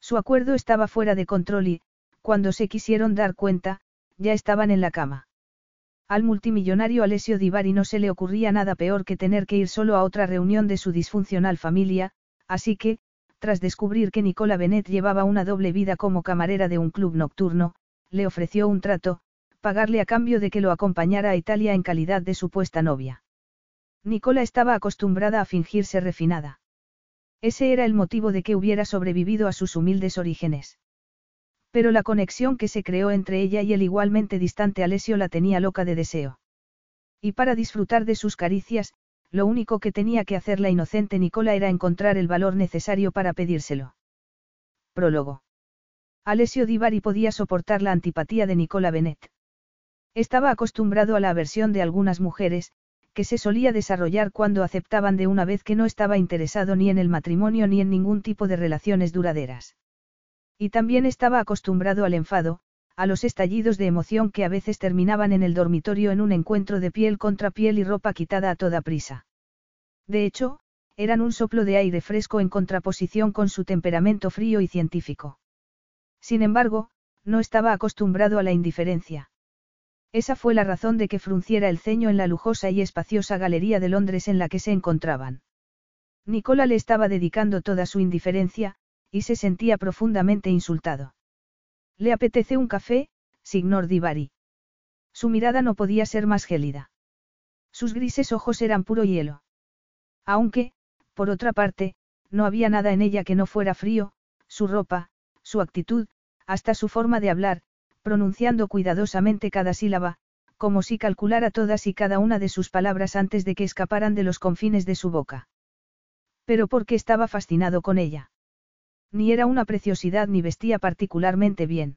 Su acuerdo estaba fuera de control y, cuando se quisieron dar cuenta, ya estaban en la cama. Al multimillonario Alessio Divari no se le ocurría nada peor que tener que ir solo a otra reunión de su disfuncional familia, así que, tras descubrir que Nicola Benet llevaba una doble vida como camarera de un club nocturno, le ofreció un trato, pagarle a cambio de que lo acompañara a Italia en calidad de supuesta novia. Nicola estaba acostumbrada a fingirse refinada. Ese era el motivo de que hubiera sobrevivido a sus humildes orígenes. Pero la conexión que se creó entre ella y el igualmente distante Alessio la tenía loca de deseo. Y para disfrutar de sus caricias, lo único que tenía que hacer la inocente Nicola era encontrar el valor necesario para pedírselo. Prólogo. Alessio Divari podía soportar la antipatía de Nicola Benet. Estaba acostumbrado a la aversión de algunas mujeres, que se solía desarrollar cuando aceptaban de una vez que no estaba interesado ni en el matrimonio ni en ningún tipo de relaciones duraderas. Y también estaba acostumbrado al enfado, a los estallidos de emoción que a veces terminaban en el dormitorio en un encuentro de piel contra piel y ropa quitada a toda prisa. De hecho, eran un soplo de aire fresco en contraposición con su temperamento frío y científico. Sin embargo, no estaba acostumbrado a la indiferencia. Esa fue la razón de que frunciera el ceño en la lujosa y espaciosa galería de Londres en la que se encontraban. Nicola le estaba dedicando toda su indiferencia, y se sentía profundamente insultado. ¿Le apetece un café, signor Divari? Su mirada no podía ser más gélida. Sus grises ojos eran puro hielo. Aunque, por otra parte, no había nada en ella que no fuera frío, su ropa, su actitud, hasta su forma de hablar, pronunciando cuidadosamente cada sílaba, como si calculara todas y cada una de sus palabras antes de que escaparan de los confines de su boca. Pero porque estaba fascinado con ella. Ni era una preciosidad ni vestía particularmente bien.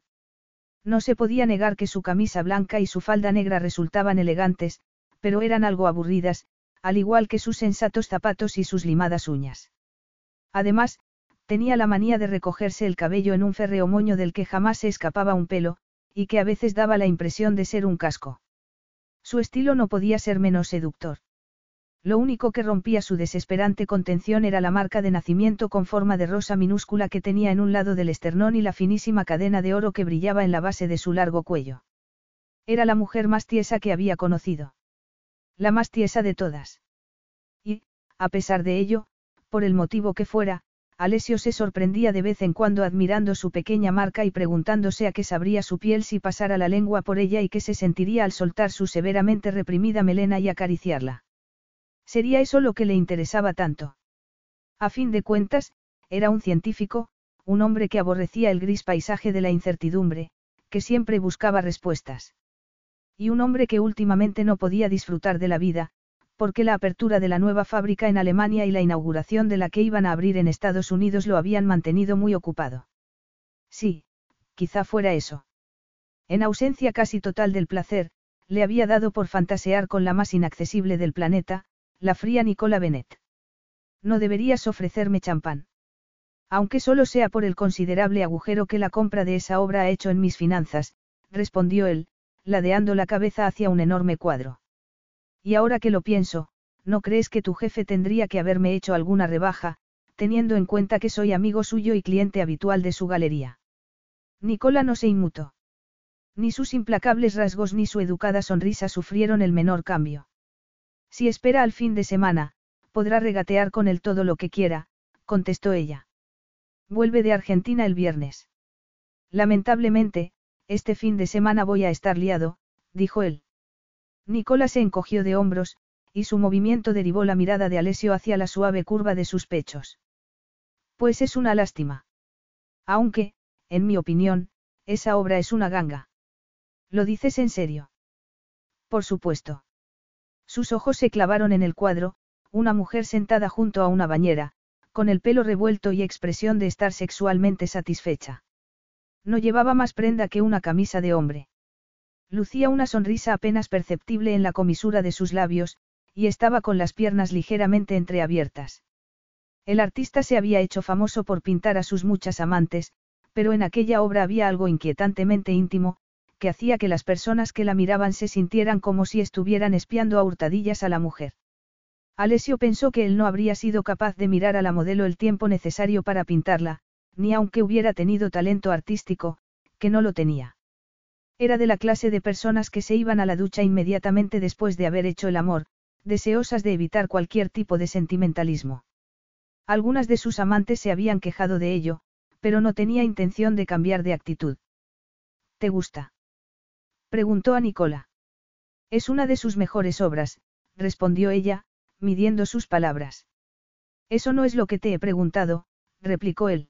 No se podía negar que su camisa blanca y su falda negra resultaban elegantes, pero eran algo aburridas, al igual que sus sensatos zapatos y sus limadas uñas. Además, tenía la manía de recogerse el cabello en un férreo moño del que jamás se escapaba un pelo, y que a veces daba la impresión de ser un casco. Su estilo no podía ser menos seductor. Lo único que rompía su desesperante contención era la marca de nacimiento con forma de rosa minúscula que tenía en un lado del esternón y la finísima cadena de oro que brillaba en la base de su largo cuello. Era la mujer más tiesa que había conocido. La más tiesa de todas. Y, a pesar de ello, por el motivo que fuera, Alessio se sorprendía de vez en cuando admirando su pequeña marca y preguntándose a qué sabría su piel si pasara la lengua por ella y qué se sentiría al soltar su severamente reprimida melena y acariciarla. Sería eso lo que le interesaba tanto. A fin de cuentas, era un científico, un hombre que aborrecía el gris paisaje de la incertidumbre, que siempre buscaba respuestas. Y un hombre que últimamente no podía disfrutar de la vida, porque la apertura de la nueva fábrica en Alemania y la inauguración de la que iban a abrir en Estados Unidos lo habían mantenido muy ocupado. Sí, quizá fuera eso. En ausencia casi total del placer, le había dado por fantasear con la más inaccesible del planeta, la fría Nicola Bennett. No deberías ofrecerme champán. Aunque solo sea por el considerable agujero que la compra de esa obra ha hecho en mis finanzas, respondió él, ladeando la cabeza hacia un enorme cuadro. Y ahora que lo pienso, ¿no crees que tu jefe tendría que haberme hecho alguna rebaja, teniendo en cuenta que soy amigo suyo y cliente habitual de su galería? Nicola no se inmutó. Ni sus implacables rasgos ni su educada sonrisa sufrieron el menor cambio. Si espera al fin de semana, podrá regatear con él todo lo que quiera, contestó ella. Vuelve de Argentina el viernes. Lamentablemente, este fin de semana voy a estar liado, dijo él. Nicola se encogió de hombros, y su movimiento derivó la mirada de Alessio hacia la suave curva de sus pechos. Pues es una lástima. Aunque, en mi opinión, esa obra es una ganga. ¿Lo dices en serio? Por supuesto. Sus ojos se clavaron en el cuadro, una mujer sentada junto a una bañera, con el pelo revuelto y expresión de estar sexualmente satisfecha. No llevaba más prenda que una camisa de hombre. Lucía una sonrisa apenas perceptible en la comisura de sus labios, y estaba con las piernas ligeramente entreabiertas. El artista se había hecho famoso por pintar a sus muchas amantes, pero en aquella obra había algo inquietantemente íntimo, que hacía que las personas que la miraban se sintieran como si estuvieran espiando a hurtadillas a la mujer. Alessio pensó que él no habría sido capaz de mirar a la modelo el tiempo necesario para pintarla, ni aunque hubiera tenido talento artístico, que no lo tenía. Era de la clase de personas que se iban a la ducha inmediatamente después de haber hecho el amor, deseosas de evitar cualquier tipo de sentimentalismo. Algunas de sus amantes se habían quejado de ello, pero no tenía intención de cambiar de actitud. ¿Te gusta? Preguntó a Nicola. Es una de sus mejores obras, respondió ella, midiendo sus palabras. Eso no es lo que te he preguntado, replicó él.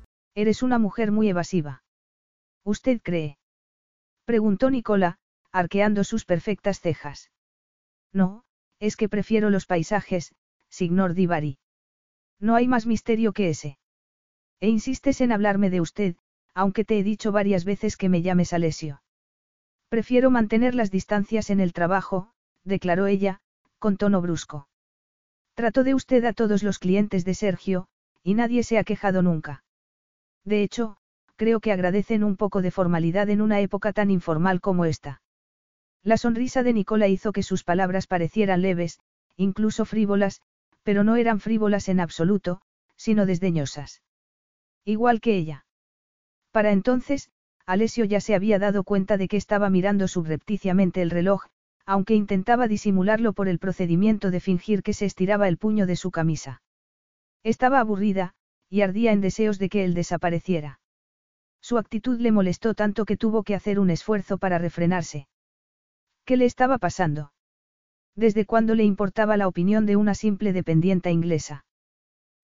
Eres una mujer muy evasiva. ¿Usted cree? Preguntó Nicola, arqueando sus perfectas cejas. No, es que prefiero los paisajes, signor Divari. No hay más misterio que ese. E insistes en hablarme de usted, aunque te he dicho varias veces que me llames Alesio. Prefiero mantener las distancias en el trabajo, declaró ella, con tono brusco. Trato de usted a todos los clientes de Sergio, y nadie se ha quejado nunca. De hecho, creo que agradecen un poco de formalidad en una época tan informal como esta. La sonrisa de Nicola hizo que sus palabras parecieran leves, incluso frívolas, pero no eran frívolas en absoluto, sino desdeñosas. Igual que ella. Para entonces, Alessio ya se había dado cuenta de que estaba mirando subrepticiamente el reloj, aunque intentaba disimularlo por el procedimiento de fingir que se estiraba el puño de su camisa. Estaba aburrida, y ardía en deseos de que él desapareciera. Su actitud le molestó tanto que tuvo que hacer un esfuerzo para refrenarse. ¿Qué le estaba pasando? ¿Desde cuándo le importaba la opinión de una simple dependienta inglesa?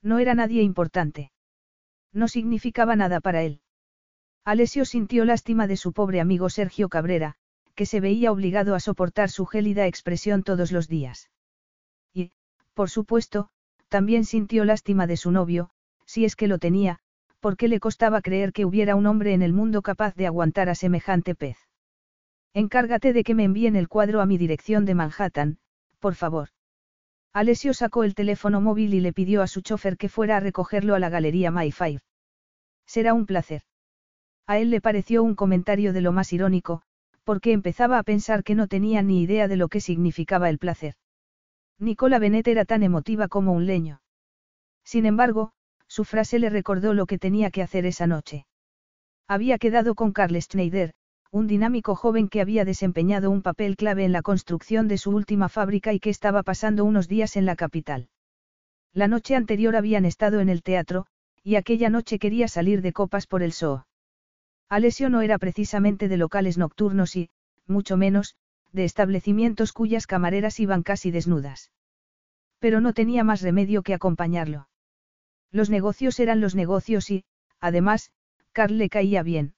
No era nadie importante. No significaba nada para él. Alessio sintió lástima de su pobre amigo Sergio Cabrera, que se veía obligado a soportar su gélida expresión todos los días. Y, por supuesto, también sintió lástima de su novio, si es que lo tenía, porque le costaba creer que hubiera un hombre en el mundo capaz de aguantar a semejante pez. Encárgate de que me envíen el cuadro a mi dirección de Manhattan, por favor. Alessio sacó el teléfono móvil y le pidió a su chofer que fuera a recogerlo a la galería Mayfair. Será un placer. A él le pareció un comentario de lo más irónico, porque empezaba a pensar que no tenía ni idea de lo que significaba el placer. Nicola Bennett era tan emotiva como un leño. Sin embargo, su frase le recordó lo que tenía que hacer esa noche. Había quedado con Carl Schneider, un dinámico joven que había desempeñado un papel clave en la construcción de su última fábrica y que estaba pasando unos días en la capital. La noche anterior habían estado en el teatro, y aquella noche quería salir de copas por el zoo. Alessio no era precisamente de locales nocturnos y, mucho menos, de establecimientos cuyas camareras iban casi desnudas. Pero no tenía más remedio que acompañarlo. Los negocios eran los negocios y, además, Carl le caía bien.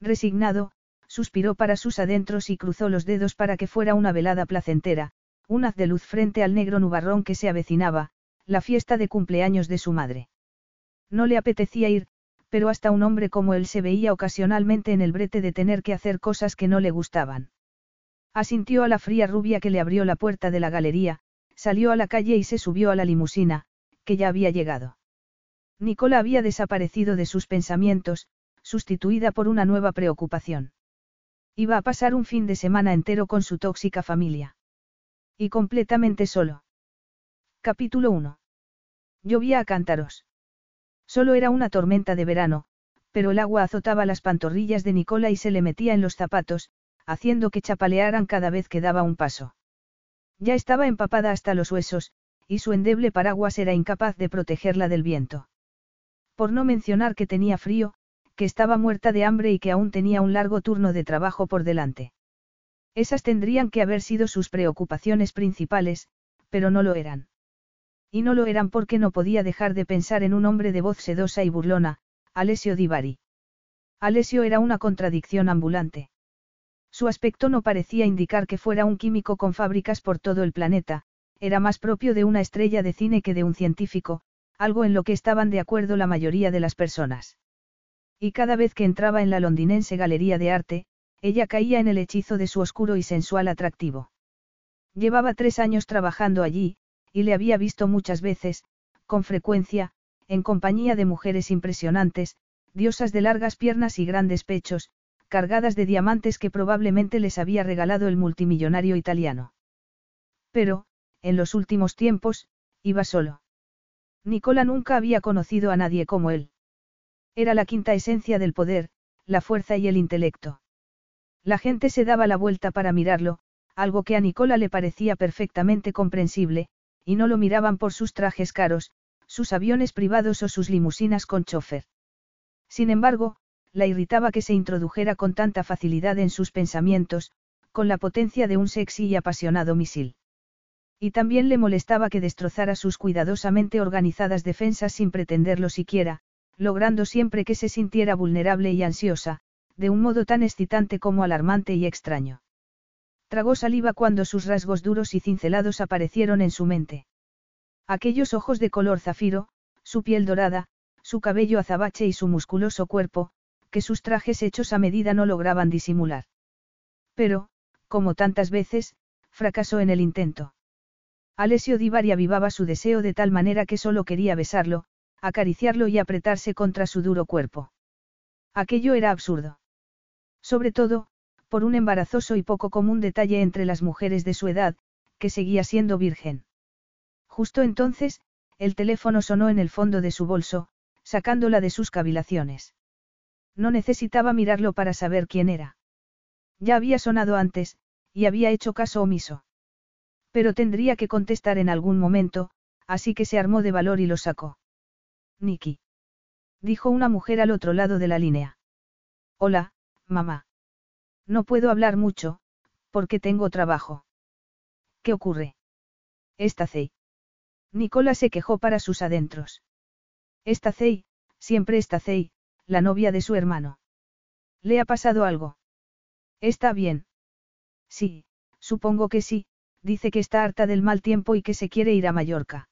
Resignado, suspiró para sus adentros y cruzó los dedos para que fuera una velada placentera, un haz de luz frente al negro nubarrón que se avecinaba, la fiesta de cumpleaños de su madre. No le apetecía ir, pero hasta un hombre como él se veía ocasionalmente en el brete de tener que hacer cosas que no le gustaban. Asintió a la fría rubia que le abrió la puerta de la galería, salió a la calle y se subió a la limusina, que ya había llegado. Nicola había desaparecido de sus pensamientos, sustituida por una nueva preocupación. Iba a pasar un fin de semana entero con su tóxica familia. Y completamente solo. Capítulo 1. Llovía a cántaros. Solo era una tormenta de verano, pero el agua azotaba las pantorrillas de Nicola y se le metía en los zapatos, haciendo que chapalearan cada vez que daba un paso. Ya estaba empapada hasta los huesos, y su endeble paraguas era incapaz de protegerla del viento. Por no mencionar que tenía frío, que estaba muerta de hambre y que aún tenía un largo turno de trabajo por delante. Esas tendrían que haber sido sus preocupaciones principales, pero no lo eran. Y no lo eran porque no podía dejar de pensar en un hombre de voz sedosa y burlona, Alessio Divari. Alessio era una contradicción ambulante. Su aspecto no parecía indicar que fuera un químico con fábricas por todo el planeta, era más propio de una estrella de cine que de un científico, algo en lo que estaban de acuerdo la mayoría de las personas. Y cada vez que entraba en la londinense Galería de Arte, ella caía en el hechizo de su oscuro y sensual atractivo. Llevaba tres años trabajando allí, y le había visto muchas veces, con frecuencia, en compañía de mujeres impresionantes, diosas de largas piernas y grandes pechos, cargadas de diamantes que probablemente les había regalado el multimillonario italiano. Pero, en los últimos tiempos, iba solo. Nicola nunca había conocido a nadie como él. Era la quinta esencia del poder, la fuerza y el intelecto. La gente se daba la vuelta para mirarlo, algo que a Nicola le parecía perfectamente comprensible, y no lo miraban por sus trajes caros, sus aviones privados o sus limusinas con chofer. Sin embargo, la irritaba que se introdujera con tanta facilidad en sus pensamientos, con la potencia de un sexy y apasionado misil. Y también le molestaba que destrozara sus cuidadosamente organizadas defensas sin pretenderlo siquiera, logrando siempre que se sintiera vulnerable y ansiosa, de un modo tan excitante como alarmante y extraño. Tragó saliva cuando sus rasgos duros y cincelados aparecieron en su mente. Aquellos ojos de color zafiro, su piel dorada, su cabello azabache y su musculoso cuerpo, que sus trajes hechos a medida no lograban disimular. Pero, como tantas veces, fracasó en el intento. Alessio Divari avivaba su deseo de tal manera que solo quería besarlo, acariciarlo y apretarse contra su duro cuerpo. Aquello era absurdo. Sobre todo, por un embarazoso y poco común detalle entre las mujeres de su edad, que seguía siendo virgen. Justo entonces, el teléfono sonó en el fondo de su bolso, sacándola de sus cavilaciones. No necesitaba mirarlo para saber quién era. Ya había sonado antes, y había hecho caso omiso. Pero tendría que contestar en algún momento, así que se armó de valor y lo sacó. Nicky. Dijo una mujer al otro lado de la línea. Hola, mamá. No puedo hablar mucho, porque tengo trabajo. ¿Qué ocurre? Estacey. Nicola se quejó para sus adentros. Estacey, siempre Estacey, la novia de su hermano. ¿Le ha pasado algo? Está bien. Sí, supongo que sí, dice que está harta del mal tiempo y que se quiere ir a Mallorca.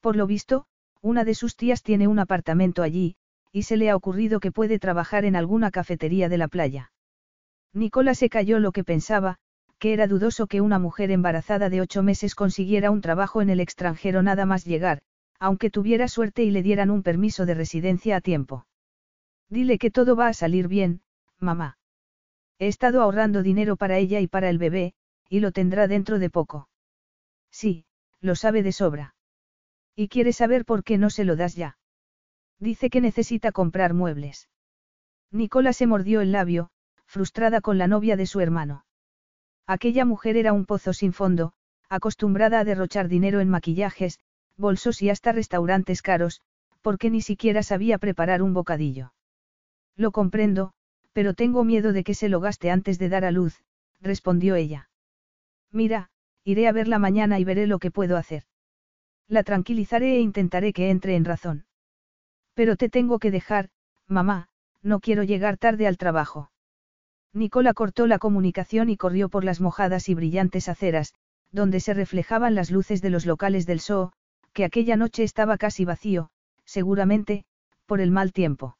Por lo visto, una de sus tías tiene un apartamento allí, y se le ha ocurrido que puede trabajar en alguna cafetería de la playa. Nicola se cayó lo que pensaba, que era dudoso que una mujer embarazada de ocho meses consiguiera un trabajo en el extranjero nada más llegar, aunque tuviera suerte y le dieran un permiso de residencia a tiempo. Dile que todo va a salir bien, mamá. He estado ahorrando dinero para ella y para el bebé, y lo tendrá dentro de poco. Sí, lo sabe de sobra. ¿Y quiere saber por qué no se lo das ya? Dice que necesita comprar muebles. Nicola se mordió el labio, frustrada con la novia de su hermano. Aquella mujer era un pozo sin fondo, acostumbrada a derrochar dinero en maquillajes, bolsos y hasta restaurantes caros, porque ni siquiera sabía preparar un bocadillo. Lo comprendo, pero tengo miedo de que se lo gaste antes de dar a luz, respondió ella. Mira, iré a verla mañana y veré lo que puedo hacer. La tranquilizaré e intentaré que entre en razón. Pero te tengo que dejar, mamá, no quiero llegar tarde al trabajo. Nicola cortó la comunicación y corrió por las mojadas y brillantes aceras, donde se reflejaban las luces de los locales del Soo, que aquella noche estaba casi vacío, seguramente, por el mal tiempo.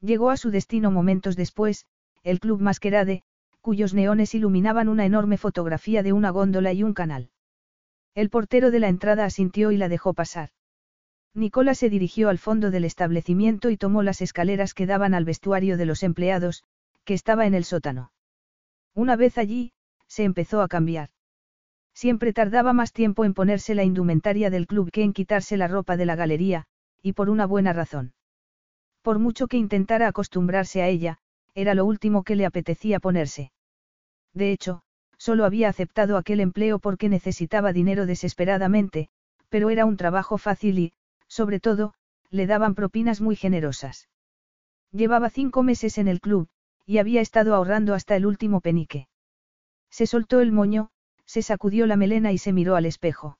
Llegó a su destino momentos después, el Club Masquerade, cuyos neones iluminaban una enorme fotografía de una góndola y un canal. El portero de la entrada asintió y la dejó pasar. Nicola se dirigió al fondo del establecimiento y tomó las escaleras que daban al vestuario de los empleados, que estaba en el sótano. Una vez allí, se empezó a cambiar. Siempre tardaba más tiempo en ponerse la indumentaria del club que en quitarse la ropa de la galería, y por una buena razón. Por mucho que intentara acostumbrarse a ella, era lo último que le apetecía ponerse. De hecho, solo había aceptado aquel empleo porque necesitaba dinero desesperadamente, pero era un trabajo fácil y, sobre todo, le daban propinas muy generosas. Llevaba cinco meses en el club, y había estado ahorrando hasta el último penique. Se soltó el moño, se sacudió la melena y se miró al espejo.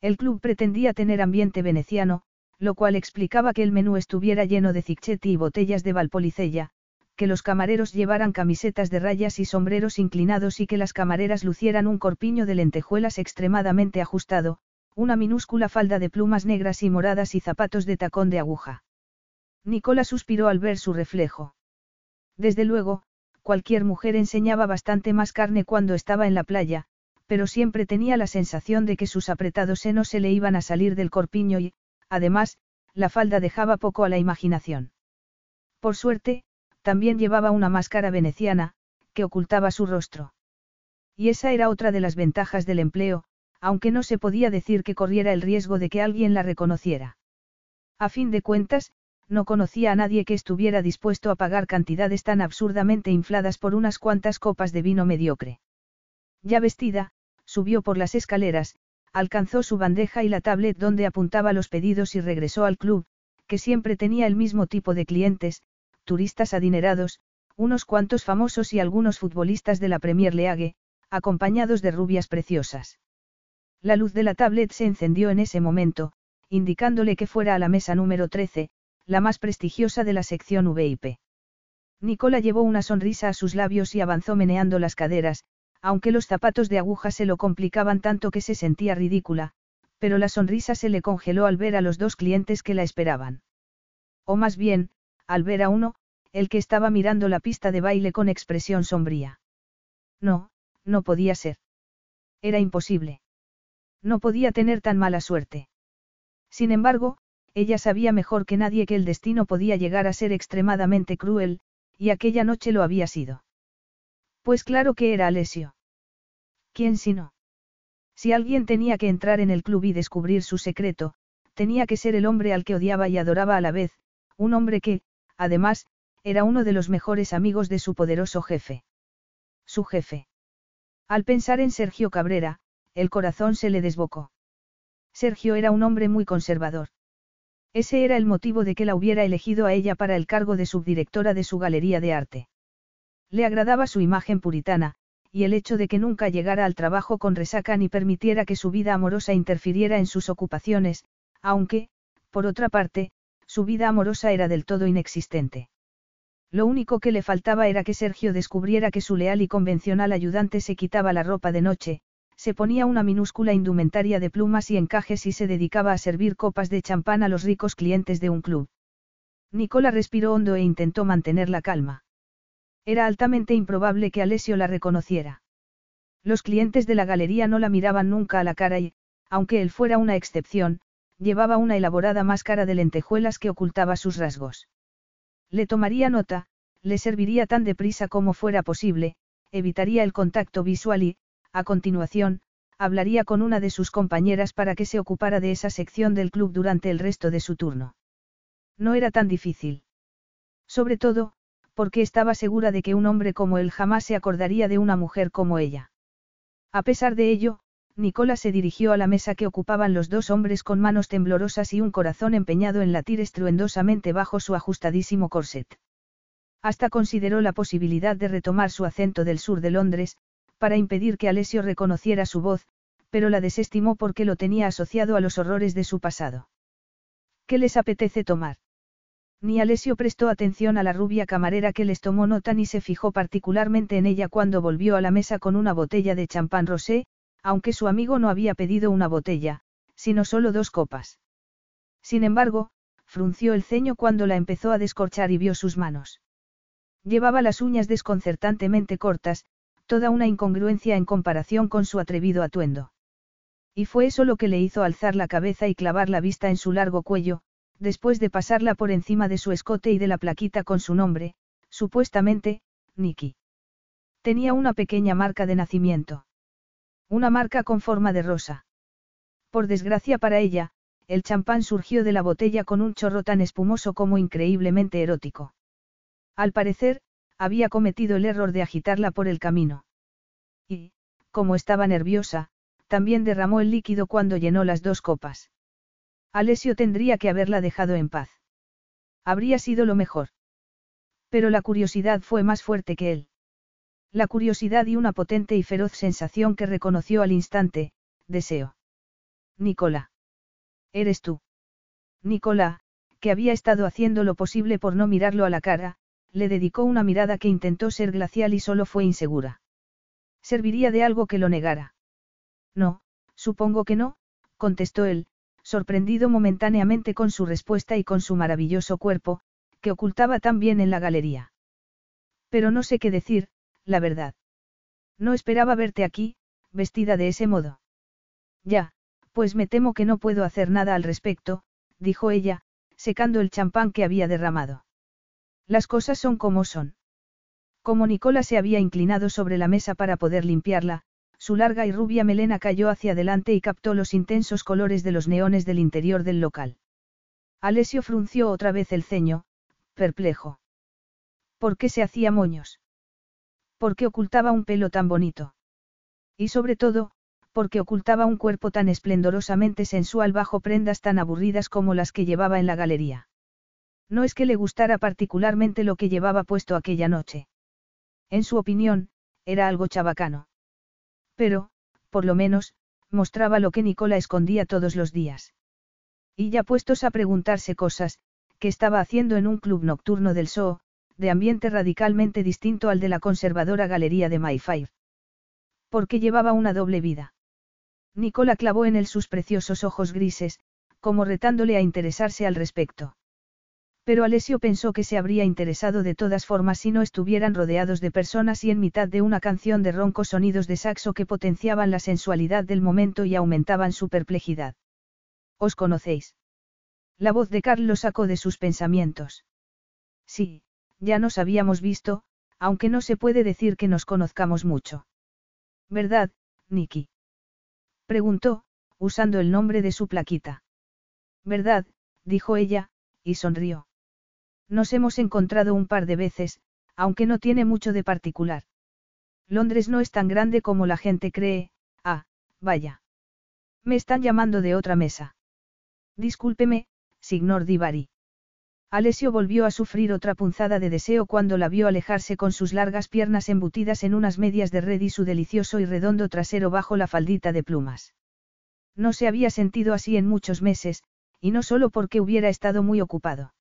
El club pretendía tener ambiente veneciano, lo cual explicaba que el menú estuviera lleno de zicchetti y botellas de valpolicella, que los camareros llevaran camisetas de rayas y sombreros inclinados y que las camareras lucieran un corpiño de lentejuelas extremadamente ajustado, una minúscula falda de plumas negras y moradas y zapatos de tacón de aguja. Nicola suspiró al ver su reflejo. Desde luego, cualquier mujer enseñaba bastante más carne cuando estaba en la playa, pero siempre tenía la sensación de que sus apretados senos se le iban a salir del corpiño y, además, la falda dejaba poco a la imaginación. Por suerte, también llevaba una máscara veneciana, que ocultaba su rostro. Y esa era otra de las ventajas del empleo, aunque no se podía decir que corriera el riesgo de que alguien la reconociera. A fin de cuentas, no conocía a nadie que estuviera dispuesto a pagar cantidades tan absurdamente infladas por unas cuantas copas de vino mediocre. Ya vestida, subió por las escaleras, alcanzó su bandeja y la tablet donde apuntaba los pedidos y regresó al club, que siempre tenía el mismo tipo de clientes, turistas adinerados, unos cuantos famosos y algunos futbolistas de la Premier League, acompañados de rubias preciosas. La luz de la tablet se encendió en ese momento, indicándole que fuera a la mesa número 13, la más prestigiosa de la sección VIP. Nicola llevó una sonrisa a sus labios y avanzó meneando las caderas, aunque los zapatos de aguja se lo complicaban tanto que se sentía ridícula, pero la sonrisa se le congeló al ver a los dos clientes que la esperaban. O más bien, al ver a uno, el que estaba mirando la pista de baile con expresión sombría. No, no podía ser. Era imposible. No podía tener tan mala suerte. Sin embargo, ella sabía mejor que nadie que el destino podía llegar a ser extremadamente cruel, y aquella noche lo había sido. Pues claro que era Alessio. ¿Quién si no? Si alguien tenía que entrar en el club y descubrir su secreto, tenía que ser el hombre al que odiaba y adoraba a la vez, un hombre que, además, era uno de los mejores amigos de su poderoso jefe. Su jefe. Al pensar en Sergio Cabrera, el corazón se le desbocó. Sergio era un hombre muy conservador. Ese era el motivo de que la hubiera elegido a ella para el cargo de subdirectora de su galería de arte. Le agradaba su imagen puritana, y el hecho de que nunca llegara al trabajo con resaca ni permitiera que su vida amorosa interfiriera en sus ocupaciones, aunque, por otra parte, su vida amorosa era del todo inexistente. Lo único que le faltaba era que Sergio descubriera que su leal y convencional ayudante se quitaba la ropa de noche, se ponía una minúscula indumentaria de plumas y encajes y se dedicaba a servir copas de champán a los ricos clientes de un club. Nicola respiró hondo e intentó mantener la calma. Era altamente improbable que Alessio la reconociera. Los clientes de la galería no la miraban nunca a la cara y, aunque él fuera una excepción, llevaba una elaborada máscara de lentejuelas que ocultaba sus rasgos. Le tomaría nota, le serviría tan deprisa como fuera posible, evitaría el contacto visual y, a continuación, hablaría con una de sus compañeras para que se ocupara de esa sección del club durante el resto de su turno. No era tan difícil. Sobre todo, porque estaba segura de que un hombre como él jamás se acordaría de una mujer como ella. A pesar de ello, Nicola se dirigió a la mesa que ocupaban los dos hombres con manos temblorosas y un corazón empeñado en latir estruendosamente bajo su ajustadísimo corset. Hasta consideró la posibilidad de retomar su acento del sur de Londres, para impedir que Alessio reconociera su voz, pero la desestimó porque lo tenía asociado a los horrores de su pasado. ¿Qué les apetece tomar? Ni Alessio prestó atención a la rubia camarera que les tomó nota ni se fijó particularmente en ella cuando volvió a la mesa con una botella de champán rosé, aunque su amigo no había pedido una botella, sino solo dos copas. Sin embargo, frunció el ceño cuando la empezó a descorchar y vio sus manos. Llevaba las uñas desconcertantemente cortas, toda una incongruencia en comparación con su atrevido atuendo. Y fue eso lo que le hizo alzar la cabeza y clavar la vista en su largo cuello, después de pasarla por encima de su escote y de la plaquita con su nombre, supuestamente, Nicky. Tenía una pequeña marca de nacimiento. Una marca con forma de rosa. Por desgracia para ella, el champán surgió de la botella con un chorro tan espumoso como increíblemente erótico. Al parecer, había cometido el error de agitarla por el camino. Y, como estaba nerviosa, también derramó el líquido cuando llenó las dos copas. Alessio tendría que haberla dejado en paz. Habría sido lo mejor. Pero la curiosidad fue más fuerte que él. La curiosidad y una potente y feroz sensación que reconoció al instante, deseo. Nicola. Eres tú. Nicola, que había estado haciendo lo posible por no mirarlo a la cara, le dedicó una mirada que intentó ser glacial y solo fue insegura. ¿Serviría de algo que lo negara? No, supongo que no, contestó él, sorprendido momentáneamente con su respuesta y con su maravilloso cuerpo, que ocultaba tan bien en la galería. Pero no sé qué decir, la verdad. No esperaba verte aquí, vestida de ese modo. Ya, pues me temo que no puedo hacer nada al respecto, dijo ella, secando el champán que había derramado. Las cosas son como son. Como Nicola se había inclinado sobre la mesa para poder limpiarla, su larga y rubia melena cayó hacia adelante y captó los intensos colores de los neones del interior del local. Alessio frunció otra vez el ceño, perplejo. ¿Por qué se hacía moños? ¿Por qué ocultaba un pelo tan bonito? Y sobre todo, ¿por qué ocultaba un cuerpo tan esplendorosamente sensual bajo prendas tan aburridas como las que llevaba en la galería. No es que le gustara particularmente lo que llevaba puesto aquella noche. En su opinión, era algo chabacano. Pero, por lo menos, mostraba lo que Nicola escondía todos los días. Y ya puestos a preguntarse cosas, que estaba haciendo en un club nocturno del Soo, de ambiente radicalmente distinto al de la conservadora galería de Mayfair. Porque llevaba una doble vida. Nicola clavó en él sus preciosos ojos grises, como retándole a interesarse al respecto. Pero Alessio pensó que se habría interesado de todas formas si no estuvieran rodeados de personas y en mitad de una canción de roncos sonidos de saxo que potenciaban la sensualidad del momento y aumentaban su perplejidad. ¿Os conocéis? La voz de Carl lo sacó de sus pensamientos. Sí, ya nos habíamos visto, aunque no se puede decir que nos conozcamos mucho. ¿Verdad, Nicky? Preguntó, usando el nombre de su plaquita. ¿Verdad? dijo ella, y sonrió. Nos hemos encontrado un par de veces, aunque no tiene mucho de particular. Londres no es tan grande como la gente cree, ah, vaya. Me están llamando de otra mesa. Discúlpeme, signor Divari. Alessio volvió a sufrir otra punzada de deseo cuando la vio alejarse con sus largas piernas embutidas en unas medias de red y su delicioso y redondo trasero bajo la faldita de plumas. No se había sentido así en muchos meses, y no solo porque hubiera estado muy ocupado.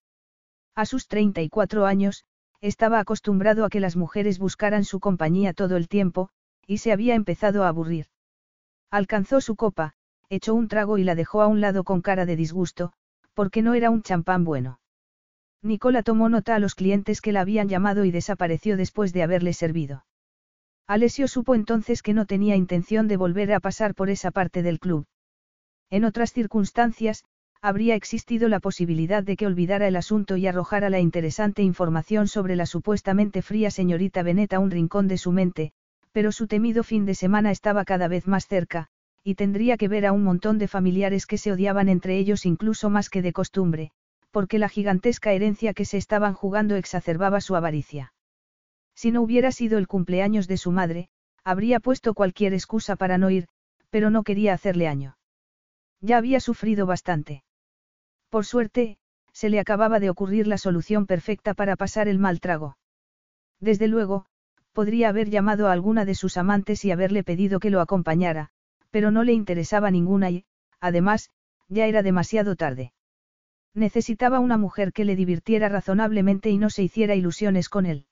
A sus 34 años, estaba acostumbrado a que las mujeres buscaran su compañía todo el tiempo, y se había empezado a aburrir. Alcanzó su copa, echó un trago y la dejó a un lado con cara de disgusto, porque no era un champán bueno. Nicola tomó nota a los clientes que la habían llamado y desapareció después de haberle servido. Alessio supo entonces que no tenía intención de volver a pasar por esa parte del club. En otras circunstancias, habría existido la posibilidad de que olvidara el asunto y arrojara la interesante información sobre la supuestamente fría señorita Bennet a un rincón de su mente, pero su temido fin de semana estaba cada vez más cerca, y tendría que ver a un montón de familiares que se odiaban entre ellos incluso más que de costumbre, porque la gigantesca herencia que se estaban jugando exacerbaba su avaricia. Si no hubiera sido el cumpleaños de su madre, habría puesto cualquier excusa para no ir, pero no quería hacerle año. Ya había sufrido bastante. Por suerte, se le acababa de ocurrir la solución perfecta para pasar el mal trago. Desde luego, podría haber llamado a alguna de sus amantes y haberle pedido que lo acompañara, pero no le interesaba ninguna y, además, ya era demasiado tarde. Necesitaba una mujer que le divirtiera razonablemente y no se hiciera ilusiones con él.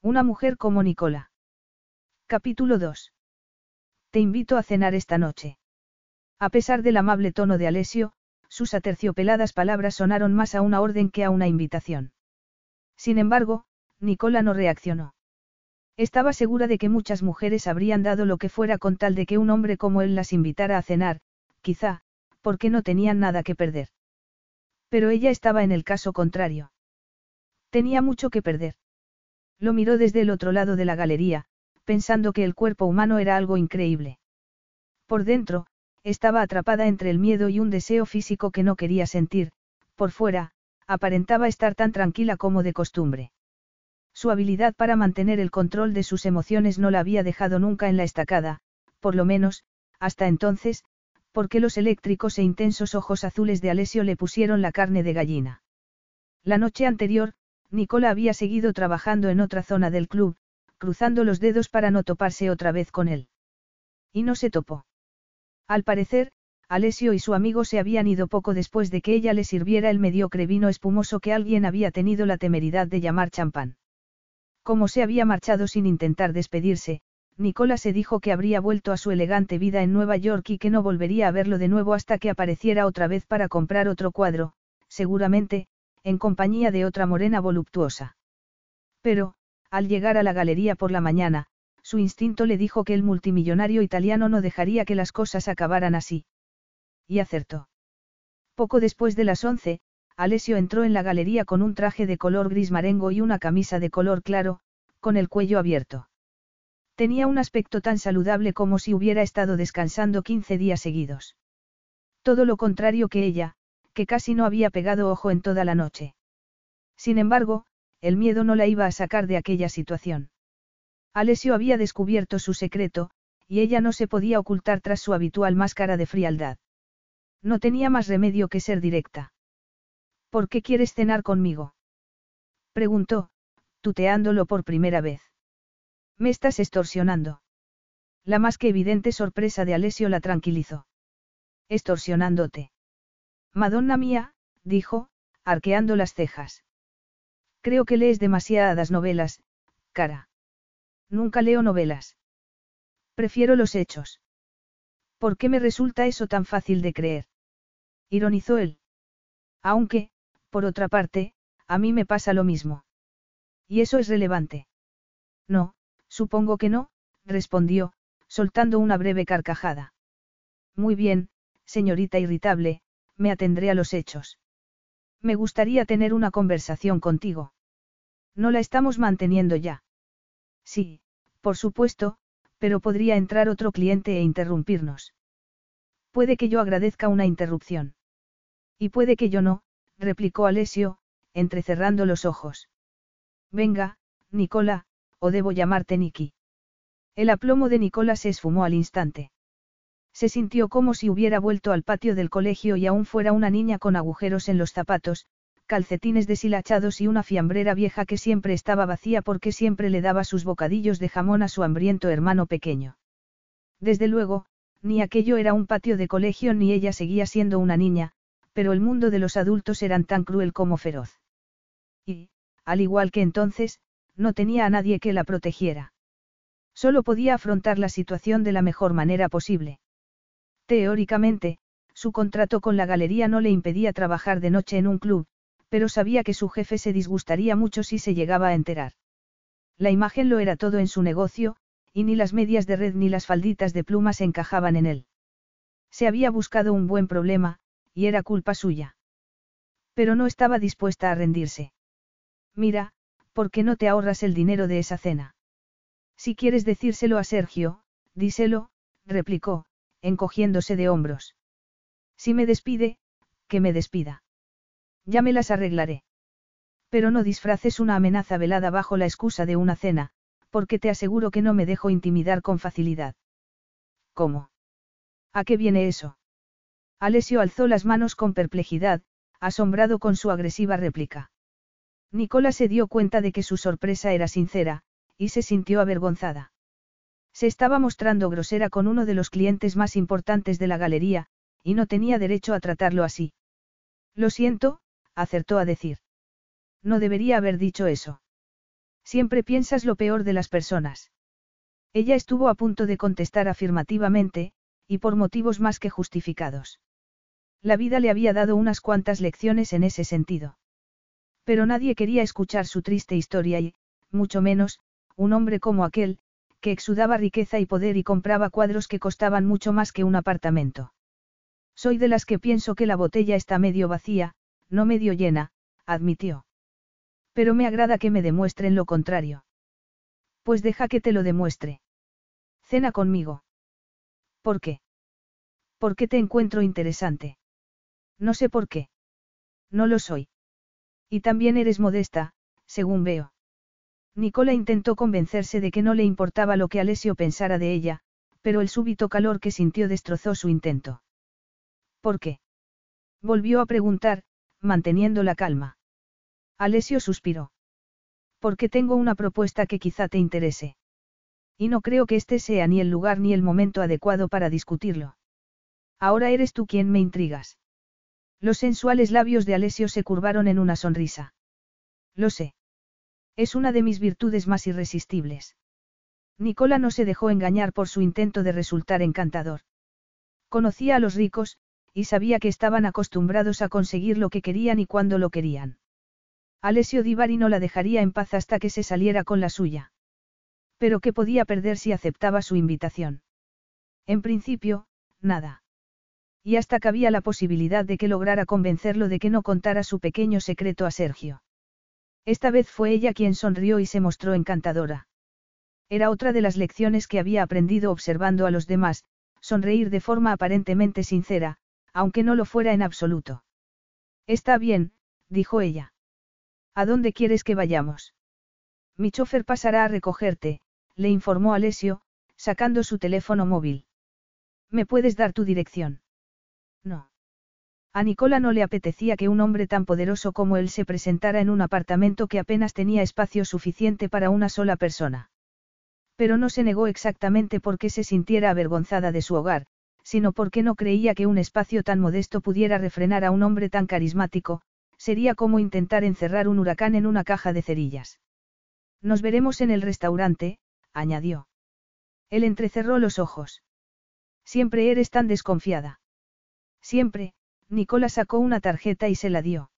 Una mujer como Nicola. Capítulo 2. Te invito a cenar esta noche. A pesar del amable tono de Alessio, sus aterciopeladas palabras sonaron más a una orden que a una invitación. Sin embargo, Nicola no reaccionó. Estaba segura de que muchas mujeres habrían dado lo que fuera con tal de que un hombre como él las invitara a cenar, quizá, porque no tenían nada que perder. Pero ella estaba en el caso contrario. Tenía mucho que perder. Lo miró desde el otro lado de la galería, pensando que el cuerpo humano era algo increíble. Por dentro, estaba atrapada entre el miedo y un deseo físico que no quería sentir, por fuera, aparentaba estar tan tranquila como de costumbre. Su habilidad para mantener el control de sus emociones no la había dejado nunca en la estacada, por lo menos, hasta entonces, porque los eléctricos e intensos ojos azules de Alessio le pusieron la carne de gallina. La noche anterior, Nicola había seguido trabajando en otra zona del club, cruzando los dedos para no toparse otra vez con él. Y no se topó. Al parecer, Alessio y su amigo se habían ido poco después de que ella le sirviera el mediocre vino espumoso que alguien había tenido la temeridad de llamar champán. Como se había marchado sin intentar despedirse, Nicola se dijo que habría vuelto a su elegante vida en Nueva York y que no volvería a verlo de nuevo hasta que apareciera otra vez para comprar otro cuadro, seguramente, en compañía de otra morena voluptuosa. Pero, al llegar a la galería por la mañana, su instinto le dijo que el multimillonario italiano no dejaría que las cosas acabaran así. Y acertó. Poco después de las once, Alessio entró en la galería con un traje de color gris marengo y una camisa de color claro, con el cuello abierto. Tenía un aspecto tan saludable como si hubiera estado descansando 15 días seguidos. Todo lo contrario que ella, que casi no había pegado ojo en toda la noche. Sin embargo, el miedo no la iba a sacar de aquella situación. Alessio había descubierto su secreto, y ella no se podía ocultar tras su habitual máscara de frialdad. No tenía más remedio que ser directa. ¿Por qué quieres cenar conmigo? Preguntó, tuteándolo por primera vez. Me estás extorsionando. La más que evidente sorpresa de Alessio la tranquilizó. Extorsionándote. Madonna mía, dijo, arqueando las cejas. Creo que lees demasiadas novelas, cara. Nunca leo novelas. Prefiero los hechos. ¿Por qué me resulta eso tan fácil de creer? Ironizó él. Aunque, por otra parte, a mí me pasa lo mismo. ¿Y eso es relevante? No, supongo que no, respondió, soltando una breve carcajada. Muy bien, señorita irritable, me atendré a los hechos. Me gustaría tener una conversación contigo. No la estamos manteniendo ya. Sí, por supuesto, pero podría entrar otro cliente e interrumpirnos. Puede que yo agradezca una interrupción. Y puede que yo no, replicó Alessio, entrecerrando los ojos. Venga, Nicola, o debo llamarte Niki. El aplomo de Nicola se esfumó al instante. Se sintió como si hubiera vuelto al patio del colegio y aún fuera una niña con agujeros en los zapatos, calcetines deshilachados y una fiambrera vieja que siempre estaba vacía porque siempre le daba sus bocadillos de jamón a su hambriento hermano pequeño. Desde luego, ni aquello era un patio de colegio ni ella seguía siendo una niña, pero el mundo de los adultos eran tan cruel como feroz. Y, al igual que entonces, no tenía a nadie que la protegiera. Solo podía afrontar la situación de la mejor manera posible. Teóricamente, su contrato con la galería no le impedía trabajar de noche en un club, pero sabía que su jefe se disgustaría mucho si se llegaba a enterar. La imagen lo era todo en su negocio, y ni las medias de red ni las falditas de plumas encajaban en él. Se había buscado un buen problema, y era culpa suya. Pero no estaba dispuesta a rendirse. Mira, ¿por qué no te ahorras el dinero de esa cena? Si quieres decírselo a Sergio, díselo, replicó, encogiéndose de hombros. Si me despide, que me despida. Ya me las arreglaré. Pero no disfraces una amenaza velada bajo la excusa de una cena, porque te aseguro que no me dejo intimidar con facilidad. ¿Cómo? ¿A qué viene eso? Alessio alzó las manos con perplejidad, asombrado con su agresiva réplica. Nicola se dio cuenta de que su sorpresa era sincera, y se sintió avergonzada. Se estaba mostrando grosera con uno de los clientes más importantes de la galería, y no tenía derecho a tratarlo así. Lo siento, acertó a decir. No debería haber dicho eso. Siempre piensas lo peor de las personas. Ella estuvo a punto de contestar afirmativamente, y por motivos más que justificados. La vida le había dado unas cuantas lecciones en ese sentido. Pero nadie quería escuchar su triste historia y, mucho menos, un hombre como aquel, que exudaba riqueza y poder y compraba cuadros que costaban mucho más que un apartamento. Soy de las que pienso que la botella está medio vacía, no medio llena, admitió. Pero me agrada que me demuestren lo contrario. Pues deja que te lo demuestre. Cena conmigo. ¿Por qué? Porque te encuentro interesante. No sé por qué. No lo soy. Y también eres modesta, según veo. Nicola intentó convencerse de que no le importaba lo que Alessio pensara de ella, pero el súbito calor que sintió destrozó su intento. ¿Por qué? Volvió a preguntar, manteniendo la calma. Alessio suspiró. Porque tengo una propuesta que quizá te interese. Y no creo que este sea ni el lugar ni el momento adecuado para discutirlo. Ahora eres tú quien me intrigas. Los sensuales labios de Alessio se curvaron en una sonrisa. Lo sé. Es una de mis virtudes más irresistibles. Nicola no se dejó engañar por su intento de resultar encantador. Conocía a los ricos, y sabía que estaban acostumbrados a conseguir lo que querían y cuando lo querían. Alessio Divari no la dejaría en paz hasta que se saliera con la suya. Pero ¿qué podía perder si aceptaba su invitación? En principio, nada. Y hasta cabía la posibilidad de que lograra convencerlo de que no contara su pequeño secreto a Sergio. Esta vez fue ella quien sonrió y se mostró encantadora. Era otra de las lecciones que había aprendido observando a los demás, sonreír de forma aparentemente sincera, aunque no lo fuera en absoluto. Está bien, dijo ella. ¿A dónde quieres que vayamos? Mi chofer pasará a recogerte, le informó Alessio, sacando su teléfono móvil. ¿Me puedes dar tu dirección? No. A Nicola no le apetecía que un hombre tan poderoso como él se presentara en un apartamento que apenas tenía espacio suficiente para una sola persona. Pero no se negó exactamente porque se sintiera avergonzada de su hogar, sino porque no creía que un espacio tan modesto pudiera refrenar a un hombre tan carismático, sería como intentar encerrar un huracán en una caja de cerillas. Nos veremos en el restaurante, añadió. Él entrecerró los ojos. Siempre eres tan desconfiada. Siempre, Nicola sacó una tarjeta y se la dio.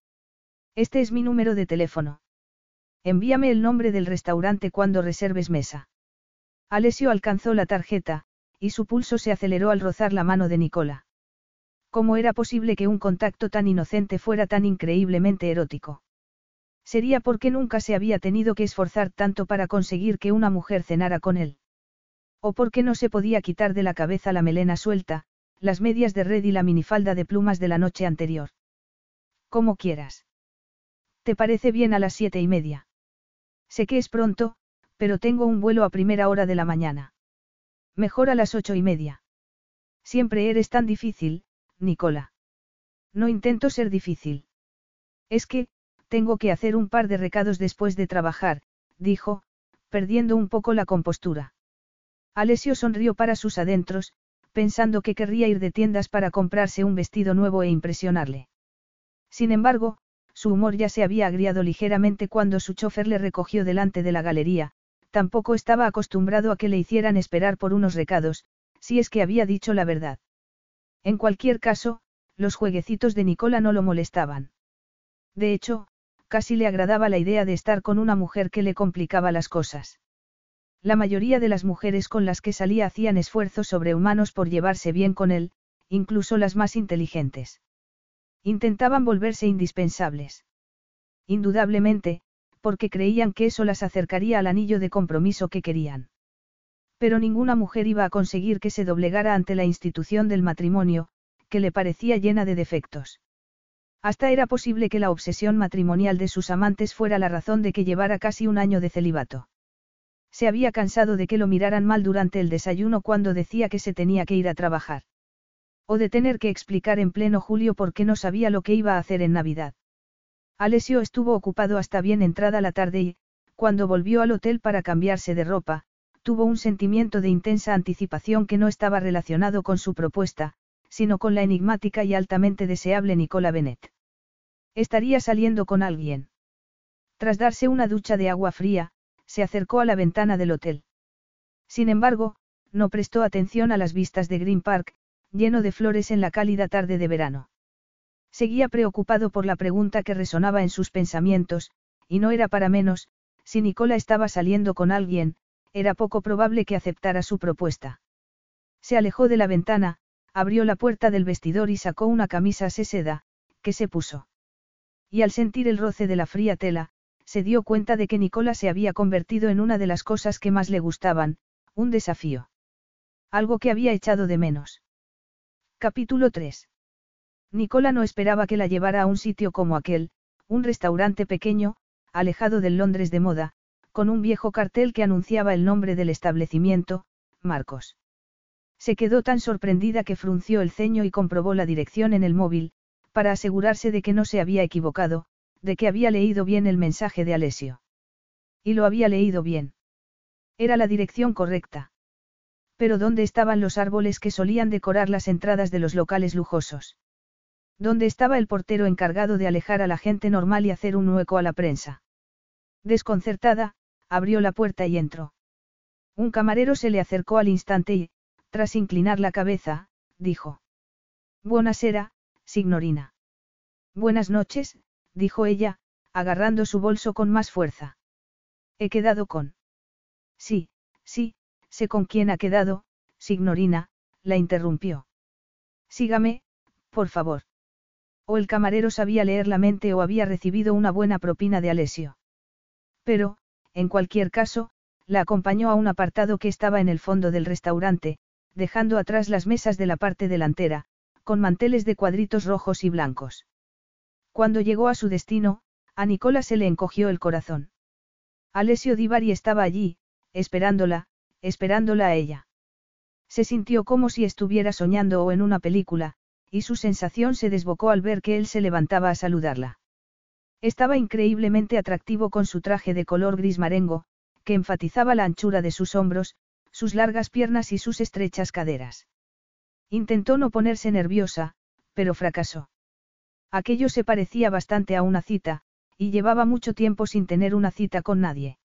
Este es mi número de teléfono. Envíame el nombre del restaurante cuando reserves mesa. Alessio alcanzó la tarjeta, y su pulso se aceleró al rozar la mano de Nicola. ¿Cómo era posible que un contacto tan inocente fuera tan increíblemente erótico? Sería porque nunca se había tenido que esforzar tanto para conseguir que una mujer cenara con él. O porque no se podía quitar de la cabeza la melena suelta, las medias de red y la minifalda de plumas de la noche anterior. Como quieras. ¿Te parece bien a las siete y media? Sé que es pronto, pero tengo un vuelo a primera hora de la mañana. Mejor a las ocho y media. Siempre eres tan difícil, Nicola. No intento ser difícil. Es que, tengo que hacer un par de recados después de trabajar, dijo, perdiendo un poco la compostura. Alessio sonrió para sus adentros, pensando que querría ir de tiendas para comprarse un vestido nuevo e impresionarle. Sin embargo, su humor ya se había agriado ligeramente cuando su chofer le recogió delante de la galería, tampoco estaba acostumbrado a que le hicieran esperar por unos recados, si es que había dicho la verdad. En cualquier caso, los jueguecitos de Nicola no lo molestaban. De hecho, casi le agradaba la idea de estar con una mujer que le complicaba las cosas. La mayoría de las mujeres con las que salía hacían esfuerzos sobrehumanos por llevarse bien con él, incluso las más inteligentes. Intentaban volverse indispensables. Indudablemente, porque creían que eso las acercaría al anillo de compromiso que querían. Pero ninguna mujer iba a conseguir que se doblegara ante la institución del matrimonio, que le parecía llena de defectos. Hasta era posible que la obsesión matrimonial de sus amantes fuera la razón de que llevara casi un año de celibato. Se había cansado de que lo miraran mal durante el desayuno cuando decía que se tenía que ir a trabajar. O de tener que explicar en pleno julio por qué no sabía lo que iba a hacer en Navidad. Alessio estuvo ocupado hasta bien entrada la tarde y, cuando volvió al hotel para cambiarse de ropa, tuvo un sentimiento de intensa anticipación que no estaba relacionado con su propuesta, sino con la enigmática y altamente deseable Nicola Bennett. Estaría saliendo con alguien. Tras darse una ducha de agua fría, se acercó a la ventana del hotel. Sin embargo, no prestó atención a las vistas de Green Park, lleno de flores en la cálida tarde de verano. Seguía preocupado por la pregunta que resonaba en sus pensamientos, y no era para menos, si Nicola estaba saliendo con alguien, era poco probable que aceptara su propuesta. Se alejó de la ventana, abrió la puerta del vestidor y sacó una camisa seda, que se puso. Y al sentir el roce de la fría tela, se dio cuenta de que Nicola se había convertido en una de las cosas que más le gustaban, un desafío. Algo que había echado de menos. Capítulo 3. Nicola no esperaba que la llevara a un sitio como aquel, un restaurante pequeño, alejado del Londres de moda, con un viejo cartel que anunciaba el nombre del establecimiento, Marcos. Se quedó tan sorprendida que frunció el ceño y comprobó la dirección en el móvil, para asegurarse de que no se había equivocado, de que había leído bien el mensaje de Alessio. Y lo había leído bien. Era la dirección correcta. Pero ¿dónde estaban los árboles que solían decorar las entradas de los locales lujosos? ¿Dónde estaba el portero encargado de alejar a la gente normal y hacer un hueco a la prensa? Desconcertada, abrió la puerta y entró. Un camarero se le acercó al instante y, tras inclinar la cabeza, dijo. Buenasera, signorina. Buenas noches, dijo ella, agarrando su bolso con más fuerza. He quedado con. Sí, sí, Sé con quién ha quedado, signorina, la interrumpió. Sígame, por favor. O el camarero sabía leer la mente o había recibido una buena propina de Alessio. Pero, en cualquier caso, la acompañó a un apartado que estaba en el fondo del restaurante, dejando atrás las mesas de la parte delantera, con manteles de cuadritos rojos y blancos. Cuando llegó a su destino, a Nicola se le encogió el corazón. Alessio Divari estaba allí, esperándola, esperándola a ella. Se sintió como si estuviera soñando o en una película, y su sensación se desbocó al ver que él se levantaba a saludarla. Estaba increíblemente atractivo con su traje de color gris marengo, que enfatizaba la anchura de sus hombros, sus largas piernas y sus estrechas caderas. Intentó no ponerse nerviosa, pero fracasó. Aquello se parecía bastante a una cita, y llevaba mucho tiempo sin tener una cita con nadie.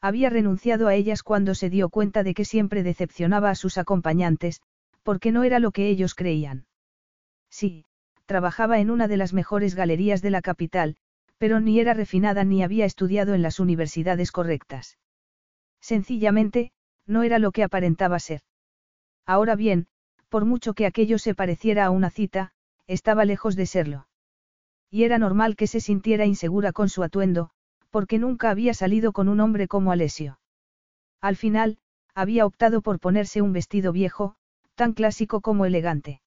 Había renunciado a ellas cuando se dio cuenta de que siempre decepcionaba a sus acompañantes, porque no era lo que ellos creían. Sí, trabajaba en una de las mejores galerías de la capital, pero ni era refinada ni había estudiado en las universidades correctas. Sencillamente, no era lo que aparentaba ser. Ahora bien, por mucho que aquello se pareciera a una cita, estaba lejos de serlo. Y era normal que se sintiera insegura con su atuendo, porque nunca había salido con un hombre como Alessio. Al final, había optado por ponerse un vestido viejo, tan clásico como elegante.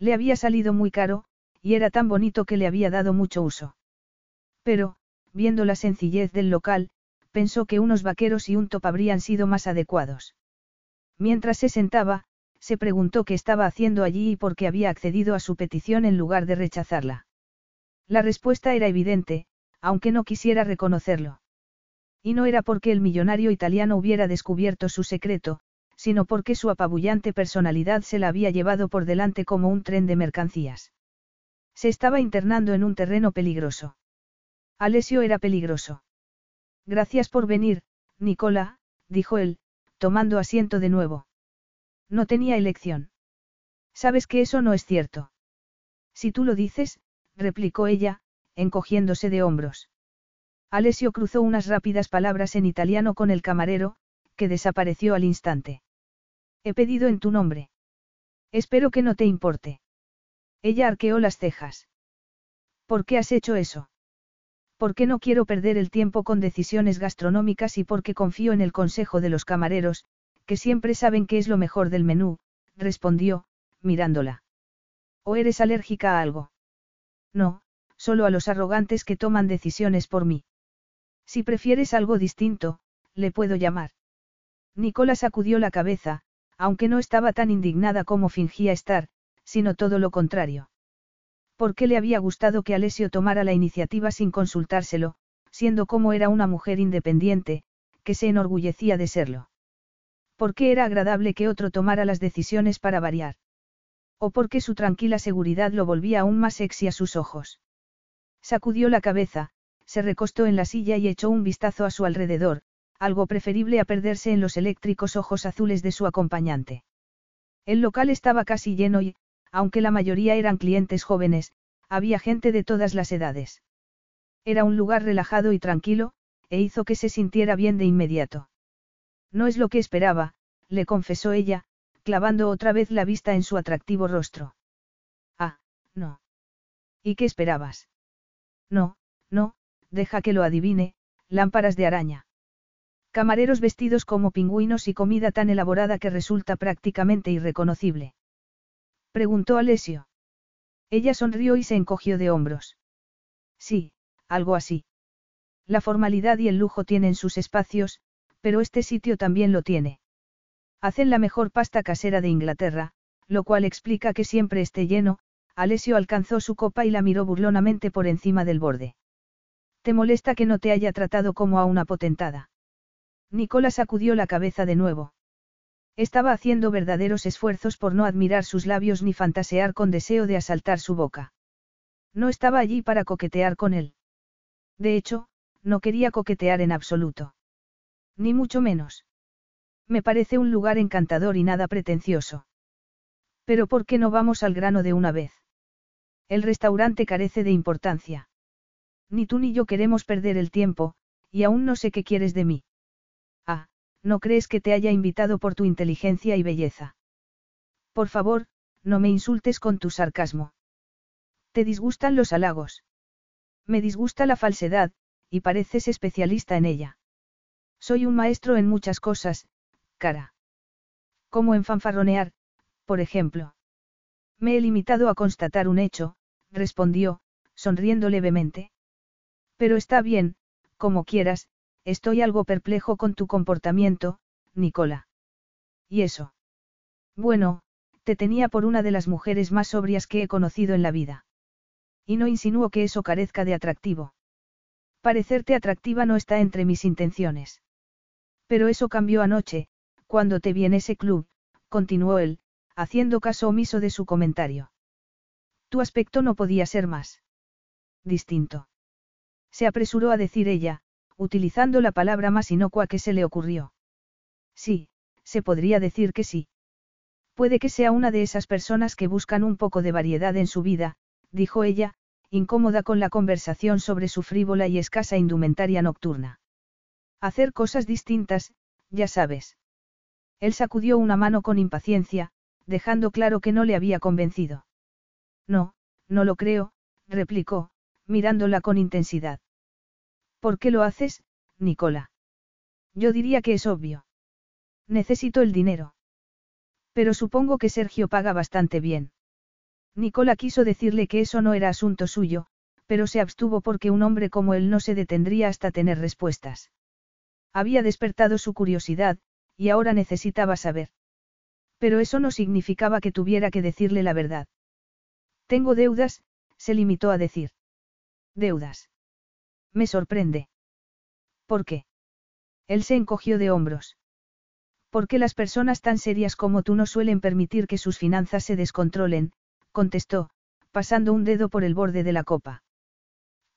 Le había salido muy caro, y era tan bonito que le había dado mucho uso. Pero, viendo la sencillez del local, pensó que unos vaqueros y un top habrían sido más adecuados. Mientras se sentaba, se preguntó qué estaba haciendo allí y por qué había accedido a su petición en lugar de rechazarla. La respuesta era evidente, aunque no quisiera reconocerlo. Y no era porque el millonario italiano hubiera descubierto su secreto, sino porque su apabullante personalidad se la había llevado por delante como un tren de mercancías. Se estaba internando en un terreno peligroso. Alessio era peligroso. Gracias por venir, Nicola, dijo él, tomando asiento de nuevo. No tenía elección. Sabes que eso no es cierto. Si tú lo dices, replicó ella, encogiéndose de hombros. Alessio cruzó unas rápidas palabras en italiano con el camarero, que desapareció al instante. He pedido en tu nombre. Espero que no te importe. Ella arqueó las cejas. ¿Por qué has hecho eso? Porque no quiero perder el tiempo con decisiones gastronómicas y porque confío en el consejo de los camareros, que siempre saben qué es lo mejor del menú, respondió, mirándola. ¿O eres alérgica a algo? No, solo a los arrogantes que toman decisiones por mí. Si prefieres algo distinto, le puedo llamar. Nicola sacudió la cabeza, aunque no estaba tan indignada como fingía estar, sino todo lo contrario. ¿Por qué le había gustado que Alessio tomara la iniciativa sin consultárselo, siendo como era una mujer independiente, que se enorgullecía de serlo? ¿Por qué era agradable que otro tomara las decisiones para variar? ¿O por qué su tranquila seguridad lo volvía aún más sexy a sus ojos? Sacudió la cabeza, se recostó en la silla y echó un vistazo a su alrededor, algo preferible a perderse en los eléctricos ojos azules de su acompañante. El local estaba casi lleno y, aunque la mayoría eran clientes jóvenes, había gente de todas las edades. Era un lugar relajado y tranquilo, e hizo que se sintiera bien de inmediato. No es lo que esperaba, le confesó ella, clavando otra vez la vista en su atractivo rostro. Ah, no. ¿Y qué esperabas? No, no, deja que lo adivine, lámparas de araña. Camareros vestidos como pingüinos y comida tan elaborada que resulta prácticamente irreconocible. Preguntó Alessio. Ella sonrió y se encogió de hombros. Sí, algo así. La formalidad y el lujo tienen sus espacios, pero este sitio también lo tiene. Hacen la mejor pasta casera de Inglaterra, lo cual explica que siempre esté lleno, Alessio alcanzó su copa y la miró burlonamente por encima del borde. ¿Te molesta que no te haya tratado como a una potentada? Nicola sacudió la cabeza de nuevo. Estaba haciendo verdaderos esfuerzos por no admirar sus labios ni fantasear con deseo de asaltar su boca. No estaba allí para coquetear con él. De hecho, no quería coquetear en absoluto. Ni mucho menos. Me parece un lugar encantador y nada pretencioso. Pero ¿por qué no vamos al grano de una vez? El restaurante carece de importancia. Ni tú ni yo queremos perder el tiempo, y aún no sé qué quieres de mí. Ah, no crees que te haya invitado por tu inteligencia y belleza. Por favor, no me insultes con tu sarcasmo. ¿Te disgustan los halagos? Me disgusta la falsedad, y pareces especialista en ella. Soy un maestro en muchas cosas, cara. Como en fanfarronear, por ejemplo. Me he limitado a constatar un hecho, respondió, sonriendo levemente. Pero está bien, como quieras, Estoy algo perplejo con tu comportamiento, Nicola. ¿Y eso? Bueno, te tenía por una de las mujeres más sobrias que he conocido en la vida. Y no insinúo que eso carezca de atractivo. Parecerte atractiva no está entre mis intenciones. Pero eso cambió anoche, cuando te vi en ese club, continuó él, haciendo caso omiso de su comentario. Tu aspecto no podía ser más distinto. Se apresuró a decir ella, utilizando la palabra más inocua que se le ocurrió. Sí, se podría decir que sí. Puede que sea una de esas personas que buscan un poco de variedad en su vida, dijo ella, incómoda con la conversación sobre su frívola y escasa indumentaria nocturna. Hacer cosas distintas, ya sabes. Él sacudió una mano con impaciencia, dejando claro que no le había convencido. No, no lo creo, replicó, mirándola con intensidad. ¿Por qué lo haces, Nicola? Yo diría que es obvio. Necesito el dinero. Pero supongo que Sergio paga bastante bien. Nicola quiso decirle que eso no era asunto suyo, pero se abstuvo porque un hombre como él no se detendría hasta tener respuestas. Había despertado su curiosidad, y ahora necesitaba saber. Pero eso no significaba que tuviera que decirle la verdad. Tengo deudas, se limitó a decir. Deudas. Me sorprende. ¿Por qué? Él se encogió de hombros. Porque las personas tan serias como tú no suelen permitir que sus finanzas se descontrolen, contestó, pasando un dedo por el borde de la copa.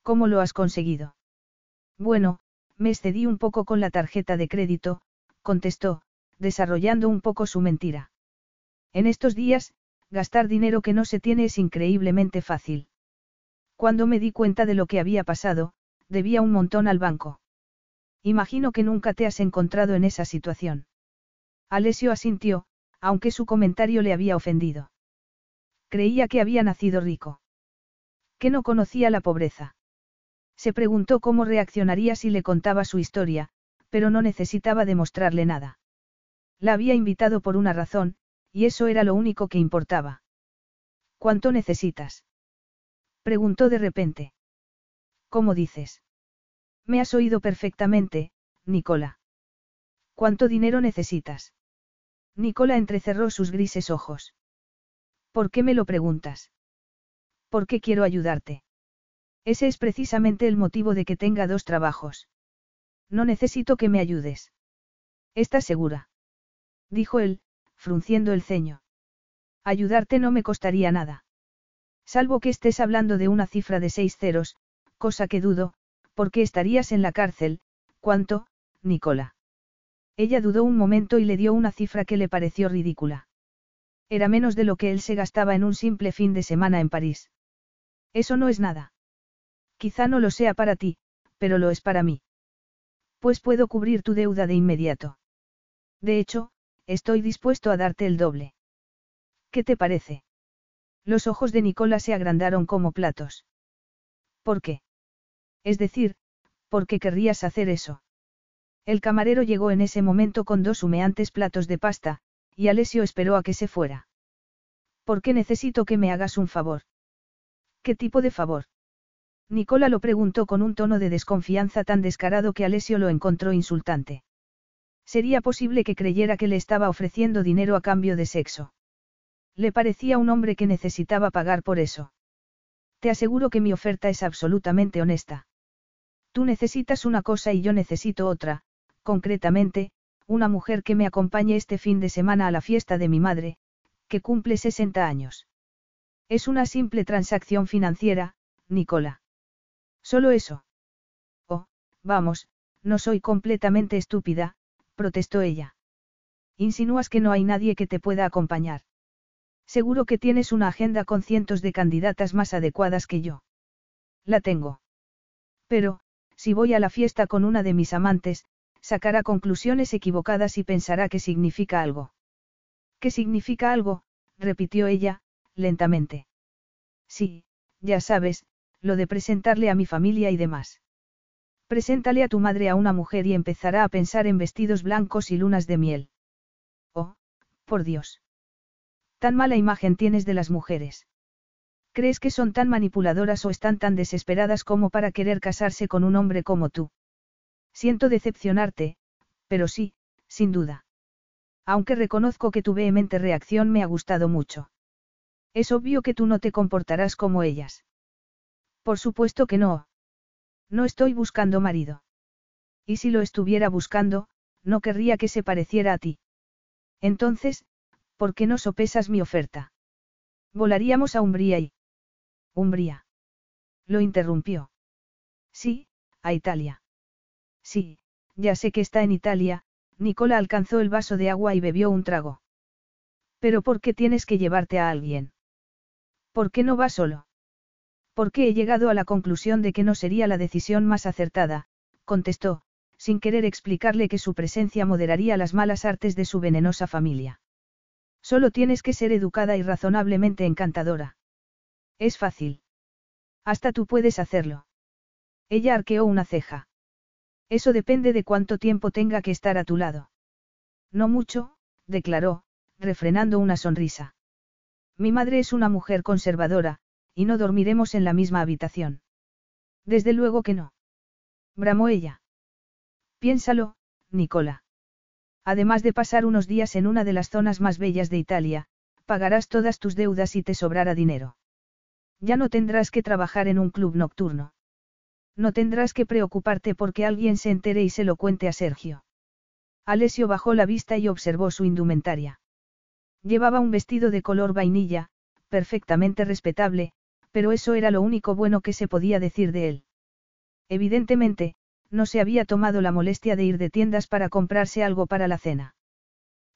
¿Cómo lo has conseguido? Bueno, me excedí un poco con la tarjeta de crédito, contestó, desarrollando un poco su mentira. En estos días, gastar dinero que no se tiene es increíblemente fácil. Cuando me di cuenta de lo que había pasado, debía un montón al banco. Imagino que nunca te has encontrado en esa situación. Alessio asintió, aunque su comentario le había ofendido. Creía que había nacido rico. Que no conocía la pobreza. Se preguntó cómo reaccionaría si le contaba su historia, pero no necesitaba demostrarle nada. La había invitado por una razón, y eso era lo único que importaba. ¿Cuánto necesitas? Preguntó de repente. ¿Cómo dices? Me has oído perfectamente, Nicola. ¿Cuánto dinero necesitas? Nicola entrecerró sus grises ojos. ¿Por qué me lo preguntas? ¿Por qué quiero ayudarte? Ese es precisamente el motivo de que tenga dos trabajos. No necesito que me ayudes. ¿Estás segura? Dijo él, frunciendo el ceño. Ayudarte no me costaría nada. Salvo que estés hablando de una cifra de seis ceros, cosa que dudo, porque estarías en la cárcel, ¿cuánto, Nicola? Ella dudó un momento y le dio una cifra que le pareció ridícula. Era menos de lo que él se gastaba en un simple fin de semana en París. Eso no es nada. Quizá no lo sea para ti, pero lo es para mí. Pues puedo cubrir tu deuda de inmediato. De hecho, estoy dispuesto a darte el doble. ¿Qué te parece? Los ojos de Nicola se agrandaron como platos. ¿Por qué? Es decir, ¿por qué querrías hacer eso? El camarero llegó en ese momento con dos humeantes platos de pasta, y Alessio esperó a que se fuera. ¿Por qué necesito que me hagas un favor? ¿Qué tipo de favor? Nicola lo preguntó con un tono de desconfianza tan descarado que Alessio lo encontró insultante. Sería posible que creyera que le estaba ofreciendo dinero a cambio de sexo. Le parecía un hombre que necesitaba pagar por eso. Te aseguro que mi oferta es absolutamente honesta. Tú necesitas una cosa y yo necesito otra, concretamente, una mujer que me acompañe este fin de semana a la fiesta de mi madre, que cumple 60 años. Es una simple transacción financiera, Nicola. Solo eso. Oh, vamos, no soy completamente estúpida, protestó ella. Insinúas que no hay nadie que te pueda acompañar. Seguro que tienes una agenda con cientos de candidatas más adecuadas que yo. La tengo. Pero, si voy a la fiesta con una de mis amantes, sacará conclusiones equivocadas y pensará que significa algo. ¿Qué significa algo? repitió ella, lentamente. Sí, ya sabes, lo de presentarle a mi familia y demás. Preséntale a tu madre a una mujer y empezará a pensar en vestidos blancos y lunas de miel. Oh, por Dios. Tan mala imagen tienes de las mujeres. ¿Crees que son tan manipuladoras o están tan desesperadas como para querer casarse con un hombre como tú? Siento decepcionarte, pero sí, sin duda. Aunque reconozco que tu vehemente reacción me ha gustado mucho. Es obvio que tú no te comportarás como ellas. Por supuesto que no. No estoy buscando marido. Y si lo estuviera buscando, no querría que se pareciera a ti. Entonces, ¿por qué no sopesas mi oferta? Volaríamos a Umbría y... Umbría. Lo interrumpió. Sí, a Italia. Sí, ya sé que está en Italia, Nicola alcanzó el vaso de agua y bebió un trago. Pero ¿por qué tienes que llevarte a alguien? ¿Por qué no vas solo? Porque he llegado a la conclusión de que no sería la decisión más acertada, contestó, sin querer explicarle que su presencia moderaría las malas artes de su venenosa familia. Solo tienes que ser educada y razonablemente encantadora. Es fácil. Hasta tú puedes hacerlo. Ella arqueó una ceja. Eso depende de cuánto tiempo tenga que estar a tu lado. No mucho, declaró, refrenando una sonrisa. Mi madre es una mujer conservadora, y no dormiremos en la misma habitación. Desde luego que no. Bramó ella. Piénsalo, Nicola. Además de pasar unos días en una de las zonas más bellas de Italia, pagarás todas tus deudas y te sobrará dinero. Ya no tendrás que trabajar en un club nocturno. No tendrás que preocuparte porque alguien se entere y se lo cuente a Sergio. Alessio bajó la vista y observó su indumentaria. Llevaba un vestido de color vainilla, perfectamente respetable, pero eso era lo único bueno que se podía decir de él. Evidentemente, no se había tomado la molestia de ir de tiendas para comprarse algo para la cena.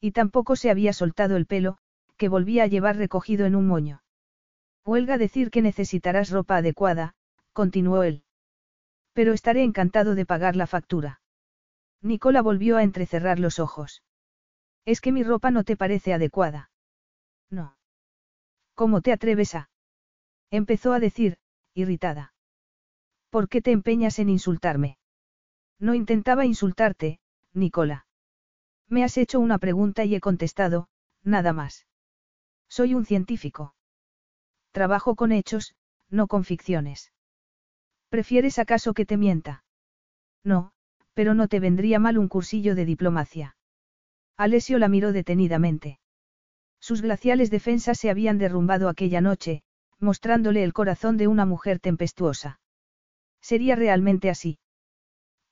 Y tampoco se había soltado el pelo, que volvía a llevar recogido en un moño. Huelga decir que necesitarás ropa adecuada, continuó él. Pero estaré encantado de pagar la factura. Nicola volvió a entrecerrar los ojos. Es que mi ropa no te parece adecuada. No. ¿Cómo te atreves a? Empezó a decir, irritada. ¿Por qué te empeñas en insultarme? No intentaba insultarte, Nicola. Me has hecho una pregunta y he contestado, nada más. Soy un científico. Trabajo con hechos, no con ficciones. ¿Prefieres acaso que te mienta? No, pero no te vendría mal un cursillo de diplomacia. Alessio la miró detenidamente. Sus glaciales defensas se habían derrumbado aquella noche, mostrándole el corazón de una mujer tempestuosa. Sería realmente así.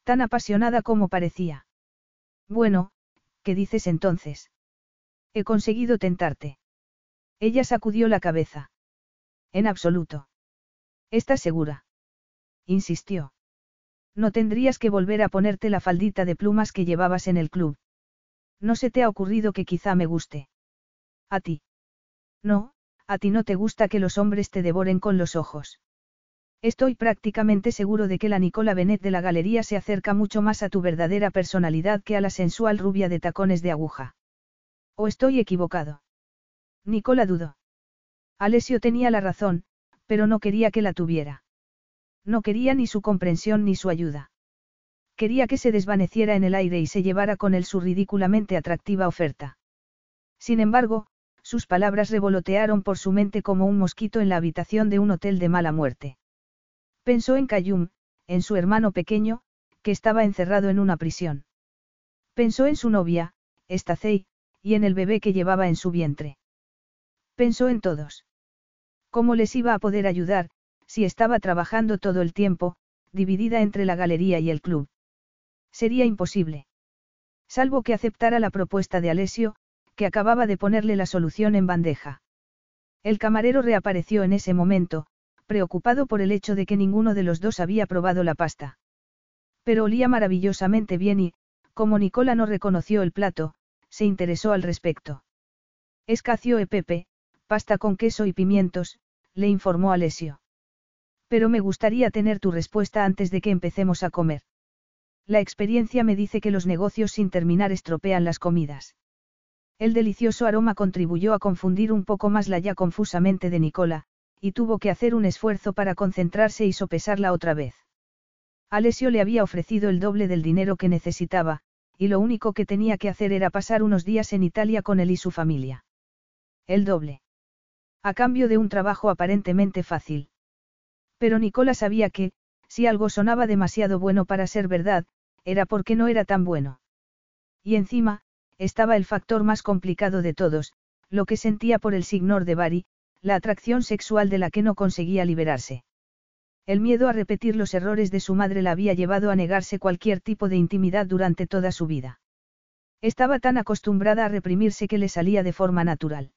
Tan apasionada como parecía. Bueno, ¿qué dices entonces? He conseguido tentarte. Ella sacudió la cabeza. En absoluto. ¿Estás segura? Insistió. No tendrías que volver a ponerte la faldita de plumas que llevabas en el club. ¿No se te ha ocurrido que quizá me guste? A ti. No, a ti no te gusta que los hombres te devoren con los ojos. Estoy prácticamente seguro de que la Nicola Benet de la galería se acerca mucho más a tu verdadera personalidad que a la sensual rubia de tacones de aguja. ¿O estoy equivocado? Nicola dudó. Alessio tenía la razón, pero no quería que la tuviera. No quería ni su comprensión ni su ayuda. Quería que se desvaneciera en el aire y se llevara con él su ridículamente atractiva oferta. Sin embargo, sus palabras revolotearon por su mente como un mosquito en la habitación de un hotel de mala muerte. Pensó en Cayum, en su hermano pequeño, que estaba encerrado en una prisión. Pensó en su novia, Estacey, y en el bebé que llevaba en su vientre. Pensó en todos. ¿Cómo les iba a poder ayudar, si estaba trabajando todo el tiempo, dividida entre la galería y el club? Sería imposible. Salvo que aceptara la propuesta de Alessio, que acababa de ponerle la solución en bandeja. El camarero reapareció en ese momento, preocupado por el hecho de que ninguno de los dos había probado la pasta. Pero olía maravillosamente bien y, como Nicola no reconoció el plato, se interesó al respecto. Escacio e pepe, pasta con queso y pimientos, le informó Alessio. Pero me gustaría tener tu respuesta antes de que empecemos a comer. La experiencia me dice que los negocios sin terminar estropean las comidas. El delicioso aroma contribuyó a confundir un poco más la ya confusamente de Nicola, y tuvo que hacer un esfuerzo para concentrarse y sopesarla otra vez. Alessio le había ofrecido el doble del dinero que necesitaba, y lo único que tenía que hacer era pasar unos días en Italia con él y su familia. El doble. A cambio de un trabajo aparentemente fácil. Pero Nicola sabía que, si algo sonaba demasiado bueno para ser verdad, era porque no era tan bueno. Y encima, estaba el factor más complicado de todos, lo que sentía por el signor de Bari, la atracción sexual de la que no conseguía liberarse. El miedo a repetir los errores de su madre la había llevado a negarse cualquier tipo de intimidad durante toda su vida. Estaba tan acostumbrada a reprimirse que le salía de forma natural.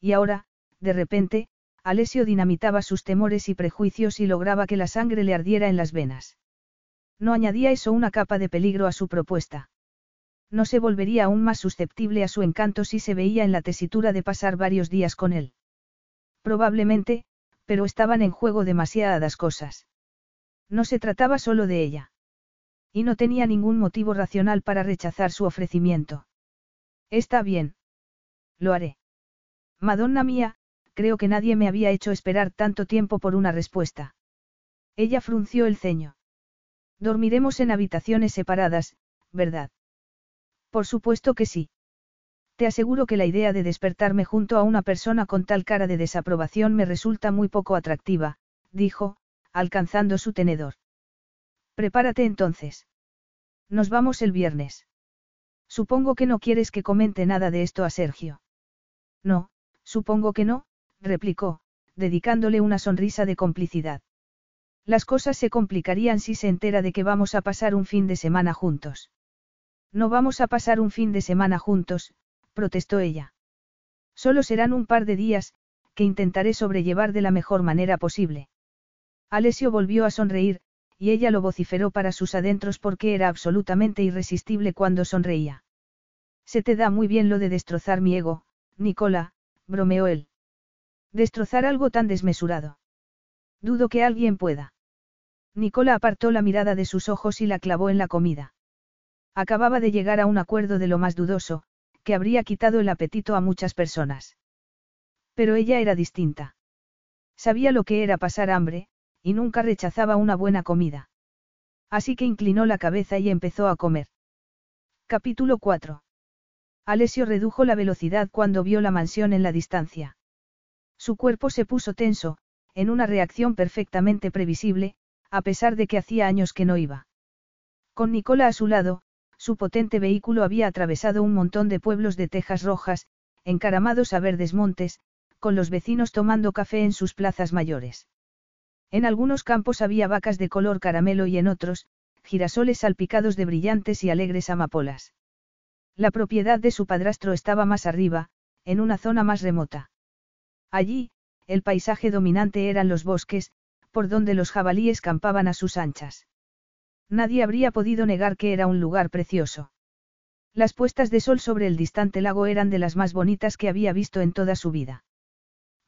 Y ahora, de repente, Alessio dinamitaba sus temores y prejuicios y lograba que la sangre le ardiera en las venas. No añadía eso una capa de peligro a su propuesta. No se volvería aún más susceptible a su encanto si se veía en la tesitura de pasar varios días con él. Probablemente, pero estaban en juego demasiadas cosas. No se trataba solo de ella. Y no tenía ningún motivo racional para rechazar su ofrecimiento. Está bien. Lo haré. Madonna mía, creo que nadie me había hecho esperar tanto tiempo por una respuesta. Ella frunció el ceño. Dormiremos en habitaciones separadas, ¿verdad? Por supuesto que sí. Te aseguro que la idea de despertarme junto a una persona con tal cara de desaprobación me resulta muy poco atractiva, dijo, alcanzando su tenedor. Prepárate entonces. Nos vamos el viernes. Supongo que no quieres que comente nada de esto a Sergio. No, supongo que no, replicó, dedicándole una sonrisa de complicidad. Las cosas se complicarían si se entera de que vamos a pasar un fin de semana juntos. No vamos a pasar un fin de semana juntos, protestó ella. Solo serán un par de días, que intentaré sobrellevar de la mejor manera posible. Alessio volvió a sonreír, y ella lo vociferó para sus adentros porque era absolutamente irresistible cuando sonreía. Se te da muy bien lo de destrozar mi ego, Nicola, bromeó él. Destrozar algo tan desmesurado. Dudo que alguien pueda. Nicola apartó la mirada de sus ojos y la clavó en la comida. Acababa de llegar a un acuerdo de lo más dudoso, que habría quitado el apetito a muchas personas. Pero ella era distinta. Sabía lo que era pasar hambre, y nunca rechazaba una buena comida. Así que inclinó la cabeza y empezó a comer. Capítulo 4. Alessio redujo la velocidad cuando vio la mansión en la distancia. Su cuerpo se puso tenso, en una reacción perfectamente previsible, a pesar de que hacía años que no iba. Con Nicola a su lado, su potente vehículo había atravesado un montón de pueblos de tejas rojas, encaramados a verdes montes, con los vecinos tomando café en sus plazas mayores. En algunos campos había vacas de color caramelo y en otros, girasoles salpicados de brillantes y alegres amapolas. La propiedad de su padrastro estaba más arriba, en una zona más remota. Allí, el paisaje dominante eran los bosques, por donde los jabalíes campaban a sus anchas. Nadie habría podido negar que era un lugar precioso. Las puestas de sol sobre el distante lago eran de las más bonitas que había visto en toda su vida.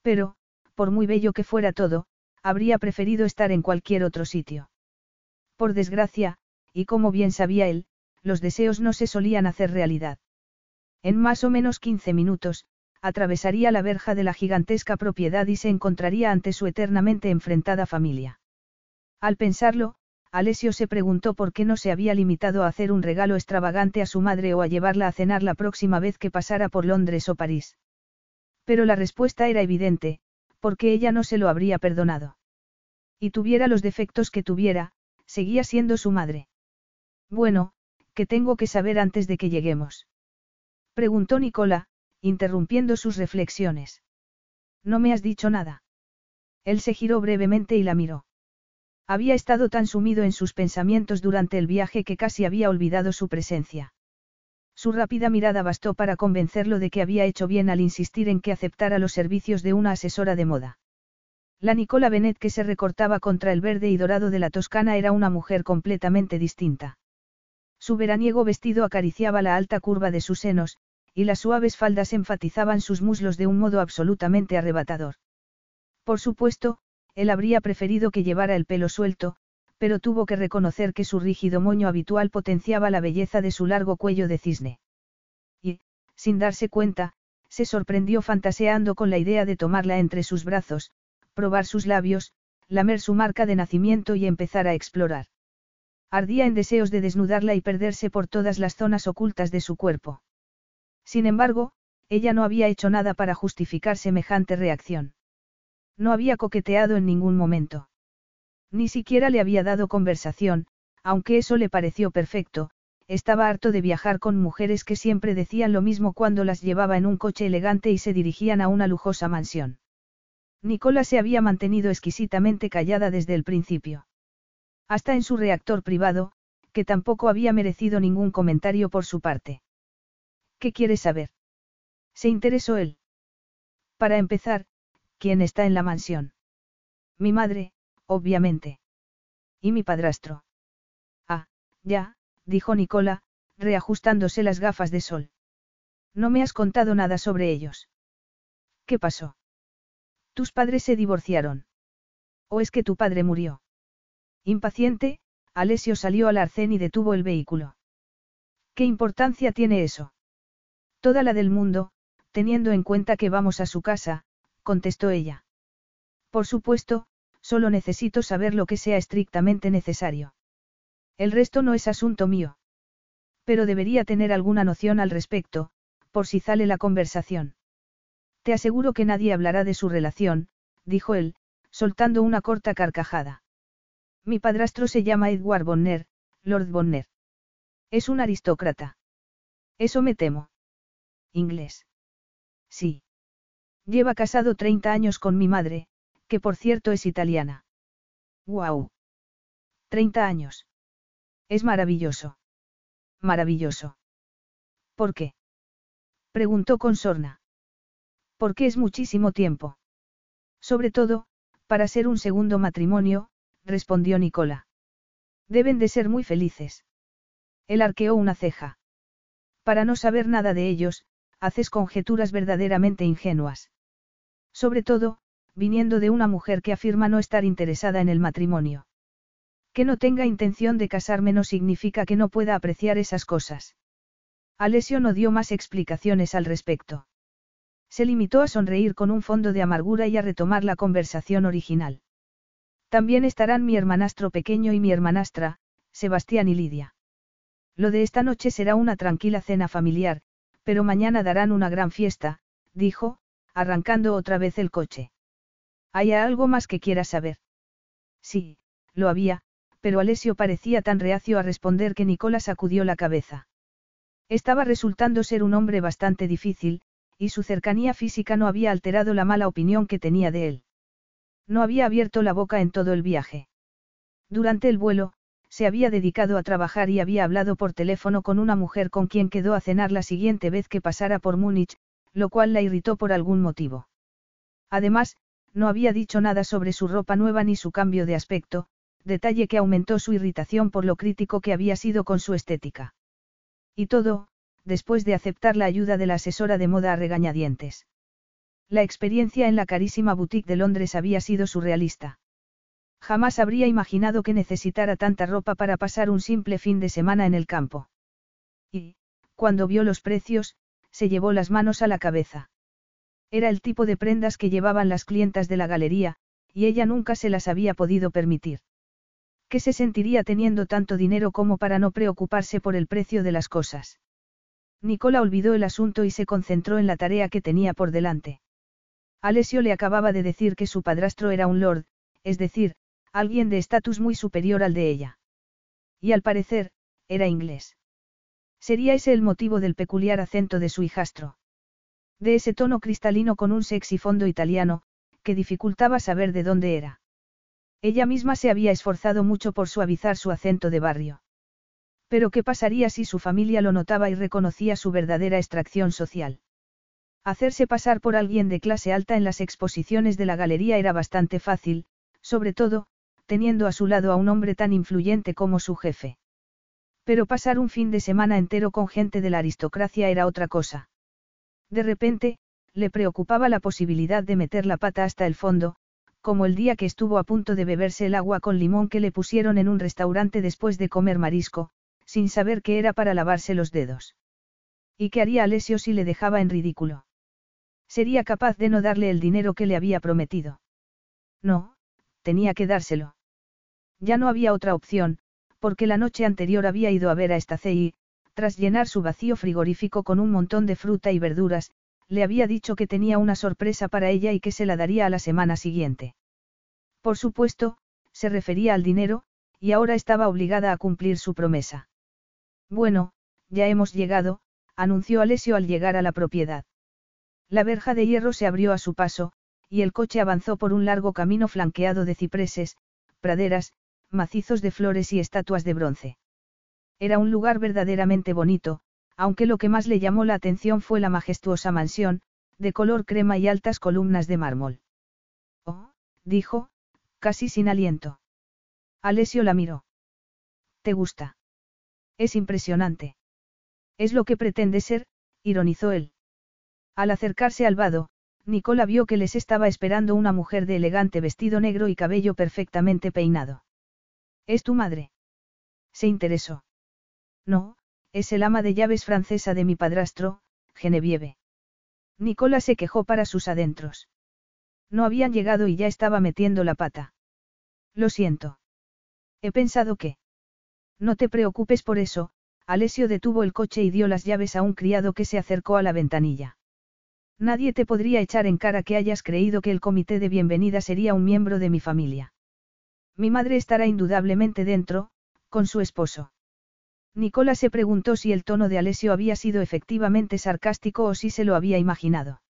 Pero, por muy bello que fuera todo, habría preferido estar en cualquier otro sitio. Por desgracia, y como bien sabía él, los deseos no se solían hacer realidad. En más o menos 15 minutos, atravesaría la verja de la gigantesca propiedad y se encontraría ante su eternamente enfrentada familia. Al pensarlo, Alessio se preguntó por qué no se había limitado a hacer un regalo extravagante a su madre o a llevarla a cenar la próxima vez que pasara por Londres o París. Pero la respuesta era evidente, porque ella no se lo habría perdonado. Y tuviera los defectos que tuviera, seguía siendo su madre. Bueno, ¿qué tengo que saber antes de que lleguemos? Preguntó Nicola, interrumpiendo sus reflexiones. No me has dicho nada. Él se giró brevemente y la miró. Había estado tan sumido en sus pensamientos durante el viaje que casi había olvidado su presencia. Su rápida mirada bastó para convencerlo de que había hecho bien al insistir en que aceptara los servicios de una asesora de moda. La Nicola Benet que se recortaba contra el verde y dorado de la Toscana era una mujer completamente distinta. Su veraniego vestido acariciaba la alta curva de sus senos, y las suaves faldas enfatizaban sus muslos de un modo absolutamente arrebatador. Por supuesto, él habría preferido que llevara el pelo suelto, pero tuvo que reconocer que su rígido moño habitual potenciaba la belleza de su largo cuello de cisne. Y, sin darse cuenta, se sorprendió fantaseando con la idea de tomarla entre sus brazos, probar sus labios, lamer su marca de nacimiento y empezar a explorar. Ardía en deseos de desnudarla y perderse por todas las zonas ocultas de su cuerpo. Sin embargo, ella no había hecho nada para justificar semejante reacción. No había coqueteado en ningún momento. Ni siquiera le había dado conversación, aunque eso le pareció perfecto, estaba harto de viajar con mujeres que siempre decían lo mismo cuando las llevaba en un coche elegante y se dirigían a una lujosa mansión. Nicola se había mantenido exquisitamente callada desde el principio. Hasta en su reactor privado, que tampoco había merecido ningún comentario por su parte. ¿Qué quieres saber? Se interesó él. Para empezar, ¿Quién está en la mansión? Mi madre, obviamente. ¿Y mi padrastro? Ah, ya, dijo Nicola, reajustándose las gafas de sol. No me has contado nada sobre ellos. ¿Qué pasó? Tus padres se divorciaron. ¿O es que tu padre murió? Impaciente, Alessio salió al arcén y detuvo el vehículo. ¿Qué importancia tiene eso? Toda la del mundo, teniendo en cuenta que vamos a su casa, contestó ella. Por supuesto, solo necesito saber lo que sea estrictamente necesario. El resto no es asunto mío. Pero debería tener alguna noción al respecto, por si sale la conversación. Te aseguro que nadie hablará de su relación, dijo él, soltando una corta carcajada. Mi padrastro se llama Edward Bonner, Lord Bonner. Es un aristócrata. Eso me temo. Inglés. Sí. Lleva casado 30 años con mi madre, que por cierto es italiana. ¡Guau! 30 años. Es maravilloso. Maravilloso. ¿Por qué? Preguntó con sorna. Porque es muchísimo tiempo. Sobre todo, para ser un segundo matrimonio, respondió Nicola. Deben de ser muy felices. Él arqueó una ceja. Para no saber nada de ellos, haces conjeturas verdaderamente ingenuas. Sobre todo, viniendo de una mujer que afirma no estar interesada en el matrimonio. Que no tenga intención de casarme no significa que no pueda apreciar esas cosas. Alessio no dio más explicaciones al respecto. Se limitó a sonreír con un fondo de amargura y a retomar la conversación original. También estarán mi hermanastro pequeño y mi hermanastra, Sebastián y Lidia. Lo de esta noche será una tranquila cena familiar, pero mañana darán una gran fiesta, dijo, arrancando otra vez el coche. ¿Hay algo más que quieras saber? Sí, lo había, pero Alessio parecía tan reacio a responder que Nicola sacudió la cabeza. Estaba resultando ser un hombre bastante difícil, y su cercanía física no había alterado la mala opinión que tenía de él. No había abierto la boca en todo el viaje. Durante el vuelo, se había dedicado a trabajar y había hablado por teléfono con una mujer con quien quedó a cenar la siguiente vez que pasara por Múnich, lo cual la irritó por algún motivo. Además, no había dicho nada sobre su ropa nueva ni su cambio de aspecto, detalle que aumentó su irritación por lo crítico que había sido con su estética. Y todo, después de aceptar la ayuda de la asesora de moda a regañadientes. La experiencia en la carísima boutique de Londres había sido surrealista. Jamás habría imaginado que necesitara tanta ropa para pasar un simple fin de semana en el campo. Y, cuando vio los precios, se llevó las manos a la cabeza. Era el tipo de prendas que llevaban las clientas de la galería, y ella nunca se las había podido permitir. ¿Qué se sentiría teniendo tanto dinero como para no preocuparse por el precio de las cosas? Nicola olvidó el asunto y se concentró en la tarea que tenía por delante. Alessio le acababa de decir que su padrastro era un lord, es decir, alguien de estatus muy superior al de ella. Y al parecer, era inglés. Sería ese el motivo del peculiar acento de su hijastro. De ese tono cristalino con un sexy fondo italiano, que dificultaba saber de dónde era. Ella misma se había esforzado mucho por suavizar su acento de barrio. Pero ¿qué pasaría si su familia lo notaba y reconocía su verdadera extracción social? Hacerse pasar por alguien de clase alta en las exposiciones de la galería era bastante fácil, sobre todo, teniendo a su lado a un hombre tan influyente como su jefe. Pero pasar un fin de semana entero con gente de la aristocracia era otra cosa. De repente, le preocupaba la posibilidad de meter la pata hasta el fondo, como el día que estuvo a punto de beberse el agua con limón que le pusieron en un restaurante después de comer marisco, sin saber que era para lavarse los dedos. ¿Y qué haría Alessio si le dejaba en ridículo? Sería capaz de no darle el dinero que le había prometido. No, tenía que dárselo. Ya no había otra opción, porque la noche anterior había ido a ver a Estacé y, tras llenar su vacío frigorífico con un montón de fruta y verduras, le había dicho que tenía una sorpresa para ella y que se la daría a la semana siguiente. Por supuesto, se refería al dinero, y ahora estaba obligada a cumplir su promesa. Bueno, ya hemos llegado, anunció Alessio al llegar a la propiedad. La verja de hierro se abrió a su paso, y el coche avanzó por un largo camino flanqueado de cipreses, praderas, macizos de flores y estatuas de bronce. Era un lugar verdaderamente bonito, aunque lo que más le llamó la atención fue la majestuosa mansión, de color crema y altas columnas de mármol. Oh, dijo, casi sin aliento. Alessio la miró. ¿Te gusta? Es impresionante. Es lo que pretende ser, ironizó él. Al acercarse al vado, Nicola vio que les estaba esperando una mujer de elegante vestido negro y cabello perfectamente peinado. ¿Es tu madre? Se interesó. No, es el ama de llaves francesa de mi padrastro, Genevieve. Nicola se quejó para sus adentros. No habían llegado y ya estaba metiendo la pata. Lo siento. He pensado que. No te preocupes por eso, Alessio detuvo el coche y dio las llaves a un criado que se acercó a la ventanilla. Nadie te podría echar en cara que hayas creído que el comité de bienvenida sería un miembro de mi familia. Mi madre estará indudablemente dentro, con su esposo. Nicola se preguntó si el tono de Alessio había sido efectivamente sarcástico o si se lo había imaginado.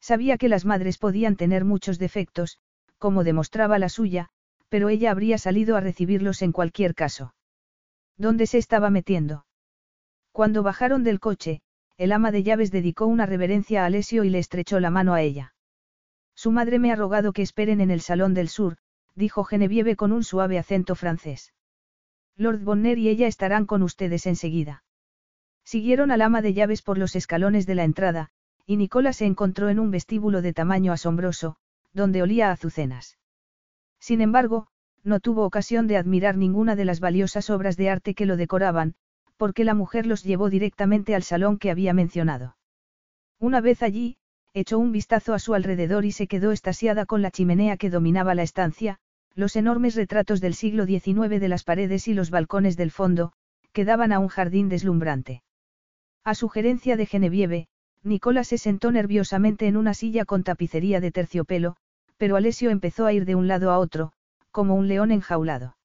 Sabía que las madres podían tener muchos defectos, como demostraba la suya, pero ella habría salido a recibirlos en cualquier caso. ¿Dónde se estaba metiendo? Cuando bajaron del coche, el ama de llaves dedicó una reverencia a Alessio y le estrechó la mano a ella. Su madre me ha rogado que esperen en el Salón del Sur, dijo Genevieve con un suave acento francés. Lord Bonner y ella estarán con ustedes enseguida. Siguieron al ama de llaves por los escalones de la entrada, y Nicola se encontró en un vestíbulo de tamaño asombroso, donde olía a azucenas. Sin embargo, no tuvo ocasión de admirar ninguna de las valiosas obras de arte que lo decoraban, porque la mujer los llevó directamente al salón que había mencionado. Una vez allí, echó un vistazo a su alrededor y se quedó estasiada con la chimenea que dominaba la estancia, los enormes retratos del siglo XIX de las paredes y los balcones del fondo, que daban a un jardín deslumbrante. A sugerencia de Genevieve, Nicola se sentó nerviosamente en una silla con tapicería de terciopelo, pero Alessio empezó a ir de un lado a otro, como un león enjaulado.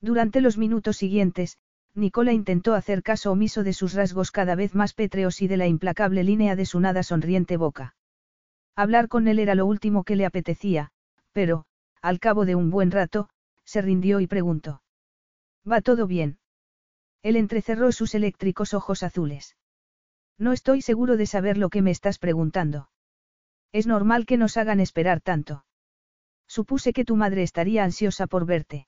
Durante los minutos siguientes, Nicola intentó hacer caso omiso de sus rasgos cada vez más pétreos y de la implacable línea de su nada sonriente boca. Hablar con él era lo último que le apetecía, pero, al cabo de un buen rato, se rindió y preguntó. ¿Va todo bien? Él entrecerró sus eléctricos ojos azules. No estoy seguro de saber lo que me estás preguntando. Es normal que nos hagan esperar tanto. Supuse que tu madre estaría ansiosa por verte.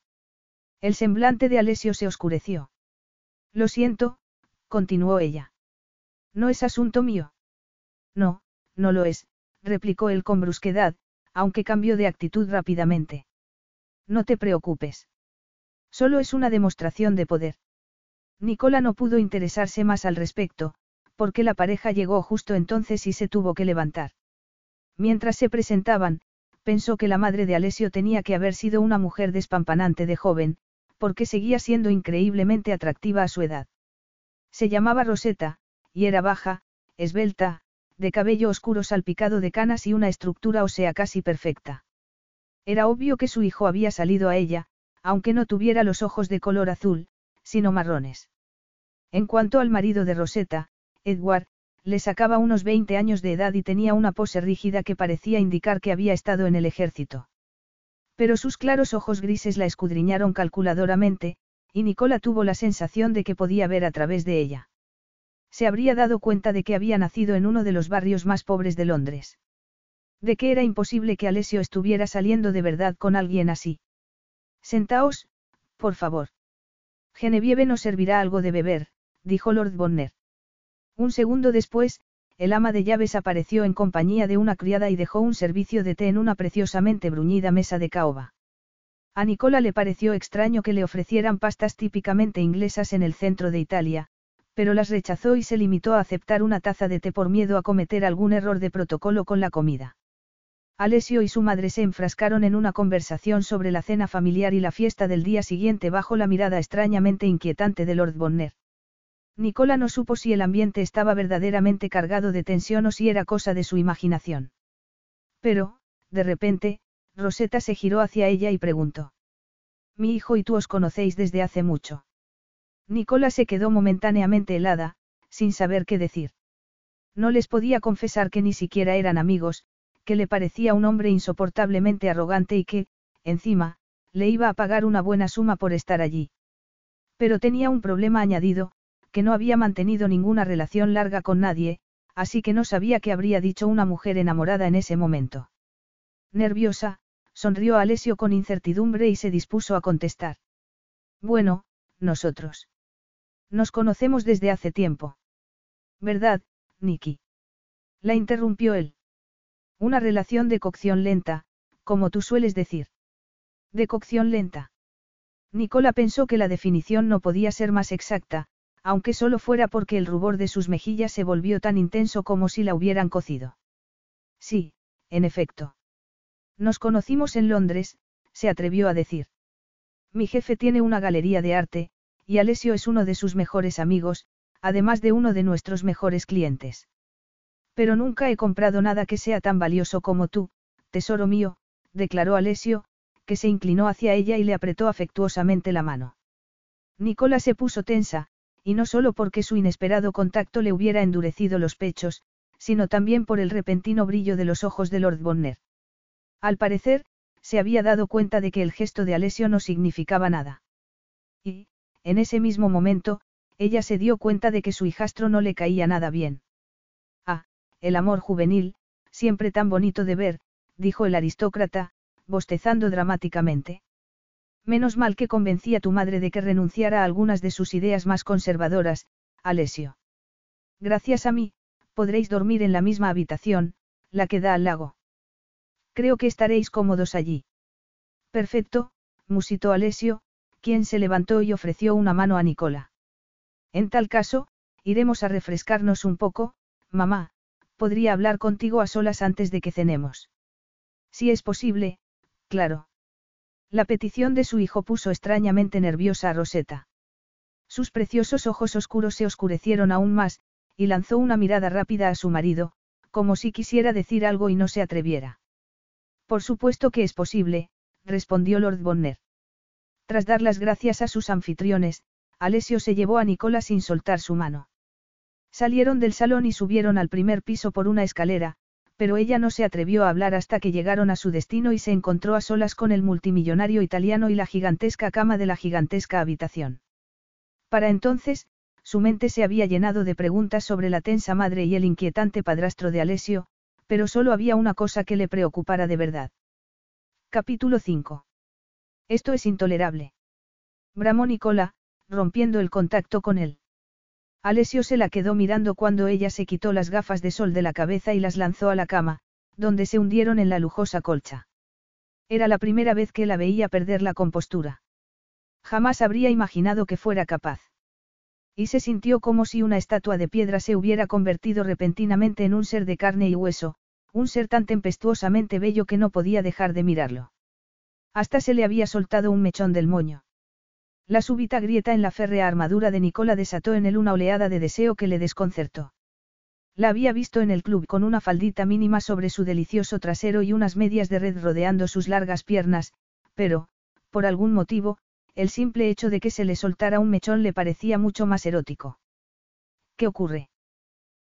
El semblante de Alessio se oscureció. Lo siento, continuó ella. No es asunto mío. No, no lo es, replicó él con brusquedad, aunque cambió de actitud rápidamente. No te preocupes. Solo es una demostración de poder. Nicola no pudo interesarse más al respecto, porque la pareja llegó justo entonces y se tuvo que levantar. Mientras se presentaban, pensó que la madre de Alessio tenía que haber sido una mujer despampanante de joven, porque seguía siendo increíblemente atractiva a su edad. Se llamaba Rosetta, y era baja, esbelta, de cabello oscuro salpicado de canas y una estructura ósea casi perfecta. Era obvio que su hijo había salido a ella, aunque no tuviera los ojos de color azul, sino marrones. En cuanto al marido de Rosetta, Edward, le sacaba unos 20 años de edad y tenía una pose rígida que parecía indicar que había estado en el ejército. Pero sus claros ojos grises la escudriñaron calculadoramente, y Nicola tuvo la sensación de que podía ver a través de ella. Se habría dado cuenta de que había nacido en uno de los barrios más pobres de Londres. De que era imposible que Alessio estuviera saliendo de verdad con alguien así. Sentaos, por favor. Genevieve nos servirá algo de beber, dijo Lord Bonner. Un segundo después, el ama de llaves apareció en compañía de una criada y dejó un servicio de té en una preciosamente bruñida mesa de caoba. A Nicola le pareció extraño que le ofrecieran pastas típicamente inglesas en el centro de Italia, pero las rechazó y se limitó a aceptar una taza de té por miedo a cometer algún error de protocolo con la comida. Alessio y su madre se enfrascaron en una conversación sobre la cena familiar y la fiesta del día siguiente bajo la mirada extrañamente inquietante de Lord Bonner. Nicola no supo si el ambiente estaba verdaderamente cargado de tensión o si era cosa de su imaginación. Pero, de repente, Rosetta se giró hacia ella y preguntó. Mi hijo y tú os conocéis desde hace mucho. Nicola se quedó momentáneamente helada, sin saber qué decir. No les podía confesar que ni siquiera eran amigos, que le parecía un hombre insoportablemente arrogante y que, encima, le iba a pagar una buena suma por estar allí. Pero tenía un problema añadido, que no había mantenido ninguna relación larga con nadie, así que no sabía qué habría dicho una mujer enamorada en ese momento. Nerviosa, sonrió Alessio con incertidumbre y se dispuso a contestar. Bueno, nosotros. Nos conocemos desde hace tiempo. ¿Verdad, Nicky? La interrumpió él. Una relación de cocción lenta, como tú sueles decir. De cocción lenta. Nicola pensó que la definición no podía ser más exacta, aunque solo fuera porque el rubor de sus mejillas se volvió tan intenso como si la hubieran cocido. Sí, en efecto. Nos conocimos en Londres, se atrevió a decir. Mi jefe tiene una galería de arte, y Alessio es uno de sus mejores amigos, además de uno de nuestros mejores clientes. Pero nunca he comprado nada que sea tan valioso como tú, tesoro mío, declaró Alessio, que se inclinó hacia ella y le apretó afectuosamente la mano. Nicola se puso tensa, y no solo porque su inesperado contacto le hubiera endurecido los pechos, sino también por el repentino brillo de los ojos de Lord Bonner. Al parecer, se había dado cuenta de que el gesto de Alessio no significaba nada. Y, en ese mismo momento, ella se dio cuenta de que su hijastro no le caía nada bien. Ah, el amor juvenil, siempre tan bonito de ver, dijo el aristócrata, bostezando dramáticamente. Menos mal que convencí a tu madre de que renunciara a algunas de sus ideas más conservadoras, Alessio. Gracias a mí, podréis dormir en la misma habitación, la que da al lago. Creo que estaréis cómodos allí. Perfecto, musitó Alessio, quien se levantó y ofreció una mano a Nicola. En tal caso, iremos a refrescarnos un poco, mamá, podría hablar contigo a solas antes de que cenemos. Si es posible, claro. La petición de su hijo puso extrañamente nerviosa a Rosetta. Sus preciosos ojos oscuros se oscurecieron aún más, y lanzó una mirada rápida a su marido, como si quisiera decir algo y no se atreviera. Por supuesto que es posible, respondió Lord Bonner. Tras dar las gracias a sus anfitriones, Alessio se llevó a Nicola sin soltar su mano. Salieron del salón y subieron al primer piso por una escalera, pero ella no se atrevió a hablar hasta que llegaron a su destino y se encontró a solas con el multimillonario italiano y la gigantesca cama de la gigantesca habitación. Para entonces, su mente se había llenado de preguntas sobre la tensa madre y el inquietante padrastro de Alessio, pero solo había una cosa que le preocupara de verdad. Capítulo 5. Esto es intolerable. Bramó Nicola, rompiendo el contacto con él. Alessio se la quedó mirando cuando ella se quitó las gafas de sol de la cabeza y las lanzó a la cama, donde se hundieron en la lujosa colcha. Era la primera vez que la veía perder la compostura. Jamás habría imaginado que fuera capaz. Y se sintió como si una estatua de piedra se hubiera convertido repentinamente en un ser de carne y hueso, un ser tan tempestuosamente bello que no podía dejar de mirarlo. Hasta se le había soltado un mechón del moño. La súbita grieta en la férrea armadura de Nicola desató en él una oleada de deseo que le desconcertó. La había visto en el club con una faldita mínima sobre su delicioso trasero y unas medias de red rodeando sus largas piernas, pero, por algún motivo, el simple hecho de que se le soltara un mechón le parecía mucho más erótico. ¿Qué ocurre?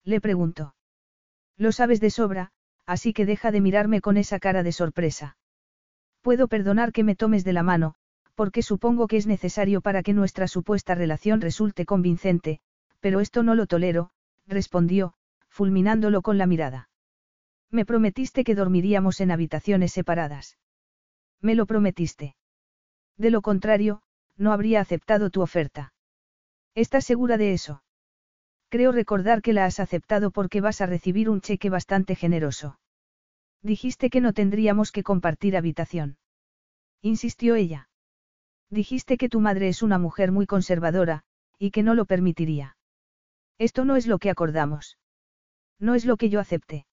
Le preguntó. Lo sabes de sobra, así que deja de mirarme con esa cara de sorpresa. Puedo perdonar que me tomes de la mano, porque supongo que es necesario para que nuestra supuesta relación resulte convincente, pero esto no lo tolero, respondió, fulminándolo con la mirada. Me prometiste que dormiríamos en habitaciones separadas. Me lo prometiste. De lo contrario, no habría aceptado tu oferta. ¿Estás segura de eso? Creo recordar que la has aceptado porque vas a recibir un cheque bastante generoso. Dijiste que no tendríamos que compartir habitación. Insistió ella. Dijiste que tu madre es una mujer muy conservadora, y que no lo permitiría. Esto no es lo que acordamos. No es lo que yo acepté.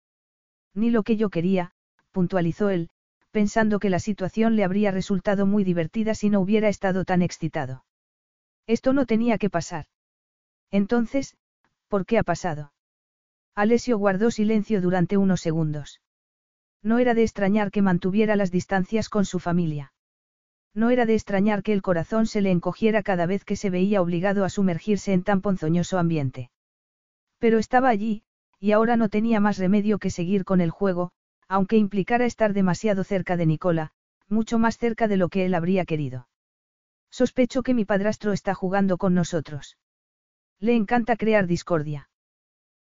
Ni lo que yo quería, puntualizó él, pensando que la situación le habría resultado muy divertida si no hubiera estado tan excitado. Esto no tenía que pasar. Entonces, ¿por qué ha pasado? Alessio guardó silencio durante unos segundos. No era de extrañar que mantuviera las distancias con su familia. No era de extrañar que el corazón se le encogiera cada vez que se veía obligado a sumergirse en tan ponzoñoso ambiente. Pero estaba allí, y ahora no tenía más remedio que seguir con el juego, aunque implicara estar demasiado cerca de Nicola, mucho más cerca de lo que él habría querido. Sospecho que mi padrastro está jugando con nosotros. Le encanta crear discordia.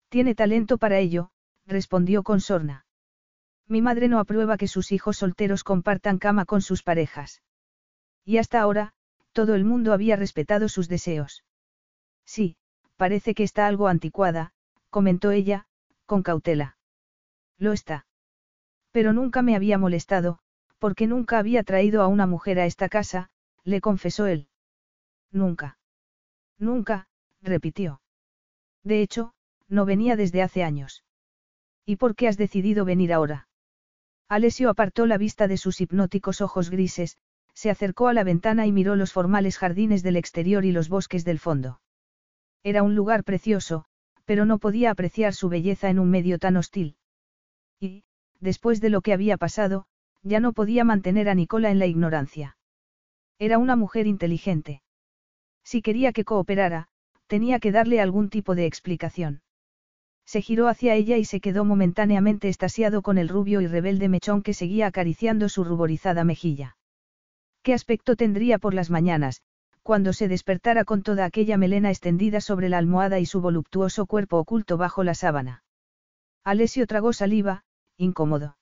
Tiene talento para ello, respondió con sorna. Mi madre no aprueba que sus hijos solteros compartan cama con sus parejas. Y hasta ahora, todo el mundo había respetado sus deseos. Sí, parece que está algo anticuada, comentó ella, con cautela. Lo está. Pero nunca me había molestado, porque nunca había traído a una mujer a esta casa, le confesó él. Nunca. Nunca, repitió. De hecho, no venía desde hace años. ¿Y por qué has decidido venir ahora? Alessio apartó la vista de sus hipnóticos ojos grises, se acercó a la ventana y miró los formales jardines del exterior y los bosques del fondo. Era un lugar precioso, pero no podía apreciar su belleza en un medio tan hostil. Y, después de lo que había pasado, ya no podía mantener a Nicola en la ignorancia. Era una mujer inteligente. Si quería que cooperara, tenía que darle algún tipo de explicación. Se giró hacia ella y se quedó momentáneamente estasiado con el rubio y rebelde mechón que seguía acariciando su ruborizada mejilla. ¿Qué aspecto tendría por las mañanas, cuando se despertara con toda aquella melena extendida sobre la almohada y su voluptuoso cuerpo oculto bajo la sábana? Alessio tragó saliva, incómodo.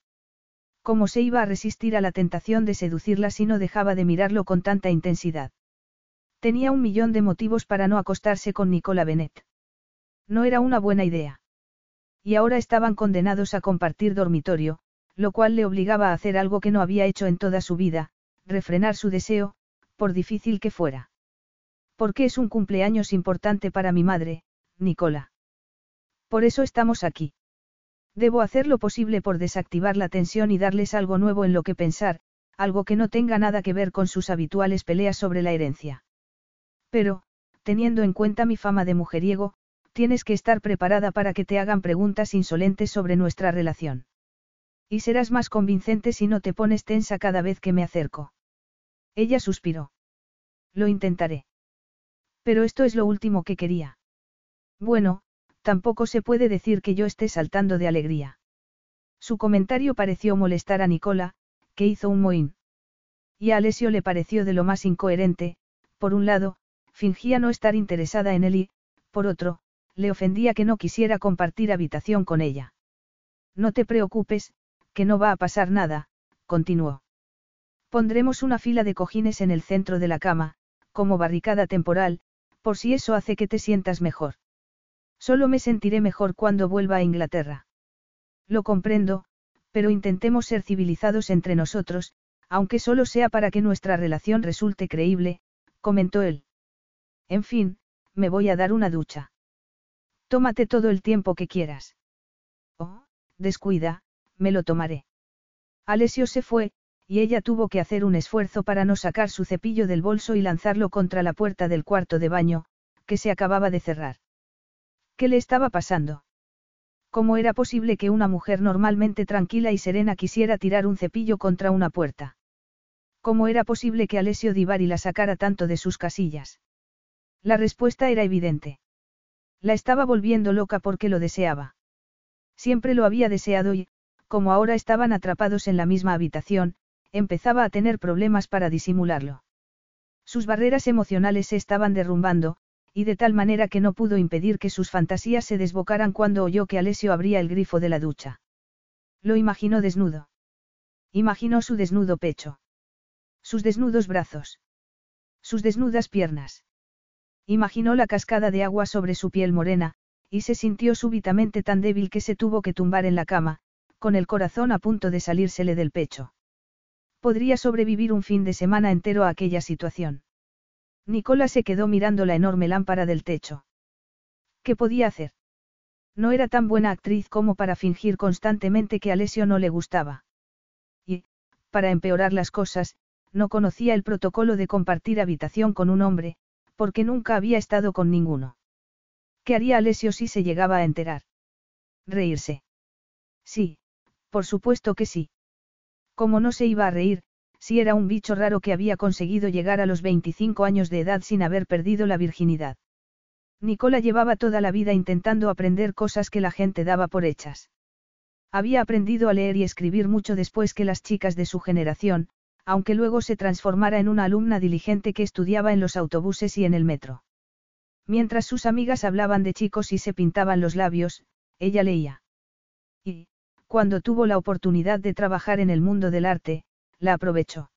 ¿Cómo se iba a resistir a la tentación de seducirla si no dejaba de mirarlo con tanta intensidad? Tenía un millón de motivos para no acostarse con Nicola Bennett. No era una buena idea. Y ahora estaban condenados a compartir dormitorio, lo cual le obligaba a hacer algo que no había hecho en toda su vida, refrenar su deseo, por difícil que fuera. Porque es un cumpleaños importante para mi madre, Nicola. Por eso estamos aquí. Debo hacer lo posible por desactivar la tensión y darles algo nuevo en lo que pensar, algo que no tenga nada que ver con sus habituales peleas sobre la herencia. Pero, teniendo en cuenta mi fama de mujeriego, tienes que estar preparada para que te hagan preguntas insolentes sobre nuestra relación. Y serás más convincente si no te pones tensa cada vez que me acerco. Ella suspiró. Lo intentaré. Pero esto es lo último que quería. Bueno, tampoco se puede decir que yo esté saltando de alegría. Su comentario pareció molestar a Nicola, que hizo un mohín. Y a Alessio le pareció de lo más incoherente, por un lado, fingía no estar interesada en él y, por otro, le ofendía que no quisiera compartir habitación con ella. No te preocupes, que no va a pasar nada, continuó. Pondremos una fila de cojines en el centro de la cama, como barricada temporal, por si eso hace que te sientas mejor. Solo me sentiré mejor cuando vuelva a Inglaterra. Lo comprendo, pero intentemos ser civilizados entre nosotros, aunque solo sea para que nuestra relación resulte creíble, comentó él. En fin, me voy a dar una ducha. Tómate todo el tiempo que quieras. Oh, descuida, me lo tomaré. Alessio se fue, y ella tuvo que hacer un esfuerzo para no sacar su cepillo del bolso y lanzarlo contra la puerta del cuarto de baño, que se acababa de cerrar. ¿Qué le estaba pasando? ¿Cómo era posible que una mujer normalmente tranquila y serena quisiera tirar un cepillo contra una puerta? ¿Cómo era posible que Alessio Divari la sacara tanto de sus casillas? La respuesta era evidente. La estaba volviendo loca porque lo deseaba. Siempre lo había deseado y, como ahora estaban atrapados en la misma habitación, empezaba a tener problemas para disimularlo. Sus barreras emocionales se estaban derrumbando, y de tal manera que no pudo impedir que sus fantasías se desbocaran cuando oyó que Alessio abría el grifo de la ducha. Lo imaginó desnudo. Imaginó su desnudo pecho. Sus desnudos brazos. Sus desnudas piernas. Imaginó la cascada de agua sobre su piel morena, y se sintió súbitamente tan débil que se tuvo que tumbar en la cama, con el corazón a punto de salírsele del pecho. Podría sobrevivir un fin de semana entero a aquella situación. Nicola se quedó mirando la enorme lámpara del techo. ¿Qué podía hacer? No era tan buena actriz como para fingir constantemente que Alessio no le gustaba. Y, para empeorar las cosas, no conocía el protocolo de compartir habitación con un hombre, porque nunca había estado con ninguno. ¿Qué haría Alessio si se llegaba a enterar? Reírse. Sí, por supuesto que sí. Como no se iba a reír, si era un bicho raro que había conseguido llegar a los 25 años de edad sin haber perdido la virginidad. Nicola llevaba toda la vida intentando aprender cosas que la gente daba por hechas. Había aprendido a leer y escribir mucho después que las chicas de su generación, aunque luego se transformara en una alumna diligente que estudiaba en los autobuses y en el metro. Mientras sus amigas hablaban de chicos y se pintaban los labios, ella leía. Y, cuando tuvo la oportunidad de trabajar en el mundo del arte, la aprovechó.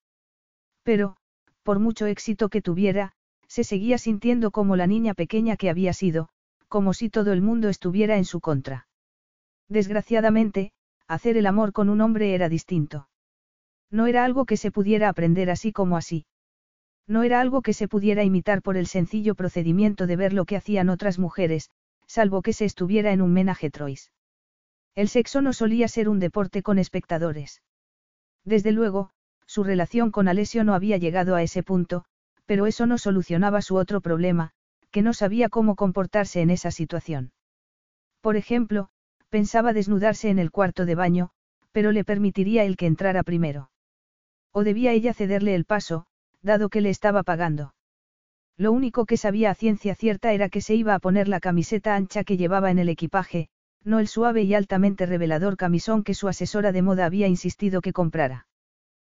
Pero, por mucho éxito que tuviera, se seguía sintiendo como la niña pequeña que había sido, como si todo el mundo estuviera en su contra. Desgraciadamente, hacer el amor con un hombre era distinto. No era algo que se pudiera aprender así como así. No era algo que se pudiera imitar por el sencillo procedimiento de ver lo que hacían otras mujeres, salvo que se estuviera en un menaje Trois. El sexo no solía ser un deporte con espectadores. Desde luego, su relación con Alessio no había llegado a ese punto, pero eso no solucionaba su otro problema, que no sabía cómo comportarse en esa situación. Por ejemplo, pensaba desnudarse en el cuarto de baño, pero le permitiría el que entrara primero. O debía ella cederle el paso, dado que le estaba pagando. Lo único que sabía a ciencia cierta era que se iba a poner la camiseta ancha que llevaba en el equipaje, no el suave y altamente revelador camisón que su asesora de moda había insistido que comprara.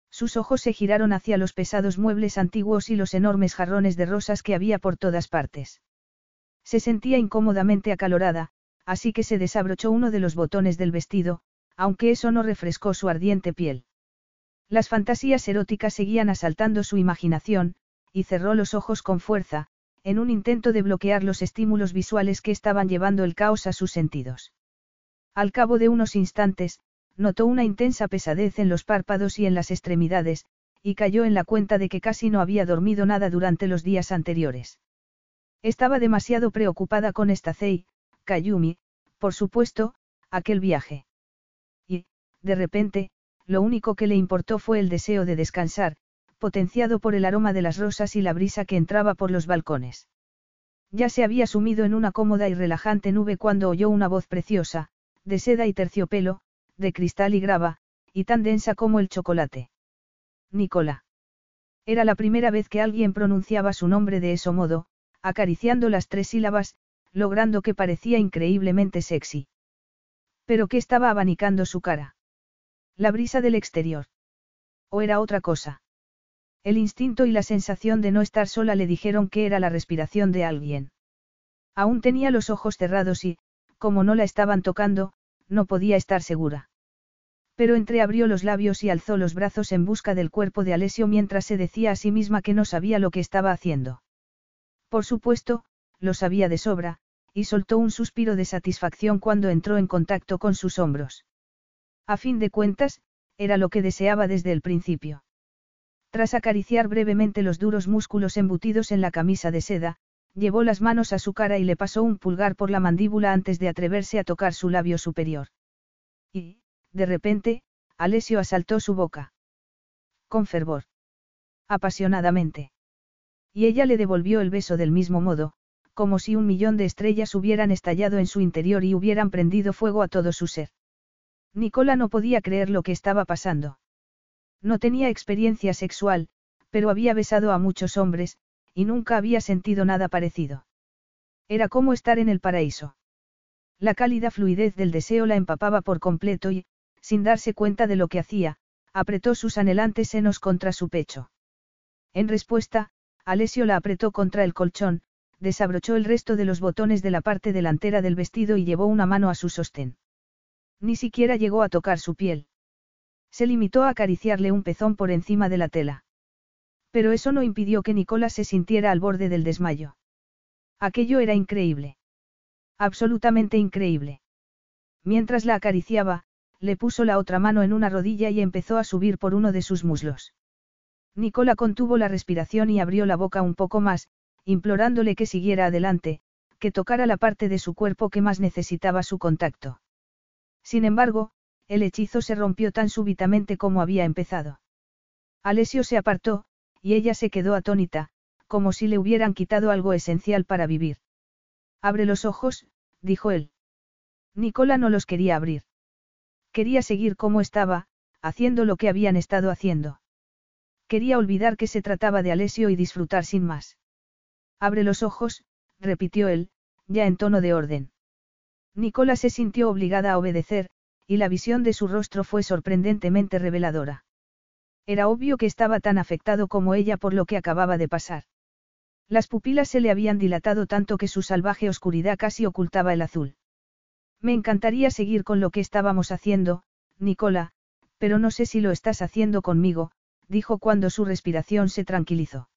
Sus ojos se giraron hacia los pesados muebles antiguos y los enormes jarrones de rosas que había por todas partes. Se sentía incómodamente acalorada, así que se desabrochó uno de los botones del vestido, aunque eso no refrescó su ardiente piel. Las fantasías eróticas seguían asaltando su imaginación, y cerró los ojos con fuerza, en un intento de bloquear los estímulos visuales que estaban llevando el caos a sus sentidos. Al cabo de unos instantes, notó una intensa pesadez en los párpados y en las extremidades, y cayó en la cuenta de que casi no había dormido nada durante los días anteriores. Estaba demasiado preocupada con Stacey, Kayumi, por supuesto, aquel viaje. Y, de repente, lo único que le importó fue el deseo de descansar, potenciado por el aroma de las rosas y la brisa que entraba por los balcones. Ya se había sumido en una cómoda y relajante nube cuando oyó una voz preciosa, de seda y terciopelo, de cristal y grava, y tan densa como el chocolate. Nicola. Era la primera vez que alguien pronunciaba su nombre de ese modo, acariciando las tres sílabas, logrando que parecía increíblemente sexy. Pero que estaba abanicando su cara. La brisa del exterior. ¿O era otra cosa? El instinto y la sensación de no estar sola le dijeron que era la respiración de alguien. Aún tenía los ojos cerrados y, como no la estaban tocando, no podía estar segura. Pero entreabrió los labios y alzó los brazos en busca del cuerpo de Alessio mientras se decía a sí misma que no sabía lo que estaba haciendo. Por supuesto, lo sabía de sobra, y soltó un suspiro de satisfacción cuando entró en contacto con sus hombros. A fin de cuentas, era lo que deseaba desde el principio. Tras acariciar brevemente los duros músculos embutidos en la camisa de seda, llevó las manos a su cara y le pasó un pulgar por la mandíbula antes de atreverse a tocar su labio superior. Y, de repente, Alessio asaltó su boca. Con fervor. Apasionadamente. Y ella le devolvió el beso del mismo modo, como si un millón de estrellas hubieran estallado en su interior y hubieran prendido fuego a todo su ser. Nicola no podía creer lo que estaba pasando. No tenía experiencia sexual, pero había besado a muchos hombres, y nunca había sentido nada parecido. Era como estar en el paraíso. La cálida fluidez del deseo la empapaba por completo y, sin darse cuenta de lo que hacía, apretó sus anhelantes senos contra su pecho. En respuesta, Alessio la apretó contra el colchón, desabrochó el resto de los botones de la parte delantera del vestido y llevó una mano a su sostén. Ni siquiera llegó a tocar su piel. Se limitó a acariciarle un pezón por encima de la tela. Pero eso no impidió que Nicolás se sintiera al borde del desmayo. Aquello era increíble. Absolutamente increíble. Mientras la acariciaba, le puso la otra mano en una rodilla y empezó a subir por uno de sus muslos. Nicola contuvo la respiración y abrió la boca un poco más, implorándole que siguiera adelante, que tocara la parte de su cuerpo que más necesitaba su contacto. Sin embargo, el hechizo se rompió tan súbitamente como había empezado. Alessio se apartó, y ella se quedó atónita, como si le hubieran quitado algo esencial para vivir. Abre los ojos, dijo él. Nicola no los quería abrir. Quería seguir como estaba, haciendo lo que habían estado haciendo. Quería olvidar que se trataba de Alessio y disfrutar sin más. Abre los ojos, repitió él, ya en tono de orden. Nicola se sintió obligada a obedecer, y la visión de su rostro fue sorprendentemente reveladora. Era obvio que estaba tan afectado como ella por lo que acababa de pasar. Las pupilas se le habían dilatado tanto que su salvaje oscuridad casi ocultaba el azul. Me encantaría seguir con lo que estábamos haciendo, Nicola, pero no sé si lo estás haciendo conmigo, dijo cuando su respiración se tranquilizó.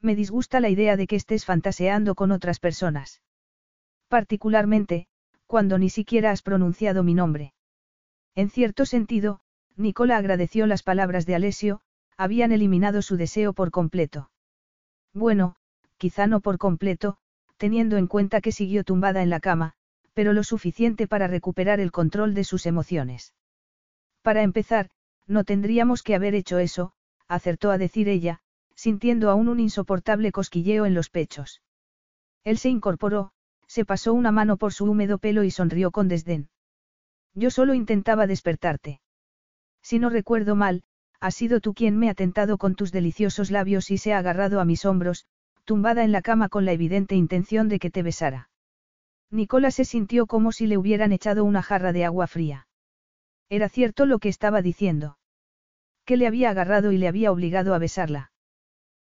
Me disgusta la idea de que estés fantaseando con otras personas. Particularmente, cuando ni siquiera has pronunciado mi nombre. En cierto sentido, Nicola agradeció las palabras de Alessio, habían eliminado su deseo por completo. Bueno, quizá no por completo, teniendo en cuenta que siguió tumbada en la cama, pero lo suficiente para recuperar el control de sus emociones. Para empezar, no tendríamos que haber hecho eso, acertó a decir ella, sintiendo aún un insoportable cosquilleo en los pechos. Él se incorporó, se pasó una mano por su húmedo pelo y sonrió con desdén. Yo solo intentaba despertarte. Si no recuerdo mal, has sido tú quien me ha tentado con tus deliciosos labios y se ha agarrado a mis hombros, tumbada en la cama con la evidente intención de que te besara. Nicola se sintió como si le hubieran echado una jarra de agua fría. Era cierto lo que estaba diciendo. Que le había agarrado y le había obligado a besarla.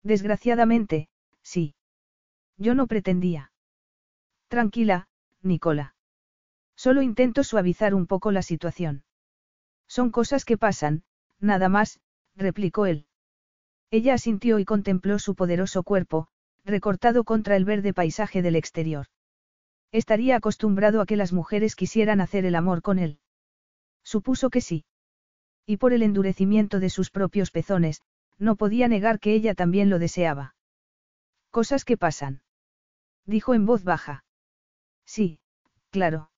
Desgraciadamente, sí. Yo no pretendía. Tranquila, Nicola. Solo intento suavizar un poco la situación. Son cosas que pasan, nada más, replicó él. Ella asintió y contempló su poderoso cuerpo, recortado contra el verde paisaje del exterior. Estaría acostumbrado a que las mujeres quisieran hacer el amor con él. Supuso que sí. Y por el endurecimiento de sus propios pezones, no podía negar que ella también lo deseaba. Cosas que pasan. Dijo en voz baja. Sí, claro.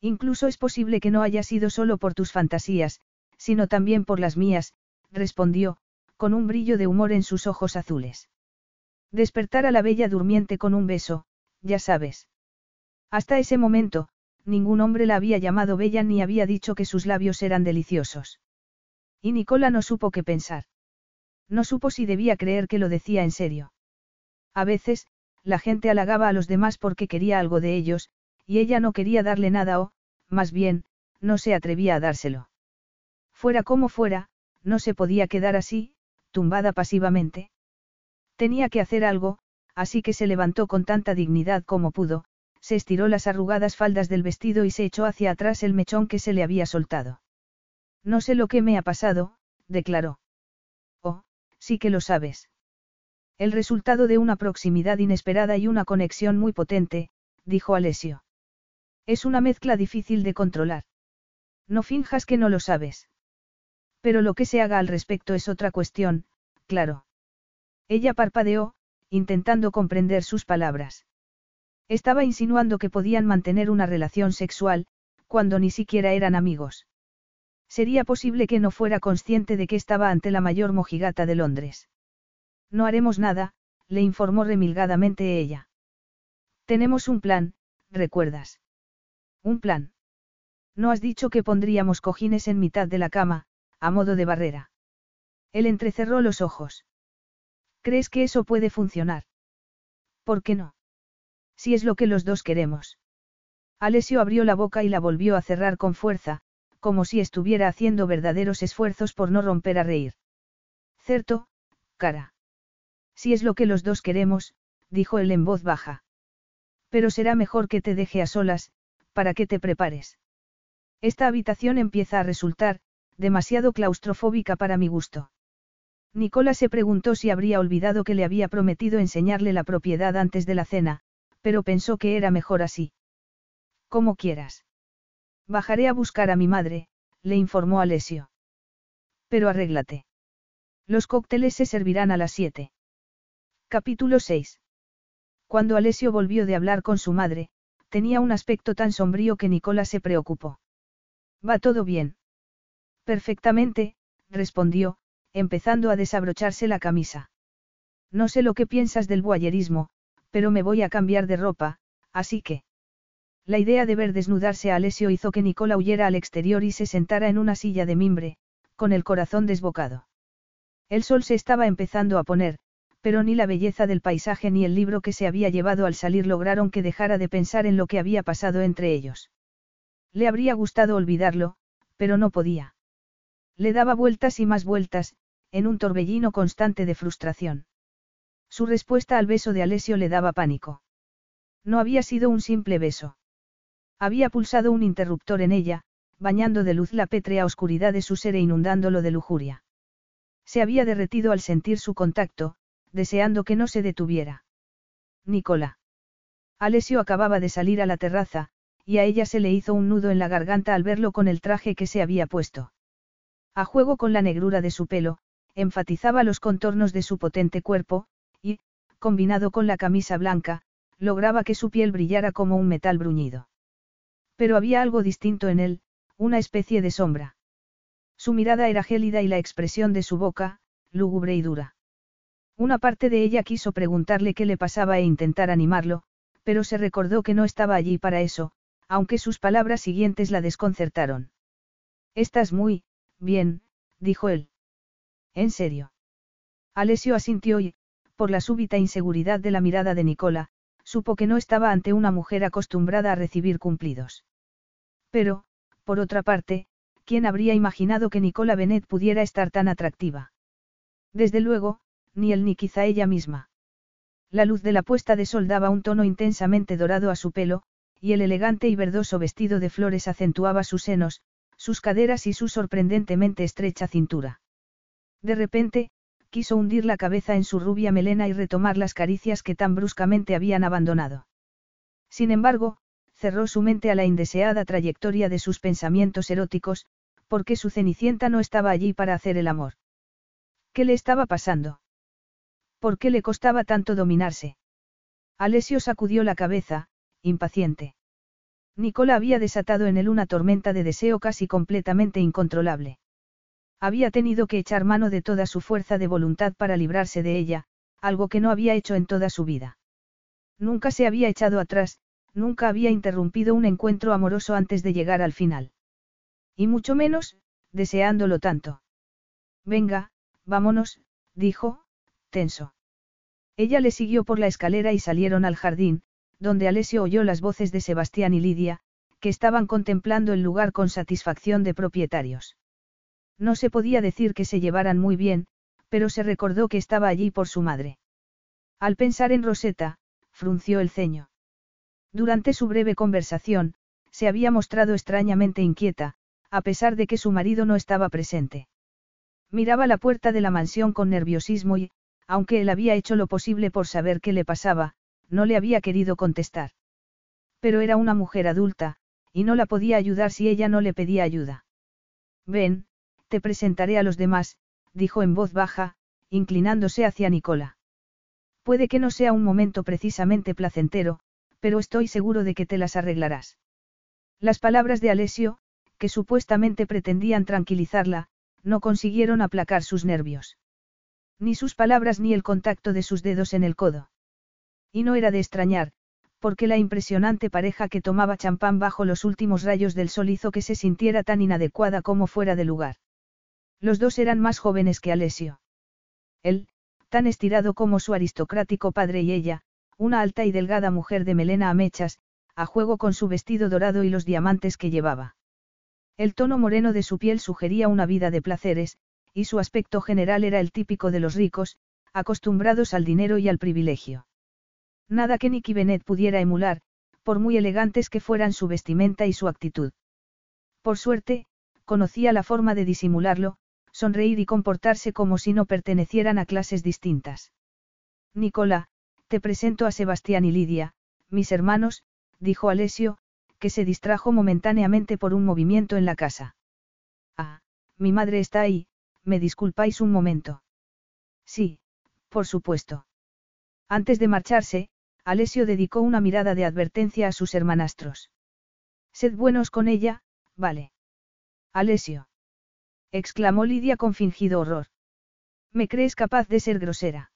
Incluso es posible que no haya sido solo por tus fantasías, sino también por las mías, respondió, con un brillo de humor en sus ojos azules. Despertar a la bella durmiente con un beso, ya sabes. Hasta ese momento, ningún hombre la había llamado bella ni había dicho que sus labios eran deliciosos. Y Nicola no supo qué pensar. No supo si debía creer que lo decía en serio. A veces, la gente halagaba a los demás porque quería algo de ellos, y ella no quería darle nada o, más bien, no se atrevía a dárselo. Fuera como fuera, no se podía quedar así, tumbada pasivamente. Tenía que hacer algo, así que se levantó con tanta dignidad como pudo, se estiró las arrugadas faldas del vestido y se echó hacia atrás el mechón que se le había soltado. No sé lo que me ha pasado, declaró. Oh, sí que lo sabes. El resultado de una proximidad inesperada y una conexión muy potente, dijo Alessio. Es una mezcla difícil de controlar. No finjas que no lo sabes. Pero lo que se haga al respecto es otra cuestión, claro. Ella parpadeó, intentando comprender sus palabras. Estaba insinuando que podían mantener una relación sexual, cuando ni siquiera eran amigos. Sería posible que no fuera consciente de que estaba ante la mayor mojigata de Londres. No haremos nada, le informó remilgadamente ella. Tenemos un plan, ¿recuerdas? Un plan. No has dicho que pondríamos cojines en mitad de la cama, a modo de barrera. Él entrecerró los ojos. ¿Crees que eso puede funcionar? ¿Por qué no? Si es lo que los dos queremos. Alessio abrió la boca y la volvió a cerrar con fuerza, como si estuviera haciendo verdaderos esfuerzos por no romper a reír. Cierto, cara. Si es lo que los dos queremos, dijo él en voz baja. Pero será mejor que te deje a solas, para que te prepares. Esta habitación empieza a resultar, demasiado claustrofóbica para mi gusto. Nicola se preguntó si habría olvidado que le había prometido enseñarle la propiedad antes de la cena, pero pensó que era mejor así. Como quieras. Bajaré a buscar a mi madre, le informó Alessio. Pero arréglate. Los cócteles se servirán a las siete. Capítulo 6. Cuando Alessio volvió de hablar con su madre, tenía un aspecto tan sombrío que Nicola se preocupó. ¿Va todo bien? Perfectamente, respondió, empezando a desabrocharse la camisa. No sé lo que piensas del boyerismo, pero me voy a cambiar de ropa, así que... La idea de ver desnudarse a Alessio hizo que Nicola huyera al exterior y se sentara en una silla de mimbre, con el corazón desbocado. El sol se estaba empezando a poner, pero ni la belleza del paisaje ni el libro que se había llevado al salir lograron que dejara de pensar en lo que había pasado entre ellos. Le habría gustado olvidarlo, pero no podía. Le daba vueltas y más vueltas, en un torbellino constante de frustración. Su respuesta al beso de Alessio le daba pánico. No había sido un simple beso. Había pulsado un interruptor en ella, bañando de luz la pétrea oscuridad de su ser e inundándolo de lujuria. Se había derretido al sentir su contacto, deseando que no se detuviera. Nicola. Alessio acababa de salir a la terraza, y a ella se le hizo un nudo en la garganta al verlo con el traje que se había puesto. A juego con la negrura de su pelo, enfatizaba los contornos de su potente cuerpo, y, combinado con la camisa blanca, lograba que su piel brillara como un metal bruñido. Pero había algo distinto en él, una especie de sombra. Su mirada era gélida y la expresión de su boca, lúgubre y dura. Una parte de ella quiso preguntarle qué le pasaba e intentar animarlo, pero se recordó que no estaba allí para eso, aunque sus palabras siguientes la desconcertaron. Estás muy, bien, dijo él. ¿En serio? Alessio asintió y, por la súbita inseguridad de la mirada de Nicola, supo que no estaba ante una mujer acostumbrada a recibir cumplidos. Pero, por otra parte, ¿quién habría imaginado que Nicola Benet pudiera estar tan atractiva? Desde luego, ni él ni quizá ella misma. La luz de la puesta de sol daba un tono intensamente dorado a su pelo, y el elegante y verdoso vestido de flores acentuaba sus senos, sus caderas y su sorprendentemente estrecha cintura. De repente, quiso hundir la cabeza en su rubia melena y retomar las caricias que tan bruscamente habían abandonado. Sin embargo, cerró su mente a la indeseada trayectoria de sus pensamientos eróticos, porque su cenicienta no estaba allí para hacer el amor. ¿Qué le estaba pasando? ¿Por qué le costaba tanto dominarse? Alessio sacudió la cabeza, impaciente. Nicola había desatado en él una tormenta de deseo casi completamente incontrolable. Había tenido que echar mano de toda su fuerza de voluntad para librarse de ella, algo que no había hecho en toda su vida. Nunca se había echado atrás, nunca había interrumpido un encuentro amoroso antes de llegar al final. Y mucho menos, deseándolo tanto. Venga, vámonos, dijo, Ella le siguió por la escalera y salieron al jardín, donde Alessio oyó las voces de Sebastián y Lidia, que estaban contemplando el lugar con satisfacción de propietarios. No se podía decir que se llevaran muy bien, pero se recordó que estaba allí por su madre. Al pensar en Rosetta, frunció el ceño. Durante su breve conversación, se había mostrado extrañamente inquieta, a pesar de que su marido no estaba presente. Miraba la puerta de la mansión con nerviosismo y, aunque él había hecho lo posible por saber qué le pasaba, no le había querido contestar. Pero era una mujer adulta, y no la podía ayudar si ella no le pedía ayuda. Ven, te presentaré a los demás, dijo en voz baja, inclinándose hacia Nicola. Puede que no sea un momento precisamente placentero, pero estoy seguro de que te las arreglarás. Las palabras de Alessio, que supuestamente pretendían tranquilizarla, no consiguieron aplacar sus nervios. Ni sus palabras ni el contacto de sus dedos en el codo. Y no era de extrañar, porque la impresionante pareja que tomaba champán bajo los últimos rayos del sol hizo que se sintiera tan inadecuada como fuera de lugar. Los dos eran más jóvenes que Alessio. Él, tan estirado como su aristocrático padre y ella, una alta y delgada mujer de melena a mechas, a juego con su vestido dorado y los diamantes que llevaba. El tono moreno de su piel sugería una vida de placeres, y su aspecto general era el típico de los ricos, acostumbrados al dinero y al privilegio. Nada que Nicky Bennett pudiera emular, por muy elegantes que fueran su vestimenta y su actitud. Por suerte, conocía la forma de disimularlo, sonreír y comportarse como si no pertenecieran a clases distintas. Nicola, te presento a Sebastián y Lidia, mis hermanos, dijo Alessio, que se distrajo momentáneamente por un movimiento en la casa. Ah, mi madre está ahí, me disculpáis un momento. Sí, por supuesto. Antes de marcharse, Alessio dedicó una mirada de advertencia a sus hermanastros. Sed buenos con ella, vale. Alessio. exclamó Lidia con fingido horror. ¿Me crees capaz de ser grosera?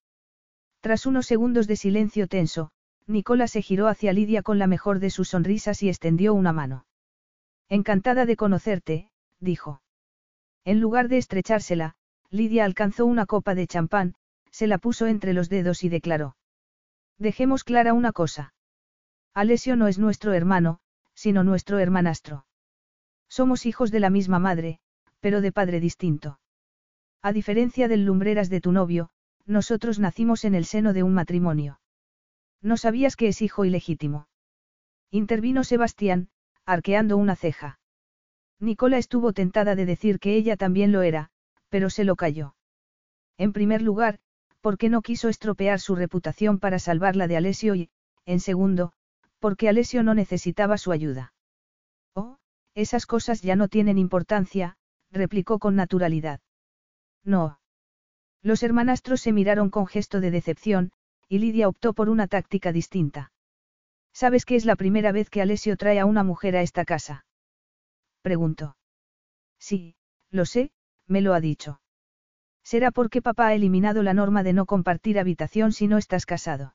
Tras unos segundos de silencio tenso, Nicola se giró hacia Lidia con la mejor de sus sonrisas y extendió una mano. Encantada de conocerte, dijo. En lugar de estrechársela, Lidia alcanzó una copa de champán, se la puso entre los dedos y declaró. Dejemos clara una cosa. Alessio no es nuestro hermano, sino nuestro hermanastro. Somos hijos de la misma madre, pero de padre distinto. A diferencia del lumbreras de tu novio, nosotros nacimos en el seno de un matrimonio. No sabías que es hijo ilegítimo. Intervino Sebastián, arqueando una ceja. Nicola estuvo tentada de decir que ella también lo era, pero se lo calló. En primer lugar, porque no quiso estropear su reputación para salvarla de Alessio y, en segundo, porque Alessio no necesitaba su ayuda. Oh, esas cosas ya no tienen importancia, replicó con naturalidad. No. Los hermanastros se miraron con gesto de decepción, y Lidia optó por una táctica distinta. ¿Sabes que es la primera vez que Alessio trae a una mujer a esta casa? Preguntó. Sí, lo sé, me lo ha dicho. Será porque papá ha eliminado la norma de no compartir habitación si no estás casado.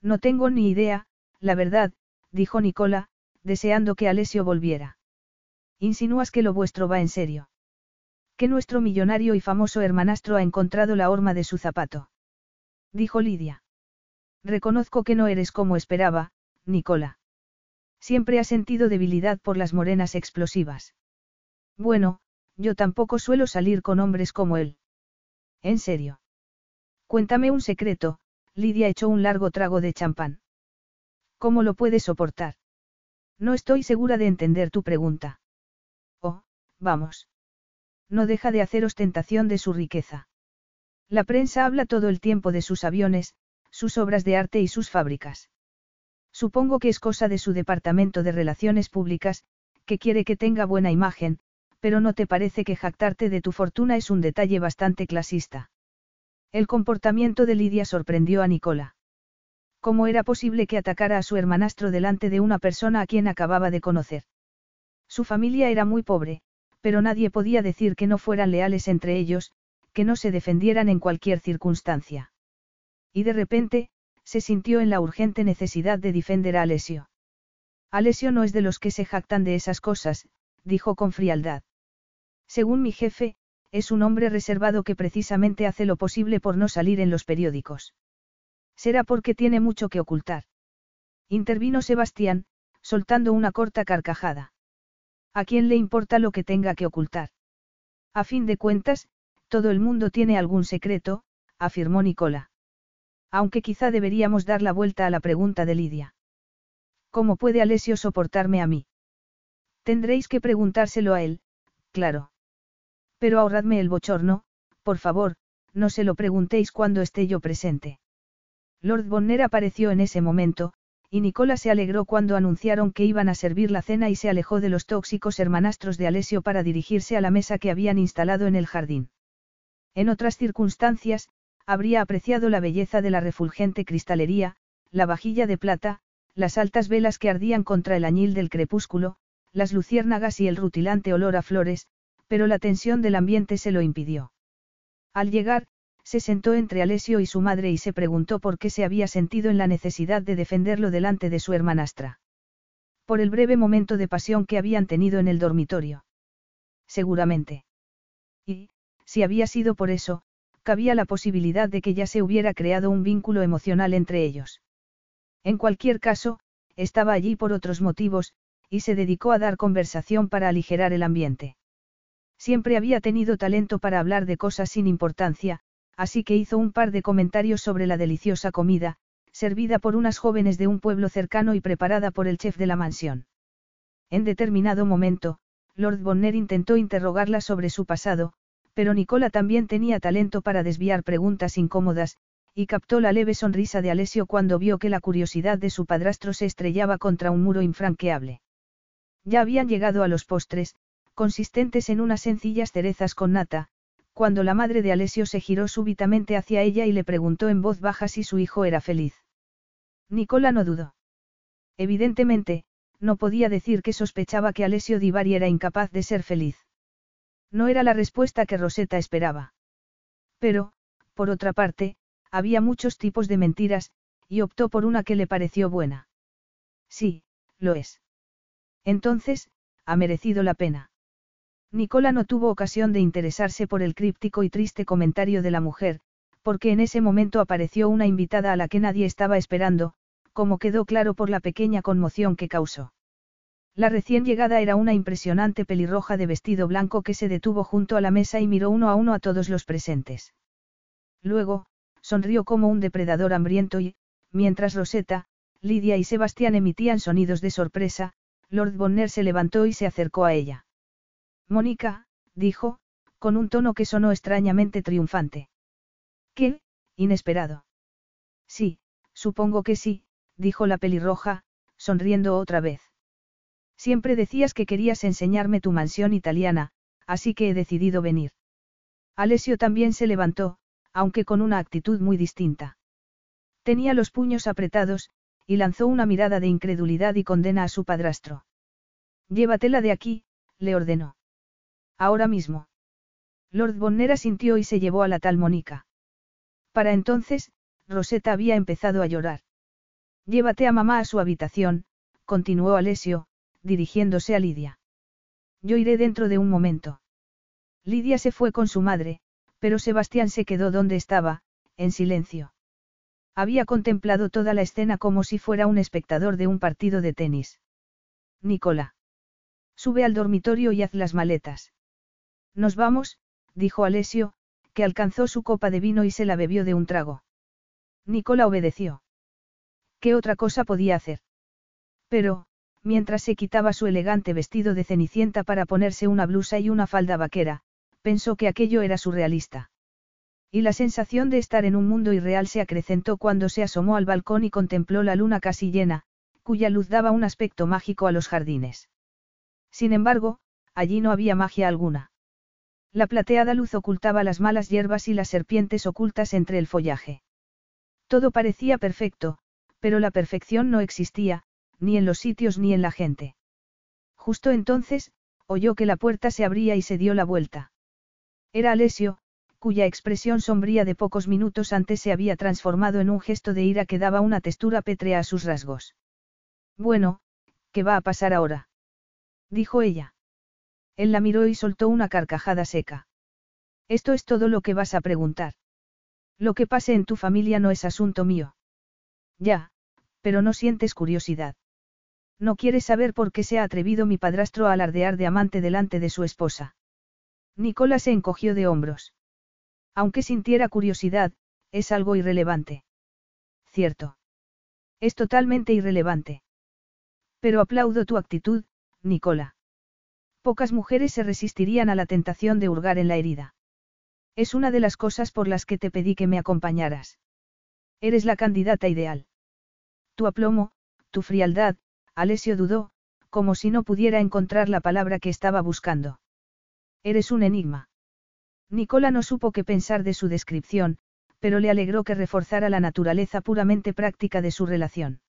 No tengo ni idea, la verdad, dijo Nicola, deseando que Alessio volviera. Insinúas que lo vuestro va en serio. Que nuestro millonario y famoso hermanastro ha encontrado la horma de su zapato. Dijo Lidia. Reconozco que no eres como esperaba, Nicola. Siempre has sentido debilidad por las morenas explosivas. Bueno, yo tampoco suelo salir con hombres como él. En serio. Cuéntame un secreto, Lidia echó un largo trago de champán. ¿Cómo lo puedes soportar? No estoy segura de entender tu pregunta. Oh, vamos. No deja de hacer ostentación de su riqueza. La prensa habla todo el tiempo de sus aviones, sus obras de arte y sus fábricas. Supongo que es cosa de su departamento de relaciones públicas, que quiere que tenga buena imagen, pero ¿no te parece que jactarte de tu fortuna es un detalle bastante clasista? El comportamiento de Lidia sorprendió a Nicola. ¿Cómo era posible que atacara a su hermanastro delante de una persona a quien acababa de conocer? Su familia era muy pobre, pero nadie podía decir que no fueran leales entre ellos, que no se defendieran en cualquier circunstancia. Y de repente, se sintió en la urgente necesidad de defender a Alessio. Alessio no es de los que se jactan de esas cosas, dijo con frialdad. Según mi jefe, es un hombre reservado que precisamente hace lo posible por no salir en los periódicos. Será porque tiene mucho que ocultar. Intervino Sebastián, soltando una corta carcajada. ¿A quién le importa lo que tenga que ocultar? A fin de cuentas, todo el mundo tiene algún secreto, afirmó Nicola. Aunque quizá deberíamos dar la vuelta a la pregunta de Lidia. ¿Cómo puede Alessio soportarme a mí? Tendréis que preguntárselo a él, claro. Pero ahorradme el bochorno, por favor, no se lo preguntéis cuando esté yo presente. Lord Bonner apareció en ese momento, y Nicola se alegró cuando anunciaron que iban a servir la cena y se alejó de los tóxicos hermanastros de Alessio para dirigirse a la mesa que habían instalado en el jardín. En otras circunstancias, habría apreciado la belleza de la refulgente cristalería, la vajilla de plata, las altas velas que ardían contra el añil del crepúsculo, las luciérnagas y el rutilante olor a flores, pero la tensión del ambiente se lo impidió. Al llegar, se sentó entre Alessio y su madre y se preguntó por qué se había sentido en la necesidad de defenderlo delante de su hermanastra. Por el breve momento de pasión que habían tenido en el dormitorio. Seguramente. Y, si había sido por eso, cabía la posibilidad de que ya se hubiera creado un vínculo emocional entre ellos. En cualquier caso, estaba allí por otros motivos, y se dedicó a dar conversación para aligerar el ambiente. Siempre había tenido talento para hablar de cosas sin importancia, así que hizo un par de comentarios sobre la deliciosa comida, servida por unas jóvenes de un pueblo cercano y preparada por el chef de la mansión. En determinado momento, Lord Bonner intentó interrogarla sobre su pasado, pero Nicola también tenía talento para desviar preguntas incómodas, y captó la leve sonrisa de Alessio cuando vio que la curiosidad de su padrastro se estrellaba contra un muro infranqueable. Ya habían llegado a los postres, consistentes en unas sencillas cerezas con nata, cuando la madre de Alessio se giró súbitamente hacia ella y le preguntó en voz baja si su hijo era feliz. Nicola no dudó. Evidentemente, no podía decir que sospechaba que Alessio Divari era incapaz de ser feliz. No era la respuesta que Rosetta esperaba. Pero, por otra parte, había muchos tipos de mentiras, y optó por una que le pareció buena. Sí, lo es. Entonces, ha merecido la pena. Nicola no tuvo ocasión de interesarse por el críptico y triste comentario de la mujer, porque en ese momento apareció una invitada a la que nadie estaba esperando, como quedó claro por la pequeña conmoción que causó. La recién llegada era una impresionante pelirroja de vestido blanco que se detuvo junto a la mesa y miró uno a uno a todos los presentes. Luego, sonrió como un depredador hambriento y, mientras Rosetta, Lidia y Sebastián emitían sonidos de sorpresa, Lord Bonner se levantó y se acercó a ella. Mónica, dijo, con un tono que sonó extrañamente triunfante. ¿Qué? Inesperado. Sí, supongo que sí, dijo la pelirroja, sonriendo otra vez. Siempre decías que querías enseñarme tu mansión italiana, así que he decidido venir. Alessio también se levantó, aunque con una actitud muy distinta. Tenía los puños apretados, y lanzó una mirada de incredulidad y condena a su padrastro. Llévatela de aquí, le ordenó. Ahora mismo. Lord Bonner sintió y se llevó a la tal Mónica. Para entonces, Rosetta había empezado a llorar. Llévate a mamá a su habitación, continuó Alessio, dirigiéndose a Lidia. Yo iré dentro de un momento. Lidia se fue con su madre, pero Sebastián se quedó donde estaba, en silencio. Había contemplado toda la escena como si fuera un espectador de un partido de tenis. Nicola. Sube al dormitorio y haz las maletas. Nos vamos, dijo Alessio, que alcanzó su copa de vino y se la bebió de un trago. Nicola obedeció. ¿Qué otra cosa podía hacer? Pero, mientras se quitaba su elegante vestido de cenicienta para ponerse una blusa y una falda vaquera, pensó que aquello era surrealista. Y la sensación de estar en un mundo irreal se acrecentó cuando se asomó al balcón y contempló la luna casi llena, cuya luz daba un aspecto mágico a los jardines. Sin embargo, allí no había magia alguna. La plateada luz ocultaba las malas hierbas y las serpientes ocultas entre el follaje. Todo parecía perfecto, pero la perfección no existía, ni en los sitios ni en la gente. Justo entonces, oyó que la puerta se abría y se dio la vuelta. Era Alessio, cuya expresión sombría de pocos minutos antes se había transformado en un gesto de ira que daba una textura pétrea a sus rasgos. Bueno, ¿qué va a pasar ahora? dijo ella. Él la miró y soltó una carcajada seca. Esto es todo lo que vas a preguntar. Lo que pase en tu familia no es asunto mío. Ya, pero no sientes curiosidad. No quieres saber por qué se ha atrevido mi padrastro a alardear de amante delante de su esposa. Nicola se encogió de hombros. Aunque sintiera curiosidad, es algo irrelevante. Cierto. Es totalmente irrelevante. Pero aplaudo tu actitud, Nicola. Pocas mujeres se resistirían a la tentación de hurgar en la herida. Es una de las cosas por las que te pedí que me acompañaras. Eres la candidata ideal. Tu aplomo, tu frialdad, Alessio dudó, como si no pudiera encontrar la palabra que estaba buscando. Eres un enigma. Nicola no supo qué pensar de su descripción, pero le alegró que reforzara la naturaleza puramente práctica de su relación.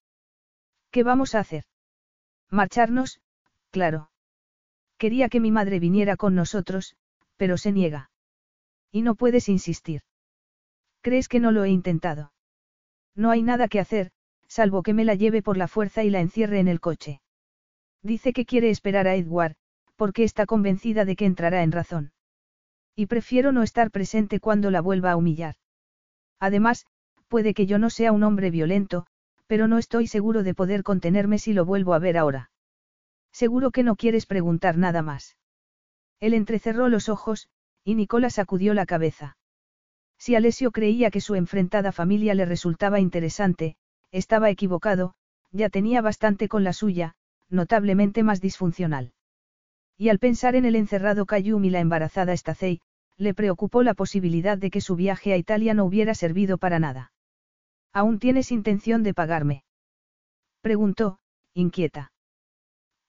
¿Qué vamos a hacer? Marcharnos, claro. Quería que mi madre viniera con nosotros, pero se niega. Y no puedes insistir. ¿Crees que no lo he intentado? No hay nada que hacer, salvo que me la lleve por la fuerza y la encierre en el coche. Dice que quiere esperar a Edward, porque está convencida de que entrará en razón. Y prefiero no estar presente cuando la vuelva a humillar. Además, puede que yo no sea un hombre violento, pero no estoy seguro de poder contenerme si lo vuelvo a ver ahora. Seguro que no quieres preguntar nada más. Él entrecerró los ojos, y Nicola sacudió la cabeza. Si Alessio creía que su enfrentada familia le resultaba interesante, estaba equivocado, ya tenía bastante con la suya, notablemente más disfuncional. Y al pensar en el encerrado Cayum y la embarazada Stacey, le preocupó la posibilidad de que su viaje a Italia no hubiera servido para nada. ¿Aún tienes intención de pagarme? Preguntó, inquieta.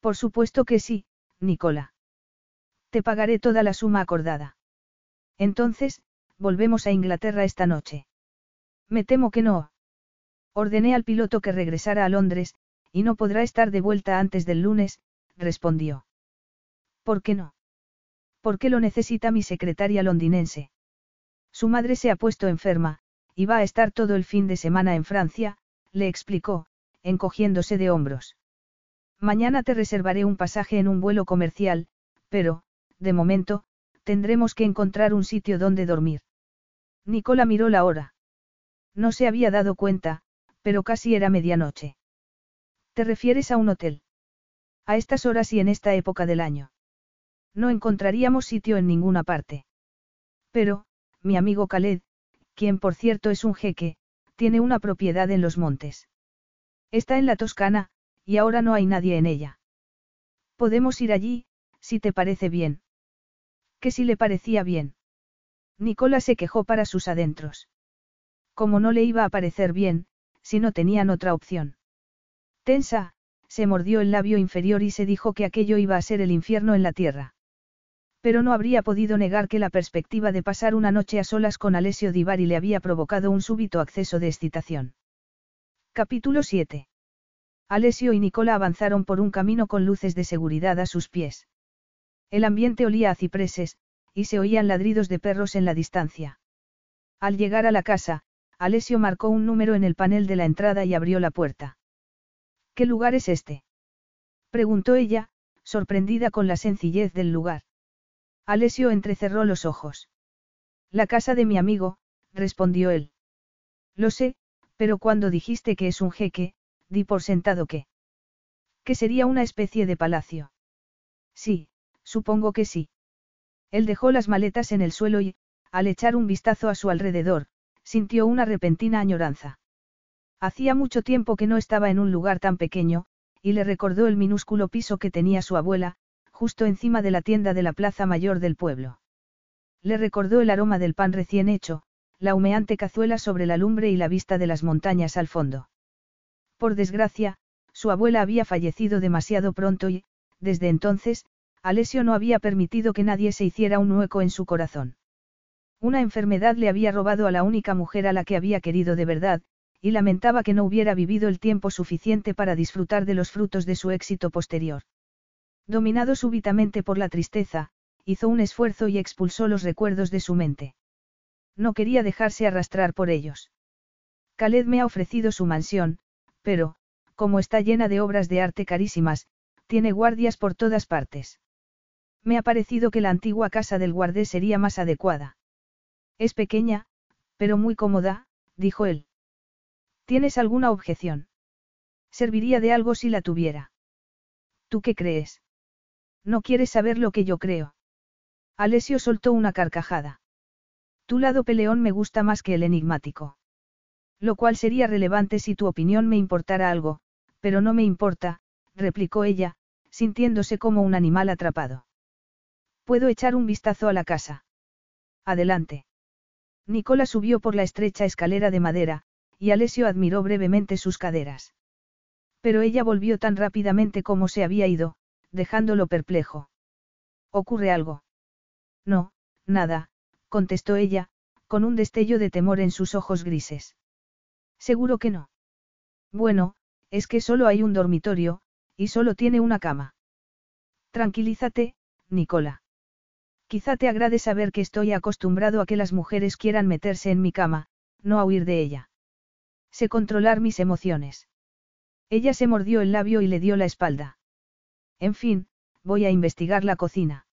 Por supuesto que sí, Nicola. Te pagaré toda la suma acordada. Entonces, volvemos a Inglaterra esta noche. Me temo que no. Ordené al piloto que regresara a Londres, y no podrá estar de vuelta antes del lunes, respondió. ¿Por qué no? ¿Por qué lo necesita mi secretaria londinense? Su madre se ha puesto enferma, y va a estar todo el fin de semana en Francia, le explicó, encogiéndose de hombros. Mañana te reservaré un pasaje en un vuelo comercial, pero, de momento, tendremos que encontrar un sitio donde dormir. Nicola miró la hora. No se había dado cuenta, pero casi era medianoche. ¿Te refieres a un hotel? A estas horas y en esta época del año. No encontraríamos sitio en ninguna parte. Pero, mi amigo Khaled, quien por cierto es un jeque, tiene una propiedad en los montes. Está en la Toscana, y ahora no hay nadie en ella. Podemos ir allí, si te parece bien que si le parecía bien. Nicola se quejó para sus adentros. Como no le iba a parecer bien, si no tenían otra opción. Tensa, se mordió el labio inferior y se dijo que aquello iba a ser el infierno en la tierra. Pero no habría podido negar que la perspectiva de pasar una noche a solas con Alessio Divari le había provocado un súbito acceso de excitación. Capítulo 7. Alessio y Nicola avanzaron por un camino con luces de seguridad a sus pies. El ambiente olía a cipreses, y se oían ladridos de perros en la distancia. Al llegar a la casa, Alessio marcó un número en el panel de la entrada y abrió la puerta. ¿Qué lugar es este? preguntó ella, sorprendida con la sencillez del lugar. Alessio entrecerró los ojos. La casa de mi amigo, respondió él. Lo sé, pero cuando dijiste que es un jeque, di por sentado que. Que sería una especie de palacio. Sí, Supongo que sí. Él dejó las maletas en el suelo y, al echar un vistazo a su alrededor, sintió una repentina añoranza. Hacía mucho tiempo que no estaba en un lugar tan pequeño, y le recordó el minúsculo piso que tenía su abuela, justo encima de la tienda de la plaza mayor del pueblo. Le recordó el aroma del pan recién hecho, la humeante cazuela sobre la lumbre y la vista de las montañas al fondo. Por desgracia, su abuela había fallecido demasiado pronto y, desde entonces, Alessio no había permitido que nadie se hiciera un hueco en su corazón. Una enfermedad le había robado a la única mujer a la que había querido de verdad, y lamentaba que no hubiera vivido el tiempo suficiente para disfrutar de los frutos de su éxito posterior. Dominado súbitamente por la tristeza, hizo un esfuerzo y expulsó los recuerdos de su mente. No quería dejarse arrastrar por ellos. Khaled me ha ofrecido su mansión, pero, como está llena de obras de arte carísimas, tiene guardias por todas partes. Me ha parecido que la antigua casa del guardé sería más adecuada. Es pequeña, pero muy cómoda, dijo él. ¿Tienes alguna objeción? Serviría de algo si la tuviera. ¿Tú qué crees? No quieres saber lo que yo creo. Alessio soltó una carcajada. Tu lado peleón me gusta más que el enigmático. Lo cual sería relevante si tu opinión me importara algo, pero no me importa, replicó ella, sintiéndose como un animal atrapado. Puedo echar un vistazo a la casa. Adelante. Nicola subió por la estrecha escalera de madera, y Alessio admiró brevemente sus caderas. Pero ella volvió tan rápidamente como se había ido, dejándolo perplejo. ¿Ocurre algo? No, nada, contestó ella, con un destello de temor en sus ojos grises. Seguro que no. Bueno, es que solo hay un dormitorio, y solo tiene una cama. Tranquilízate, Nicola. Quizá te agrade saber que estoy acostumbrado a que las mujeres quieran meterse en mi cama, no a huir de ella. Sé controlar mis emociones. Ella se mordió el labio y le dio la espalda. En fin, voy a investigar la cocina.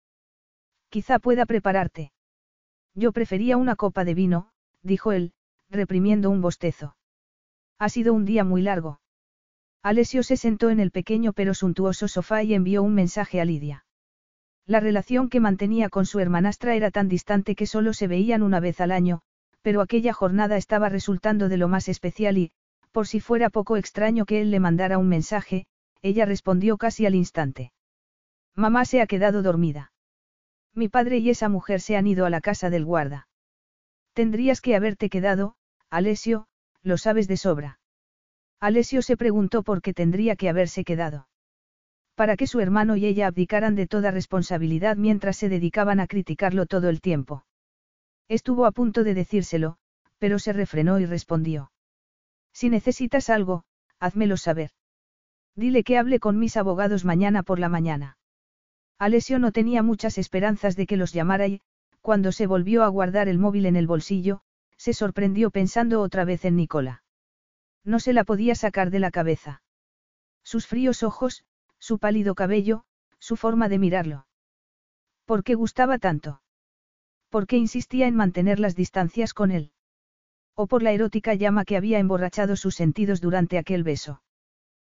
Quizá pueda prepararte. Yo prefería una copa de vino, dijo él, reprimiendo un bostezo. Ha sido un día muy largo. Alessio se sentó en el pequeño pero suntuoso sofá y envió un mensaje a Lidia. La relación que mantenía con su hermanastra era tan distante que solo se veían una vez al año, pero aquella jornada estaba resultando de lo más especial y, por si fuera poco extraño que él le mandara un mensaje, ella respondió casi al instante. Mamá se ha quedado dormida. Mi padre y esa mujer se han ido a la casa del guarda. Tendrías que haberte quedado, Alessio, lo sabes de sobra. Alessio se preguntó por qué tendría que haberse quedado para que su hermano y ella abdicaran de toda responsabilidad mientras se dedicaban a criticarlo todo el tiempo. Estuvo a punto de decírselo, pero se refrenó y respondió. Si necesitas algo, házmelo saber. Dile que hable con mis abogados mañana por la mañana. Alessio no tenía muchas esperanzas de que los llamara y, cuando se volvió a guardar el móvil en el bolsillo, se sorprendió pensando otra vez en Nicola. No se la podía sacar de la cabeza. Sus fríos ojos, su pálido cabello, su forma de mirarlo. ¿Por qué gustaba tanto? ¿Por qué insistía en mantener las distancias con él? ¿O por la erótica llama que había emborrachado sus sentidos durante aquel beso?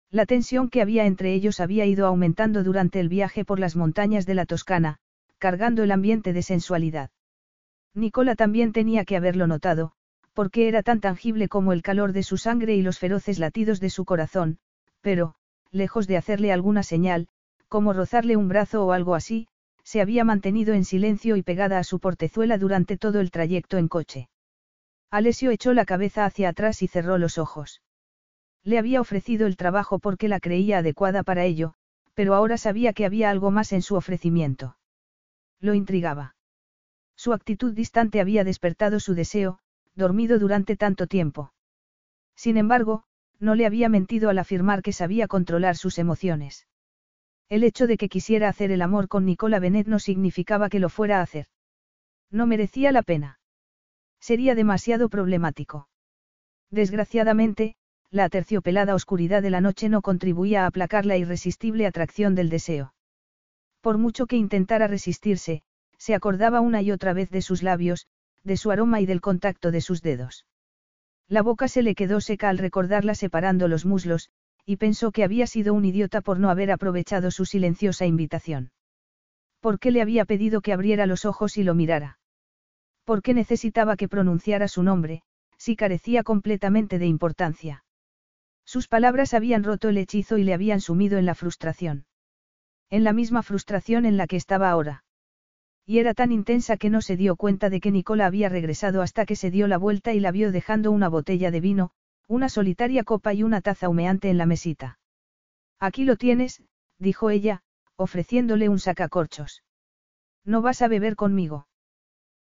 La tensión que había entre ellos había ido aumentando durante el viaje por las montañas de la Toscana, cargando el ambiente de sensualidad. Nicola también tenía que haberlo notado, porque era tan tangible como el calor de su sangre y los feroces latidos de su corazón, pero, lejos de hacerle alguna señal, como rozarle un brazo o algo así, se había mantenido en silencio y pegada a su portezuela durante todo el trayecto en coche. Alessio echó la cabeza hacia atrás y cerró los ojos. Le había ofrecido el trabajo porque la creía adecuada para ello, pero ahora sabía que había algo más en su ofrecimiento. Lo intrigaba. Su actitud distante había despertado su deseo, dormido durante tanto tiempo. Sin embargo, no le había mentido al afirmar que sabía controlar sus emociones. El hecho de que quisiera hacer el amor con Nicola Benet no significaba que lo fuera a hacer. No merecía la pena. Sería demasiado problemático. Desgraciadamente, la aterciopelada oscuridad de la noche no contribuía a aplacar la irresistible atracción del deseo. Por mucho que intentara resistirse, se acordaba una y otra vez de sus labios, de su aroma y del contacto de sus dedos. La boca se le quedó seca al recordarla separando los muslos, y pensó que había sido un idiota por no haber aprovechado su silenciosa invitación. ¿Por qué le había pedido que abriera los ojos y lo mirara? ¿Por qué necesitaba que pronunciara su nombre, si carecía completamente de importancia? Sus palabras habían roto el hechizo y le habían sumido en la frustración. En la misma frustración en la que estaba ahora y era tan intensa que no se dio cuenta de que Nicola había regresado hasta que se dio la vuelta y la vio dejando una botella de vino, una solitaria copa y una taza humeante en la mesita. Aquí lo tienes, dijo ella, ofreciéndole un sacacorchos. ¿No vas a beber conmigo?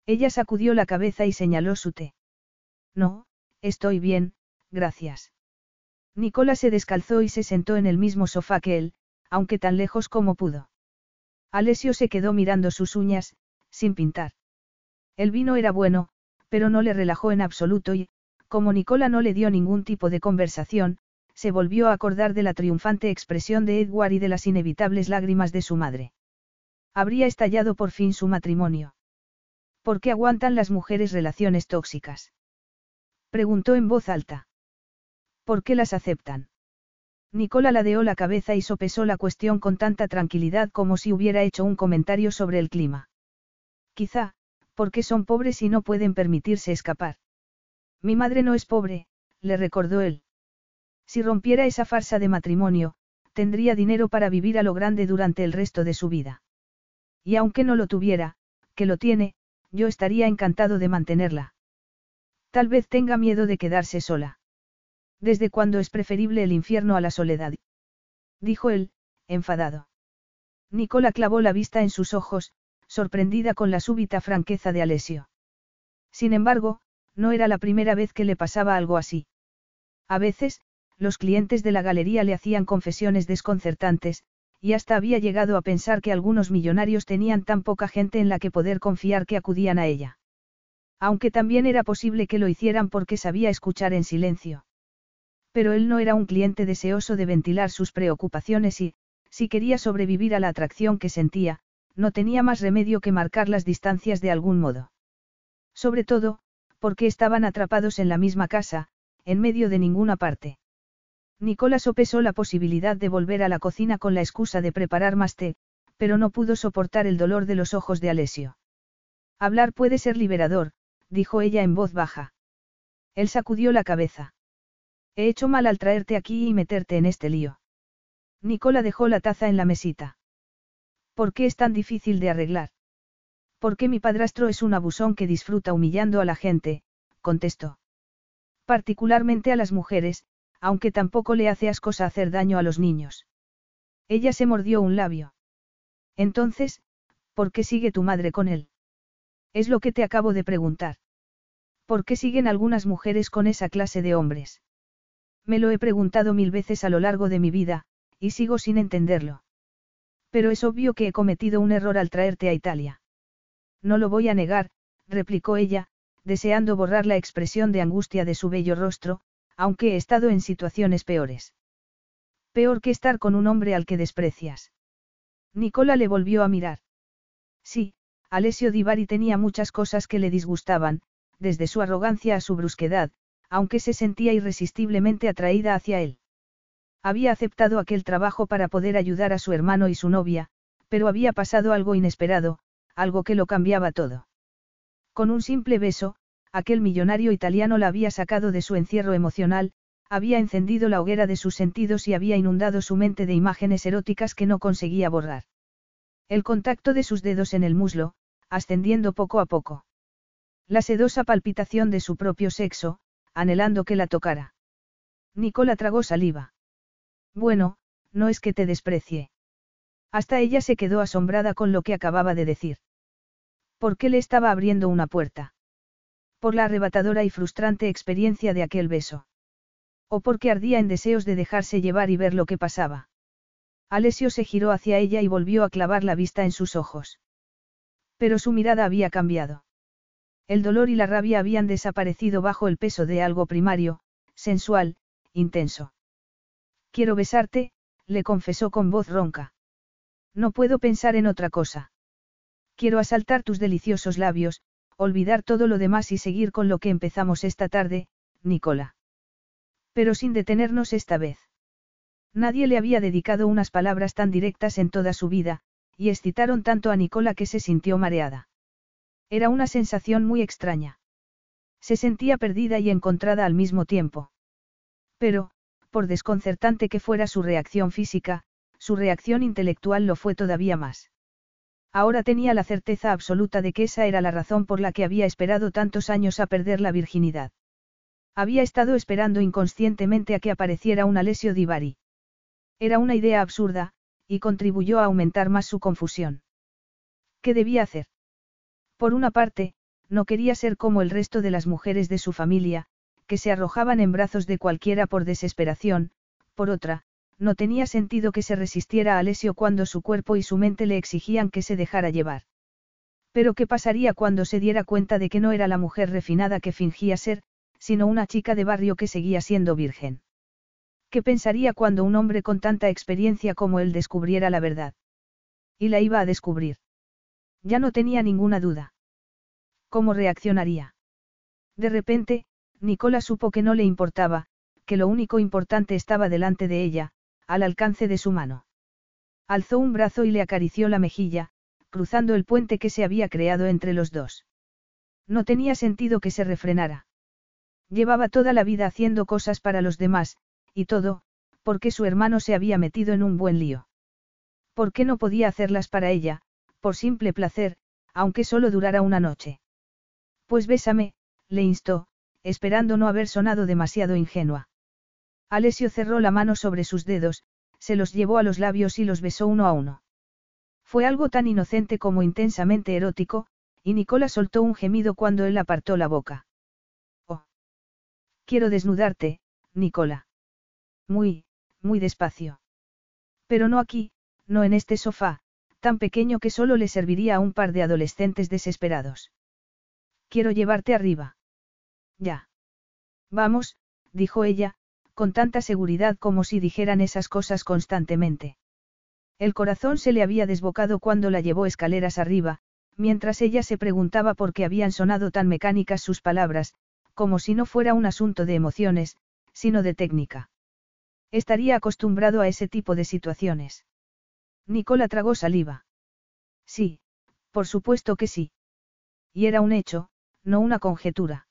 Ella sacudió la cabeza y señaló su té. No, estoy bien, gracias. Nicola se descalzó y se sentó en el mismo sofá que él, aunque tan lejos como pudo. Alessio se quedó mirando sus uñas, sin pintar. El vino era bueno, pero no le relajó en absoluto y, como Nicola no le dio ningún tipo de conversación, se volvió a acordar de la triunfante expresión de Edward y de las inevitables lágrimas de su madre. Habría estallado por fin su matrimonio. ¿Por qué aguantan las mujeres relaciones tóxicas? Preguntó en voz alta. ¿Por qué las aceptan? Nicola ladeó la cabeza y sopesó la cuestión con tanta tranquilidad como si hubiera hecho un comentario sobre el clima. Quizá, porque son pobres y no pueden permitirse escapar. Mi madre no es pobre, le recordó él. Si rompiera esa farsa de matrimonio, tendría dinero para vivir a lo grande durante el resto de su vida. Y aunque no lo tuviera, que lo tiene, yo estaría encantado de mantenerla. Tal vez tenga miedo de quedarse sola. ¿Desde cuándo es preferible el infierno a la soledad? Dijo él, enfadado. Nicola clavó la vista en sus ojos, sorprendida con la súbita franqueza de Alessio. Sin embargo, no era la primera vez que le pasaba algo así. A veces, los clientes de la galería le hacían confesiones desconcertantes, y hasta había llegado a pensar que algunos millonarios tenían tan poca gente en la que poder confiar que acudían a ella. Aunque también era posible que lo hicieran porque sabía escuchar en silencio. Pero él no era un cliente deseoso de ventilar sus preocupaciones y, si quería sobrevivir a la atracción que sentía, no tenía más remedio que marcar las distancias de algún modo. Sobre todo, porque estaban atrapados en la misma casa, en medio de ninguna parte. Nicola sopesó la posibilidad de volver a la cocina con la excusa de preparar más té, pero no pudo soportar el dolor de los ojos de Alessio. Hablar puede ser liberador, dijo ella en voz baja. Él sacudió la cabeza. He hecho mal al traerte aquí y meterte en este lío. Nicola dejó la taza en la mesita. ¿Por qué es tan difícil de arreglar? Porque mi padrastro es un abusón que disfruta humillando a la gente, contestó. Particularmente a las mujeres, aunque tampoco le hace ascosa hacer daño a los niños. Ella se mordió un labio. Entonces, ¿por qué sigue tu madre con él? Es lo que te acabo de preguntar. ¿Por qué siguen algunas mujeres con esa clase de hombres? Me lo he preguntado mil veces a lo largo de mi vida, y sigo sin entenderlo. Pero es obvio que he cometido un error al traerte a Italia. No lo voy a negar, replicó ella, deseando borrar la expresión de angustia de su bello rostro, aunque he estado en situaciones peores. Peor que estar con un hombre al que desprecias. Nicola le volvió a mirar. Sí, Alessio Divari tenía muchas cosas que le disgustaban, desde su arrogancia a su brusquedad, aunque se sentía irresistiblemente atraída hacia él. Había aceptado aquel trabajo para poder ayudar a su hermano y su novia, pero había pasado algo inesperado, algo que lo cambiaba todo. Con un simple beso, aquel millonario italiano la había sacado de su encierro emocional, había encendido la hoguera de sus sentidos y había inundado su mente de imágenes eróticas que no conseguía borrar. El contacto de sus dedos en el muslo, ascendiendo poco a poco. La sedosa palpitación de su propio sexo, anhelando que la tocara. Nicola tragó saliva. Bueno, no es que te desprecie. Hasta ella se quedó asombrada con lo que acababa de decir. ¿Por qué le estaba abriendo una puerta? Por la arrebatadora y frustrante experiencia de aquel beso. O porque ardía en deseos de dejarse llevar y ver lo que pasaba. Alessio se giró hacia ella y volvió a clavar la vista en sus ojos. Pero su mirada había cambiado. El dolor y la rabia habían desaparecido bajo el peso de algo primario, sensual, intenso. Quiero besarte, le confesó con voz ronca. No puedo pensar en otra cosa. Quiero asaltar tus deliciosos labios, olvidar todo lo demás y seguir con lo que empezamos esta tarde, Nicola. Pero sin detenernos esta vez. Nadie le había dedicado unas palabras tan directas en toda su vida, y excitaron tanto a Nicola que se sintió mareada. Era una sensación muy extraña. Se sentía perdida y encontrada al mismo tiempo. Pero, por desconcertante que fuera su reacción física, su reacción intelectual lo fue todavía más. Ahora tenía la certeza absoluta de que esa era la razón por la que había esperado tantos años a perder la virginidad. Había estado esperando inconscientemente a que apareciera un Alessio Divari. Era una idea absurda, y contribuyó a aumentar más su confusión. ¿Qué debía hacer? Por una parte, no quería ser como el resto de las mujeres de su familia, que se arrojaban en brazos de cualquiera por desesperación, por otra, no tenía sentido que se resistiera a Alessio cuando su cuerpo y su mente le exigían que se dejara llevar. Pero ¿qué pasaría cuando se diera cuenta de que no era la mujer refinada que fingía ser, sino una chica de barrio que seguía siendo virgen? ¿Qué pensaría cuando un hombre con tanta experiencia como él descubriera la verdad? Y la iba a descubrir. Ya no tenía ninguna duda. ¿Cómo reaccionaría? De repente, Nicola supo que no le importaba, que lo único importante estaba delante de ella, al alcance de su mano. Alzó un brazo y le acarició la mejilla, cruzando el puente que se había creado entre los dos. No tenía sentido que se refrenara. Llevaba toda la vida haciendo cosas para los demás, y todo, porque su hermano se había metido en un buen lío. ¿Por qué no podía hacerlas para ella, por simple placer, aunque solo durara una noche? Pues bésame, le instó, esperando no haber sonado demasiado ingenua. Alessio cerró la mano sobre sus dedos, se los llevó a los labios y los besó uno a uno. Fue algo tan inocente como intensamente erótico, y Nicola soltó un gemido cuando él apartó la boca. Oh. Quiero desnudarte, Nicola. Muy, muy despacio. Pero no aquí, no en este sofá, tan pequeño que solo le serviría a un par de adolescentes desesperados. Quiero llevarte arriba. Ya. Vamos, dijo ella, con tanta seguridad como si dijeran esas cosas constantemente. El corazón se le había desbocado cuando la llevó escaleras arriba, mientras ella se preguntaba por qué habían sonado tan mecánicas sus palabras, como si no fuera un asunto de emociones, sino de técnica. Estaría acostumbrado a ese tipo de situaciones. Nicola tragó saliva. Sí, por supuesto que sí. Y era un hecho, no una conjetura.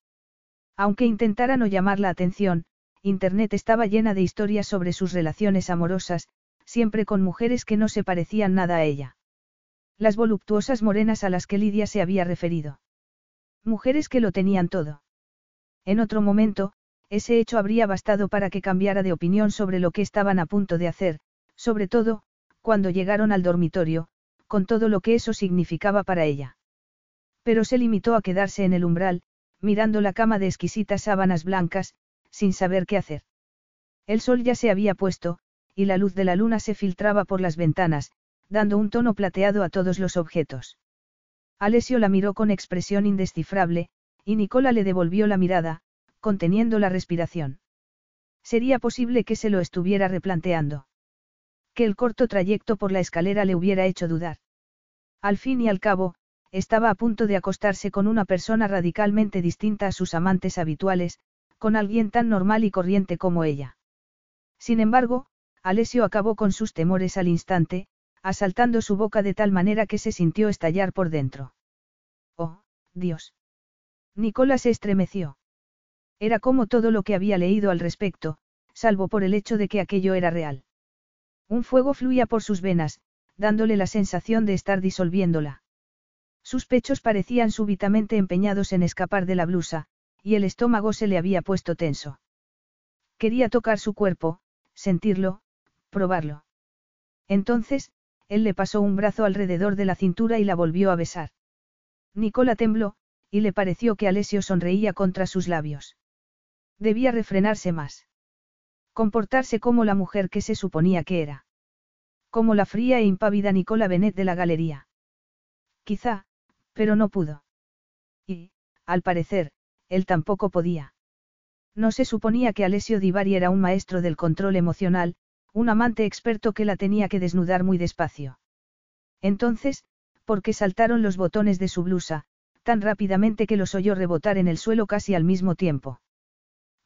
Aunque intentara no llamar la atención, Internet estaba llena de historias sobre sus relaciones amorosas, siempre con mujeres que no se parecían nada a ella. Las voluptuosas morenas a las que Lidia se había referido. Mujeres que lo tenían todo. En otro momento, ese hecho habría bastado para que cambiara de opinión sobre lo que estaban a punto de hacer, sobre todo, cuando llegaron al dormitorio, con todo lo que eso significaba para ella. Pero se limitó a quedarse en el umbral, mirando la cama de exquisitas sábanas blancas, sin saber qué hacer. El sol ya se había puesto, y la luz de la luna se filtraba por las ventanas, dando un tono plateado a todos los objetos. Alessio la miró con expresión indescifrable, y Nicola le devolvió la mirada, conteniendo la respiración. Sería posible que se lo estuviera replanteando. Que el corto trayecto por la escalera le hubiera hecho dudar. Al fin y al cabo, estaba a punto de acostarse con una persona radicalmente distinta a sus amantes habituales, con alguien tan normal y corriente como ella. Sin embargo, Alessio acabó con sus temores al instante, asaltando su boca de tal manera que se sintió estallar por dentro. Oh, Dios. Nicola se estremeció. Era como todo lo que había leído al respecto, salvo por el hecho de que aquello era real. Un fuego fluía por sus venas, dándole la sensación de estar disolviéndola. Sus pechos parecían súbitamente empeñados en escapar de la blusa, y el estómago se le había puesto tenso. Quería tocar su cuerpo, sentirlo, probarlo. Entonces, él le pasó un brazo alrededor de la cintura y la volvió a besar. Nicola tembló, y le pareció que Alessio sonreía contra sus labios. Debía refrenarse más. Comportarse como la mujer que se suponía que era. Como la fría e impávida Nicola Benet de la galería. Quizá, pero no pudo. Y, al parecer, él tampoco podía. No se suponía que Alessio Divari era un maestro del control emocional, un amante experto que la tenía que desnudar muy despacio. Entonces, ¿por qué saltaron los botones de su blusa, tan rápidamente que los oyó rebotar en el suelo casi al mismo tiempo?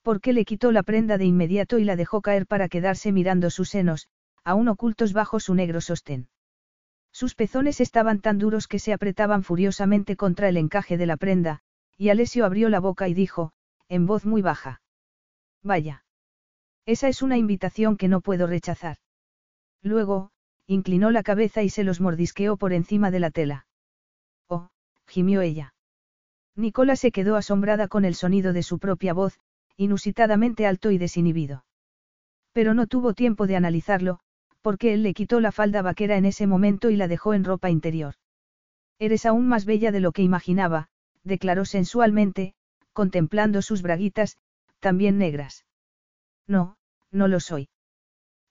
¿Por qué le quitó la prenda de inmediato y la dejó caer para quedarse mirando sus senos, aún ocultos bajo su negro sostén? Sus pezones estaban tan duros que se apretaban furiosamente contra el encaje de la prenda, y Alessio abrió la boca y dijo, en voz muy baja. Vaya. Esa es una invitación que no puedo rechazar. Luego, inclinó la cabeza y se los mordisqueó por encima de la tela. Oh, gimió ella. Nicola se quedó asombrada con el sonido de su propia voz, inusitadamente alto y desinhibido. Pero no tuvo tiempo de analizarlo, porque él le quitó la falda vaquera en ese momento y la dejó en ropa interior. Eres aún más bella de lo que imaginaba, declaró sensualmente, contemplando sus braguitas, también negras. No, no lo soy.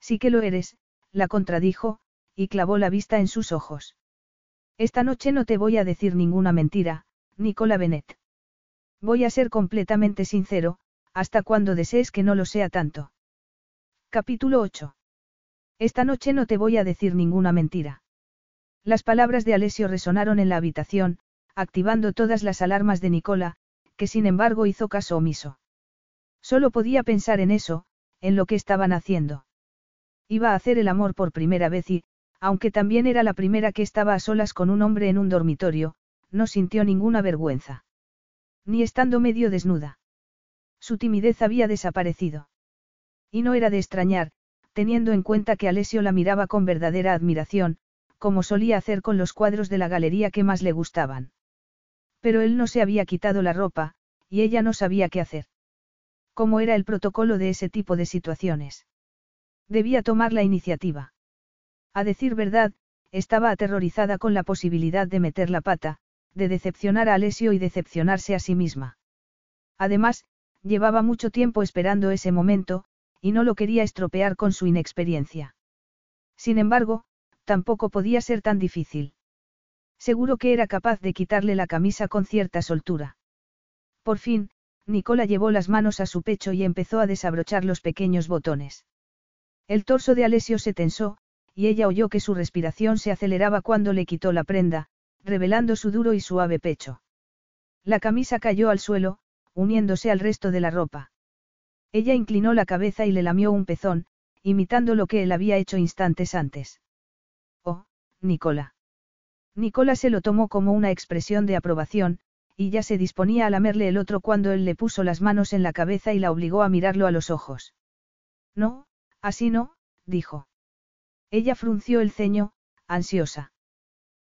Sí que lo eres, la contradijo, y clavó la vista en sus ojos. Esta noche no te voy a decir ninguna mentira, Nicola Bennett. Voy a ser completamente sincero, hasta cuando desees que no lo sea tanto. Capítulo 8. Esta noche no te voy a decir ninguna mentira. Las palabras de Alessio resonaron en la habitación, activando todas las alarmas de Nicola, que sin embargo hizo caso omiso. Solo podía pensar en eso, en lo que estaban haciendo. Iba a hacer el amor por primera vez y, aunque también era la primera que estaba a solas con un hombre en un dormitorio, no sintió ninguna vergüenza. Ni estando medio desnuda. Su timidez había desaparecido. Y no era de extrañar, teniendo en cuenta que Alessio la miraba con verdadera admiración, como solía hacer con los cuadros de la galería que más le gustaban. Pero él no se había quitado la ropa, y ella no sabía qué hacer. ¿Cómo era el protocolo de ese tipo de situaciones? Debía tomar la iniciativa. A decir verdad, estaba aterrorizada con la posibilidad de meter la pata, de decepcionar a Alessio y decepcionarse a sí misma. Además, llevaba mucho tiempo esperando ese momento, y no lo quería estropear con su inexperiencia. Sin embargo, tampoco podía ser tan difícil. Seguro que era capaz de quitarle la camisa con cierta soltura. Por fin, Nicola llevó las manos a su pecho y empezó a desabrochar los pequeños botones. El torso de Alessio se tensó, y ella oyó que su respiración se aceleraba cuando le quitó la prenda, revelando su duro y suave pecho. La camisa cayó al suelo, uniéndose al resto de la ropa. Ella inclinó la cabeza y le lamió un pezón, imitando lo que él había hecho instantes antes. Oh, Nicola. Nicola se lo tomó como una expresión de aprobación, y ya se disponía a lamerle el otro cuando él le puso las manos en la cabeza y la obligó a mirarlo a los ojos. No, así no, dijo. Ella frunció el ceño, ansiosa.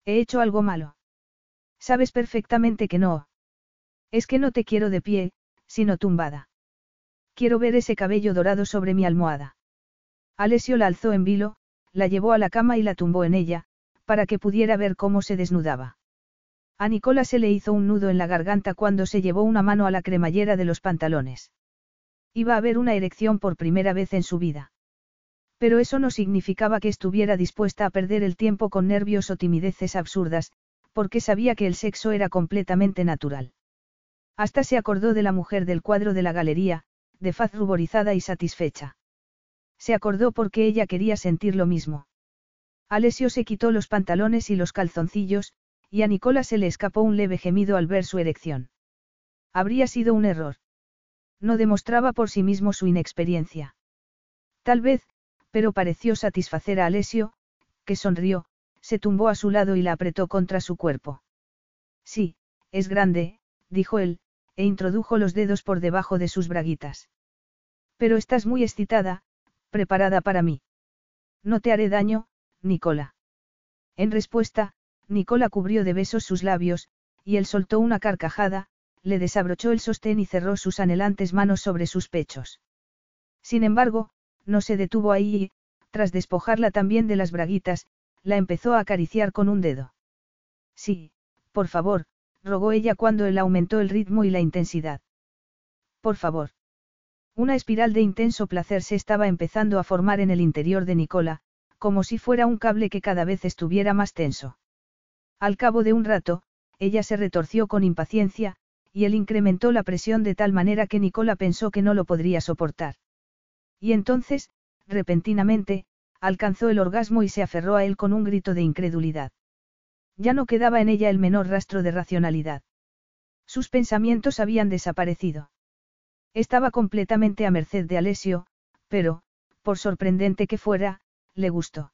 He hecho algo malo. Sabes perfectamente que no. Es que no te quiero de pie, sino tumbada. Quiero ver ese cabello dorado sobre mi almohada. Alessio la alzó en vilo, la llevó a la cama y la tumbó en ella, para que pudiera ver cómo se desnudaba. A Nicola se le hizo un nudo en la garganta cuando se llevó una mano a la cremallera de los pantalones. Iba a haber una erección por primera vez en su vida. Pero eso no significaba que estuviera dispuesta a perder el tiempo con nervios o timideces absurdas, porque sabía que el sexo era completamente natural. Hasta se acordó de la mujer del cuadro de la galería, de faz ruborizada y satisfecha. Se acordó porque ella quería sentir lo mismo. Alessio se quitó los pantalones y los calzoncillos, y a Nicola se le escapó un leve gemido al ver su erección. Habría sido un error. No demostraba por sí mismo su inexperiencia. Tal vez, pero pareció satisfacer a Alessio, que sonrió, se tumbó a su lado y la apretó contra su cuerpo. Sí, es grande, dijo él, e introdujo los dedos por debajo de sus braguitas. Pero estás muy excitada, preparada para mí. No te haré daño, Nicola. En respuesta, Nicola cubrió de besos sus labios, y él soltó una carcajada, le desabrochó el sostén y cerró sus anhelantes manos sobre sus pechos. Sin embargo, no se detuvo ahí y, tras despojarla también de las braguitas, la empezó a acariciar con un dedo. Sí, por favor, rogó ella cuando él aumentó el ritmo y la intensidad. Por favor. Una espiral de intenso placer se estaba empezando a formar en el interior de Nicola, como si fuera un cable que cada vez estuviera más tenso. Al cabo de un rato, ella se retorció con impaciencia, y él incrementó la presión de tal manera que Nicola pensó que no lo podría soportar. Y entonces, repentinamente, alcanzó el orgasmo y se aferró a él con un grito de incredulidad. Ya no quedaba en ella el menor rastro de racionalidad. Sus pensamientos habían desaparecido. Estaba completamente a merced de Alessio, pero, por sorprendente que fuera, le gustó.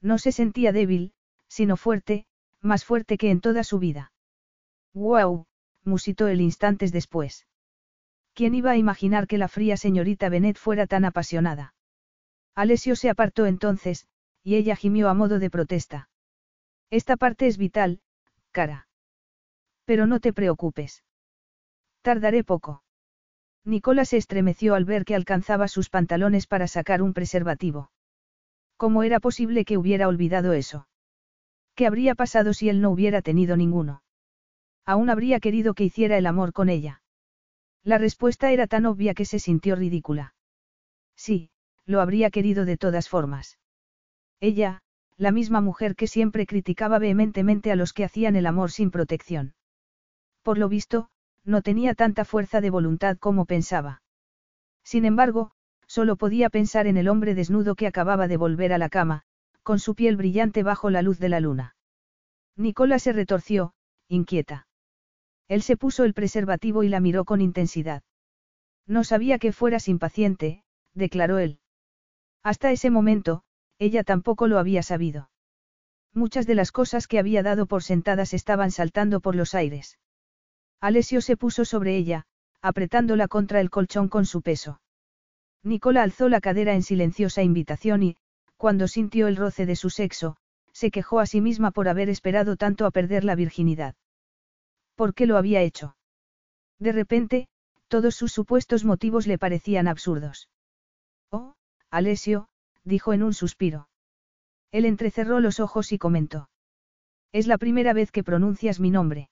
No se sentía débil, sino fuerte, más fuerte que en toda su vida. ¡Guau! musitó él instantes después. ¿Quién iba a imaginar que la fría señorita Bennet fuera tan apasionada? Alessio se apartó entonces, y ella gimió a modo de protesta. Esta parte es vital, cara. Pero no te preocupes. Tardaré poco. Nicola se estremeció al ver que alcanzaba sus pantalones para sacar un preservativo. ¿Cómo era posible que hubiera olvidado eso? ¿Qué habría pasado si él no hubiera tenido ninguno? Aún habría querido que hiciera el amor con ella. La respuesta era tan obvia que se sintió ridícula. Sí, lo habría querido de todas formas. Ella, la misma mujer que siempre criticaba vehementemente a los que hacían el amor sin protección. Por lo visto, no tenía tanta fuerza de voluntad como pensaba. Sin embargo, Solo podía pensar en el hombre desnudo que acababa de volver a la cama, con su piel brillante bajo la luz de la luna. Nicola se retorció, inquieta. Él se puso el preservativo y la miró con intensidad. No sabía que fueras impaciente, declaró él. Hasta ese momento, ella tampoco lo había sabido. Muchas de las cosas que había dado por sentadas estaban saltando por los aires. Alessio se puso sobre ella, apretándola contra el colchón con su peso. Nicola alzó la cadera en silenciosa invitación y, cuando sintió el roce de su sexo, se quejó a sí misma por haber esperado tanto a perder la virginidad. ¿Por qué lo había hecho? De repente, todos sus supuestos motivos le parecían absurdos. Oh, Alessio, dijo en un suspiro. Él entrecerró los ojos y comentó. Es la primera vez que pronuncias mi nombre.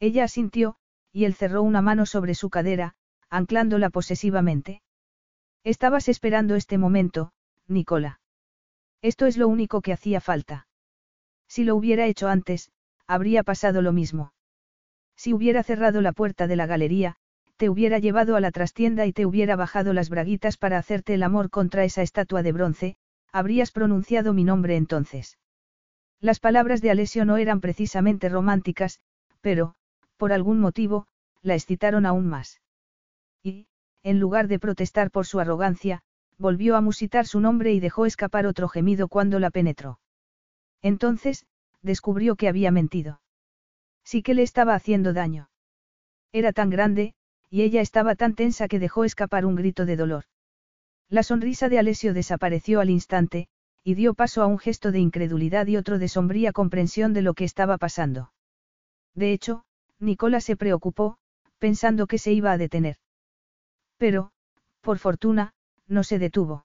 Ella asintió, y él cerró una mano sobre su cadera, anclándola posesivamente. Estabas esperando este momento, Nicola. Esto es lo único que hacía falta. Si lo hubiera hecho antes, habría pasado lo mismo. Si hubiera cerrado la puerta de la galería, te hubiera llevado a la trastienda y te hubiera bajado las braguitas para hacerte el amor contra esa estatua de bronce, habrías pronunciado mi nombre entonces. Las palabras de Alessio no eran precisamente románticas, pero, por algún motivo, la excitaron aún más. Y, en lugar de protestar por su arrogancia, volvió a musitar su nombre y dejó escapar otro gemido cuando la penetró. Entonces, descubrió que había mentido. Sí que le estaba haciendo daño. Era tan grande, y ella estaba tan tensa que dejó escapar un grito de dolor. La sonrisa de Alessio desapareció al instante, y dio paso a un gesto de incredulidad y otro de sombría comprensión de lo que estaba pasando. De hecho, Nicola se preocupó, pensando que se iba a detener. Pero, por fortuna, no se detuvo.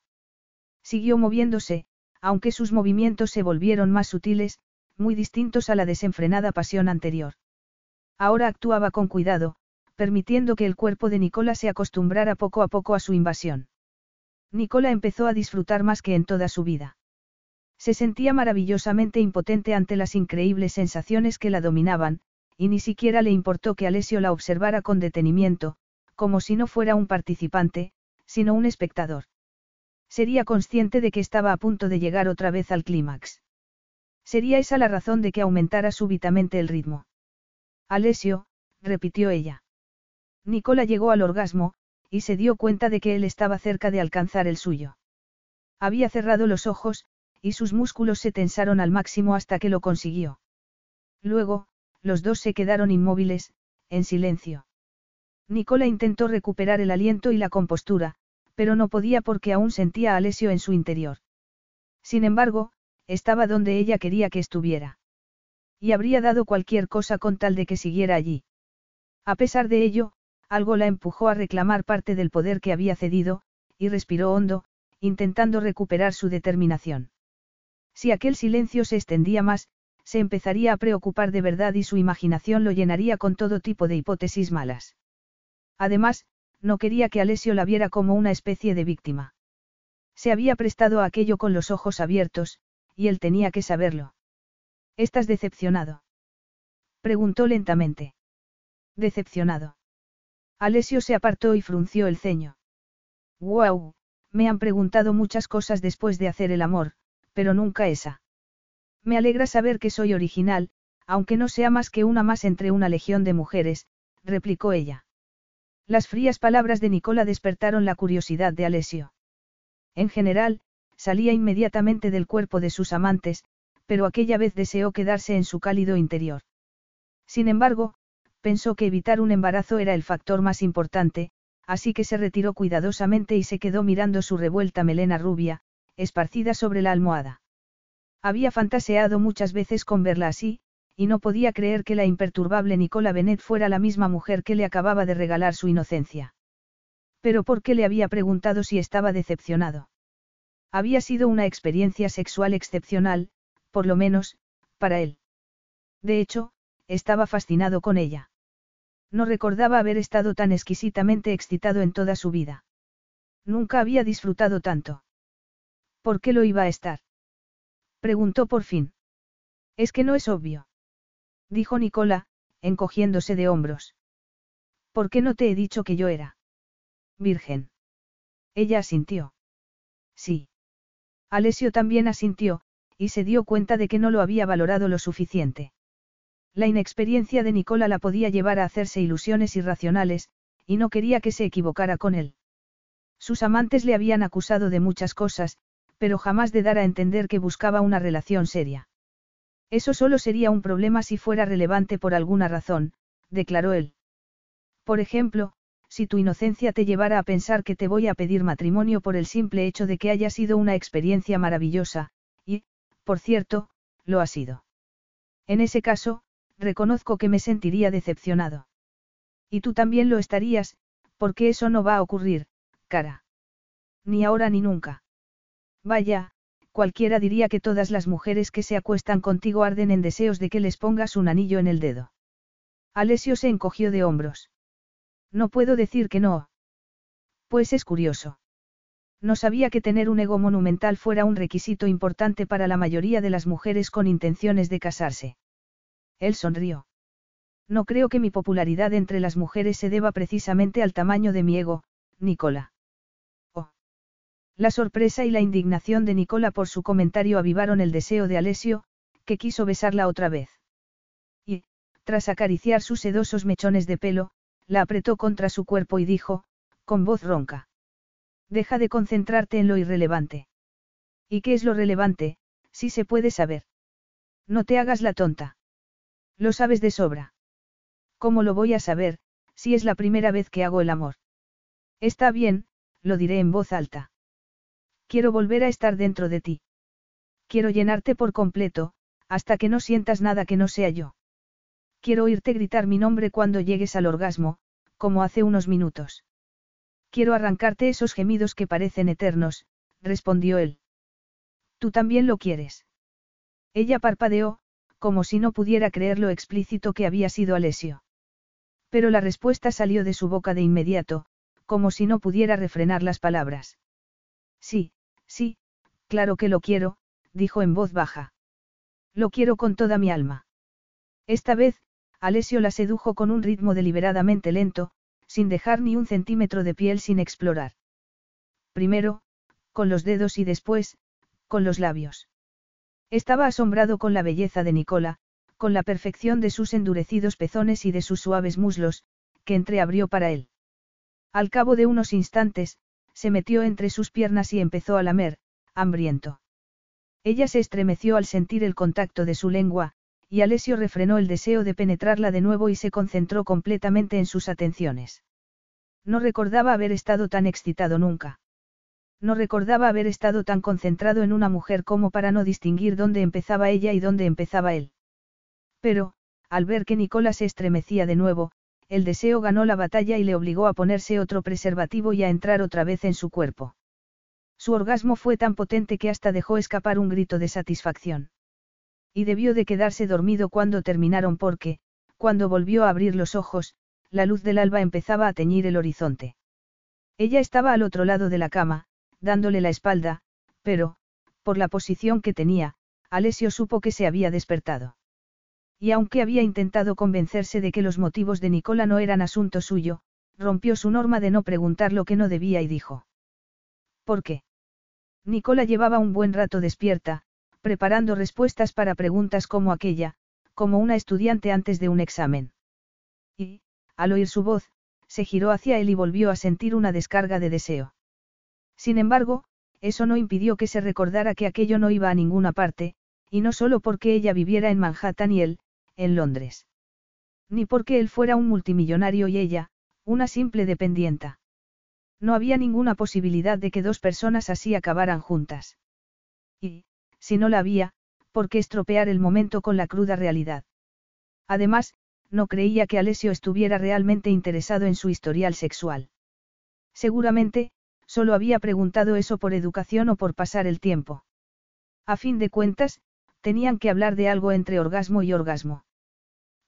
Siguió moviéndose, aunque sus movimientos se volvieron más sutiles, muy distintos a la desenfrenada pasión anterior. Ahora actuaba con cuidado, permitiendo que el cuerpo de Nicola se acostumbrara poco a poco a su invasión. Nicola empezó a disfrutar más que en toda su vida. Se sentía maravillosamente impotente ante las increíbles sensaciones que la dominaban, y ni siquiera le importó que Alessio la observara con detenimiento, como si no fuera un participante, sino un espectador. Sería consciente de que estaba a punto de llegar otra vez al clímax. Sería esa la razón de que aumentara súbitamente el ritmo. Alessio, repitió ella. Nicola llegó al orgasmo, y se dio cuenta de que él estaba cerca de alcanzar el suyo. Había cerrado los ojos, y sus músculos se tensaron al máximo hasta que lo consiguió. Luego, los dos se quedaron inmóviles, en silencio. Nicola intentó recuperar el aliento y la compostura, pero no podía porque aún sentía a Alessio en su interior. Sin embargo, estaba donde ella quería que estuviera. Y habría dado cualquier cosa con tal de que siguiera allí. A pesar de ello, algo la empujó a reclamar parte del poder que había cedido, y respiró hondo, intentando recuperar su determinación. Si aquel silencio se extendía más, se empezaría a preocupar de verdad y su imaginación lo llenaría con todo tipo de hipótesis malas. Además, no quería que Alessio la viera como una especie de víctima. Se había prestado a aquello con los ojos abiertos, y él tenía que saberlo. ¿Estás decepcionado? Preguntó lentamente. Decepcionado. Alessio se apartó y frunció el ceño. ¡Guau! Me han preguntado muchas cosas después de hacer el amor, pero nunca esa. Me alegra saber que soy original, aunque no sea más que una más entre una legión de mujeres, replicó ella. Las frías palabras de Nicola despertaron la curiosidad de Alessio. En general, salía inmediatamente del cuerpo de sus amantes, pero aquella vez deseó quedarse en su cálido interior. Sin embargo, pensó que evitar un embarazo era el factor más importante, así que se retiró cuidadosamente y se quedó mirando su revuelta melena rubia, esparcida sobre la almohada. Había fantaseado muchas veces con verla así, y no podía creer que la imperturbable Nicola Benet fuera la misma mujer que le acababa de regalar su inocencia. Pero ¿por qué le había preguntado si estaba decepcionado? Había sido una experiencia sexual excepcional, por lo menos, para él. De hecho, estaba fascinado con ella. No recordaba haber estado tan exquisitamente excitado en toda su vida. Nunca había disfrutado tanto. ¿Por qué lo iba a estar? Preguntó por fin. Es que no es obvio dijo Nicola, encogiéndose de hombros. ¿Por qué no te he dicho que yo era? Virgen. Ella asintió. Sí. Alessio también asintió, y se dio cuenta de que no lo había valorado lo suficiente. La inexperiencia de Nicola la podía llevar a hacerse ilusiones irracionales, y no quería que se equivocara con él. Sus amantes le habían acusado de muchas cosas, pero jamás de dar a entender que buscaba una relación seria. Eso solo sería un problema si fuera relevante por alguna razón, declaró él. Por ejemplo, si tu inocencia te llevara a pensar que te voy a pedir matrimonio por el simple hecho de que haya sido una experiencia maravillosa, y, por cierto, lo ha sido. En ese caso, reconozco que me sentiría decepcionado. Y tú también lo estarías, porque eso no va a ocurrir, cara. Ni ahora ni nunca. Vaya, cualquiera diría que todas las mujeres que se acuestan contigo arden en deseos de que les pongas un anillo en el dedo. Alessio se encogió de hombros. No puedo decir que no. Pues es curioso. No sabía que tener un ego monumental fuera un requisito importante para la mayoría de las mujeres con intenciones de casarse. Él sonrió. No creo que mi popularidad entre las mujeres se deba precisamente al tamaño de mi ego, Nicola. Oh. La sorpresa y la indignación de Nicola por su comentario avivaron el deseo de Alessio, que quiso besarla otra vez. Y, tras acariciar sus sedosos mechones de pelo, la apretó contra su cuerpo y dijo, con voz ronca. Deja de concentrarte en lo irrelevante. ¿Y qué es lo relevante, si se puede saber? No te hagas la tonta. Lo sabes de sobra. ¿Cómo lo voy a saber, si es la primera vez que hago el amor? Está bien, lo diré en voz alta. Quiero volver a estar dentro de ti. Quiero llenarte por completo, hasta que no sientas nada que no sea yo. Quiero oírte gritar mi nombre cuando llegues al orgasmo, como hace unos minutos. Quiero arrancarte esos gemidos que parecen eternos, respondió él. Tú también lo quieres. Ella parpadeó, como si no pudiera creer lo explícito que había sido Alesio. Pero la respuesta salió de su boca de inmediato, como si no pudiera refrenar las palabras. Sí, sí, claro que lo quiero, dijo en voz baja. Lo quiero con toda mi alma. Esta vez, Alessio la sedujo con un ritmo deliberadamente lento, sin dejar ni un centímetro de piel sin explorar. Primero, con los dedos y después, con los labios. Estaba asombrado con la belleza de Nicola, con la perfección de sus endurecidos pezones y de sus suaves muslos, que entreabrió para él. Al cabo de unos instantes, se metió entre sus piernas y empezó a lamer, hambriento. Ella se estremeció al sentir el contacto de su lengua, y Alessio refrenó el deseo de penetrarla de nuevo y se concentró completamente en sus atenciones. No recordaba haber estado tan excitado nunca. No recordaba haber estado tan concentrado en una mujer como para no distinguir dónde empezaba ella y dónde empezaba él. Pero, al ver que Nicola se estremecía de nuevo, el deseo ganó la batalla y le obligó a ponerse otro preservativo y a entrar otra vez en su cuerpo. Su orgasmo fue tan potente que hasta dejó escapar un grito de satisfacción. Y debió de quedarse dormido cuando terminaron porque, cuando volvió a abrir los ojos, la luz del alba empezaba a teñir el horizonte. Ella estaba al otro lado de la cama, dándole la espalda, pero, por la posición que tenía, Alessio supo que se había despertado. Y aunque había intentado convencerse de que los motivos de Nicola no eran asunto suyo, rompió su norma de no preguntar lo que no debía y dijo. ¿Por qué? Nicola llevaba un buen rato despierta, preparando respuestas para preguntas como aquella, como una estudiante antes de un examen. Y, al oír su voz, se giró hacia él y volvió a sentir una descarga de deseo. Sin embargo, eso no impidió que se recordara que aquello no iba a ninguna parte, y no solo porque ella viviera en Manhattan y él, en Londres. Ni porque él fuera un multimillonario y ella, una simple dependienta. No había ninguna posibilidad de que dos personas así acabaran juntas. Y, si no la había, ¿por qué estropear el momento con la cruda realidad? Además, no creía que Alessio estuviera realmente interesado en su historial sexual. Seguramente, solo había preguntado eso por educación o por pasar el tiempo. A fin de cuentas, tenían que hablar de algo entre orgasmo y orgasmo.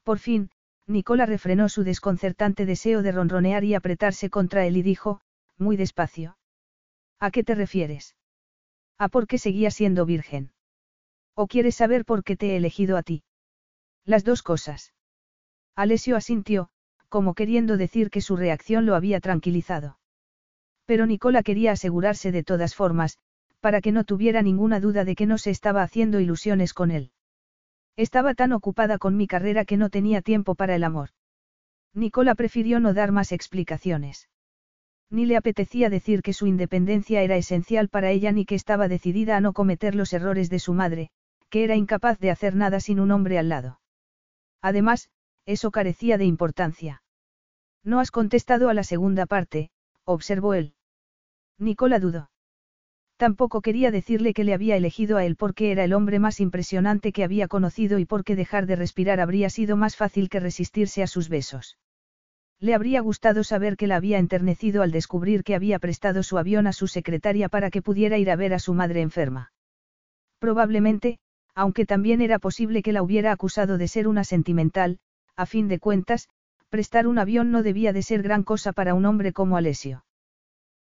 Por fin, Nicola refrenó su desconcertante deseo de ronronear y apretarse contra él y dijo, muy despacio. ¿A qué te refieres? ¿A por qué seguía siendo virgen? ¿O quieres saber por qué te he elegido a ti? Las dos cosas. Alessio asintió, como queriendo decir que su reacción lo había tranquilizado. Pero Nicola quería asegurarse de todas formas, para que no tuviera ninguna duda de que no se estaba haciendo ilusiones con él. Estaba tan ocupada con mi carrera que no tenía tiempo para el amor. Nicola prefirió no dar más explicaciones. Ni le apetecía decir que su independencia era esencial para ella ni que estaba decidida a no cometer los errores de su madre, que era incapaz de hacer nada sin un hombre al lado. Además, eso carecía de importancia. No has contestado a la segunda parte, observó él. Nicola dudó. Tampoco quería decirle que le había elegido a él porque era el hombre más impresionante que había conocido y porque dejar de respirar habría sido más fácil que resistirse a sus besos. Le habría gustado saber que la había enternecido al descubrir que había prestado su avión a su secretaria para que pudiera ir a ver a su madre enferma. Probablemente, aunque también era posible que la hubiera acusado de ser una sentimental, a fin de cuentas, prestar un avión no debía de ser gran cosa para un hombre como Alessio.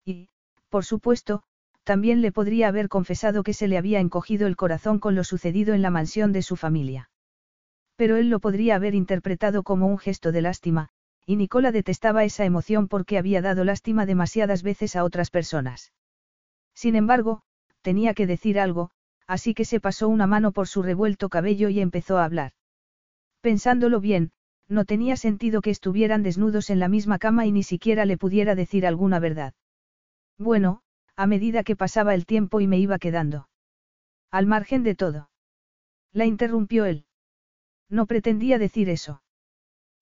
Y, por supuesto, también le podría haber confesado que se le había encogido el corazón con lo sucedido en la mansión de su familia. Pero él lo podría haber interpretado como un gesto de lástima, y Nicola detestaba esa emoción porque había dado lástima demasiadas veces a otras personas. Sin embargo, tenía que decir algo, así que se pasó una mano por su revuelto cabello y empezó a hablar. Pensándolo bien, no tenía sentido que estuvieran desnudos en la misma cama y ni siquiera le pudiera decir alguna verdad. Bueno, a medida que pasaba el tiempo y me iba quedando. Al margen de todo. La interrumpió él. No pretendía decir eso.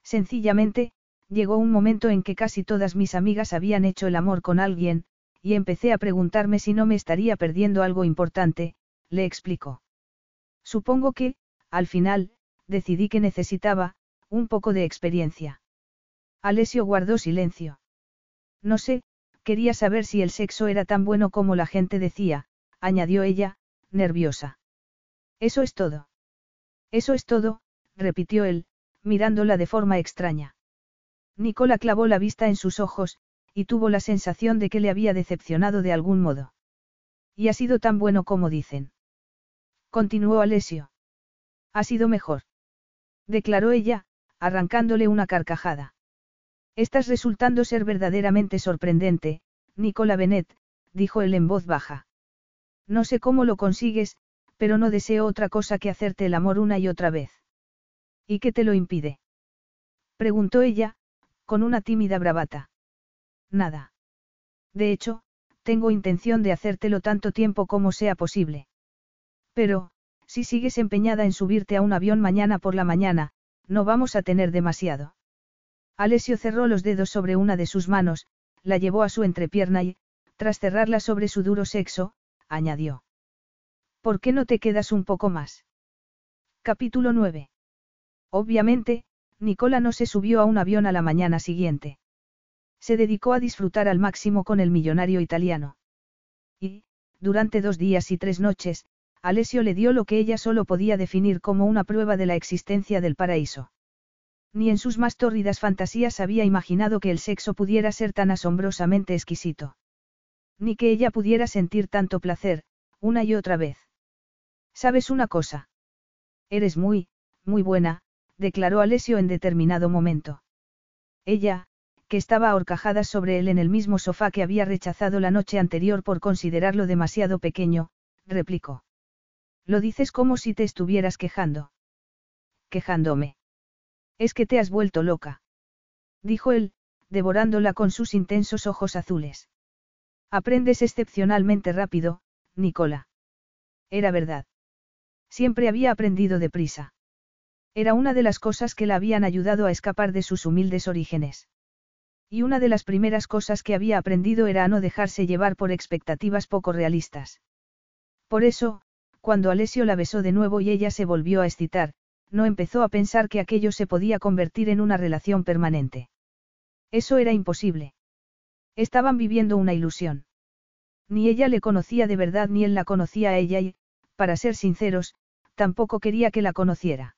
Sencillamente, llegó un momento en que casi todas mis amigas habían hecho el amor con alguien, y empecé a preguntarme si no me estaría perdiendo algo importante, le explicó. Supongo que, al final, decidí que necesitaba, un poco de experiencia. Alessio guardó silencio. No sé, Quería saber si el sexo era tan bueno como la gente decía, añadió ella, nerviosa. Eso es todo. Eso es todo, repitió él, mirándola de forma extraña. Nicola clavó la vista en sus ojos, y tuvo la sensación de que le había decepcionado de algún modo. Y ha sido tan bueno como dicen. Continuó Alessio. Ha sido mejor. Declaró ella, arrancándole una carcajada. Estás resultando ser verdaderamente sorprendente, Nicola Bennett, dijo él en voz baja. No sé cómo lo consigues, pero no deseo otra cosa que hacerte el amor una y otra vez. ¿Y qué te lo impide? preguntó ella, con una tímida bravata. Nada. De hecho, tengo intención de hacértelo tanto tiempo como sea posible. Pero, si sigues empeñada en subirte a un avión mañana por la mañana, no vamos a tener demasiado. Alessio cerró los dedos sobre una de sus manos, la llevó a su entrepierna y, tras cerrarla sobre su duro sexo, añadió. ¿Por qué no te quedas un poco más? Capítulo 9. Obviamente, Nicola no se subió a un avión a la mañana siguiente. Se dedicó a disfrutar al máximo con el millonario italiano. Y, durante dos días y tres noches, Alessio le dio lo que ella solo podía definir como una prueba de la existencia del paraíso. Ni en sus más tórridas fantasías había imaginado que el sexo pudiera ser tan asombrosamente exquisito. Ni que ella pudiera sentir tanto placer, una y otra vez. ¿Sabes una cosa? Eres muy, muy buena, declaró Alessio en determinado momento. Ella, que estaba ahorcajada sobre él en el mismo sofá que había rechazado la noche anterior por considerarlo demasiado pequeño, replicó. Lo dices como si te estuvieras quejando. Quejándome. Es que te has vuelto loca. Dijo él, devorándola con sus intensos ojos azules. Aprendes excepcionalmente rápido, Nicola. Era verdad. Siempre había aprendido deprisa. Era una de las cosas que la habían ayudado a escapar de sus humildes orígenes. Y una de las primeras cosas que había aprendido era a no dejarse llevar por expectativas poco realistas. Por eso, cuando Alessio la besó de nuevo y ella se volvió a excitar, no empezó a pensar que aquello se podía convertir en una relación permanente. Eso era imposible. Estaban viviendo una ilusión. Ni ella le conocía de verdad ni él la conocía a ella y, para ser sinceros, tampoco quería que la conociera.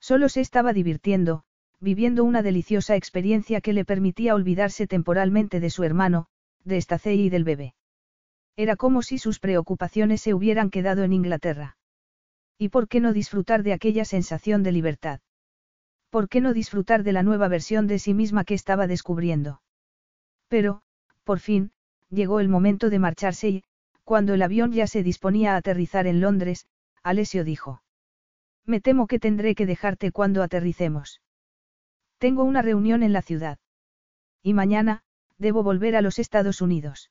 Solo se estaba divirtiendo, viviendo una deliciosa experiencia que le permitía olvidarse temporalmente de su hermano, de Stacey y del bebé. Era como si sus preocupaciones se hubieran quedado en Inglaterra. ¿Y por qué no disfrutar de aquella sensación de libertad? ¿Por qué no disfrutar de la nueva versión de sí misma que estaba descubriendo? Pero, por fin, llegó el momento de marcharse y, Cuando el avión ya se disponía a aterrizar en Londres, Alessio dijo. Me temo que tendré que dejarte cuando aterricemos. Tengo una reunión en la ciudad. Y mañana, debo volver a los Estados Unidos.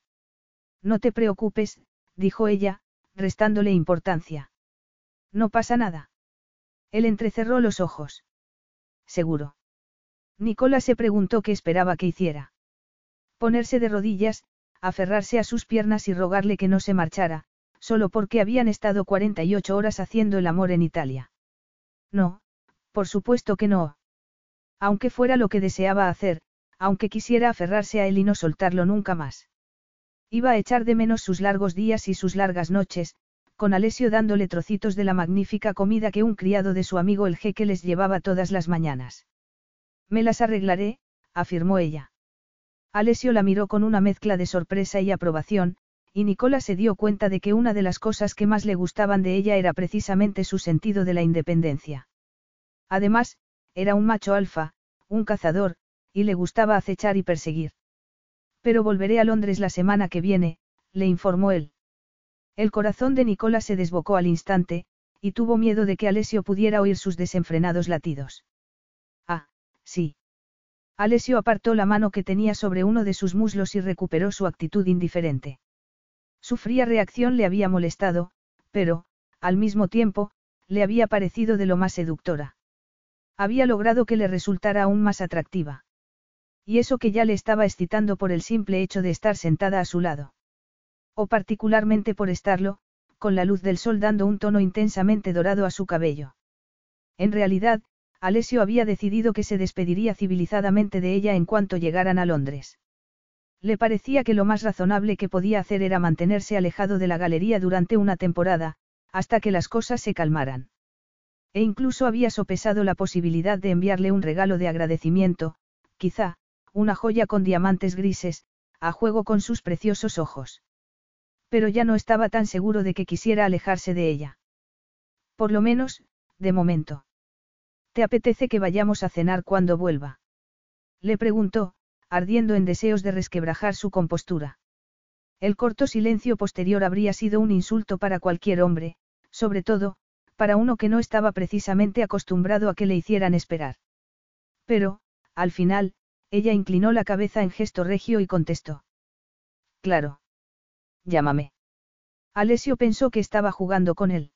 No te preocupes, dijo ella, restándole importancia. No pasa nada. Él entrecerró los ojos. Seguro. Nicola se preguntó qué esperaba que hiciera. Ponerse de rodillas, aferrarse a sus piernas y rogarle que no se marchara, solo porque habían estado 48 horas haciendo el amor en Italia. No, por supuesto que no. Aunque fuera lo que deseaba hacer, aunque quisiera aferrarse a él y no soltarlo nunca más. Iba a echar de menos sus largos días y sus largas noches, con Alessio dándole trocitos de la magnífica comida que un criado de su amigo el jeque les llevaba todas las mañanas. Me las arreglaré, afirmó ella. Alessio la miró con una mezcla de sorpresa y aprobación, y Nicola se dio cuenta de que una de las cosas que más le gustaban de ella era precisamente su sentido de la independencia. Además, era un macho alfa, un cazador, y le gustaba acechar y perseguir. Pero volveré a Londres la semana que viene, le informó él. El corazón de Nicola se desbocó al instante, y tuvo miedo de que Alessio pudiera oír sus desenfrenados latidos. Ah, sí. Alessio apartó la mano que tenía sobre uno de sus muslos y recuperó su actitud indiferente. Su fría reacción le había molestado, pero, al mismo tiempo, le había parecido de lo más seductora. Había logrado que le resultara aún más atractiva. Y eso que ya le estaba excitando por el simple hecho de estar sentada a su lado. O particularmente por estarlo, con la luz del sol dando un tono intensamente dorado a su cabello. En realidad, Alessio había decidido que se despediría civilizadamente de ella en cuanto llegaran a Londres. Le parecía que lo más razonable que podía hacer era mantenerse alejado de la galería durante una temporada, hasta que las cosas se calmaran. E incluso había sopesado la posibilidad de enviarle un regalo de agradecimiento, quizá, una joya con diamantes grises, a juego con sus preciosos ojos. Pero ya no estaba tan seguro de que quisiera alejarse de ella. Por lo menos, de momento. ¿Te apetece que vayamos a cenar cuando vuelva? Le preguntó, ardiendo en deseos de resquebrajar su compostura. El corto silencio posterior habría sido un insulto para cualquier hombre, sobre todo, para uno que no estaba precisamente acostumbrado a que le hicieran esperar. Pero, al final, ella inclinó la cabeza en gesto regio y contestó. Claro. Llámame. Alessio pensó que estaba jugando con él.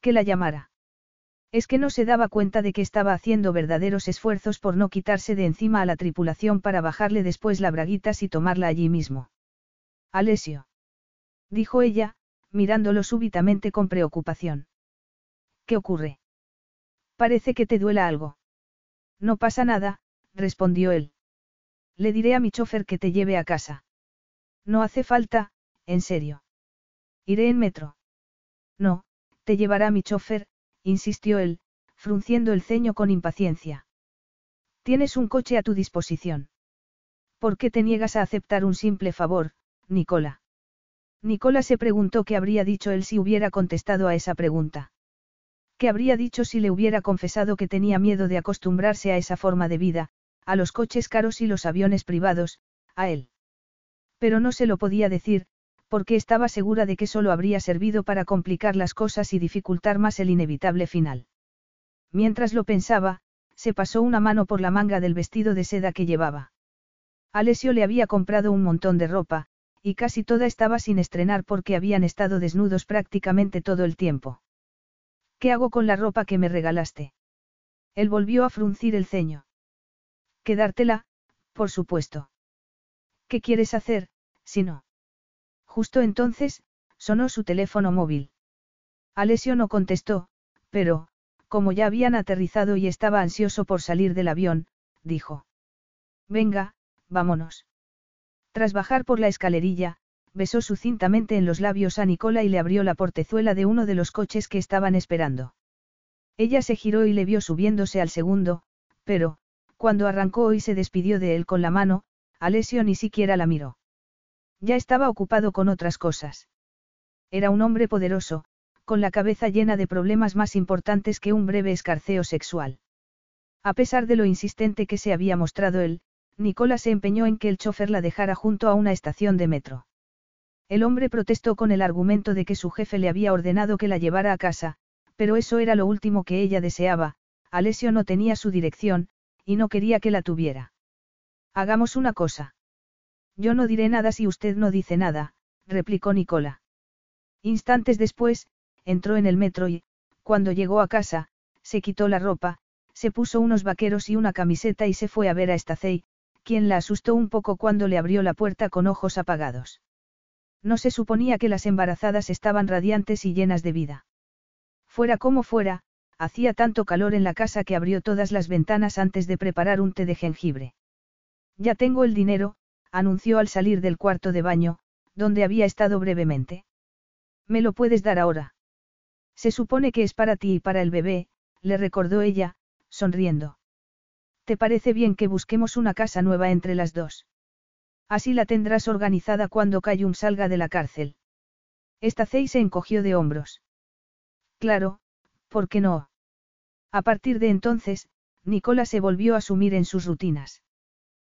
Que la llamara. Es que no se daba cuenta de que estaba haciendo verdaderos esfuerzos por no quitarse de encima a la tripulación para bajarle después la braguitas y tomarla allí mismo. Alesio. Dijo ella, mirándolo súbitamente con preocupación. ¿Qué ocurre? Parece que te duela algo. No pasa nada, respondió él. Le diré a mi chofer que te lleve a casa. No hace falta, en serio. Iré en metro. No, te llevará mi chofer, insistió él, frunciendo el ceño con impaciencia. Tienes un coche a tu disposición. ¿Por qué te niegas a aceptar un simple favor, Nicola? Nicola se preguntó qué habría dicho él si hubiera contestado a esa pregunta. ¿Qué habría dicho si le hubiera confesado que tenía miedo de acostumbrarse a esa forma de vida, a los coches caros y los aviones privados, a él? Pero no se lo podía decir, porque estaba segura de que solo habría servido para complicar las cosas y dificultar más el inevitable final. Mientras lo pensaba, se pasó una mano por la manga del vestido de seda que llevaba. Alessio le había comprado un montón de ropa, y casi toda estaba sin estrenar porque habían estado desnudos prácticamente todo el tiempo. ¿Qué hago con la ropa que me regalaste? Él volvió a fruncir el ceño. Quedártela, por supuesto. ¿Qué quieres hacer, si no? Justo entonces, sonó su teléfono móvil. Alessio no contestó, pero, como ya habían aterrizado y estaba ansioso por salir del avión, dijo. Venga, vámonos. Tras bajar por la escalerilla, besó sucintamente en los labios a Nicola y le abrió la portezuela de uno de los coches que estaban esperando. Ella se giró y le vio subiéndose al segundo, pero, cuando arrancó y se despidió de él con la mano, Alessio ni siquiera la miró. Ya estaba ocupado con otras cosas. Era un hombre poderoso, con la cabeza llena de problemas más importantes que un breve escarceo sexual. A pesar de lo insistente que se había mostrado él, Nicola se empeñó en que el chofer la dejara junto a una estación de metro. El hombre protestó con el argumento de que su jefe le había ordenado que la llevara a casa, pero eso era lo último que ella deseaba, Alessio no tenía su dirección, y no quería que la tuviera. Hagamos una cosa. Yo no diré nada si usted no dice nada, replicó Nicola. Instantes después, entró en el metro y, cuando llegó a casa, se quitó la ropa, se puso unos vaqueros y una camiseta y se fue a ver a Stacey, quien la asustó un poco cuando le abrió la puerta con ojos apagados. No se suponía que las embarazadas estaban radiantes y llenas de vida. Fuera como fuera, hacía tanto calor en la casa que abrió todas las ventanas antes de preparar un té de jengibre. Ya tengo el dinero, anunció al salir del cuarto de baño, donde había estado brevemente. ¿Me lo puedes dar ahora? Se supone que es para ti y para el bebé, le recordó ella, sonriendo. ¿Te parece bien que busquemos una casa nueva entre las dos? Así la tendrás organizada cuando Cayum salga de la cárcel. Esta Estacey se encogió de hombros. Claro, ¿por qué no? A partir de entonces, Nicola se volvió a sumir en sus rutinas.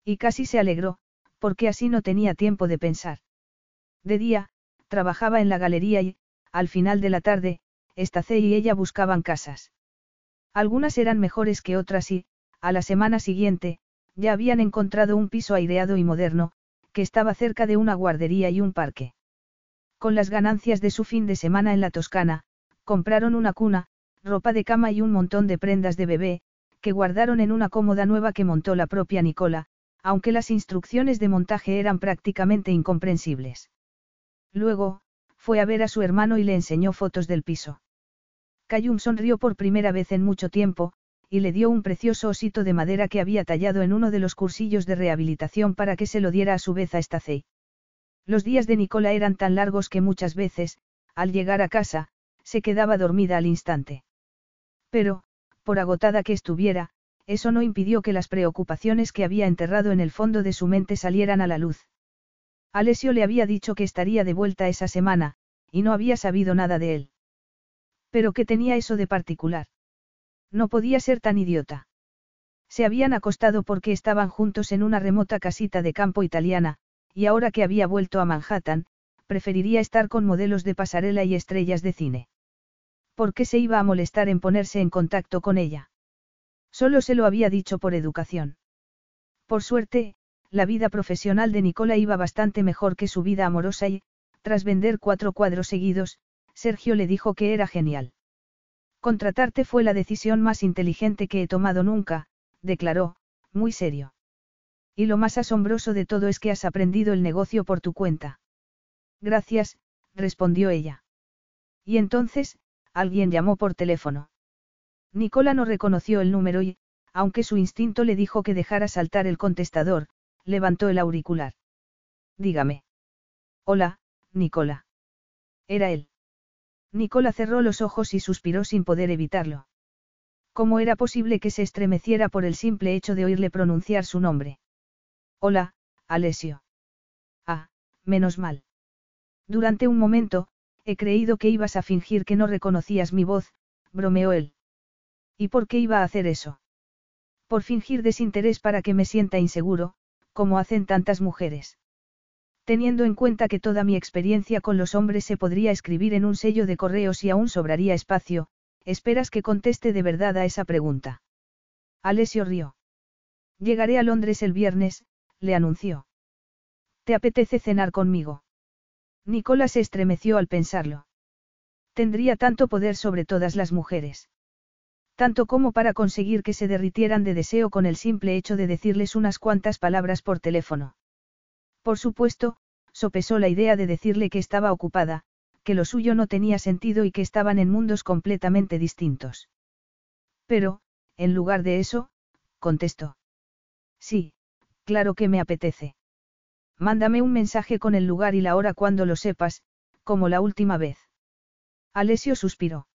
Y casi se alegró, porque así no tenía tiempo de pensar. De día, trabajaba en la galería y, al final de la tarde, Estacey y ella buscaban casas. Algunas eran mejores que otras y, a la semana siguiente, ya habían encontrado un piso aireado y moderno, que estaba cerca de una guardería y un parque. Con las ganancias de su fin de semana en la Toscana, compraron una cuna, ropa de cama y un montón de prendas de bebé, que guardaron en una cómoda nueva que montó la propia Nicola, aunque las instrucciones de montaje eran prácticamente incomprensibles. Luego, fue a ver a su hermano y le enseñó fotos del piso. Cayum sonrió por primera vez en mucho tiempo, y le dio un precioso osito de madera que había tallado en uno de los cursillos de rehabilitación para que se lo diera a su vez a Stacey. Los días de Nicola eran tan largos que muchas veces, al llegar a casa, se quedaba dormida al instante. Pero, por agotada que estuviera, eso no impidió que las preocupaciones que había enterrado en el fondo de su mente salieran a la luz. Alessio le había dicho que estaría de vuelta esa semana, y no había sabido nada de él. Pero ¿qué tenía eso de particular? No podía ser tan idiota. Se habían acostado porque estaban juntos en una remota casita de campo italiana, y ahora que había vuelto a Manhattan, preferiría estar con modelos de pasarela y estrellas de cine. ¿Por qué se iba a molestar en ponerse en contacto con ella? Solo se lo había dicho por educación. Por suerte, la vida profesional de Nicola iba bastante mejor que su vida amorosa y, tras vender cuatro cuadros seguidos, Sergio le dijo que era genial. Contratarte fue la decisión más inteligente que he tomado nunca, declaró, muy serio. Y lo más asombroso de todo es que has aprendido el negocio por tu cuenta. Gracias, respondió ella. Y entonces, alguien llamó por teléfono. Nicola no reconoció el número y, aunque su instinto le dijo que dejara saltar el contestador, levantó el auricular. Dígame. Hola, Nicola. Era él. Nicola cerró los ojos y suspiró sin poder evitarlo. ¿Cómo era posible que se estremeciera por el simple hecho de oírle pronunciar su nombre? Hola, Alessio. Ah, menos mal. Durante un momento, he creído que ibas a fingir que no reconocías mi voz, bromeó él. ¿Y por qué iba a hacer eso? Por fingir desinterés para que me sienta inseguro, como hacen tantas mujeres. Teniendo en cuenta que toda mi experiencia con los hombres se podría escribir en un sello de correos y aún sobraría espacio, esperas que conteste de verdad a esa pregunta. Alessio rió. Llegaré a Londres el viernes, le anunció. ¿Te apetece cenar conmigo? Nicola se estremeció al pensarlo. Tendría tanto poder sobre todas las mujeres. Tanto como para conseguir que se derritieran de deseo con el simple hecho de decirles unas cuantas palabras por teléfono. Por supuesto, sopesó la idea de decirle que estaba ocupada, que lo suyo no tenía sentido y que estaban en mundos completamente distintos. Pero, en lugar de eso, contestó. Sí, claro que me apetece. Mándame un mensaje con el lugar y la hora cuando lo sepas, como la última vez. Alessio suspiró.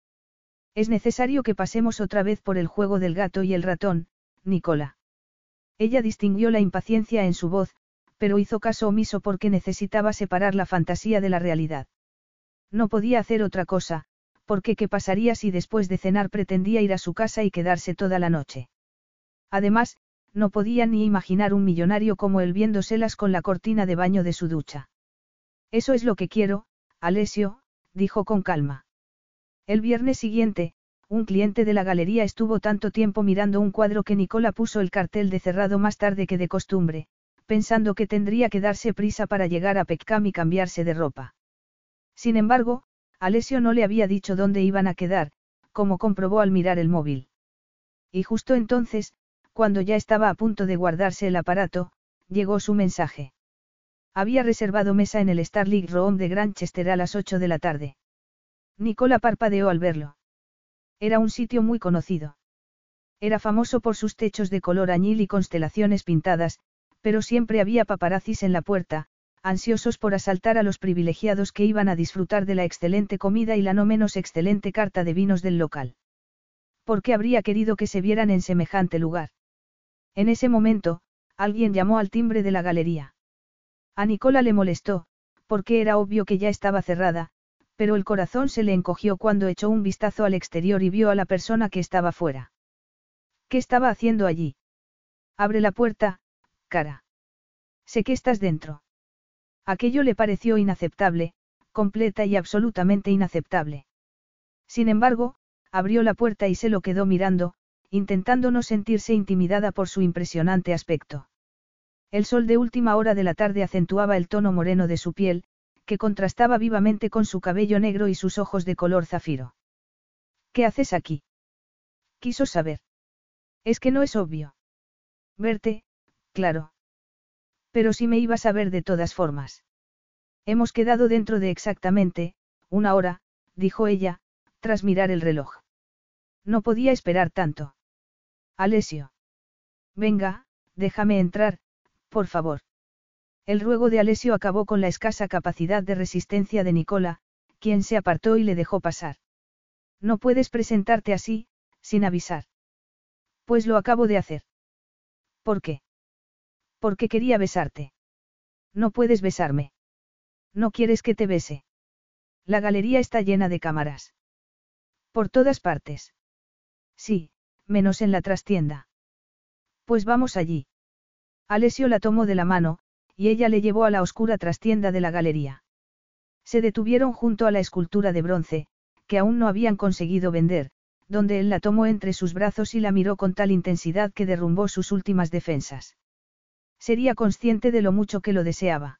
Es necesario que pasemos otra vez por el juego del gato y el ratón, Nicola. Ella distinguió la impaciencia en su voz, pero hizo caso omiso porque necesitaba separar la fantasía de la realidad. No podía hacer otra cosa, porque qué pasaría si después de cenar pretendía ir a su casa y quedarse toda la noche. Además, no podía ni imaginar un millonario como él viéndoselas con la cortina de baño de su ducha. Eso es lo que quiero, Alessio, dijo con calma. El viernes siguiente, un cliente de la galería estuvo tanto tiempo mirando un cuadro que Nicola puso el cartel de cerrado más tarde que de costumbre, pensando que tendría que darse prisa para llegar a Peckham y cambiarse de ropa. Sin embargo, Alessio no le había dicho dónde iban a quedar, como comprobó al mirar el móvil. Y justo entonces, cuando ya estaba a punto de guardarse el aparato, llegó su mensaje. Había reservado mesa en el Starlight Room de Granchester a las 8 de la tarde. Nicola parpadeó al verlo. Era un sitio muy conocido. Era famoso por sus techos de color añil y constelaciones pintadas, pero siempre había paparazzis en la puerta, ansiosos por asaltar a los privilegiados que iban a disfrutar de la excelente comida y la no menos excelente carta de vinos del local. ¿Por qué habría querido que se vieran en semejante lugar? En ese momento, alguien llamó al timbre de la galería. A Nicola le molestó, porque era obvio que ya estaba cerrada, pero el corazón se le encogió cuando echó un vistazo al exterior y vio a la persona que estaba fuera. ¿Qué estaba haciendo allí? Abre la puerta, cara. Sé que estás dentro. Aquello le pareció inaceptable, completa y absolutamente inaceptable. Sin embargo, abrió la puerta y se lo quedó mirando, intentando no sentirse intimidada por su impresionante aspecto. El sol de última hora de la tarde acentuaba el tono moreno de su piel, que contrastaba vivamente con su cabello negro y sus ojos de color zafiro. ¿Qué haces aquí? Quiso saber. Es que no es obvio. Verte, Claro. Pero si me ibas a ver de todas formas. Hemos quedado dentro de exactamente, una hora, dijo ella, tras mirar el reloj. No podía esperar tanto. Alesio. Venga, déjame entrar, por favor. El ruego de Alesio acabó con la escasa capacidad de resistencia de Nicola, quien se apartó y le dejó pasar. No puedes presentarte así, sin avisar. Pues lo acabo de hacer. ¿Por qué? Porque quería besarte. No puedes besarme. No quieres que te bese. La galería está llena de cámaras. Por todas partes. Sí, menos en la trastienda. Pues vamos allí. Alessio la tomó de la mano, y ella le llevó a la oscura trastienda de la galería. Se detuvieron junto a la escultura de bronce, que aún no habían conseguido vender, donde él la tomó entre sus brazos y la miró con tal intensidad que derrumbó sus últimas defensas. Sería consciente de lo mucho que lo deseaba.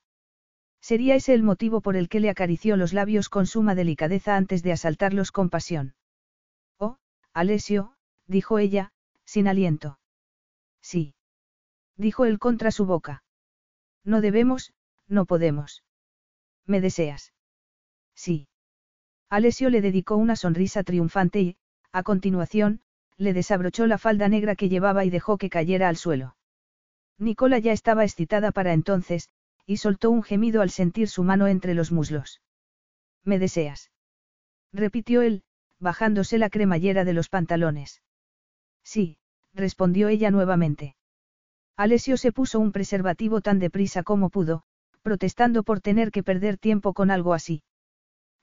Sería ese el motivo por el que le acarició los labios con suma delicadeza antes de asaltarlos con pasión. Oh, Alessio, dijo ella, sin aliento. Sí. Dijo él contra su boca. No debemos, no podemos. ¿Me deseas? Sí. Alessio le dedicó una sonrisa triunfante y, a continuación, le desabrochó la falda negra que llevaba y dejó que cayera al suelo. Nicola ya estaba excitada para entonces, y soltó un gemido al sentir su mano entre los muslos. ¿Me deseas? repitió él, bajándose la cremallera de los pantalones. Sí, respondió ella nuevamente. Alessio se puso un preservativo tan deprisa como pudo, protestando por tener que perder tiempo con algo así.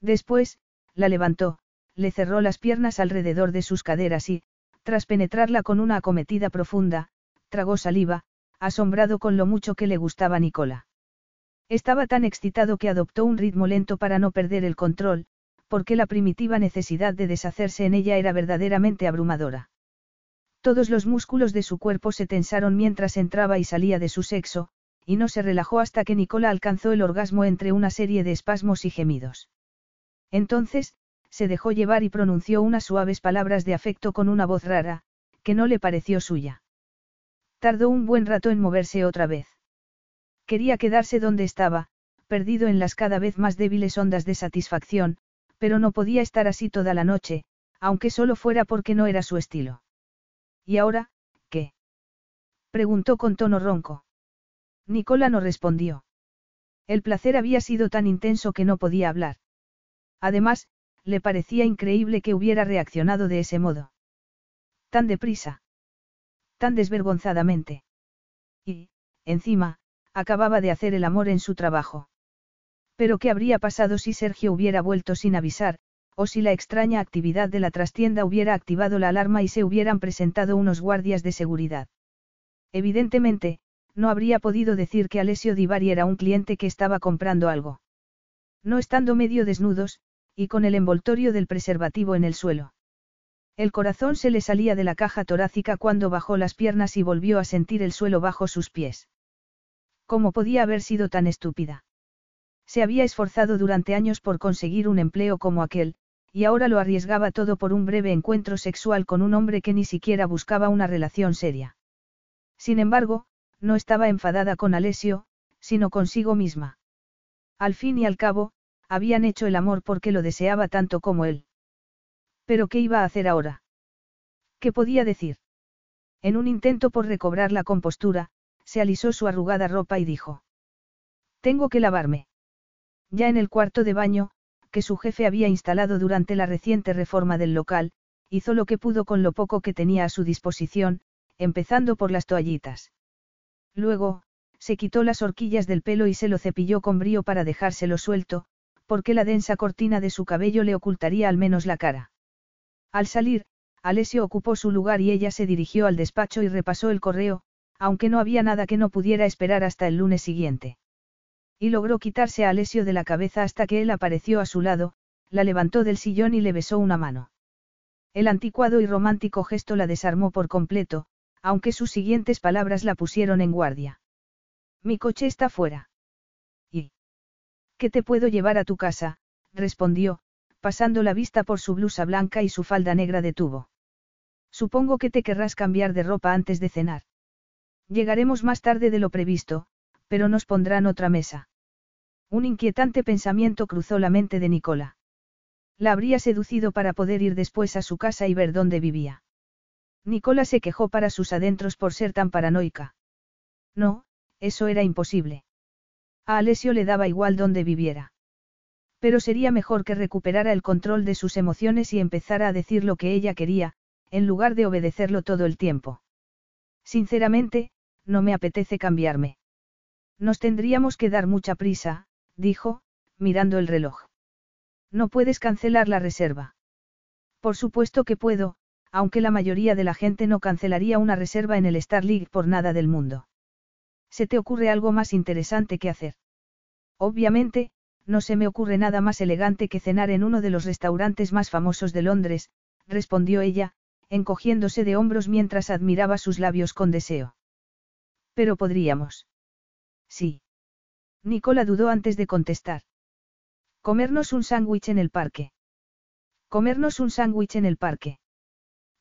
Después, la levantó, le cerró las piernas alrededor de sus caderas y, tras penetrarla con una acometida profunda, tragó saliva, asombrado con lo mucho que le gustaba Nicola. Estaba tan excitado que adoptó un ritmo lento para no perder el control, porque la primitiva necesidad de deshacerse en ella era verdaderamente abrumadora. Todos los músculos de su cuerpo se tensaron mientras entraba y salía de su sexo, y no se relajó hasta que Nicola alcanzó el orgasmo entre una serie de espasmos y gemidos. Entonces, se dejó llevar y pronunció unas suaves palabras de afecto con una voz rara, que no le pareció suya. Tardó un buen rato en moverse otra vez. Quería quedarse donde estaba, perdido en las cada vez más débiles ondas de satisfacción, pero no podía estar así toda la noche, aunque solo fuera porque no era su estilo. ¿Y ahora, qué? preguntó con tono ronco. Nicola no respondió. El placer había sido tan intenso que no podía hablar. Además, le parecía increíble que hubiera reaccionado de ese modo. Tan deprisa tan desvergonzadamente. Y, encima, acababa de hacer el amor en su trabajo. Pero ¿qué habría pasado si Sergio hubiera vuelto sin avisar, o si la extraña actividad de la trastienda hubiera activado la alarma y se hubieran presentado unos guardias de seguridad? Evidentemente, no habría podido decir que Alessio Divari era un cliente que estaba comprando algo. No estando medio desnudos, y con el envoltorio del preservativo en el suelo. El corazón se le salía de la caja torácica cuando bajó las piernas y volvió a sentir el suelo bajo sus pies. ¿Cómo podía haber sido tan estúpida? Se había esforzado durante años por conseguir un empleo como aquel, y ahora lo arriesgaba todo por un breve encuentro sexual con un hombre que ni siquiera buscaba una relación seria. Sin embargo, no estaba enfadada con Alessio, sino consigo misma. Al fin y al cabo, habían hecho el amor porque lo deseaba tanto como él. Pero ¿qué iba a hacer ahora? ¿Qué podía decir? En un intento por recobrar la compostura, se alisó su arrugada ropa y dijo. Tengo que lavarme. Ya en el cuarto de baño, que su jefe había instalado durante la reciente reforma del local, hizo lo que pudo con lo poco que tenía a su disposición, empezando por las toallitas. Luego, se quitó las horquillas del pelo y se lo cepilló con brío para dejárselo suelto, porque la densa cortina de su cabello le ocultaría al menos la cara. Al salir, Alessio ocupó su lugar y ella se dirigió al despacho y repasó el correo, aunque no había nada que no pudiera esperar hasta el lunes siguiente. Y logró quitarse a Alessio de la cabeza hasta que él apareció a su lado, la levantó del sillón y le besó una mano. El anticuado y romántico gesto la desarmó por completo, aunque sus siguientes palabras la pusieron en guardia. Mi coche está fuera. ¿Y? ¿Qué te puedo llevar a tu casa? respondió, pasando la vista por su blusa blanca y su falda negra de tubo. Supongo que te querrás cambiar de ropa antes de cenar. Llegaremos más tarde de lo previsto, pero nos pondrán otra mesa. Un inquietante pensamiento cruzó la mente de Nicola. La habría seducido para poder ir después a su casa y ver dónde vivía. Nicola se quejó para sus adentros por ser tan paranoica. No, eso era imposible. A Alessio le daba igual dónde viviera. Pero sería mejor que recuperara el control de sus emociones y empezara a decir lo que ella quería, en lugar de obedecerlo todo el tiempo. Sinceramente, no me apetece cambiarme. Nos tendríamos que dar mucha prisa, dijo, mirando el reloj. No puedes cancelar la reserva. Por supuesto que puedo, aunque la mayoría de la gente no cancelaría una reserva en el Star League por nada del mundo. ¿Se te ocurre algo más interesante que hacer? Obviamente, no se me ocurre nada más elegante que cenar en uno de los restaurantes más famosos de Londres, respondió ella, encogiéndose de hombros mientras admiraba sus labios con deseo. Pero podríamos. Sí. Nicola dudó antes de contestar. Comernos un sándwich en el parque. Comernos un sándwich en el parque.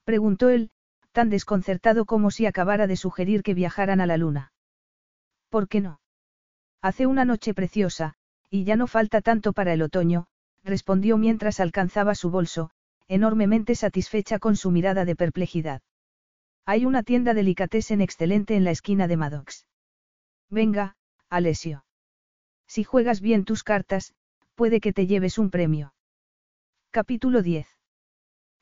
Preguntó él, tan desconcertado como si acabara de sugerir que viajaran a la luna. ¿Por qué no? Hace una noche preciosa, y ya no falta tanto para el otoño, respondió mientras alcanzaba su bolso, enormemente satisfecha con su mirada de perplejidad. Hay una tienda delicatessen excelente en la esquina de Maddox. Venga, Alessio. Si juegas bien tus cartas, puede que te lleves un premio. Capítulo 10.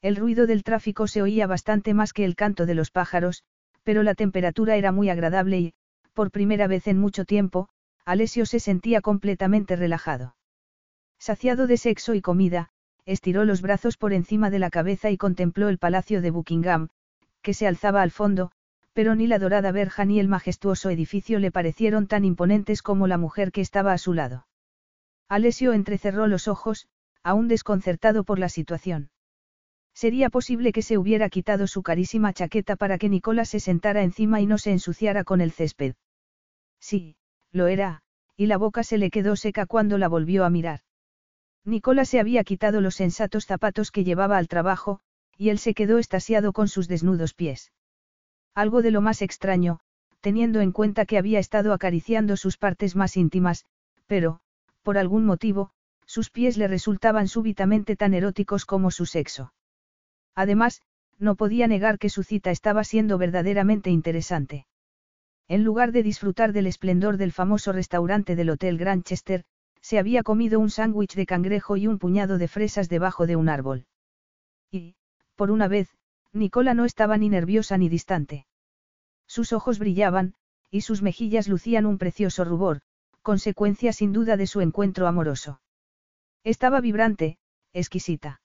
El ruido del tráfico se oía bastante más que el canto de los pájaros, pero la temperatura era muy agradable y, por primera vez en mucho tiempo, Alessio se sentía completamente relajado. Saciado de sexo y comida, estiró los brazos por encima de la cabeza y contempló el palacio de Buckingham, que se alzaba al fondo, pero ni la dorada verja ni el majestuoso edificio le parecieron tan imponentes como la mujer que estaba a su lado. Alessio entrecerró los ojos, aún desconcertado por la situación. Sería posible que se hubiera quitado su carísima chaqueta para que Nicolás se sentara encima y no se ensuciara con el césped. Sí, lo era, y la boca se le quedó seca cuando la volvió a mirar. Nicolás se había quitado los sensatos zapatos que llevaba al trabajo, y él se quedó estasiado con sus desnudos pies. Algo de lo más extraño, teniendo en cuenta que había estado acariciando sus partes más íntimas, pero, por algún motivo, sus pies le resultaban súbitamente tan eróticos como su sexo. Además, no podía negar que su cita estaba siendo verdaderamente interesante. En lugar de disfrutar del esplendor del famoso restaurante del Hotel Granchester, se había comido un sándwich de cangrejo y un puñado de fresas debajo de un árbol. Y, por una vez, Nicola no estaba ni nerviosa ni distante. Sus ojos brillaban, y sus mejillas lucían un precioso rubor, consecuencia sin duda de su encuentro amoroso. Estaba vibrante, exquisita.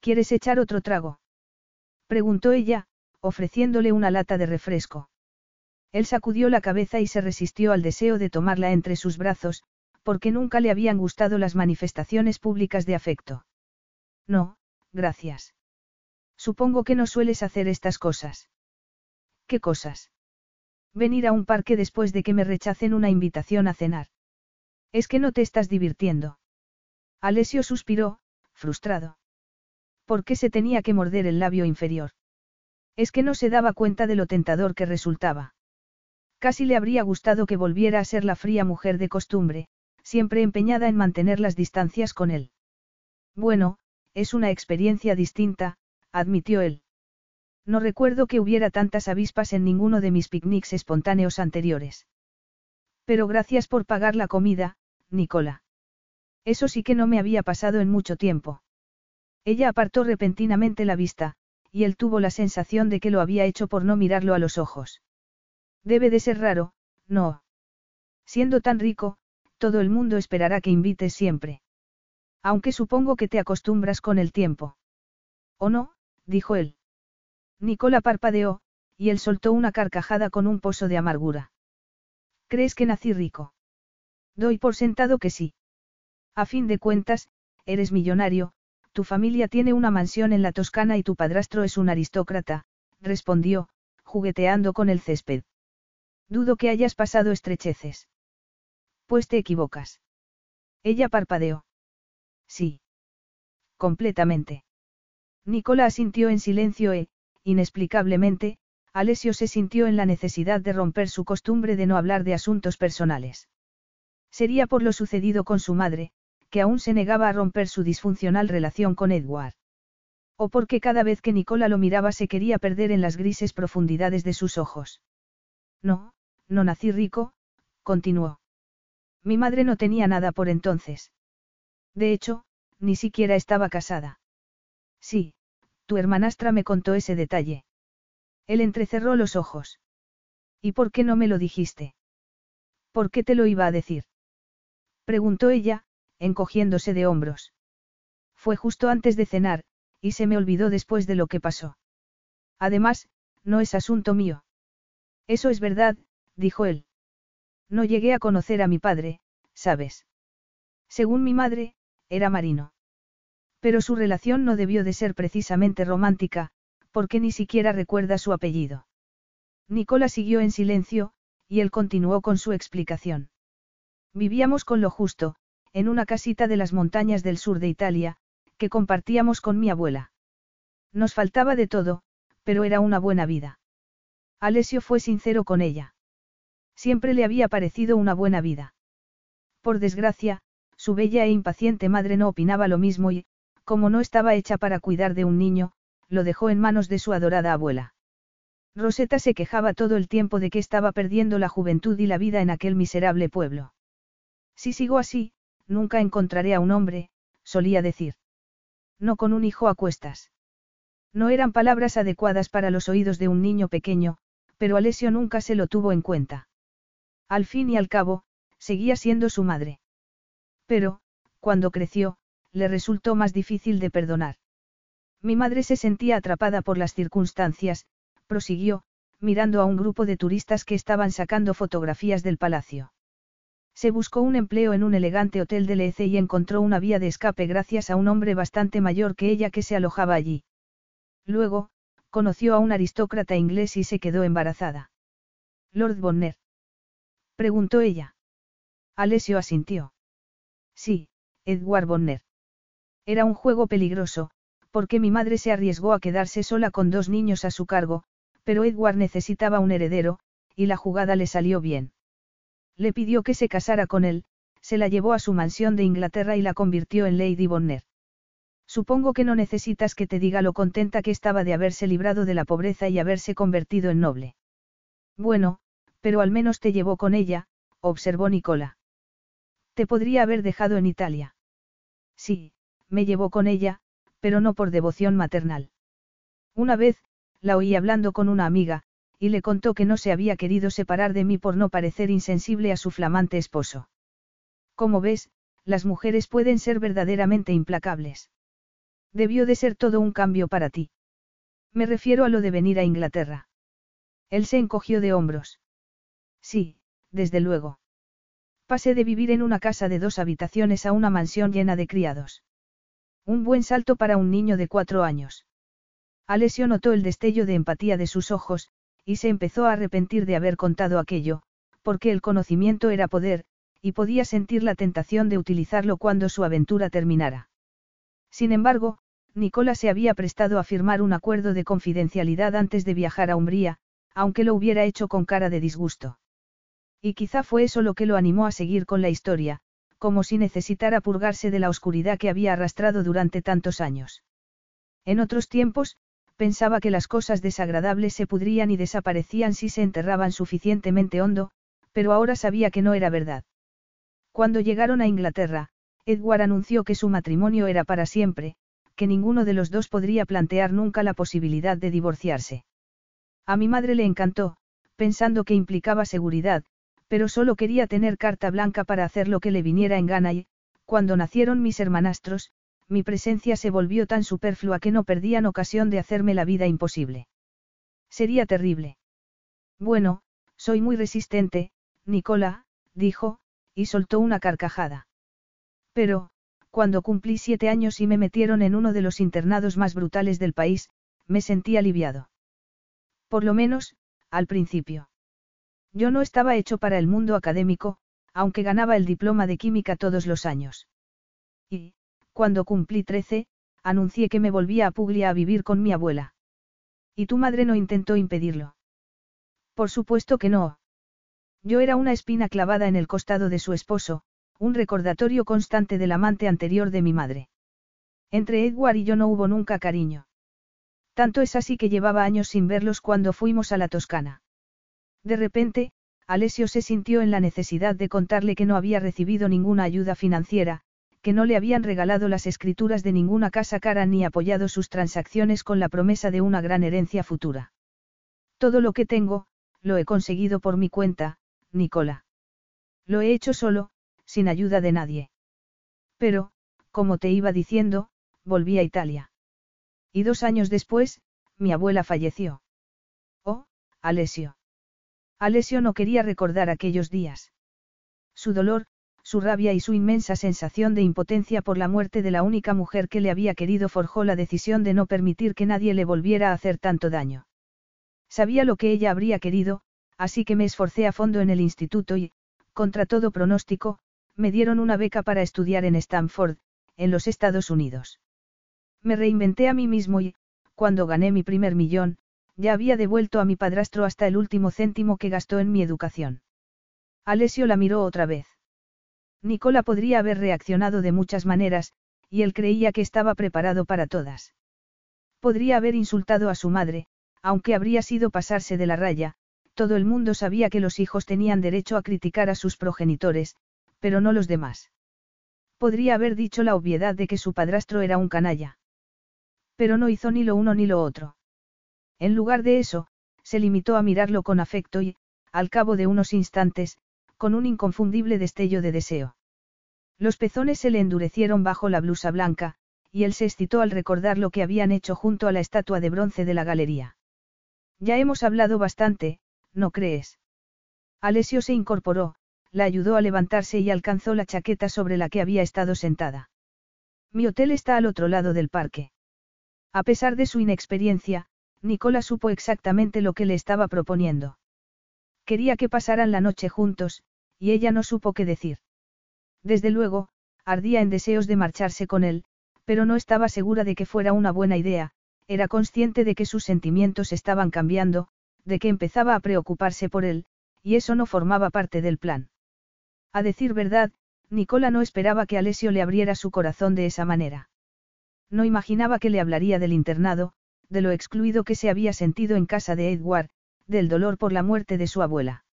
¿Quieres echar otro trago? Preguntó ella, ofreciéndole una lata de refresco. Él sacudió la cabeza y se resistió al deseo de tomarla entre sus brazos, porque nunca le habían gustado las manifestaciones públicas de afecto. No, gracias. Supongo que no sueles hacer estas cosas. ¿Qué cosas? Venir a un parque después de que me rechacen una invitación a cenar. Es que no te estás divirtiendo. Alessio suspiró, frustrado. ¿Por qué se tenía que morder el labio inferior? Es que no se daba cuenta de lo tentador que resultaba. Casi le habría gustado que volviera a ser la fría mujer de costumbre, siempre empeñada en mantener las distancias con él. Bueno, es una experiencia distinta, admitió él. No recuerdo que hubiera tantas avispas en ninguno de mis picnics espontáneos anteriores. Pero gracias por pagar la comida, Nicola. Eso sí que no me había pasado en mucho tiempo. Ella apartó repentinamente la vista, y él tuvo la sensación de que lo había hecho por no mirarlo a los ojos. Debe de ser raro, no. Siendo tan rico, todo el mundo esperará que invites siempre. Aunque supongo que te acostumbras con el tiempo. ¿O no? Dijo él. Nicola parpadeó, y él soltó una carcajada con un pozo de amargura. ¿Crees que nací rico? Doy por sentado que sí. A fin de cuentas, eres millonario, tu familia tiene una mansión en la Toscana y tu padrastro es un aristócrata, respondió, jugueteando con el césped. Dudo que hayas pasado estrecheces. Pues te equivocas. Ella parpadeó. Sí. Completamente. Nicola asintió en silencio e, inexplicablemente, Alessio se sintió en la necesidad de romper su costumbre de no hablar de asuntos personales. Sería por lo sucedido con su madre, que aún se negaba a romper su disfuncional relación con Edward. O porque cada vez que Nicola lo miraba se quería perder en las grises profundidades de sus ojos. No, no nací rico, continuó. Mi madre no tenía nada por entonces. De hecho, ni siquiera estaba casada. Sí, tu hermanastra me contó ese detalle. Él entrecerró los ojos. ¿Y por qué no me lo dijiste? ¿Por qué te lo iba a decir? Preguntó ella, encogiéndose de hombros. Fue justo antes de cenar, y se me olvidó después de lo que pasó. Además, no es asunto mío. Eso es verdad, dijo él. No llegué a conocer a mi padre, ¿sabes? Según mi madre, era marino. Pero su relación no debió de ser precisamente romántica, porque ni siquiera recuerda su apellido. Nicola siguió en silencio, y él continuó con su explicación. Vivíamos con lo justo, en una casita de las montañas del sur de Italia, que compartíamos con mi abuela. Nos faltaba de todo, pero era una buena vida. Alessio fue sincero con ella. Siempre le había parecido una buena vida. Por desgracia, su bella e impaciente madre no opinaba lo mismo y, como no estaba hecha para cuidar de un niño, lo dejó en manos de su adorada abuela. Rosetta se quejaba todo el tiempo de que estaba perdiendo la juventud y la vida en aquel miserable pueblo. Si sigo así, nunca encontraré a un hombre, solía decir. No con un hijo a cuestas. No eran palabras adecuadas para los oídos de un niño pequeño, pero Alessio nunca se lo tuvo en cuenta. Al fin y al cabo, seguía siendo su madre. Pero, cuando creció, le resultó más difícil de perdonar. Mi madre se sentía atrapada por las circunstancias, prosiguió, mirando a un grupo de turistas que estaban sacando fotografías del palacio. Se buscó un empleo en un elegante hotel de Lece y encontró una vía de escape gracias a un hombre bastante mayor que ella que se alojaba allí. Luego, conoció a un aristócrata inglés y se quedó embarazada. Lord Bonner. Preguntó ella. Alessio asintió. Sí, Edward Bonner. Era un juego peligroso, porque mi madre se arriesgó a quedarse sola con dos niños a su cargo, pero Edward necesitaba un heredero, y la jugada le salió bien. Le pidió que se casara con él, se la llevó a su mansión de Inglaterra y la convirtió en Lady Bonner. Supongo que no necesitas que te diga lo contenta que estaba de haberse librado de la pobreza y haberse convertido en noble. Bueno, pero al menos te llevó con ella, observó Nicola. Te podría haber dejado en Italia. Sí, me llevó con ella, pero no por devoción maternal. Una vez, la oí hablando con una amiga, y le contó que no se había querido separar de mí por no parecer insensible a su flamante esposo. Como ves, las mujeres pueden ser verdaderamente implacables. Debió de ser todo un cambio para ti. Me refiero a lo de venir a Inglaterra. Él se encogió de hombros. Sí, desde luego. Pasé de vivir en una casa de dos habitaciones a una mansión llena de criados. Un buen salto para un niño de cuatro años. Alessio notó el destello de empatía de sus ojos, y se empezó a arrepentir de haber contado aquello, porque el conocimiento era poder, y podía sentir la tentación de utilizarlo cuando su aventura terminara. Sin embargo, Nicola se había prestado a firmar un acuerdo de confidencialidad antes de viajar a Umbría, aunque lo hubiera hecho con cara de disgusto. Y quizá fue eso lo que lo animó a seguir con la historia, como si necesitara purgarse de la oscuridad que había arrastrado durante tantos años. En otros tiempos, pensaba que las cosas desagradables se pudrían y desaparecían si se enterraban suficientemente hondo, pero ahora sabía que no era verdad. Cuando llegaron a Inglaterra, Edward anunció que su matrimonio era para siempre, que ninguno de los dos podría plantear nunca la posibilidad de divorciarse. A mi madre le encantó, pensando que implicaba seguridad, pero solo quería tener carta blanca para hacer lo que le viniera en gana y, cuando nacieron mis hermanastros, mi presencia se volvió tan superflua que no perdían ocasión de hacerme la vida imposible. Sería terrible. Bueno, soy muy resistente, Nicola, dijo, y soltó una carcajada. Pero, cuando cumplí siete años y me metieron en uno de los internados más brutales del país, me sentí aliviado. Por lo menos, al principio. Yo no estaba hecho para el mundo académico, aunque ganaba el diploma de química todos los años. Y, cuando cumplí trece, anuncié que me volvía a Puglia a vivir con mi abuela. ¿Y tu madre no intentó impedirlo? Por supuesto que no. Yo era una espina clavada en el costado de su esposo, un recordatorio constante del amante anterior de mi madre. Entre Edward y yo no hubo nunca cariño. Tanto es así que llevaba años sin verlos cuando fuimos a la Toscana. De repente, Alessio se sintió en la necesidad de contarle que no había recibido ninguna ayuda financiera, que no le habían regalado las escrituras de ninguna casa cara ni apoyado sus transacciones con la promesa de una gran herencia futura. Todo lo que tengo, lo he conseguido por mi cuenta, Nicola. Lo he hecho solo, sin ayuda de nadie. Pero, como te iba diciendo, volví a Italia. Y dos años después, mi abuela falleció. Oh, Alessio. Alessio no quería recordar aquellos días. Su dolor, su rabia y su inmensa sensación de impotencia por la muerte de la única mujer que le había querido forjó la decisión de no permitir que nadie le volviera a hacer tanto daño. Sabía lo que ella habría querido, así que me esforcé a fondo en el instituto y, contra todo pronóstico, me dieron una beca para estudiar en Stanford, en los Estados Unidos. Me reinventé a mí mismo y, cuando gané mi primer millón, ya había devuelto a mi padrastro hasta el último céntimo que gastó en mi educación. Alessio la miró otra vez. Nicola podría haber reaccionado de muchas maneras, y él creía que estaba preparado para todas. Podría haber insultado a su madre, aunque habría sido pasarse de la raya, todo el mundo sabía que los hijos tenían derecho a criticar a sus progenitores, pero no los demás. Podría haber dicho la obviedad de que su padrastro era un canalla. Pero no hizo ni lo uno ni lo otro. En lugar de eso, se limitó a mirarlo con afecto y, al cabo de unos instantes, con un inconfundible destello de deseo. Los pezones se le endurecieron bajo la blusa blanca, y él se excitó al recordar lo que habían hecho junto a la estatua de bronce de la galería. Ya hemos hablado bastante, ¿no crees? Alessio se incorporó, la ayudó a levantarse y alcanzó la chaqueta sobre la que había estado sentada. Mi hotel está al otro lado del parque. A pesar de su inexperiencia, Nicola supo exactamente lo que le estaba proponiendo. Quería que pasaran la noche juntos, y ella no supo qué decir. Desde luego, ardía en deseos de marcharse con él, pero no estaba segura de que fuera una buena idea, era consciente de que sus sentimientos estaban cambiando, de que empezaba a preocuparse por él, y eso no formaba parte del plan. A decir verdad, Nicola no esperaba que Alessio le abriera su corazón de esa manera. No imaginaba que le hablaría del internado, de lo excluido que se había sentido en casa de Edward, del dolor por la muerte de su abuela.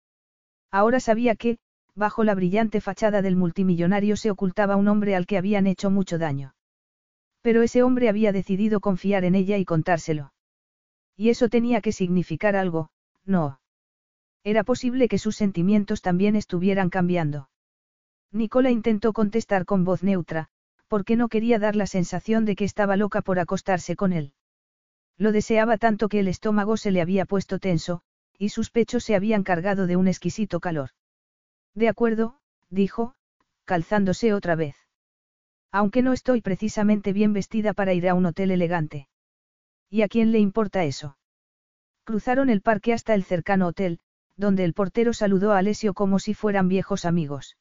Ahora sabía que, bajo la brillante fachada del multimillonario se ocultaba un hombre al que habían hecho mucho daño. Pero ese hombre había decidido confiar en ella y contárselo. Y eso tenía que significar algo, no. Era posible que sus sentimientos también estuvieran cambiando. Nicola intentó contestar con voz neutra, porque no quería dar la sensación de que estaba loca por acostarse con él. Lo deseaba tanto que el estómago se le había puesto tenso, y sus pechos se habían cargado de un exquisito calor. De acuerdo, dijo, calzándose otra vez. Aunque no estoy precisamente bien vestida para ir a un hotel elegante. ¿Y a quién le importa eso? Cruzaron el parque hasta el cercano hotel, donde el portero saludó a Alessio como si fueran viejos amigos.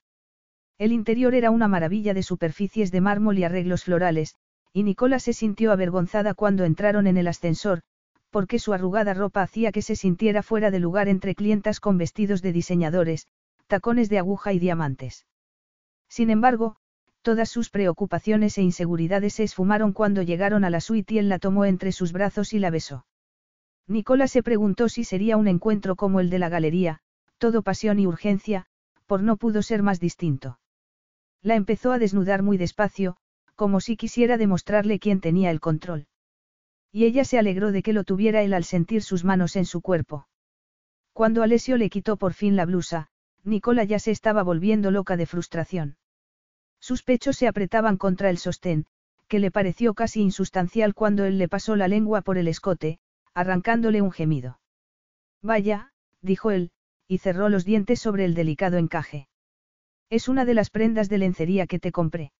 El interior era una maravilla de superficies de mármol y arreglos florales, y Nicola se sintió avergonzada cuando entraron en el ascensor, porque su arrugada ropa hacía que se sintiera fuera de lugar entre clientas con vestidos de diseñadores, tacones de aguja y diamantes. Sin embargo, todas sus preocupaciones e inseguridades se esfumaron cuando llegaron a la suite y él la tomó entre sus brazos y la besó. Nicola se preguntó si sería un encuentro como el de la galería, todo pasión y urgencia, por no pudo ser más distinto. La empezó a desnudar muy despacio, como si quisiera demostrarle quién tenía el control. Y ella se alegró de que lo tuviera él al sentir sus manos en su cuerpo. Cuando Alessio le quitó por fin la blusa, Nicola ya se estaba volviendo loca de frustración. Sus pechos se apretaban contra el sostén, que le pareció casi insustancial cuando él le pasó la lengua por el escote, arrancándole un gemido. Vaya, dijo él, y cerró los dientes sobre el delicado encaje. Es una de las prendas de lencería que te compré.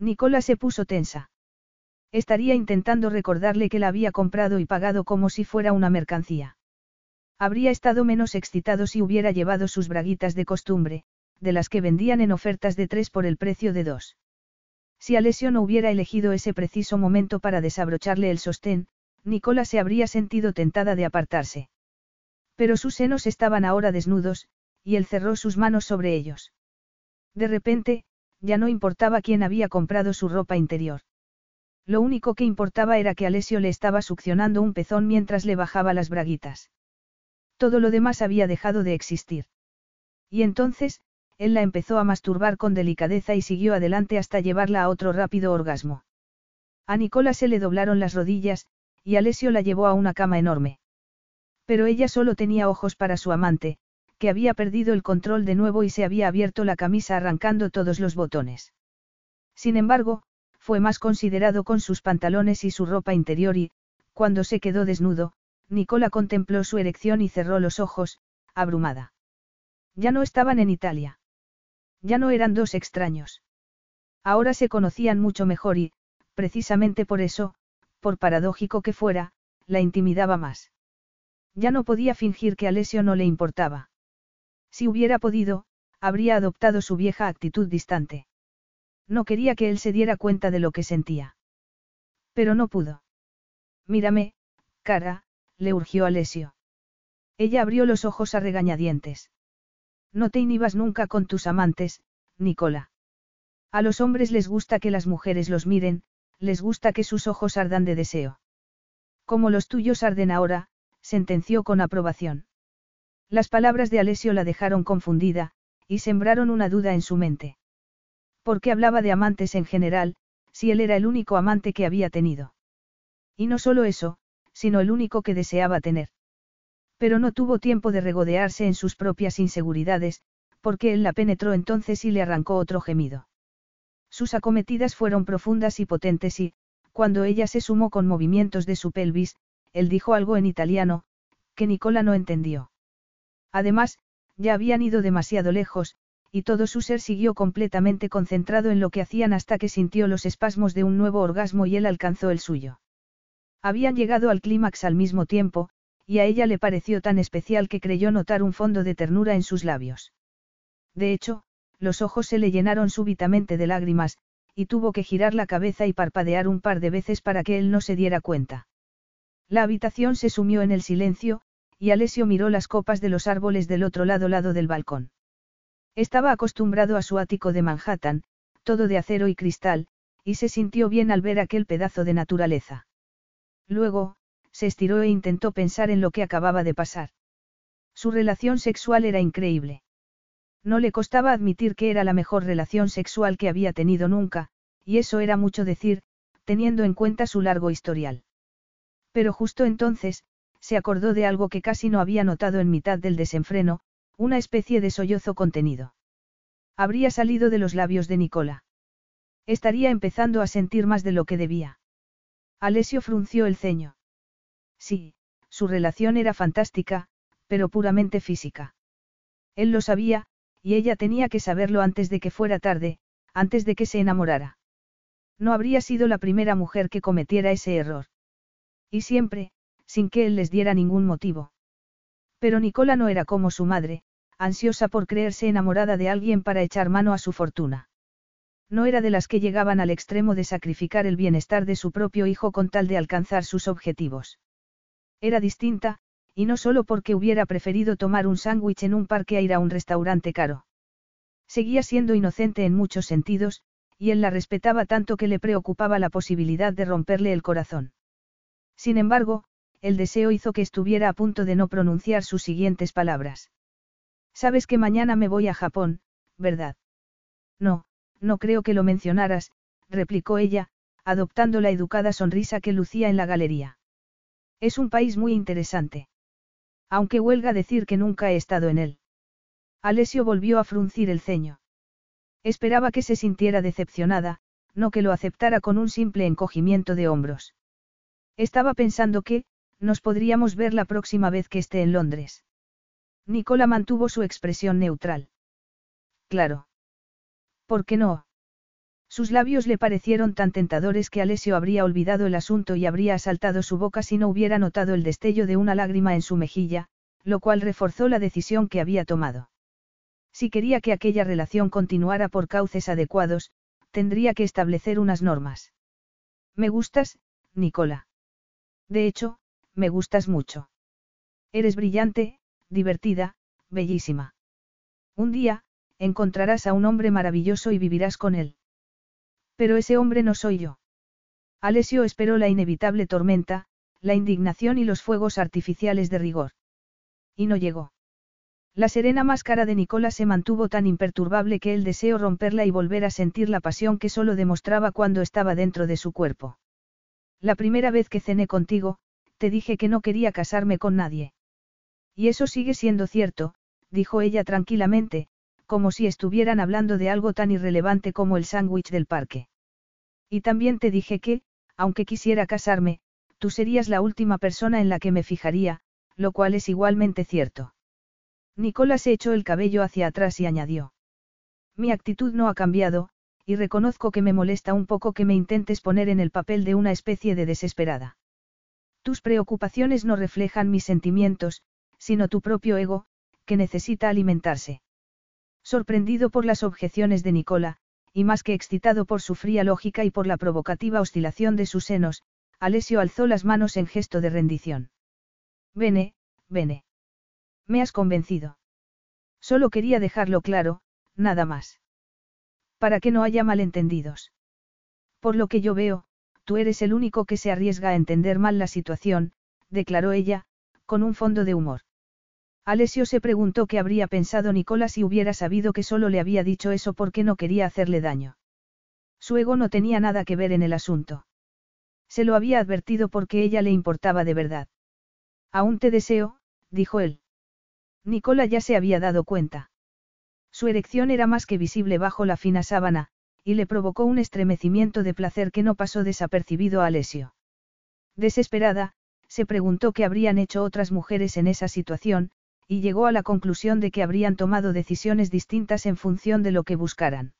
Nicola se puso tensa. Estaría intentando recordarle que la había comprado y pagado como si fuera una mercancía. Habría estado menos excitado si hubiera llevado sus braguitas de costumbre, de las que vendían en ofertas de tres por el precio de dos. Si Alessio no hubiera elegido ese preciso momento para desabrocharle el sostén, Nicola se habría sentido tentada de apartarse. Pero sus senos estaban ahora desnudos, y él cerró sus manos sobre ellos. De repente, ya no importaba quién había comprado su ropa interior. Lo único que importaba era que Alessio le estaba succionando un pezón mientras le bajaba las braguitas. Todo lo demás había dejado de existir. Y entonces, él la empezó a masturbar con delicadeza y siguió adelante hasta llevarla a otro rápido orgasmo. A Nicola se le doblaron las rodillas, y Alessio la llevó a una cama enorme. Pero ella solo tenía ojos para su amante, que había perdido el control de nuevo y se había abierto la camisa arrancando todos los botones. Sin embargo, fue más considerado con sus pantalones y su ropa interior y, cuando se quedó desnudo, Nicola contempló su erección y cerró los ojos, abrumada. Ya no estaban en Italia. Ya no eran dos extraños. Ahora se conocían mucho mejor y, precisamente por eso, por paradójico que fuera, la intimidaba más. Ya no podía fingir que Alessio no le importaba. Si hubiera podido, habría adoptado su vieja actitud distante. No quería que él se diera cuenta de lo que sentía. Pero no pudo. Mírame, cara, le urgió Alessio. Ella abrió los ojos a regañadientes. No te inhibas nunca con tus amantes, Nicola. A los hombres les gusta que las mujeres los miren, les gusta que sus ojos ardan de deseo. Como los tuyos arden ahora, sentenció con aprobación. Las palabras de Alessio la dejaron confundida, y sembraron una duda en su mente. ¿Por qué hablaba de amantes en general, si él era el único amante que había tenido? Y no solo eso, sino el único que deseaba tener. Pero no tuvo tiempo de regodearse en sus propias inseguridades, porque él la penetró entonces y le arrancó otro gemido. Sus acometidas fueron profundas y potentes y, cuando ella se sumó con movimientos de su pelvis, él dijo algo en italiano, que Nicola no entendió. Además, ya habían ido demasiado lejos, y todo su ser siguió completamente concentrado en lo que hacían hasta que sintió los espasmos de un nuevo orgasmo y él alcanzó el suyo. Habían llegado al clímax al mismo tiempo, y a ella le pareció tan especial que creyó notar un fondo de ternura en sus labios. De hecho, los ojos se le llenaron súbitamente de lágrimas, y tuvo que girar la cabeza y parpadear un par de veces para que él no se diera cuenta. La habitación se sumió en el silencio, y Alessio miró las copas de los árboles del otro lado lado del balcón. Estaba acostumbrado a su ático de Manhattan, todo de acero y cristal, y se sintió bien al ver aquel pedazo de naturaleza. Luego, se estiró e intentó pensar en lo que acababa de pasar. Su relación sexual era increíble. No le costaba admitir que era la mejor relación sexual que había tenido nunca, y eso era mucho decir, teniendo en cuenta su largo historial. Pero justo entonces, se acordó de algo que casi no había notado en mitad del desenfreno, una especie de sollozo contenido. Habría salido de los labios de Nicola. Estaría empezando a sentir más de lo que debía. Alessio frunció el ceño. Sí, su relación era fantástica, pero puramente física. Él lo sabía, y ella tenía que saberlo antes de que fuera tarde, antes de que se enamorara. No habría sido la primera mujer que cometiera ese error. Y siempre, sin que él les diera ningún motivo. Pero Nicola no era como su madre, ansiosa por creerse enamorada de alguien para echar mano a su fortuna. No era de las que llegaban al extremo de sacrificar el bienestar de su propio hijo con tal de alcanzar sus objetivos. Era distinta, y no solo porque hubiera preferido tomar un sándwich en un parque a ir a un restaurante caro. Seguía siendo inocente en muchos sentidos, y él la respetaba tanto que le preocupaba la posibilidad de romperle el corazón. Sin embargo, el deseo hizo que estuviera a punto de no pronunciar sus siguientes palabras. Sabes que mañana me voy a Japón, ¿verdad? No, no creo que lo mencionaras, replicó ella, adoptando la educada sonrisa que lucía en la galería. Es un país muy interesante. Aunque huelga decir que nunca he estado en él. Alessio volvió a fruncir el ceño. Esperaba que se sintiera decepcionada, no que lo aceptara con un simple encogimiento de hombros. Estaba pensando que, nos podríamos ver la próxima vez que esté en Londres. Nicola mantuvo su expresión neutral. Claro. ¿Por qué no? Sus labios le parecieron tan tentadores que Alessio habría olvidado el asunto y habría asaltado su boca si no hubiera notado el destello de una lágrima en su mejilla, lo cual reforzó la decisión que había tomado. Si quería que aquella relación continuara por cauces adecuados, tendría que establecer unas normas. Me gustas, Nicola. De hecho, me gustas mucho. Eres brillante, divertida, bellísima. Un día, encontrarás a un hombre maravilloso y vivirás con él. Pero ese hombre no soy yo. Alessio esperó la inevitable tormenta, la indignación y los fuegos artificiales de rigor. Y no llegó. La serena máscara de Nicola se mantuvo tan imperturbable que él deseó romperla y volver a sentir la pasión que solo demostraba cuando estaba dentro de su cuerpo. La primera vez que cené contigo, te dije que no quería casarme con nadie. Y eso sigue siendo cierto, dijo ella tranquilamente, como si estuvieran hablando de algo tan irrelevante como el sándwich del parque. Y también te dije que, aunque quisiera casarme, tú serías la última persona en la que me fijaría, lo cual es igualmente cierto. Nicolás echó el cabello hacia atrás y añadió. Mi actitud no ha cambiado, y reconozco que me molesta un poco que me intentes poner en el papel de una especie de desesperada. Tus preocupaciones no reflejan mis sentimientos, sino tu propio ego, que necesita alimentarse. Sorprendido por las objeciones de Nicola, y más que excitado por su fría lógica y por la provocativa oscilación de sus senos, Alessio alzó las manos en gesto de rendición. Vene, vene. Me has convencido. Solo quería dejarlo claro, nada más. Para que no haya malentendidos. Por lo que yo veo, tú eres el único que se arriesga a entender mal la situación, declaró ella, con un fondo de humor. Alessio se preguntó qué habría pensado Nicola si hubiera sabido que solo le había dicho eso porque no quería hacerle daño. Su ego no tenía nada que ver en el asunto. Se lo había advertido porque ella le importaba de verdad. Aún te deseo, dijo él. Nicola ya se había dado cuenta. Su erección era más que visible bajo la fina sábana, y le provocó un estremecimiento de placer que no pasó desapercibido a Alessio. Desesperada, se preguntó qué habrían hecho otras mujeres en esa situación, y llegó a la conclusión de que habrían tomado decisiones distintas en función de lo que buscaran.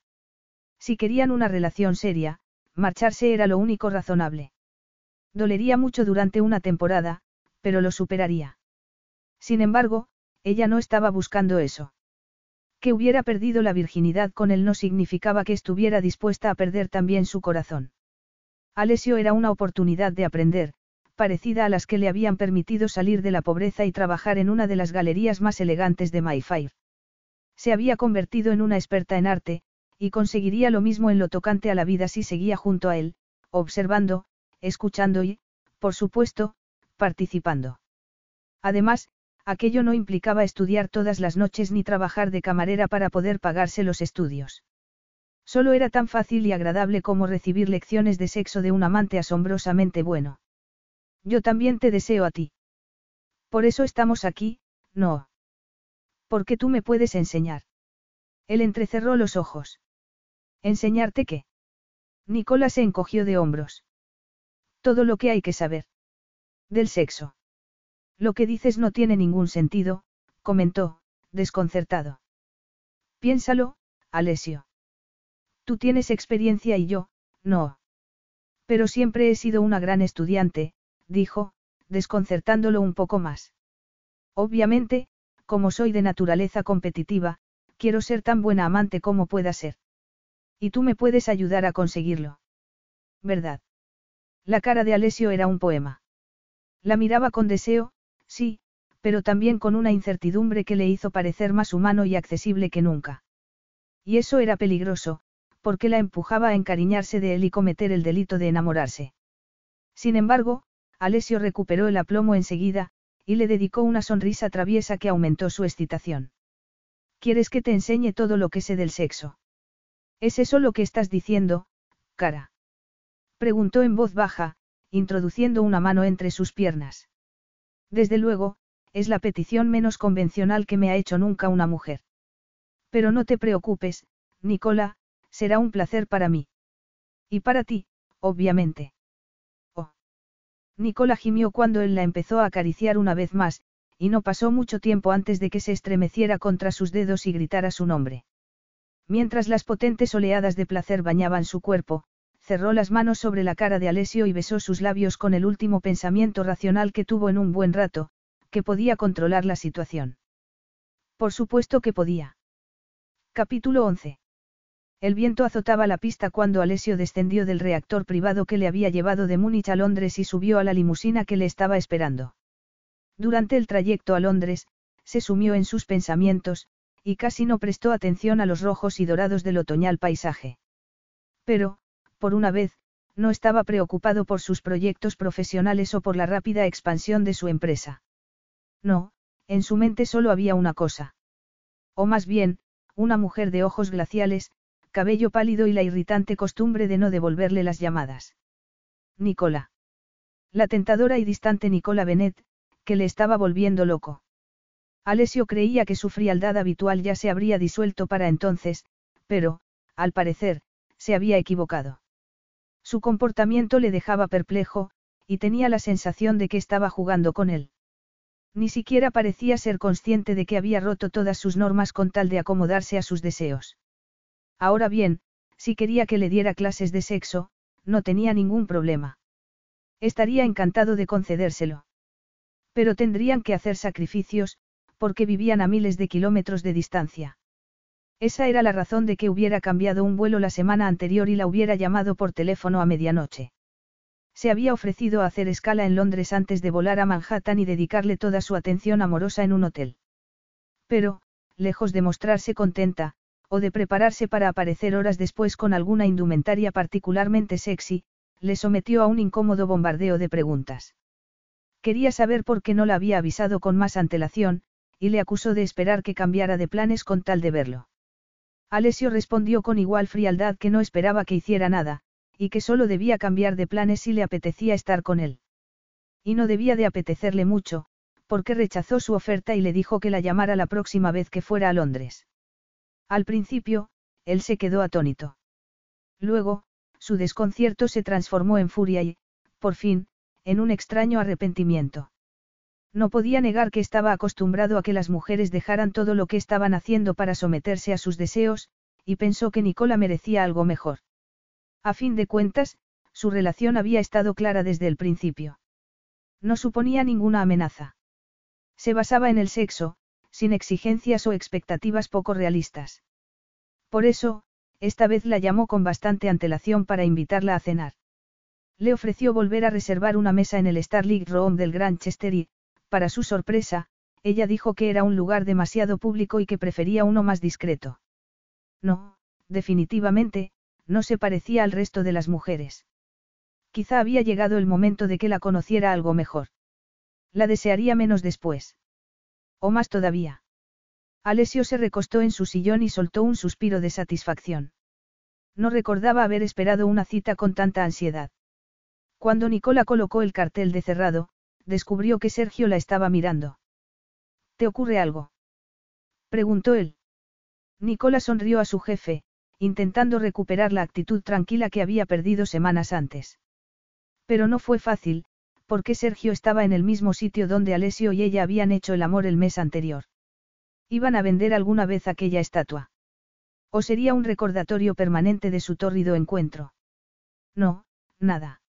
Si querían una relación seria, marcharse era lo único razonable. Dolería mucho durante una temporada, pero lo superaría. Sin embargo, ella no estaba buscando eso. Que hubiera perdido la virginidad con él no significaba que estuviera dispuesta a perder también su corazón. Alessio era una oportunidad de aprender, parecida a las que le habían permitido salir de la pobreza y trabajar en una de las galerías más elegantes de Mayfair. Se había convertido en una experta en arte, y conseguiría lo mismo en lo tocante a la vida si seguía junto a él, observando, escuchando y, por supuesto, participando. Además, aquello no implicaba estudiar todas las noches ni trabajar de camarera para poder pagarse los estudios. Solo era tan fácil y agradable como recibir lecciones de sexo de un amante asombrosamente bueno. Yo también te deseo a ti. Por eso estamos aquí, no. Porque tú me puedes enseñar. Él entrecerró los ojos. ¿Enseñarte qué? Nicola se encogió de hombros. Todo lo que hay que saber. Del sexo. Lo que dices no tiene ningún sentido, comentó, desconcertado. Piénsalo, Alesio. Tú tienes experiencia y yo, no. Pero siempre he sido una gran estudiante, dijo, desconcertándolo un poco más. Obviamente, como soy de naturaleza competitiva, quiero ser tan buena amante como pueda ser. Y tú me puedes ayudar a conseguirlo. ¿Verdad? La cara de Alessio era un poema. La miraba con deseo, sí, pero también con una incertidumbre que le hizo parecer más humano y accesible que nunca. Y eso era peligroso, porque la empujaba a encariñarse de él y cometer el delito de enamorarse. Sin embargo, Alessio recuperó el aplomo enseguida, y le dedicó una sonrisa traviesa que aumentó su excitación. ¿Quieres que te enseñe todo lo que sé del sexo? ¿Es eso lo que estás diciendo, cara? Preguntó en voz baja, introduciendo una mano entre sus piernas. Desde luego, es la petición menos convencional que me ha hecho nunca una mujer. Pero no te preocupes, Nicola, será un placer para mí. Y para ti, obviamente. Oh. Nicola gimió cuando él la empezó a acariciar una vez más, y no pasó mucho tiempo antes de que se estremeciera contra sus dedos y gritara su nombre. Mientras las potentes oleadas de placer bañaban su cuerpo, cerró las manos sobre la cara de Alessio y besó sus labios con el último pensamiento racional que tuvo en un buen rato, que podía controlar la situación. Por supuesto que podía. Capítulo 11. El viento azotaba la pista cuando Alessio descendió del reactor privado que le había llevado de Múnich a Londres y subió a la limusina que le estaba esperando. Durante el trayecto a Londres, se sumió en sus pensamientos, y casi no prestó atención a los rojos y dorados del otoñal paisaje. Pero, por una vez, no estaba preocupado por sus proyectos profesionales o por la rápida expansión de su empresa. No, en su mente solo había una cosa. O más bien, una mujer de ojos glaciales, cabello pálido y la irritante costumbre de no devolverle las llamadas. Nicola. La tentadora y distante Nicola Benet, que le estaba volviendo loco. Alessio creía que su frialdad habitual ya se habría disuelto para entonces, pero, al parecer, se había equivocado. Su comportamiento le dejaba perplejo, y tenía la sensación de que estaba jugando con él. Ni siquiera parecía ser consciente de que había roto todas sus normas con tal de acomodarse a sus deseos. Ahora bien, si quería que le diera clases de sexo, no tenía ningún problema. Estaría encantado de concedérselo. Pero tendrían que hacer sacrificios, porque vivían a miles de kilómetros de distancia. Esa era la razón de que hubiera cambiado un vuelo la semana anterior y la hubiera llamado por teléfono a medianoche. Se había ofrecido a hacer escala en Londres antes de volar a Manhattan y dedicarle toda su atención amorosa en un hotel. Pero, lejos de mostrarse contenta, o de prepararse para aparecer horas después con alguna indumentaria particularmente sexy, le sometió a un incómodo bombardeo de preguntas. Quería saber por qué no la había avisado con más antelación, y le acusó de esperar que cambiara de planes con tal de verlo. Alessio respondió con igual frialdad que no esperaba que hiciera nada, y que solo debía cambiar de planes si le apetecía estar con él. Y no debía de apetecerle mucho, porque rechazó su oferta y le dijo que la llamara la próxima vez que fuera a Londres. Al principio, él se quedó atónito. Luego, su desconcierto se transformó en furia y, por fin, en un extraño arrepentimiento. No podía negar que estaba acostumbrado a que las mujeres dejaran todo lo que estaban haciendo para someterse a sus deseos, y pensó que Nicola merecía algo mejor. A fin de cuentas, su relación había estado clara desde el principio. No suponía ninguna amenaza. Se basaba en el sexo, sin exigencias o expectativas poco realistas. Por eso, esta vez la llamó con bastante antelación para invitarla a cenar. Le ofreció volver a reservar una mesa en el Starlight Room del Grantchester y, para su sorpresa, ella dijo que era un lugar demasiado público y que prefería uno más discreto. No, definitivamente, no se parecía al resto de las mujeres. Quizá había llegado el momento de que la conociera algo mejor. La desearía menos después. O más todavía. Alessio se recostó en su sillón y soltó un suspiro de satisfacción. No recordaba haber esperado una cita con tanta ansiedad. Cuando Nicola colocó el cartel de cerrado, descubrió que Sergio la estaba mirando. ¿Te ocurre algo? preguntó él. Nicola sonrió a su jefe, intentando recuperar la actitud tranquila que había perdido semanas antes. Pero no fue fácil, porque Sergio estaba en el mismo sitio donde Alessio y ella habían hecho el amor el mes anterior. Iban a vender alguna vez aquella estatua. ¿O sería un recordatorio permanente de su tórrido encuentro? No, nada.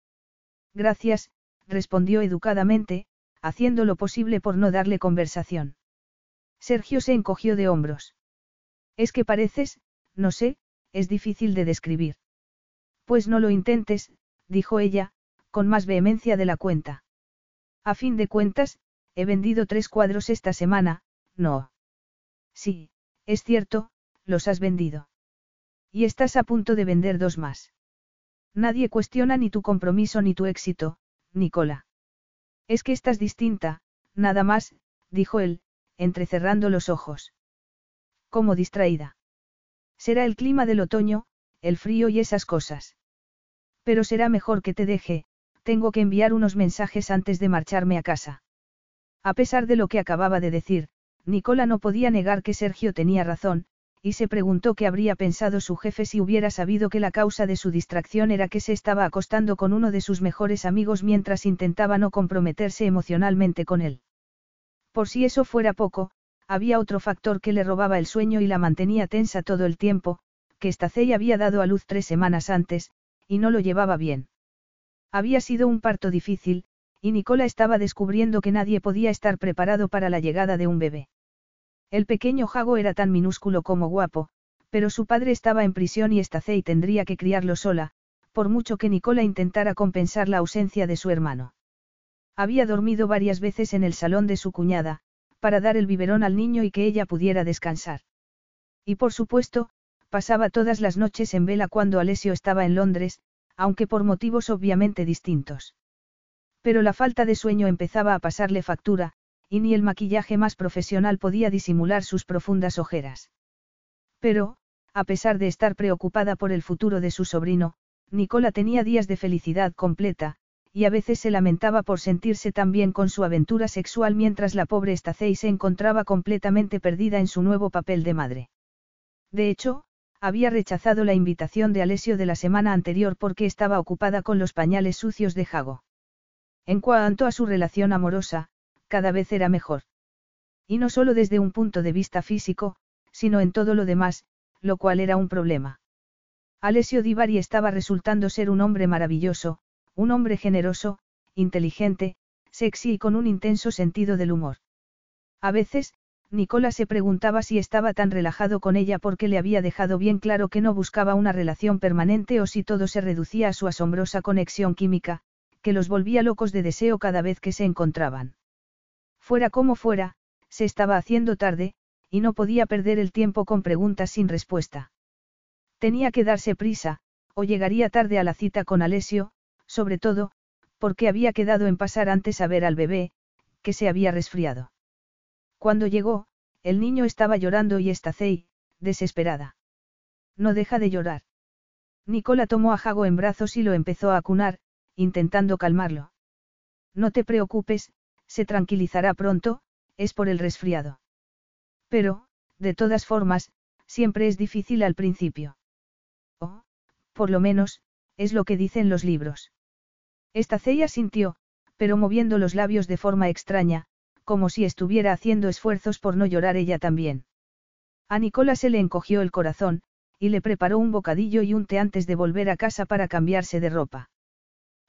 Gracias, respondió educadamente, haciendo lo posible por no darle conversación. Sergio se encogió de hombros. Es que pareces, no sé, es difícil de describir. Pues no lo intentes, dijo ella, con más vehemencia de la cuenta. A fin de cuentas, he vendido tres cuadros esta semana, no. Sí, es cierto, los has vendido. Y estás a punto de vender dos más. Nadie cuestiona ni tu compromiso ni tu éxito, Nicola. Es que estás distinta, nada más, dijo él, entrecerrando los ojos. Como distraída. Será el clima del otoño, el frío y esas cosas. Pero será mejor que te deje, tengo que enviar unos mensajes antes de marcharme a casa. A pesar de lo que acababa de decir, Nicola no podía negar que Sergio tenía razón, y se preguntó qué habría pensado su jefe si hubiera sabido que la causa de su distracción era que se estaba acostando con uno de sus mejores amigos mientras intentaba no comprometerse emocionalmente con él. Por si eso fuera poco, había otro factor que le robaba el sueño y la mantenía tensa todo el tiempo, que Stacey había dado a luz tres semanas antes, y no lo llevaba bien. Había sido un parto difícil, y Nicola estaba descubriendo que nadie podía estar preparado para la llegada de un bebé. El pequeño Jago era tan minúsculo como guapo, pero su padre estaba en prisión y Stacey tendría que criarlo sola, por mucho que Nicola intentara compensar la ausencia de su hermano. Había dormido varias veces en el salón de su cuñada, para dar el biberón al niño y que ella pudiera descansar. Y por supuesto, pasaba todas las noches en vela cuando Alessio estaba en Londres, aunque por motivos obviamente distintos. Pero la falta de sueño empezaba a pasarle factura, y ni el maquillaje más profesional podía disimular sus profundas ojeras. Pero, a pesar de estar preocupada por el futuro de su sobrino, Nicola tenía días de felicidad completa, y a veces se lamentaba por sentirse tan bien con su aventura sexual mientras la pobre Stacey se encontraba completamente perdida en su nuevo papel de madre. De hecho, había rechazado la invitación de Alessio de la semana anterior porque estaba ocupada con los pañales sucios de Jago. En cuanto a su relación amorosa, cada vez era mejor. Y no solo desde un punto de vista físico, sino en todo lo demás, lo cual era un problema. Alessio Divari estaba resultando ser un hombre maravilloso, un hombre generoso, inteligente, sexy y con un intenso sentido del humor. A veces, Nicola se preguntaba si estaba tan relajado con ella porque le había dejado bien claro que no buscaba una relación permanente o si todo se reducía a su asombrosa conexión química, que los volvía locos de deseo cada vez que se encontraban. Fuera como fuera, se estaba haciendo tarde, y no podía perder el tiempo con preguntas sin respuesta. Tenía que darse prisa, o llegaría tarde a la cita con Alessio, sobre todo, porque había quedado en pasar antes a ver al bebé, que se había resfriado. Cuando llegó, el niño estaba llorando y Estacey, desesperada. No deja de llorar. Nicola tomó a Jago en brazos y lo empezó a acunar, intentando calmarlo. No te preocupes, se tranquilizará pronto, es por el resfriado. Pero, de todas formas, siempre es difícil al principio. O, por lo menos, es lo que dicen los libros. Estacella sintió, pero moviendo los labios de forma extraña, como si estuviera haciendo esfuerzos por no llorar ella también. A Nicola se le encogió el corazón, y le preparó un bocadillo y un té antes de volver a casa para cambiarse de ropa.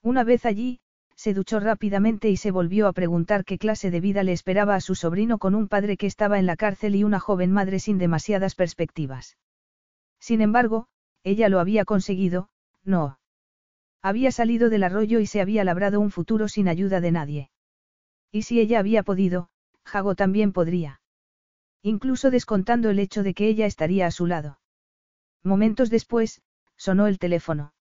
Una vez allí, se duchó rápidamente y se volvió a preguntar qué clase de vida le esperaba a su sobrino con un padre que estaba en la cárcel y una joven madre sin demasiadas perspectivas. Sin embargo, ella lo había conseguido, no. Había salido del arroyo y se había labrado un futuro sin ayuda de nadie. Y si ella había podido, Jago también podría. Incluso descontando el hecho de que ella estaría a su lado. Momentos después, sonó el teléfono.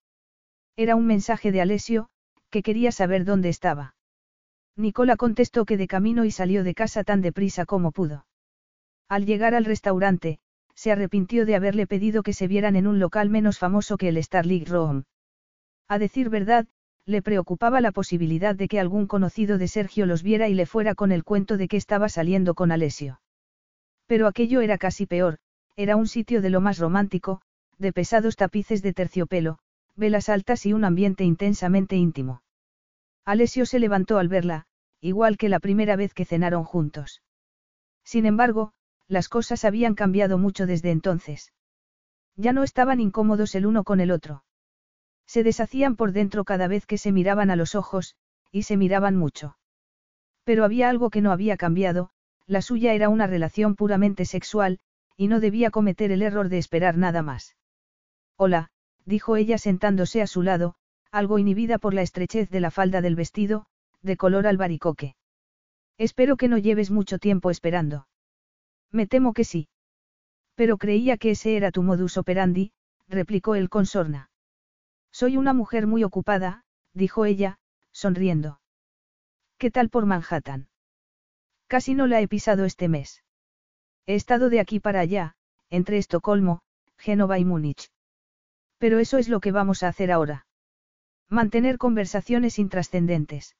Era un mensaje de Alessio, que quería saber dónde estaba. Nicola contestó que de camino y salió de casa tan deprisa como pudo. Al llegar al restaurante, se arrepintió de haberle pedido que se vieran en un local menos famoso que el Starlight Room. A decir verdad, le preocupaba la posibilidad de que algún conocido de Sergio los viera y le fuera con el cuento de que estaba saliendo con Alessio. Pero aquello era casi peor, era un sitio de lo más romántico, de pesados tapices de terciopelo, velas altas y un ambiente intensamente íntimo. Alessio se levantó al verla, igual que la primera vez que cenaron juntos. Sin embargo, las cosas habían cambiado mucho desde entonces. Ya no estaban incómodos el uno con el otro. Se deshacían por dentro cada vez que se miraban a los ojos, y se miraban mucho. Pero había algo que no había cambiado, la suya era una relación puramente sexual, y no debía cometer el error de esperar nada más. Hola, dijo ella sentándose a su lado, algo inhibida por la estrechez de la falda del vestido, de color albaricoque. Espero que no lleves mucho tiempo esperando. Me temo que sí. Pero creía que ese era tu modus operandi, replicó él con sorna. Soy una mujer muy ocupada, dijo ella, sonriendo. ¿Qué tal por Manhattan? Casi no la he pisado este mes. He estado de aquí para allá, entre Estocolmo, Génova y Múnich. Pero eso es lo que vamos a hacer ahora. Mantener conversaciones intrascendentes.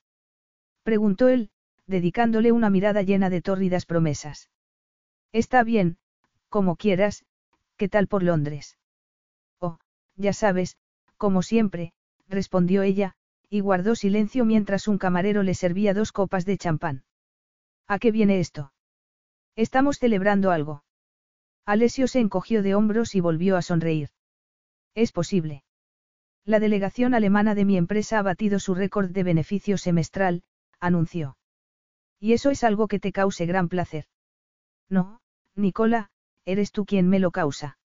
Preguntó él, dedicándole una mirada llena de tórridas promesas. Está bien, como quieras, ¿qué tal por Londres? Oh, ya sabes, como siempre, respondió ella, y guardó silencio mientras un camarero le servía dos copas de champán. ¿A qué viene esto? Estamos celebrando algo. Alessio se encogió de hombros y volvió a sonreír. Es posible. La delegación alemana de mi empresa ha batido su récord de beneficio semestral, anunció. Y eso es algo que te cause gran placer. No, Nicola, eres tú quien me lo causa.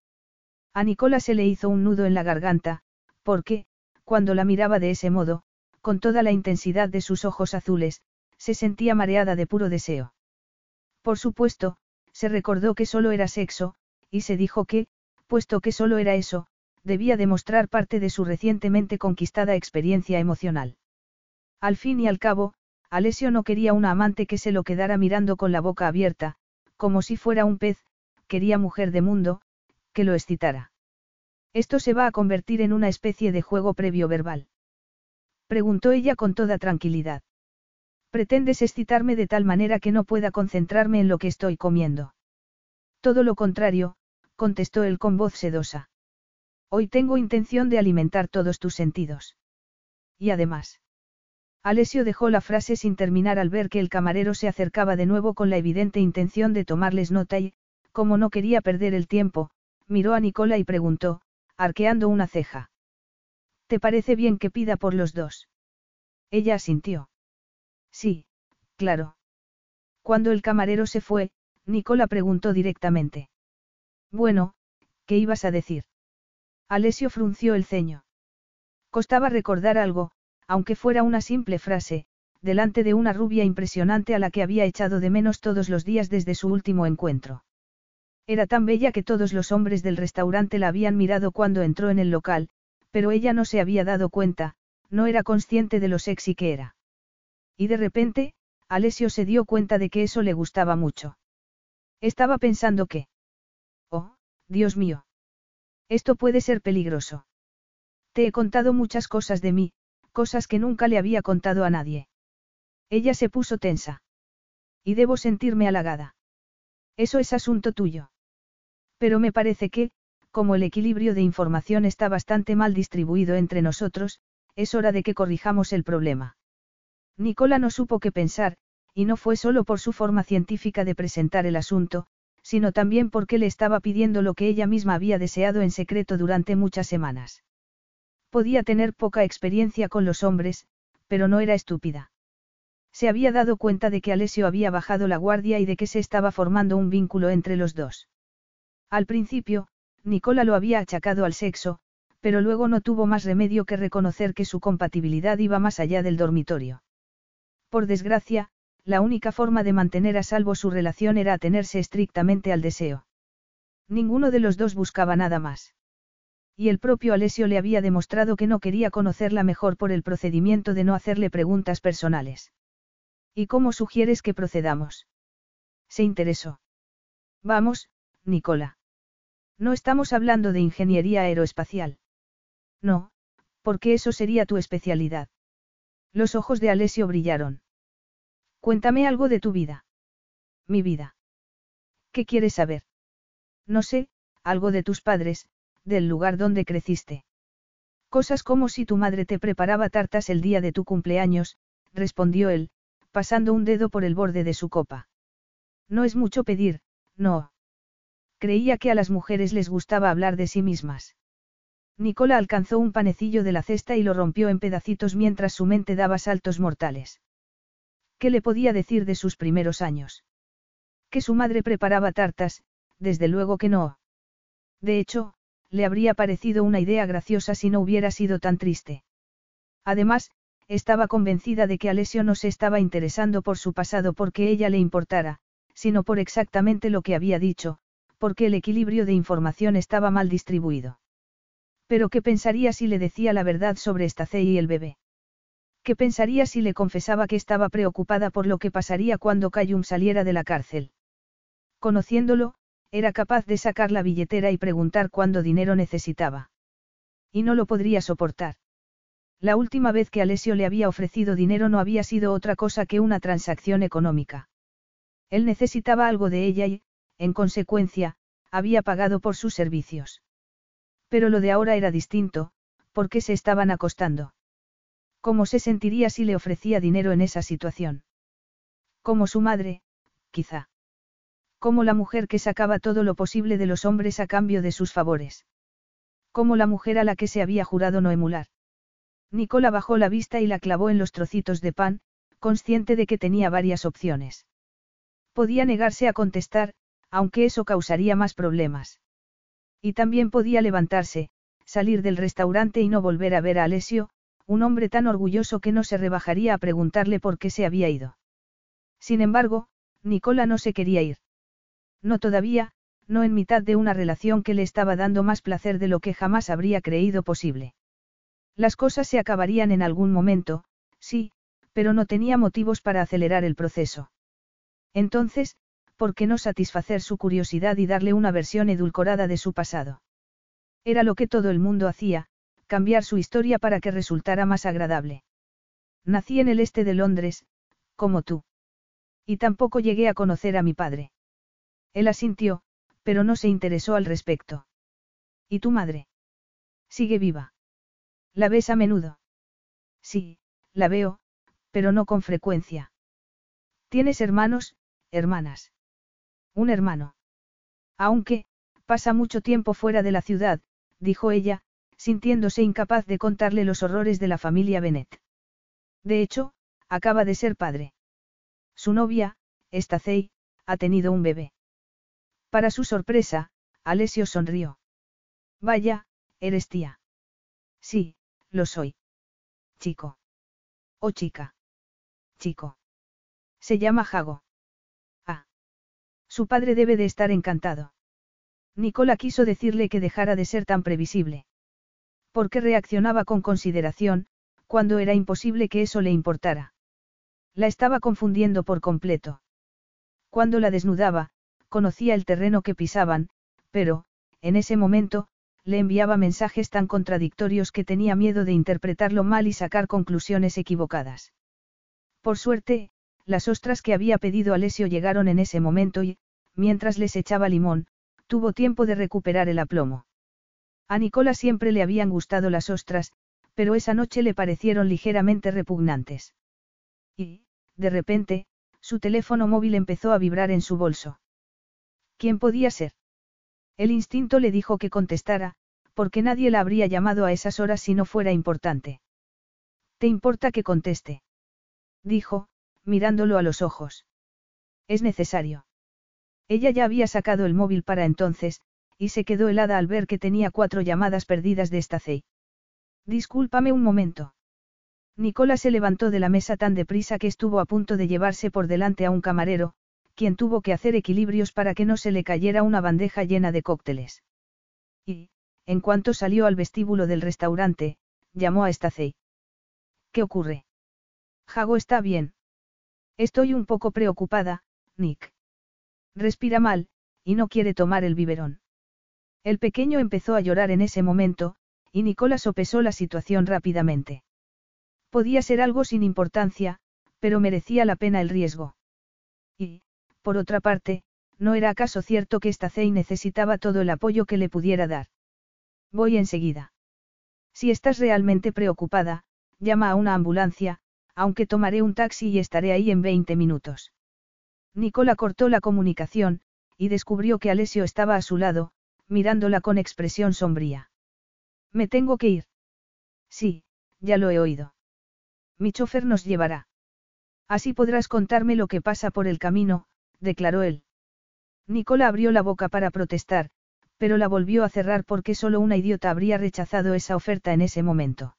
A Nicola se le hizo un nudo en la garganta, porque, cuando la miraba de ese modo, con toda la intensidad de sus ojos azules, se sentía mareada de puro deseo. Por supuesto, se recordó que solo era sexo, y se dijo que, puesto que solo era eso, debía demostrar parte de su recientemente conquistada experiencia emocional. Al fin y al cabo, Alessio no quería una amante que se lo quedara mirando con la boca abierta, como si fuera un pez, quería mujer de mundo, que lo excitara. Esto se va a convertir en una especie de juego previo verbal. Preguntó ella con toda tranquilidad. Pretendes excitarme de tal manera que no pueda concentrarme en lo que estoy comiendo. Todo lo contrario, contestó él con voz sedosa. Hoy tengo intención de alimentar todos tus sentidos. Y además. Alessio dejó la frase sin terminar al ver que el camarero se acercaba de nuevo con la evidente intención de tomarles nota y, como no quería perder el tiempo, miró a Nicola y preguntó, arqueando una ceja. ¿Te parece bien que pida por los dos? Ella asintió. Sí, claro. Cuando el camarero se fue, Nicola preguntó directamente. Bueno, ¿qué ibas a decir? Alessio frunció el ceño. Costaba recordar algo, aunque fuera una simple frase, delante de una rubia impresionante a la que había echado de menos todos los días desde su último encuentro. Era tan bella que todos los hombres del restaurante la habían mirado cuando entró en el local, pero ella no se había dado cuenta, no era consciente de lo sexy que era. Y de repente, Alessio se dio cuenta de que eso le gustaba mucho. Estaba pensando que... Oh, Dios mío. Esto puede ser peligroso. Te he contado muchas cosas de mí, cosas que nunca le había contado a nadie. Ella se puso tensa. Y debo sentirme halagada. Eso es asunto tuyo. Pero me parece que, como el equilibrio de información está bastante mal distribuido entre nosotros, es hora de que corrijamos el problema. Nicola no supo qué pensar, y no fue solo por su forma científica de presentar el asunto, sino también porque le estaba pidiendo lo que ella misma había deseado en secreto durante muchas semanas. Podía tener poca experiencia con los hombres, pero no era estúpida. Se había dado cuenta de que Alessio había bajado la guardia y de que se estaba formando un vínculo entre los dos. Al principio, Nicola lo había achacado al sexo, pero luego no tuvo más remedio que reconocer que su compatibilidad iba más allá del dormitorio. Por desgracia, la única forma de mantener a salvo su relación era atenerse estrictamente al deseo. Ninguno de los dos buscaba nada más. Y el propio Alessio le había demostrado que no quería conocerla mejor por el procedimiento de no hacerle preguntas personales. ¿Y cómo sugieres que procedamos? Se interesó. Vamos, Nicola. No estamos hablando de ingeniería aeroespacial. No, porque eso sería tu especialidad. Los ojos de Alessio brillaron. Cuéntame algo de tu vida. Mi vida. ¿Qué quieres saber? No sé, algo de tus padres, del lugar donde creciste. Cosas como si tu madre te preparaba tartas el día de tu cumpleaños, respondió él, pasando un dedo por el borde de su copa. No es mucho pedir, no. creía que a las mujeres les gustaba hablar de sí mismas. Nicola alcanzó un panecillo de la cesta y lo rompió en pedacitos mientras su mente daba saltos mortales. ¿Qué le podía decir de sus primeros años? Que su madre preparaba tartas, desde luego que no. De hecho, le habría parecido una idea graciosa si no hubiera sido tan triste. Además, estaba convencida de que Alessio no se estaba interesando por su pasado porque ella le importara, sino por exactamente lo que había dicho, porque el equilibrio de información estaba mal distribuido. Pero ¿qué pensaría si le decía la verdad sobre Estacey y el bebé? ¿Qué pensaría si le confesaba que estaba preocupada por lo que pasaría cuando Cayum saliera de la cárcel? Conociéndolo, era capaz de sacar la billetera y preguntar cuándo dinero necesitaba. Y no lo podría soportar. La última vez que Alessio le había ofrecido dinero no había sido otra cosa que una transacción económica. Él necesitaba algo de ella y, en consecuencia, había pagado por sus servicios. Pero lo de ahora era distinto, porque se estaban acostando. ¿Cómo se sentiría si le ofrecía dinero en esa situación? Como su madre, quizá. Como la mujer que sacaba todo lo posible de los hombres a cambio de sus favores. Como la mujer a la que se había jurado no emular. Nicola bajó la vista y la clavó en los trocitos de pan, consciente de que tenía varias opciones. Podía negarse a contestar, aunque eso causaría más problemas. Y también podía levantarse, salir del restaurante y no volver a ver a Alessio, un hombre tan orgulloso que no se rebajaría a preguntarle por qué se había ido. Sin embargo, Nicola no se quería ir. No todavía, no en mitad de una relación que le estaba dando más placer de lo que jamás habría creído posible. Las cosas se acabarían en algún momento, sí, pero no tenía motivos para acelerar el proceso. Entonces, ¿por qué no satisfacer su curiosidad y darle una versión edulcorada de su pasado? Era lo que todo el mundo hacía, cambiar su historia para que resultara más agradable. Nací en el este de Londres, como tú. Y tampoco llegué a conocer a mi padre. Él asintió, pero no se interesó al respecto. ¿Y tu madre? Sigue viva. ¿La ves a menudo? Sí, la veo, pero no con frecuencia. ¿Tienes hermanos, hermanas? Un hermano. Aunque, pasa mucho tiempo fuera de la ciudad, dijo ella, sintiéndose incapaz de contarle los horrores de la familia Bennett. De hecho, acaba de ser padre. Su novia, Estacey, ha tenido un bebé. Para su sorpresa, Alessio sonrió. Vaya, eres tía. Sí, lo soy. Chico. O chica. Chico. Se llama Jago. Su padre debe de estar encantado. Nicola quiso decirle que dejara de ser tan previsible. Porque reaccionaba con consideración, cuando era imposible que eso le importara. La estaba confundiendo por completo. Cuando la desnudaba, conocía el terreno que pisaban, pero, en ese momento, le enviaba mensajes tan contradictorios que tenía miedo de interpretarlo mal y sacar conclusiones equivocadas. Por suerte, las ostras que había pedido Alessio llegaron en ese momento y, mientras les echaba limón, tuvo tiempo de recuperar el aplomo. A Nicola siempre le habían gustado las ostras, pero esa noche le parecieron ligeramente repugnantes. Y, de repente, su teléfono móvil empezó a vibrar en su bolso. ¿Quién podía ser? El instinto le dijo que contestara, porque nadie la habría llamado a esas horas si no fuera importante. ¿Te importa que conteste? Dijo, mirándolo a los ojos. Es necesario. Ella ya había sacado el móvil para entonces, y se quedó helada al ver que tenía cuatro llamadas perdidas de Stacey. Discúlpame un momento. Nicola se levantó de la mesa tan deprisa que estuvo a punto de llevarse por delante a un camarero, quien tuvo que hacer equilibrios para que no se le cayera una bandeja llena de cócteles. Y, en cuanto salió al vestíbulo del restaurante, llamó a Stacey. ¿Qué ocurre? Jago está bien. Estoy un poco preocupada, Nick. Respira mal, y no quiere tomar el biberón. El pequeño empezó a llorar en ese momento, y Nicola sopesó la situación rápidamente. Podía ser algo sin importancia, pero merecía la pena el riesgo. Y, por otra parte, ¿no era acaso cierto que Stacey necesitaba todo el apoyo que le pudiera dar? Voy enseguida. Si estás realmente preocupada, llama a una ambulancia, aunque tomaré un taxi y estaré ahí en 20 minutos. Nicola cortó la comunicación, y descubrió que Alessio estaba a su lado, mirándola con expresión sombría. Me tengo que ir. Sí, ya lo he oído. Mi chofer nos llevará. Así podrás contarme lo que pasa por el camino, declaró él. Nicola abrió la boca para protestar, pero la volvió a cerrar porque solo una idiota habría rechazado esa oferta en ese momento.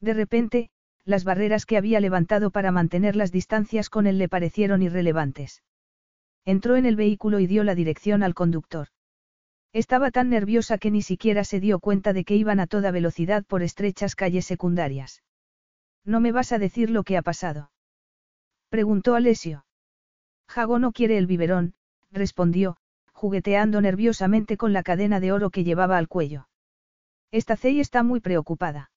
De repente, las barreras que había levantado para mantener las distancias con él le parecieron irrelevantes. Entró en el vehículo y dio la dirección al conductor. Estaba tan nerviosa que ni siquiera se dio cuenta de que iban a toda velocidad por estrechas calles secundarias. ¿No me vas a decir lo que ha pasado? Preguntó Alessio. Jago no quiere el biberón, respondió, jugueteando nerviosamente con la cadena de oro que llevaba al cuello. Estacey está muy preocupada.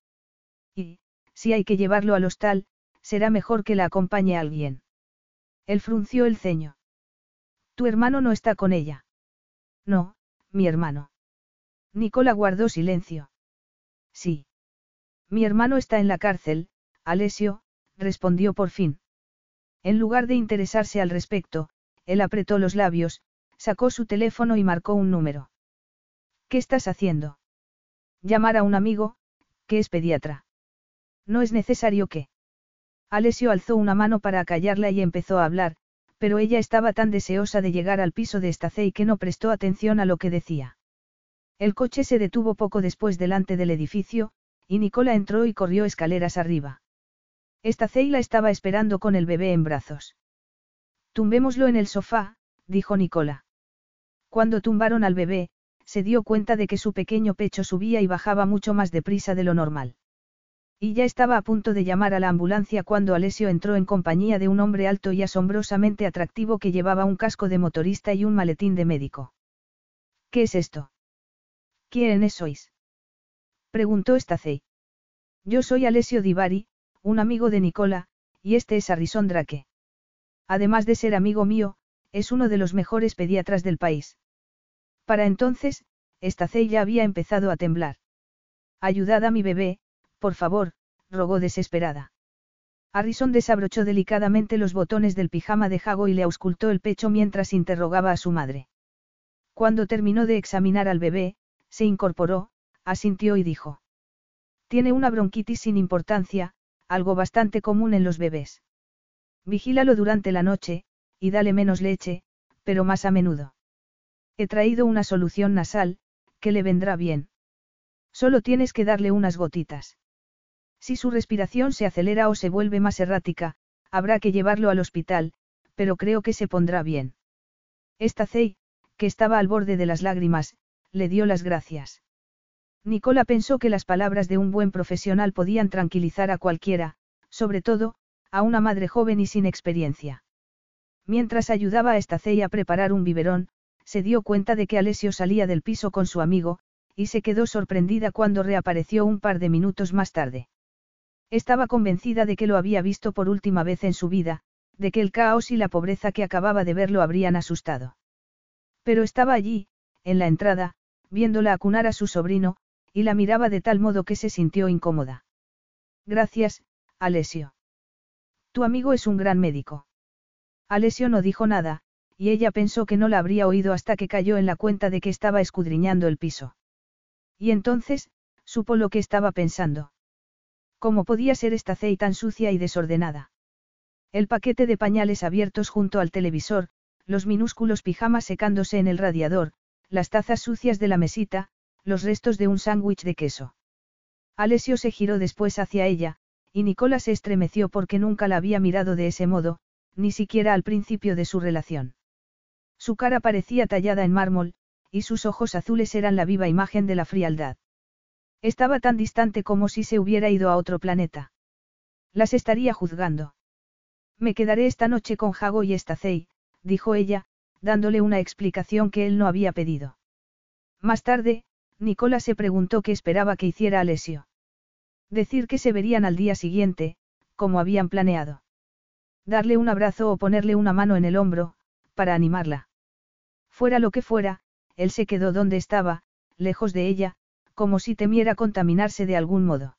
Y, si hay que llevarlo al hostal, será mejor que la acompañe alguien. Él frunció el ceño. Tu hermano no está con ella. No, mi hermano. Nicola guardó silencio. Sí. Mi hermano está en la cárcel, Alessio, respondió por fin. En lugar de interesarse al respecto, él apretó los labios, sacó su teléfono y marcó un número. ¿Qué estás haciendo? Llamar a un amigo, que es pediatra. No es necesario que. Alessio alzó una mano para acallarla y empezó a hablar, pero ella estaba tan deseosa de llegar al piso de Estacey que no prestó atención a lo que decía. El coche se detuvo poco después delante del edificio, y Nicola entró y corrió escaleras arriba. Estacey la estaba esperando con el bebé en brazos. Tumbémoslo en el sofá, dijo Nicola. Cuando tumbaron al bebé, se dio cuenta de que su pequeño pecho subía y bajaba mucho más deprisa de lo normal. Y ya estaba a punto de llamar a la ambulancia cuando Alessio entró en compañía de un hombre alto y asombrosamente atractivo que llevaba un casco de motorista y un maletín de médico. ¿Qué es esto? ¿Quiénes sois? preguntó Stacey. Yo soy Alessio Divari, un amigo de Nicola, y este es Harrison Drake. Además de ser amigo mío, es uno de los mejores pediatras del país. Para entonces, Stacey ya había empezado a temblar. Ayudad a mi bebé, por favor, rogó desesperada. Harrison desabrochó delicadamente los botones del pijama de Jago y le auscultó el pecho mientras interrogaba a su madre. Cuando terminó de examinar al bebé, se incorporó, asintió y dijo. Tiene una bronquitis sin importancia, algo bastante común en los bebés. Vigílalo durante la noche, y dale menos leche, pero más a menudo. He traído una solución nasal, que le vendrá bien. Solo tienes que darle unas gotitas. Si su respiración se acelera o se vuelve más errática, habrá que llevarlo al hospital, pero creo que se pondrá bien. Estacey, que estaba al borde de las lágrimas, le dio las gracias. Nicola pensó que las palabras de un buen profesional podían tranquilizar a cualquiera, sobre todo, a una madre joven y sin experiencia. Mientras ayudaba a Estacey a preparar un biberón, se dio cuenta de que Alessio salía del piso con su amigo, y se quedó sorprendida cuando reapareció un par de minutos más tarde. Estaba convencida de que lo había visto por última vez en su vida, de que el caos y la pobreza que acababa de ver lo habrían asustado. Pero estaba allí, en la entrada, viéndola acunar a su sobrino, y la miraba de tal modo que se sintió incómoda. Gracias, Alessio. Tu amigo es un gran médico. Alessio no dijo nada, y ella pensó que no la habría oído hasta que cayó en la cuenta de que estaba escudriñando el piso. Y entonces, supo lo que estaba pensando. ¿Cómo podía ser esta cei tan sucia y desordenada? El paquete de pañales abiertos junto al televisor, los minúsculos pijamas secándose en el radiador, las tazas sucias de la mesita, los restos de un sándwich de queso. Alessio se giró después hacia ella, y Nicola se estremeció porque nunca la había mirado de ese modo, ni siquiera al principio de su relación. Su cara parecía tallada en mármol, y sus ojos azules eran la viva imagen de la frialdad. Estaba tan distante como si se hubiera ido a otro planeta. Las estaría juzgando. Me quedaré esta noche con Jago y Estacey, dijo ella, dándole una explicación que él no había pedido. Más tarde, Nicola se preguntó qué esperaba que hiciera Alessio. Decir que se verían al día siguiente, como habían planeado. Darle un abrazo o ponerle una mano en el hombro, para animarla. Fuera lo que fuera, él se quedó donde estaba, lejos de ella, como si temiera contaminarse de algún modo.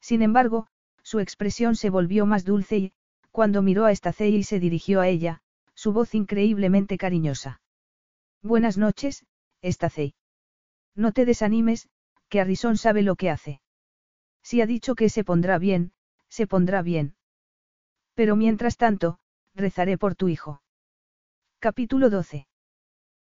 Sin embargo, su expresión se volvió más dulce y, cuando miró a Estacey y se dirigió a ella, su voz increíblemente cariñosa. Buenas noches, Estacey. No te desanimes, que Harrison sabe lo que hace. Si ha dicho que se pondrá bien, se pondrá bien. Pero mientras tanto, rezaré por tu hijo. Capítulo 12.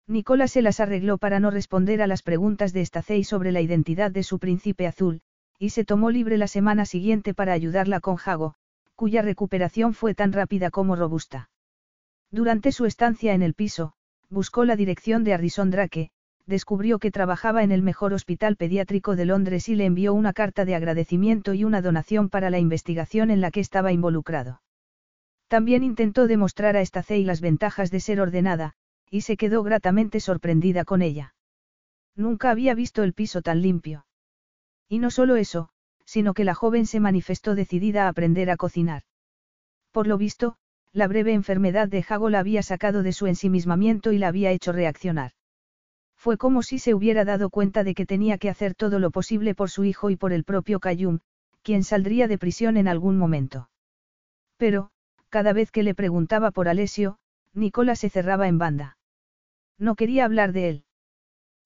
Nicola se las arregló para no responder a las preguntas de Estacey sobre la identidad de su príncipe azul, y se tomó libre la semana siguiente para ayudarla con Jago, cuya recuperación fue tan rápida como robusta. Durante su estancia en el piso, buscó la dirección de Harrison Drake, descubrió que trabajaba en el mejor hospital pediátrico de Londres y le envió una carta de agradecimiento y una donación para la investigación en la que estaba involucrado. También intentó demostrar a Estacey las ventajas de ser ordenada, y se quedó gratamente sorprendida con ella. Nunca había visto el piso tan limpio. Y no solo eso, sino que la joven se manifestó decidida a aprender a cocinar. Por lo visto, la breve enfermedad de Jago la había sacado de su ensimismamiento y la había hecho reaccionar. Fue como si se hubiera dado cuenta de que tenía que hacer todo lo posible por su hijo y por el propio Cayum, quien saldría de prisión en algún momento. Pero, cada vez que le preguntaba por Alessio, Nicola se cerraba en banda. No quería hablar de él.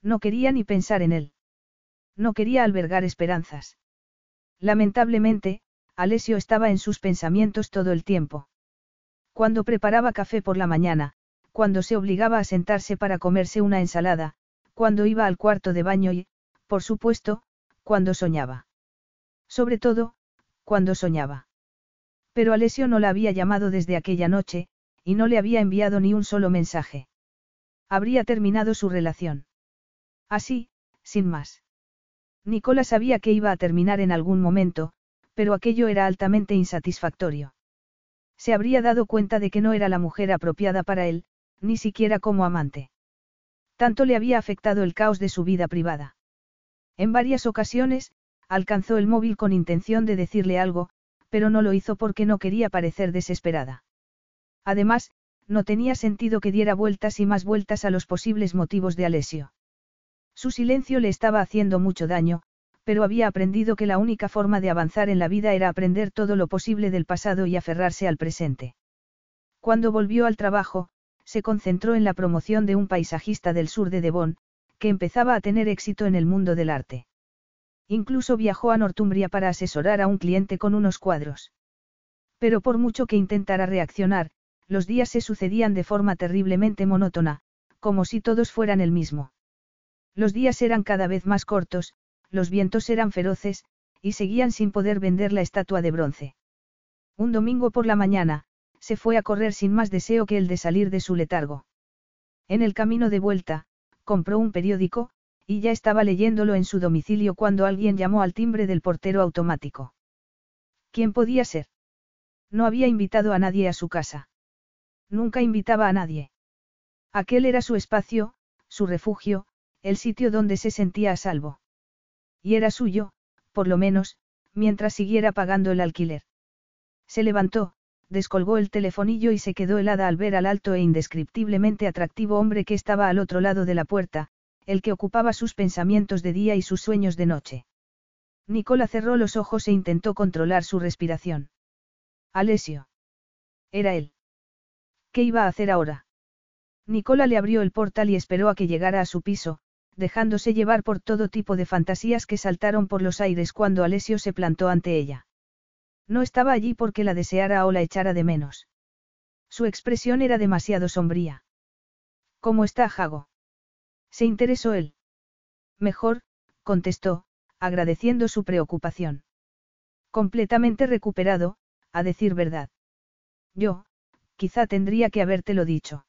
No quería ni pensar en él. No quería albergar esperanzas. Lamentablemente, Alessio estaba en sus pensamientos todo el tiempo. Cuando preparaba café por la mañana, cuando se obligaba a sentarse para comerse una ensalada, cuando iba al cuarto de baño y, por supuesto, cuando soñaba. Sobre todo, cuando soñaba. Pero Alessio no la había llamado desde aquella noche, y no le había enviado ni un solo mensaje. Habría terminado su relación. Así, sin más. Nicola sabía que iba a terminar en algún momento, pero aquello era altamente insatisfactorio. Se habría dado cuenta de que no era la mujer apropiada para él, ni siquiera como amante. Tanto le había afectado el caos de su vida privada. En varias ocasiones, alcanzó el móvil con intención de decirle algo, pero no lo hizo porque no quería parecer desesperada. Además, no tenía sentido que diera vueltas y más vueltas a los posibles motivos de Alessio. Su silencio le estaba haciendo mucho daño, pero había aprendido que la única forma de avanzar en la vida era aprender todo lo posible del pasado y aferrarse al presente. Cuando volvió al trabajo, se concentró en la promoción de un paisajista del sur de Devon, que empezaba a tener éxito en el mundo del arte. Incluso viajó a Northumbria para asesorar a un cliente con unos cuadros. Pero por mucho que intentara reaccionar, los días se sucedían de forma terriblemente monótona, como si todos fueran el mismo. Los días eran cada vez más cortos, los vientos eran feroces, y seguían sin poder vender la estatua de bronce. Un domingo por la mañana, se fue a correr sin más deseo que el de salir de su letargo. En el camino de vuelta, compró un periódico, y ya estaba leyéndolo en su domicilio cuando alguien llamó al timbre del portero automático. ¿Quién podía ser? No había invitado a nadie a su casa. Nunca invitaba a nadie. Aquel era su espacio, su refugio, el sitio donde se sentía a salvo. Y era suyo, por lo menos, mientras siguiera pagando el alquiler. Se levantó, descolgó el telefonillo y se quedó helada al ver al alto e indescriptiblemente atractivo hombre que estaba al otro lado de la puerta, el que ocupaba sus pensamientos de día y sus sueños de noche. Nicola cerró los ojos e intentó controlar su respiración. Alesio. Era él. ¿Qué iba a hacer ahora? Nicola le abrió el portal y esperó a que llegara a su piso, dejándose llevar por todo tipo de fantasías que saltaron por los aires cuando Alessio se plantó ante ella. No estaba allí porque la deseara o la echara de menos. Su expresión era demasiado sombría. ¿Cómo está Jago? Se interesó él. Mejor, contestó, agradeciendo su preocupación. Completamente recuperado, a decir verdad. Yo, Quizá tendría que habértelo dicho.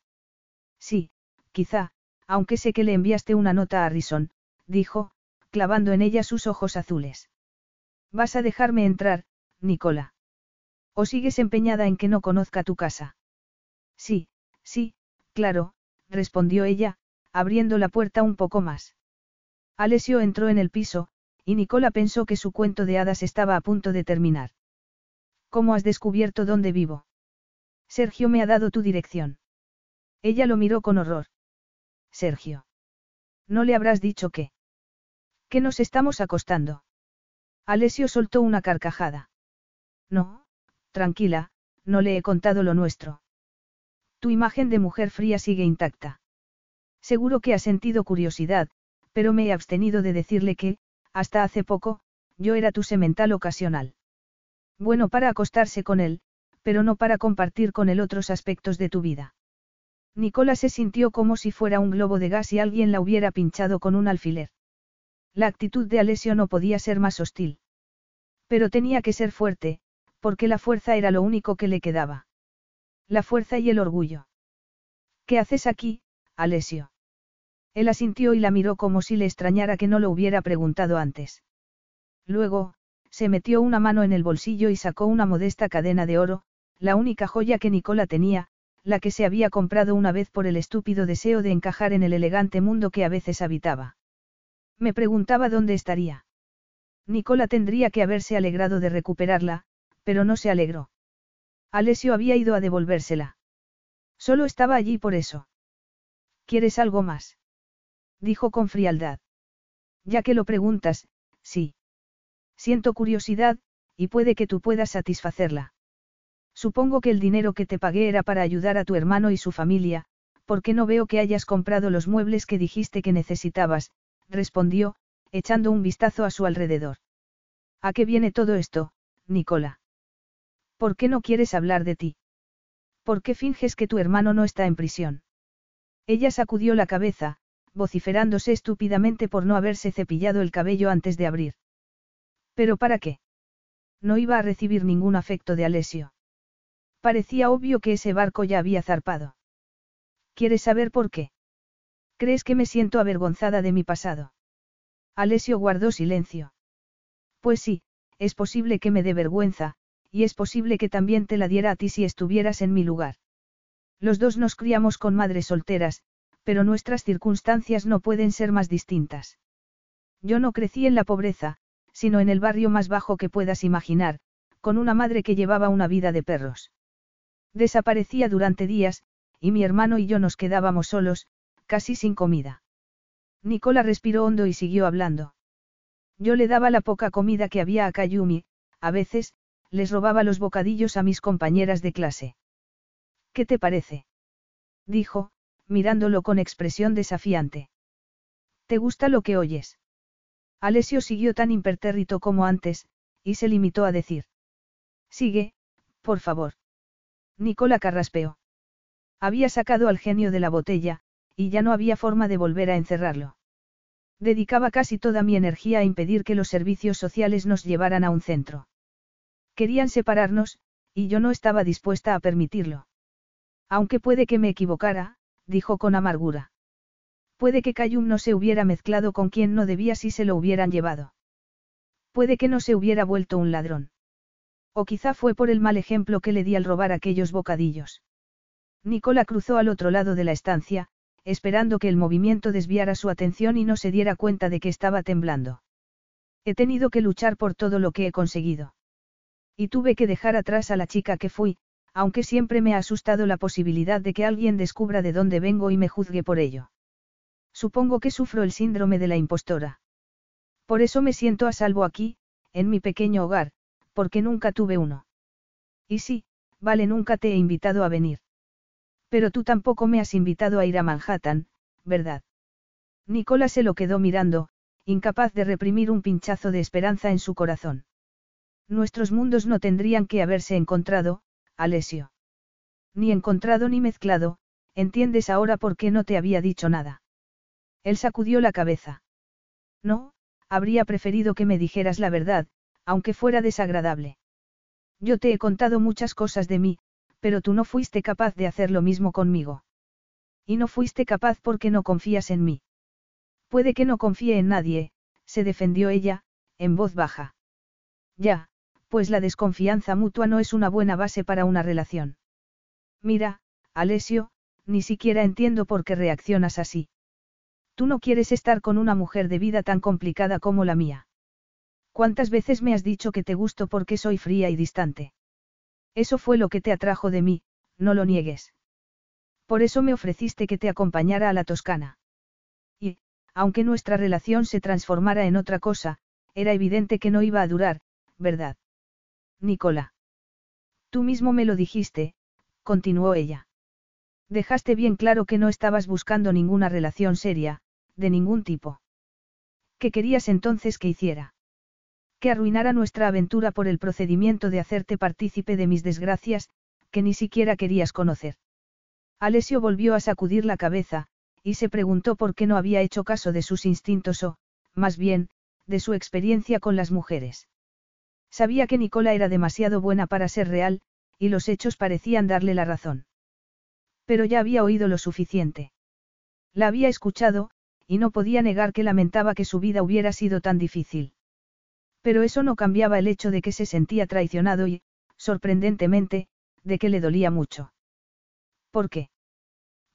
Sí, quizá, aunque sé que le enviaste una nota a Harrison, dijo, clavando en ella sus ojos azules. ¿Vas a dejarme entrar, Nicola? ¿O sigues empeñada en que no conozca tu casa? Sí, sí, claro, respondió ella, abriendo la puerta un poco más. Alessio entró en el piso, y Nicola pensó que su cuento de hadas estaba a punto de terminar. ¿Cómo has descubierto dónde vivo? Sergio me ha dado tu dirección. Ella lo miró con horror. Sergio. ¿No le habrás dicho qué? Que nos estamos acostando. Alessio soltó una carcajada. No, tranquila, no le he contado lo nuestro. Tu imagen de mujer fría sigue intacta. Seguro que ha sentido curiosidad, pero me he abstenido de decirle que, hasta hace poco, yo era tu semental ocasional. Bueno para acostarse con él, pero no para compartir con él otros aspectos de tu vida. Nicola se sintió como si fuera un globo de gas y alguien la hubiera pinchado con un alfiler. La actitud de Alessio no podía ser más hostil. Pero tenía que ser fuerte, porque la fuerza era lo único que le quedaba. La fuerza y el orgullo. ¿Qué haces aquí, Alessio? Él asintió y la miró como si le extrañara que no lo hubiera preguntado antes. Luego, se metió una mano en el bolsillo y sacó una modesta cadena de oro, la única joya que Nicola tenía, la que se había comprado una vez por el estúpido deseo de encajar en el elegante mundo que a veces habitaba. Me preguntaba dónde estaría. Nicola tendría que haberse alegrado de recuperarla, pero no se alegró. Alessio había ido a devolvérsela. Solo estaba allí por eso. ¿Quieres algo más? Dijo con frialdad. Ya que lo preguntas, sí. Siento curiosidad, y puede que tú puedas satisfacerla. Supongo que el dinero que te pagué era para ayudar a tu hermano y su familia, porque no veo que hayas comprado los muebles que dijiste que necesitabas, respondió, echando un vistazo a su alrededor. ¿A qué viene todo esto, Nicola? ¿Por qué no quieres hablar de ti? ¿Por qué finges que tu hermano no está en prisión? Ella sacudió la cabeza, vociferándose estúpidamente por no haberse cepillado el cabello antes de abrir. ¿Pero para qué? No iba a recibir ningún afecto de Alessio. Parecía obvio que ese barco ya había zarpado. ¿Quieres saber por qué? ¿Crees que me siento avergonzada de mi pasado? Alessio guardó silencio. Pues sí, es posible que me dé vergüenza, y es posible que también te la diera a ti si estuvieras en mi lugar. Los dos nos criamos con madres solteras, pero nuestras circunstancias no pueden ser más distintas. Yo no crecí en la pobreza, sino en el barrio más bajo que puedas imaginar, con una madre que llevaba una vida de perros. Desaparecía durante días, y mi hermano y yo nos quedábamos solos, casi sin comida. Nicola respiró hondo y siguió hablando. Yo le daba la poca comida que había a Kayumi, a veces, les robaba los bocadillos a mis compañeras de clase. ¿Qué te parece? dijo, mirándolo con expresión desafiante. ¿Te gusta lo que oyes? Alessio siguió tan impertérrito como antes, y se limitó a decir. Sigue, por favor. Nicola carraspeó. Había sacado al genio de la botella, y ya no había forma de volver a encerrarlo. Dedicaba casi toda mi energía a impedir que los servicios sociales nos llevaran a un centro. Querían separarnos, y yo no estaba dispuesta a permitirlo. Aunque puede que me equivocara, dijo con amargura. Puede que Cayum no se hubiera mezclado con quien no debía si se lo hubieran llevado. Puede que no se hubiera vuelto un ladrón. O quizá fue por el mal ejemplo que le di al robar aquellos bocadillos. Nicola cruzó al otro lado de la estancia, esperando que el movimiento desviara su atención y no se diera cuenta de que estaba temblando. He tenido que luchar por todo lo que he conseguido. Y tuve que dejar atrás a la chica que fui, aunque siempre me ha asustado la posibilidad de que alguien descubra de dónde vengo y me juzgue por ello. Supongo que sufro el síndrome de la impostora. Por eso me siento a salvo aquí, en mi pequeño hogar, porque nunca tuve uno. Y sí, vale, nunca te he invitado a venir. Pero tú tampoco me has invitado a ir a Manhattan, ¿verdad? Nicola se lo quedó mirando, incapaz de reprimir un pinchazo de esperanza en su corazón. Nuestros mundos no tendrían que haberse encontrado, Alessio. Ni encontrado ni mezclado, entiendes ahora por qué no te había dicho nada. Él sacudió la cabeza. No, habría preferido que me dijeras la verdad, aunque fuera desagradable. Yo te he contado muchas cosas de mí, pero tú no fuiste capaz de hacer lo mismo conmigo. Y no fuiste capaz porque no confías en mí. Puede que no confíe en nadie, se defendió ella, en voz baja. Ya, pues la desconfianza mutua no es una buena base para una relación. Mira, Alessio, ni siquiera entiendo por qué reaccionas así. Tú no quieres estar con una mujer de vida tan complicada como la mía. ¿Cuántas veces me has dicho que te gusto porque soy fría y distante? Eso fue lo que te atrajo de mí, no lo niegues. Por eso me ofreciste que te acompañara a la Toscana. Y, aunque nuestra relación se transformara en otra cosa, era evidente que no iba a durar, ¿verdad? Nicola. Tú mismo me lo dijiste, continuó ella. Dejaste bien claro que no estabas buscando ninguna relación seria, de ningún tipo. ¿Qué querías entonces que hiciera? Que arruinara nuestra aventura por el procedimiento de hacerte partícipe de mis desgracias, que ni siquiera querías conocer. Alessio volvió a sacudir la cabeza, y se preguntó por qué no había hecho caso de sus instintos o, más bien, de su experiencia con las mujeres. Sabía que Nicola era demasiado buena para ser real, y los hechos parecían darle la razón. Pero ya había oído lo suficiente. La había escuchado, y no podía negar que lamentaba que su vida hubiera sido tan difícil. Pero eso no cambiaba el hecho de que se sentía traicionado y, sorprendentemente, de que le dolía mucho. ¿Por qué?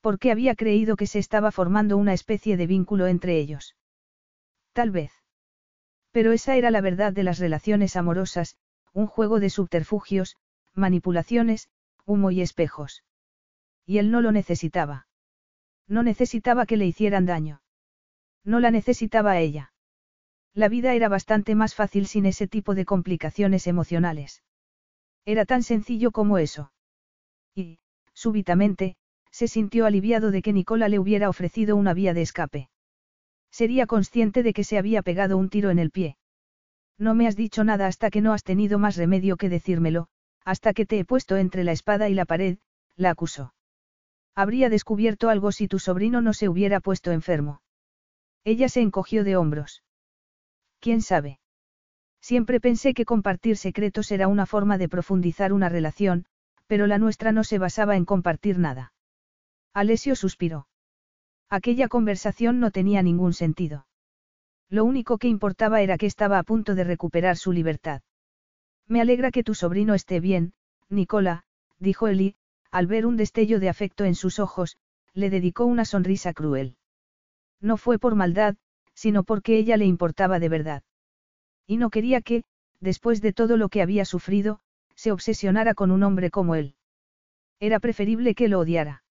Porque había creído que se estaba formando una especie de vínculo entre ellos. Tal vez. Pero esa era la verdad de las relaciones amorosas, un juego de subterfugios, manipulaciones, humo y espejos. Y él no lo necesitaba. No necesitaba que le hicieran daño. No la necesitaba a ella. La vida era bastante más fácil sin ese tipo de complicaciones emocionales. Era tan sencillo como eso. Y, súbitamente, se sintió aliviado de que Nicola le hubiera ofrecido una vía de escape. Sería consciente de que se había pegado un tiro en el pie. No me has dicho nada hasta que no has tenido más remedio que decírmelo, hasta que te he puesto entre la espada y la pared, la acusó. Habría descubierto algo si tu sobrino no se hubiera puesto enfermo. Ella se encogió de hombros. ¿Quién sabe? Siempre pensé que compartir secretos era una forma de profundizar una relación, pero la nuestra no se basaba en compartir nada. Alessio suspiró. Aquella conversación no tenía ningún sentido. Lo único que importaba era que estaba a punto de recuperar su libertad. Me alegra que tu sobrino esté bien, Nicola, dijo Eli, al ver un destello de afecto en sus ojos, le dedicó una sonrisa cruel. No fue por maldad, sino porque ella le importaba de verdad. Y no quería que, después de todo lo que había sufrido, se obsesionara con un hombre como él. Era preferible que lo odiara.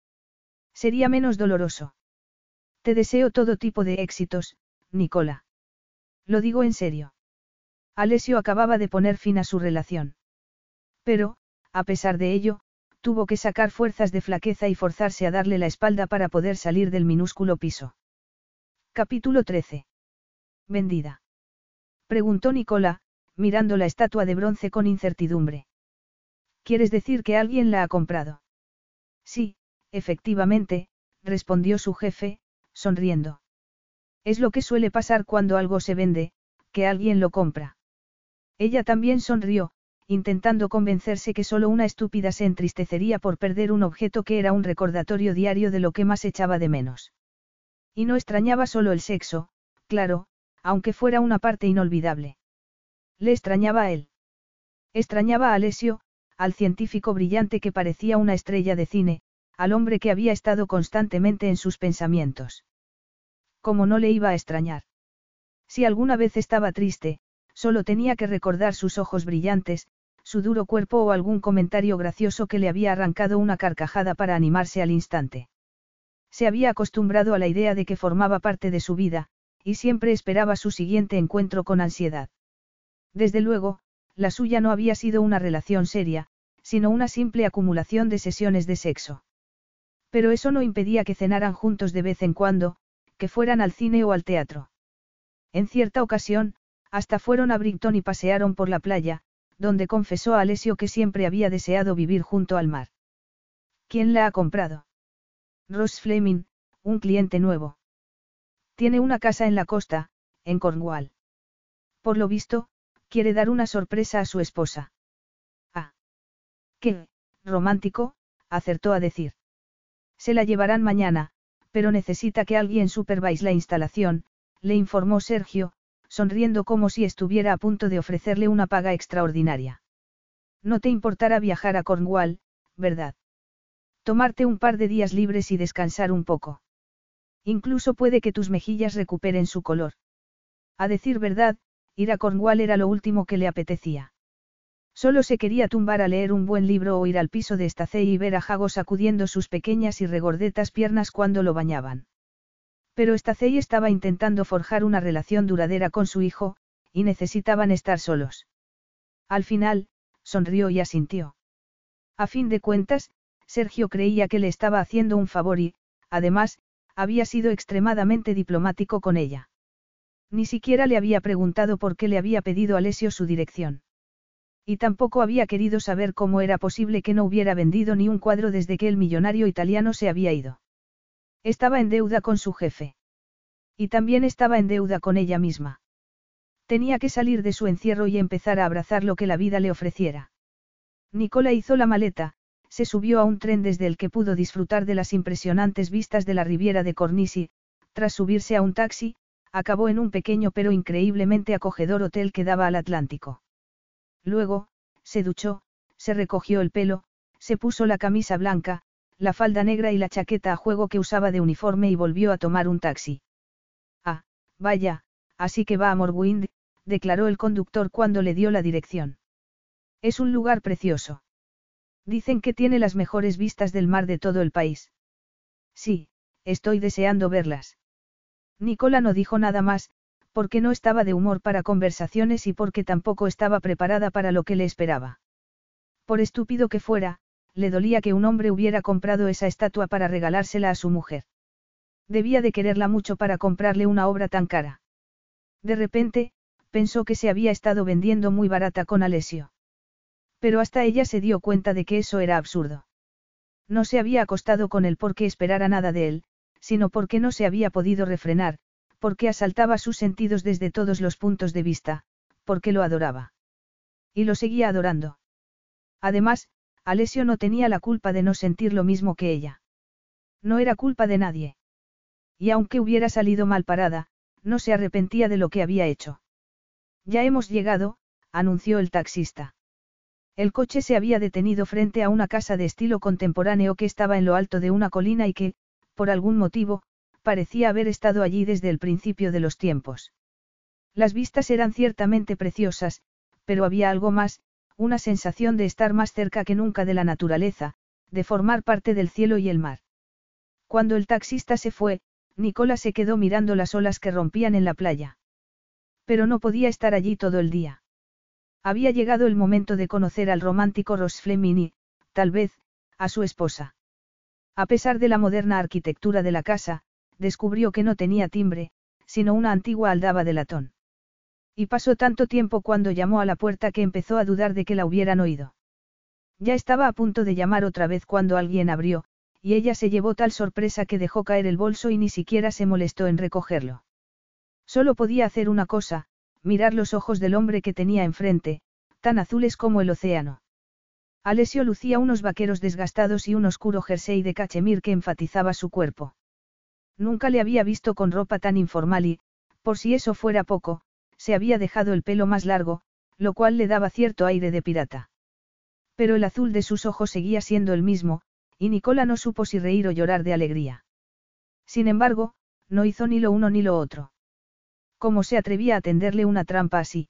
Sería menos doloroso. Te deseo todo tipo de éxitos, Nicola. Lo digo en serio. Alessio acababa de poner fin a su relación. Pero, a pesar de ello, tuvo que sacar fuerzas de flaqueza y forzarse a darle la espalda para poder salir del minúsculo piso. Capítulo 13. Vendida. Preguntó Nicola, mirando la estatua de bronce con incertidumbre. ¿Quieres decir que alguien la ha comprado? Sí, efectivamente, respondió su jefe, sonriendo. Es lo que suele pasar cuando algo se vende, que alguien lo compra. Ella también sonrió, intentando convencerse que solo una estúpida se entristecería por perder un objeto que era un recordatorio diario de lo que más echaba de menos. Y no extrañaba solo el sexo, claro, aunque fuera una parte inolvidable. Le extrañaba a él. Extrañaba a Alessio, al científico brillante que parecía una estrella de cine, al hombre que había estado constantemente en sus pensamientos. ¿Cómo no le iba a extrañar? Si alguna vez estaba triste, solo tenía que recordar sus ojos brillantes, su duro cuerpo o algún comentario gracioso que le había arrancado una carcajada para animarse al instante. Se había acostumbrado a la idea de que formaba parte de su vida, y siempre esperaba su siguiente encuentro con ansiedad. Desde luego, la suya no había sido una relación seria, sino una simple acumulación de sesiones de sexo. Pero eso no impedía que cenaran juntos de vez en cuando, que fueran al cine o al teatro. En cierta ocasión, hasta fueron a Brighton y pasearon por la playa, donde confesó a Alessio que siempre había deseado vivir junto al mar. ¿Quién la ha comprado? Ross Fleming, un cliente nuevo. Tiene una casa en la costa, en Cornwall. Por lo visto, quiere dar una sorpresa a su esposa. Qué, romántico, acertó a decir. Se la llevarán mañana, pero necesita que alguien supervise la instalación, le informó Sergio, sonriendo como si estuviera a punto de ofrecerle una paga extraordinaria. No te importará viajar a Cornwall, ¿verdad? Tomarte un par de días libres y descansar un poco. Incluso puede que tus mejillas recuperen su color. A decir verdad, ir a Cornwall era lo último que le apetecía. Solo se quería tumbar a leer un buen libro o ir al piso de Estacey y ver a Jago sacudiendo sus pequeñas y regordetas piernas cuando lo bañaban. Pero Estacey estaba intentando forjar una relación duradera con su hijo, y necesitaban estar solos. Al final, sonrió y asintió. A fin de cuentas, Sergio creía que le estaba haciendo un favor y, además, había sido extremadamente diplomático con ella. Ni siquiera le había preguntado por qué le había pedido a Alessio su dirección. Y tampoco había querido saber cómo era posible que no hubiera vendido ni un cuadro desde que el millonario italiano se había ido. Estaba en deuda con su jefe. Y también estaba en deuda con ella misma. Tenía que salir de su encierro y empezar a abrazar lo que la vida le ofreciera. Nicola hizo la maleta, se subió a un tren desde el que pudo disfrutar de las impresionantes vistas de la Riviera de Cornisi, tras subirse a un taxi, acabó en un pequeño pero increíblemente acogedor hotel que daba al Atlántico. Luego, se duchó, se recogió el pelo, se puso la camisa blanca, la falda negra y la chaqueta a juego que usaba de uniforme y volvió a tomar un taxi. Ah, vaya, así que va a Morwind, declaró el conductor cuando le dio la dirección. Es un lugar precioso. Dicen que tiene las mejores vistas del mar de todo el país. Sí, estoy deseando verlas. Nicola no dijo nada más, porque no estaba de humor para conversaciones y porque tampoco estaba preparada para lo que le esperaba. Por estúpido que fuera, le dolía que un hombre hubiera comprado esa estatua para regalársela a su mujer. Debía de quererla mucho para comprarle una obra tan cara. De repente, pensó que se había estado vendiendo muy barata con Alessio. Pero hasta ella se dio cuenta de que eso era absurdo. No se había acostado con él porque esperara nada de él, sino porque no se había podido refrenar, porque asaltaba sus sentidos desde todos los puntos de vista, porque lo adoraba. Y lo seguía adorando. Además, Alessio no tenía la culpa de no sentir lo mismo que ella. No era culpa de nadie. Y aunque hubiera salido mal parada, no se arrepentía de lo que había hecho. Ya hemos llegado, anunció el taxista. El coche se había detenido frente a una casa de estilo contemporáneo que estaba en lo alto de una colina y que, por algún motivo, parecía haber estado allí desde el principio de los tiempos. Las vistas eran ciertamente preciosas, pero había algo más, una sensación de estar más cerca que nunca de la naturaleza, de formar parte del cielo y el mar. Cuando el taxista se fue, Nicola se quedó mirando las olas que rompían en la playa. Pero no podía estar allí todo el día. Había llegado el momento de conocer al romántico Ross Fleming tal vez, a su esposa. A pesar de la moderna arquitectura de la casa, descubrió que no tenía timbre, sino una antigua aldaba de latón. Y pasó tanto tiempo cuando llamó a la puerta que empezó a dudar de que la hubieran oído. Ya estaba a punto de llamar otra vez cuando alguien abrió, y ella se llevó tal sorpresa que dejó caer el bolso y ni siquiera se molestó en recogerlo. Solo podía hacer una cosa, mirar los ojos del hombre que tenía enfrente, tan azules como el océano. Alessio lucía unos vaqueros desgastados y un oscuro jersey de cachemir que enfatizaba su cuerpo. Nunca le había visto con ropa tan informal y, por si eso fuera poco, se había dejado el pelo más largo, lo cual le daba cierto aire de pirata. Pero el azul de sus ojos seguía siendo el mismo, y Nicola no supo si reír o llorar de alegría. Sin embargo, no hizo ni lo uno ni lo otro. ¿Cómo se atrevía a tenderle una trampa así?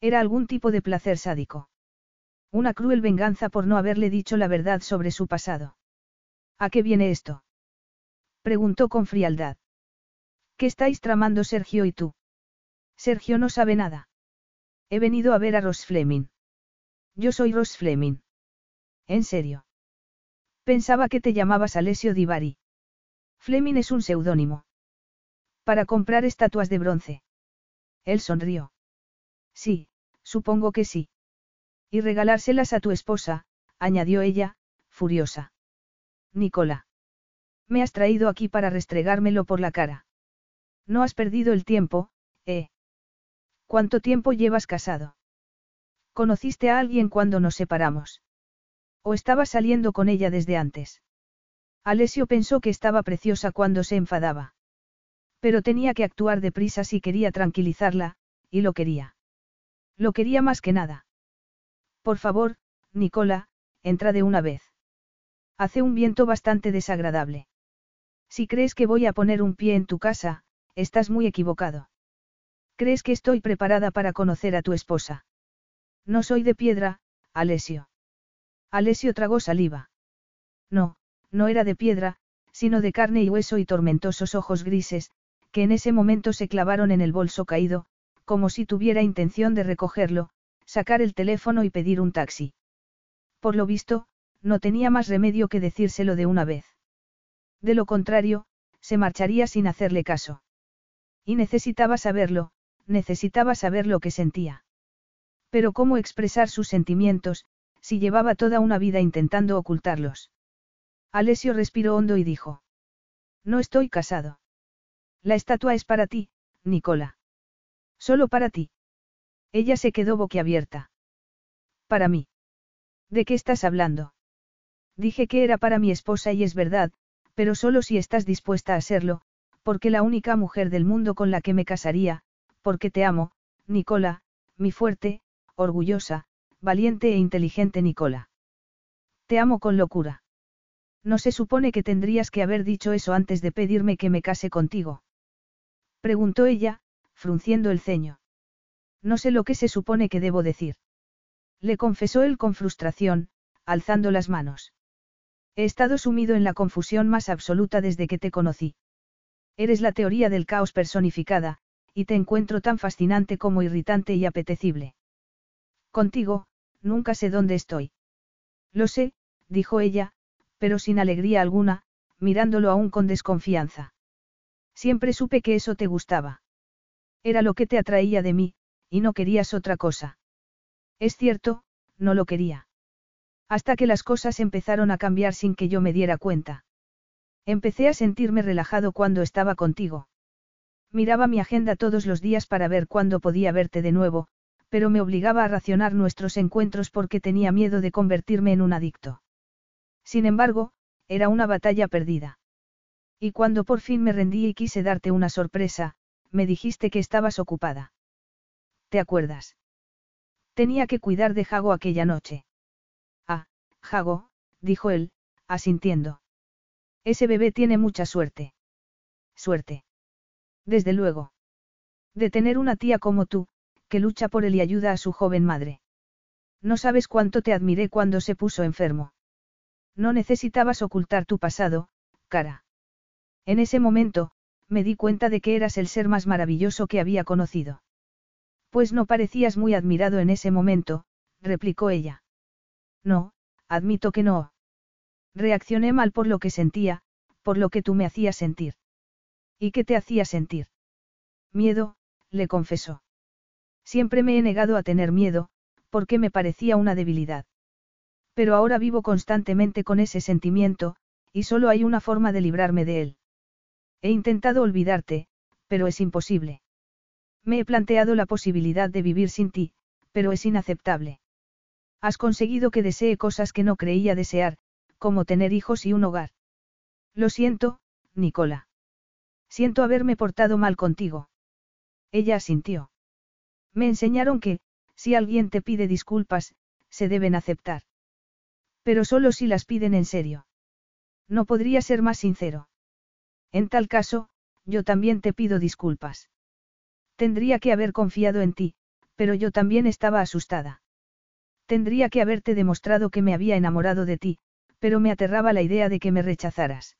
Era algún tipo de placer sádico. Una cruel venganza por no haberle dicho la verdad sobre su pasado. ¿A qué viene esto? Preguntó con frialdad. ¿Qué estáis tramando Sergio y tú? Sergio no sabe nada. He venido a ver a Ross Fleming. Yo soy Ross Fleming. ¿En serio? Pensaba que te llamabas Alessio Divari. Fleming es un seudónimo. Para comprar estatuas de bronce. Él sonrió. Sí, supongo que sí. Y regalárselas a tu esposa, añadió ella, furiosa. Nicola. Me has traído aquí para restregármelo por la cara. No has perdido el tiempo, ¿eh? ¿Cuánto tiempo llevas casado? ¿Conociste a alguien cuando nos separamos? ¿O estabas saliendo con ella desde antes? Alessio pensó que estaba preciosa cuando se enfadaba. Pero tenía que actuar deprisa si quería tranquilizarla, y lo quería. Lo quería más que nada. Por favor, Nicola, entra de una vez. Hace un viento bastante desagradable. Si crees que voy a poner un pie en tu casa, estás muy equivocado. ¿Crees que estoy preparada para conocer a tu esposa? No soy de piedra, Alesio. Alesio tragó saliva. No, no era de piedra, sino de carne y hueso y tormentosos ojos grises, que en ese momento se clavaron en el bolso caído, como si tuviera intención de recogerlo, sacar el teléfono y pedir un taxi. Por lo visto, no tenía más remedio que decírselo de una vez. De lo contrario, se marcharía sin hacerle caso. Y necesitaba saberlo, necesitaba saber lo que sentía. Pero cómo expresar sus sentimientos, si llevaba toda una vida intentando ocultarlos. Alessio respiró hondo y dijo. No estoy casado. La estatua es para ti, Nicola. Solo para ti. Ella se quedó boquiabierta. Para mí. ¿De qué estás hablando? Dije que era para mi esposa y es verdad, pero solo si estás dispuesta a serlo, porque la única mujer del mundo con la que me casaría, porque te amo, Nicola, mi fuerte, orgullosa, valiente e inteligente Nicola. Te amo con locura. No se supone que tendrías que haber dicho eso antes de pedirme que me case contigo. Preguntó ella, frunciendo el ceño. No sé lo que se supone que debo decir. Le confesó él con frustración, alzando las manos. He estado sumido en la confusión más absoluta desde que te conocí. Eres la teoría del caos personificada, y te encuentro tan fascinante como irritante y apetecible. Contigo, nunca sé dónde estoy. Lo sé, dijo ella, pero sin alegría alguna, mirándolo aún con desconfianza. Siempre supe que eso te gustaba. Era lo que te atraía de mí, y no querías otra cosa. Es cierto, no lo quería. Hasta que las cosas empezaron a cambiar sin que yo me diera cuenta. Empecé a sentirme relajado cuando estaba contigo. Miraba mi agenda todos los días para ver cuándo podía verte de nuevo, pero me obligaba a racionar nuestros encuentros porque tenía miedo de convertirme en un adicto. Sin embargo, era una batalla perdida. Y cuando por fin me rendí y quise darte una sorpresa, me dijiste que estabas ocupada. ¿Te acuerdas? Tenía que cuidar de Jago aquella noche. Ah, Jago, dijo él, asintiendo. Ese bebé tiene mucha suerte. Suerte. Desde luego. De tener una tía como tú, que lucha por él y ayuda a su joven madre. No sabes cuánto te admiré cuando se puso enfermo. No necesitabas ocultar tu pasado, cara. En ese momento, me di cuenta de que eras el ser más maravilloso que había conocido. Pues no parecías muy admirado en ese momento, replicó ella. No, admito que no. Reaccioné mal por lo que sentía, por lo que tú me hacías sentir. ¿Y qué te hacía sentir? Miedo, le confesó. Siempre me he negado a tener miedo, porque me parecía una debilidad. Pero ahora vivo constantemente con ese sentimiento, y solo hay una forma de librarme de él. He intentado olvidarte, pero es imposible. Me he planteado la posibilidad de vivir sin ti, pero es inaceptable. Has conseguido que desee cosas que no creía desear, como tener hijos y un hogar. Lo siento, Nicola. Siento haberme portado mal contigo. Ella asintió. Me enseñaron que, si alguien te pide disculpas, se deben aceptar. Pero solo si las piden en serio. No podría ser más sincero. En tal caso, yo también te pido disculpas. Tendría que haber confiado en ti, pero yo también estaba asustada. Tendría que haberte demostrado que me había enamorado de ti, pero me aterraba la idea de que me rechazaras.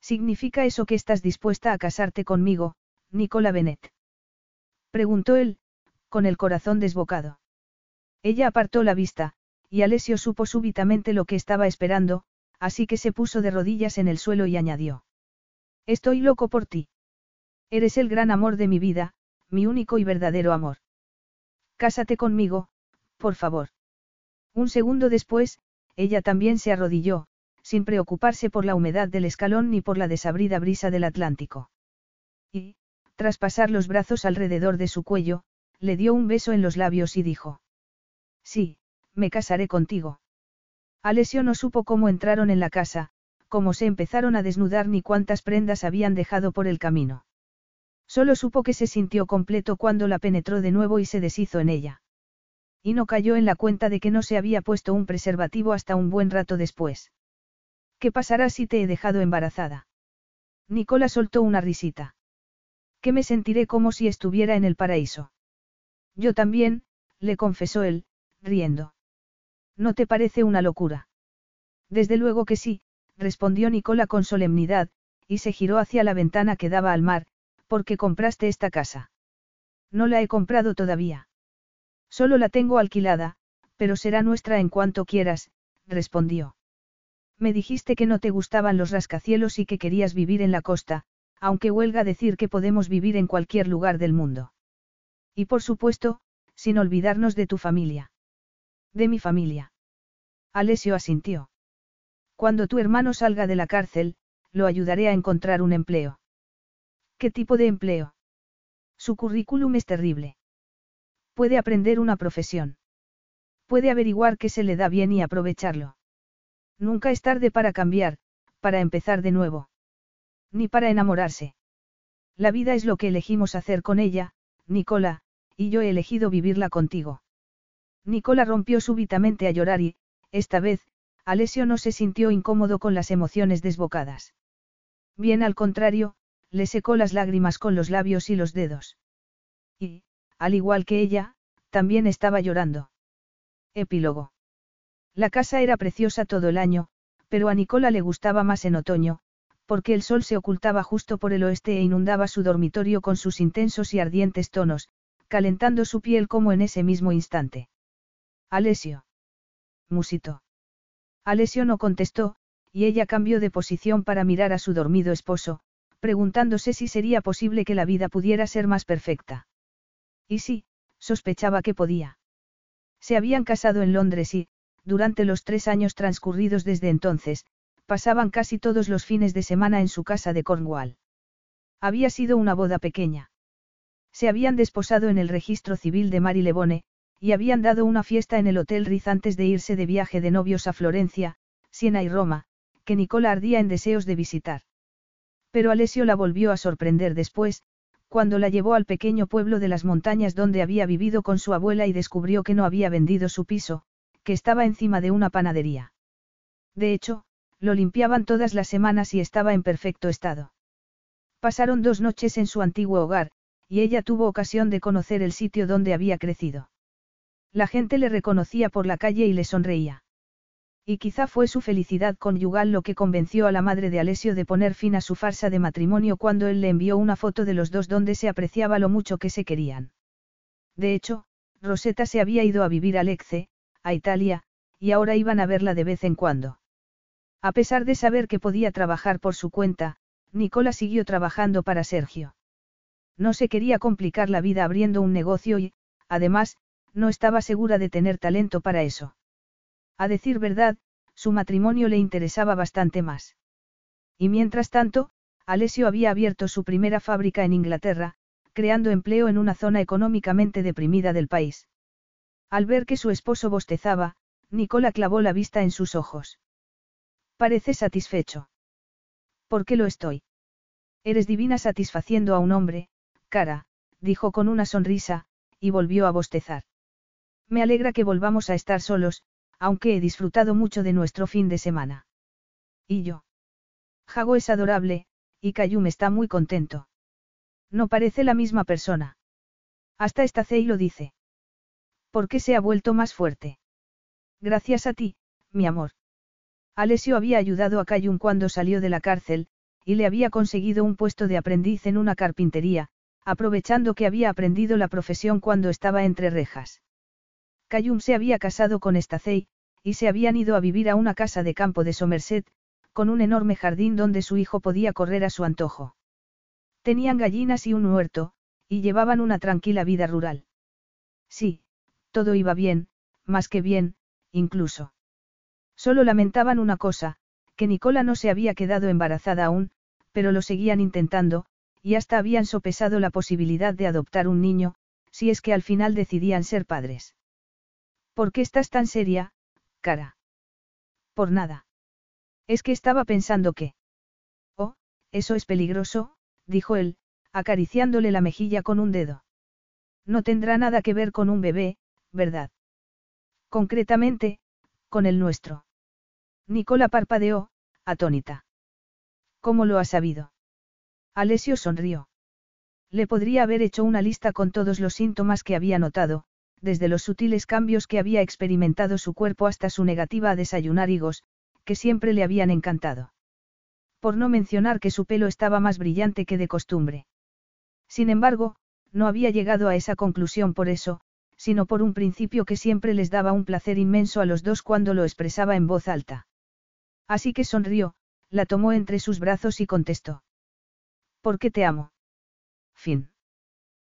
¿Significa eso que estás dispuesta a casarte conmigo, Nicola Bennett? Preguntó él, con el corazón desbocado. Ella apartó la vista, y Alessio supo súbitamente lo que estaba esperando, así que se puso de rodillas en el suelo y añadió. Estoy loco por ti. Eres el gran amor de mi vida, mi único y verdadero amor. Cásate conmigo, por favor. Un segundo después, ella también se arrodilló, sin preocuparse por la humedad del escalón ni por la desabrida brisa del Atlántico. Y, tras pasar los brazos alrededor de su cuello, le dio un beso en los labios y dijo. Sí, me casaré contigo. Alessio no supo cómo entraron en la casa, cómo se empezaron a desnudar ni cuántas prendas habían dejado por el camino. Solo supo que se sintió completo cuando la penetró de nuevo y se deshizo en ella. Y no cayó en la cuenta de que no se había puesto un preservativo hasta un buen rato después. ¿Qué pasará si te he dejado embarazada? Nicola soltó una risita. Que me sentiré como si estuviera en el paraíso. Yo también, le confesó él, riendo. ¿No te parece una locura? Desde luego que sí, respondió Nicola con solemnidad, y se giró hacia la ventana que daba al mar, porque compraste esta casa. No la he comprado todavía. Solo la tengo alquilada, pero será nuestra en cuanto quieras, respondió. Me dijiste que no te gustaban los rascacielos y que querías vivir en la costa, aunque huelga decir que podemos vivir en cualquier lugar del mundo. Y por supuesto, sin olvidarnos de tu familia. De mi familia. Alessio asintió. Cuando tu hermano salga de la cárcel, lo ayudaré a encontrar un empleo. ¿Qué tipo de empleo? Su currículum es terrible. Puede aprender una profesión. Puede averiguar qué se le da bien y aprovecharlo. Nunca es tarde para cambiar, para empezar de nuevo. Ni para enamorarse. La vida es lo que elegimos hacer con ella, Nicola, y yo he elegido vivirla contigo. Nicola rompió súbitamente a llorar y, esta vez, Alessio no se sintió incómodo con las emociones desbocadas. Bien al contrario, le secó las lágrimas con los labios y los dedos. Y, al igual que ella, también estaba llorando. Epílogo. La casa era preciosa todo el año, pero a Nicola le gustaba más en otoño, porque el sol se ocultaba justo por el oeste e inundaba su dormitorio con sus intensos y ardientes tonos, calentando su piel como en ese mismo instante. Alesio. Musito. Alesio no contestó, y ella cambió de posición para mirar a su dormido esposo, preguntándose si sería posible que la vida pudiera ser más perfecta. Y sí, sospechaba que podía. Se habían casado en Londres y, durante los tres años transcurridos desde entonces, pasaban casi todos los fines de semana en su casa de Cornwall. Había sido una boda pequeña. Se habían desposado en el registro civil de Marylebone, y habían dado una fiesta en el Hotel Riz antes de irse de viaje de novios a Florencia, Siena y Roma, que Nicola ardía en deseos de visitar. Pero Alessio la volvió a sorprender después, cuando la llevó al pequeño pueblo de las montañas donde había vivido con su abuela y descubrió que no había vendido su piso, que estaba encima de una panadería. De hecho, lo limpiaban todas las semanas y estaba en perfecto estado. Pasaron dos noches en su antiguo hogar, y ella tuvo ocasión de conocer el sitio donde había crecido. La gente le reconocía por la calle y le sonreía. Y quizá fue su felicidad conyugal lo que convenció a la madre de Alessio de poner fin a su farsa de matrimonio cuando él le envió una foto de los dos donde se apreciaba lo mucho que se querían. De hecho, Rosetta se había ido a vivir a Lecce, a Italia, y ahora iban a verla de vez en cuando. A pesar de saber que podía trabajar por su cuenta, Nicola siguió trabajando para Sergio. No se quería complicar la vida abriendo un negocio y, además, no estaba segura de tener talento para eso. A decir verdad, su matrimonio le interesaba bastante más. Y mientras tanto, Alessio había abierto su primera fábrica en Inglaterra, creando empleo en una zona económicamente deprimida del país. Al ver que su esposo bostezaba, Nicola clavó la vista en sus ojos. Parece satisfecho. ¿Por qué lo estoy? Eres divina satisfaciendo a un hombre, cara, dijo con una sonrisa, y volvió a bostezar. Me alegra que volvamos a estar solos, aunque he disfrutado mucho de nuestro fin de semana. ¿Y yo? Jago es adorable, y Kayum está muy contento. No parece la misma persona. Hasta esta Cey lo dice. ¿Por qué se ha vuelto más fuerte? Gracias a ti, mi amor. Alessio había ayudado a Kayum cuando salió de la cárcel, y le había conseguido un puesto de aprendiz en una carpintería, aprovechando que había aprendido la profesión cuando estaba entre rejas. Cayum se había casado con Stacey, y se habían ido a vivir a una casa de campo de Somerset, con un enorme jardín donde su hijo podía correr a su antojo. Tenían gallinas y un huerto, y llevaban una tranquila vida rural. Sí, todo iba bien, más que bien, incluso. Solo lamentaban una cosa, que Nicola no se había quedado embarazada aún, pero lo seguían intentando, y hasta habían sopesado la posibilidad de adoptar un niño, si es que al final decidían ser padres. ¿Por qué estás tan seria, cara? Por nada. Es que estaba pensando que... Oh, eso es peligroso, dijo él, acariciándole la mejilla con un dedo. No tendrá nada que ver con un bebé, ¿verdad? Concretamente, con el nuestro. Nicola parpadeó, atónita. ¿Cómo lo ha sabido? Alessio sonrió. Le podría haber hecho una lista con todos los síntomas que había notado, desde los sutiles cambios que había experimentado su cuerpo hasta su negativa a desayunar higos, que siempre le habían encantado. Por no mencionar que su pelo estaba más brillante que de costumbre. Sin embargo, no había llegado a esa conclusión por eso, sino por un principio que siempre les daba un placer inmenso a los dos cuando lo expresaba en voz alta. Así que sonrió, la tomó entre sus brazos y contestó. ¿Por qué te amo? Fin.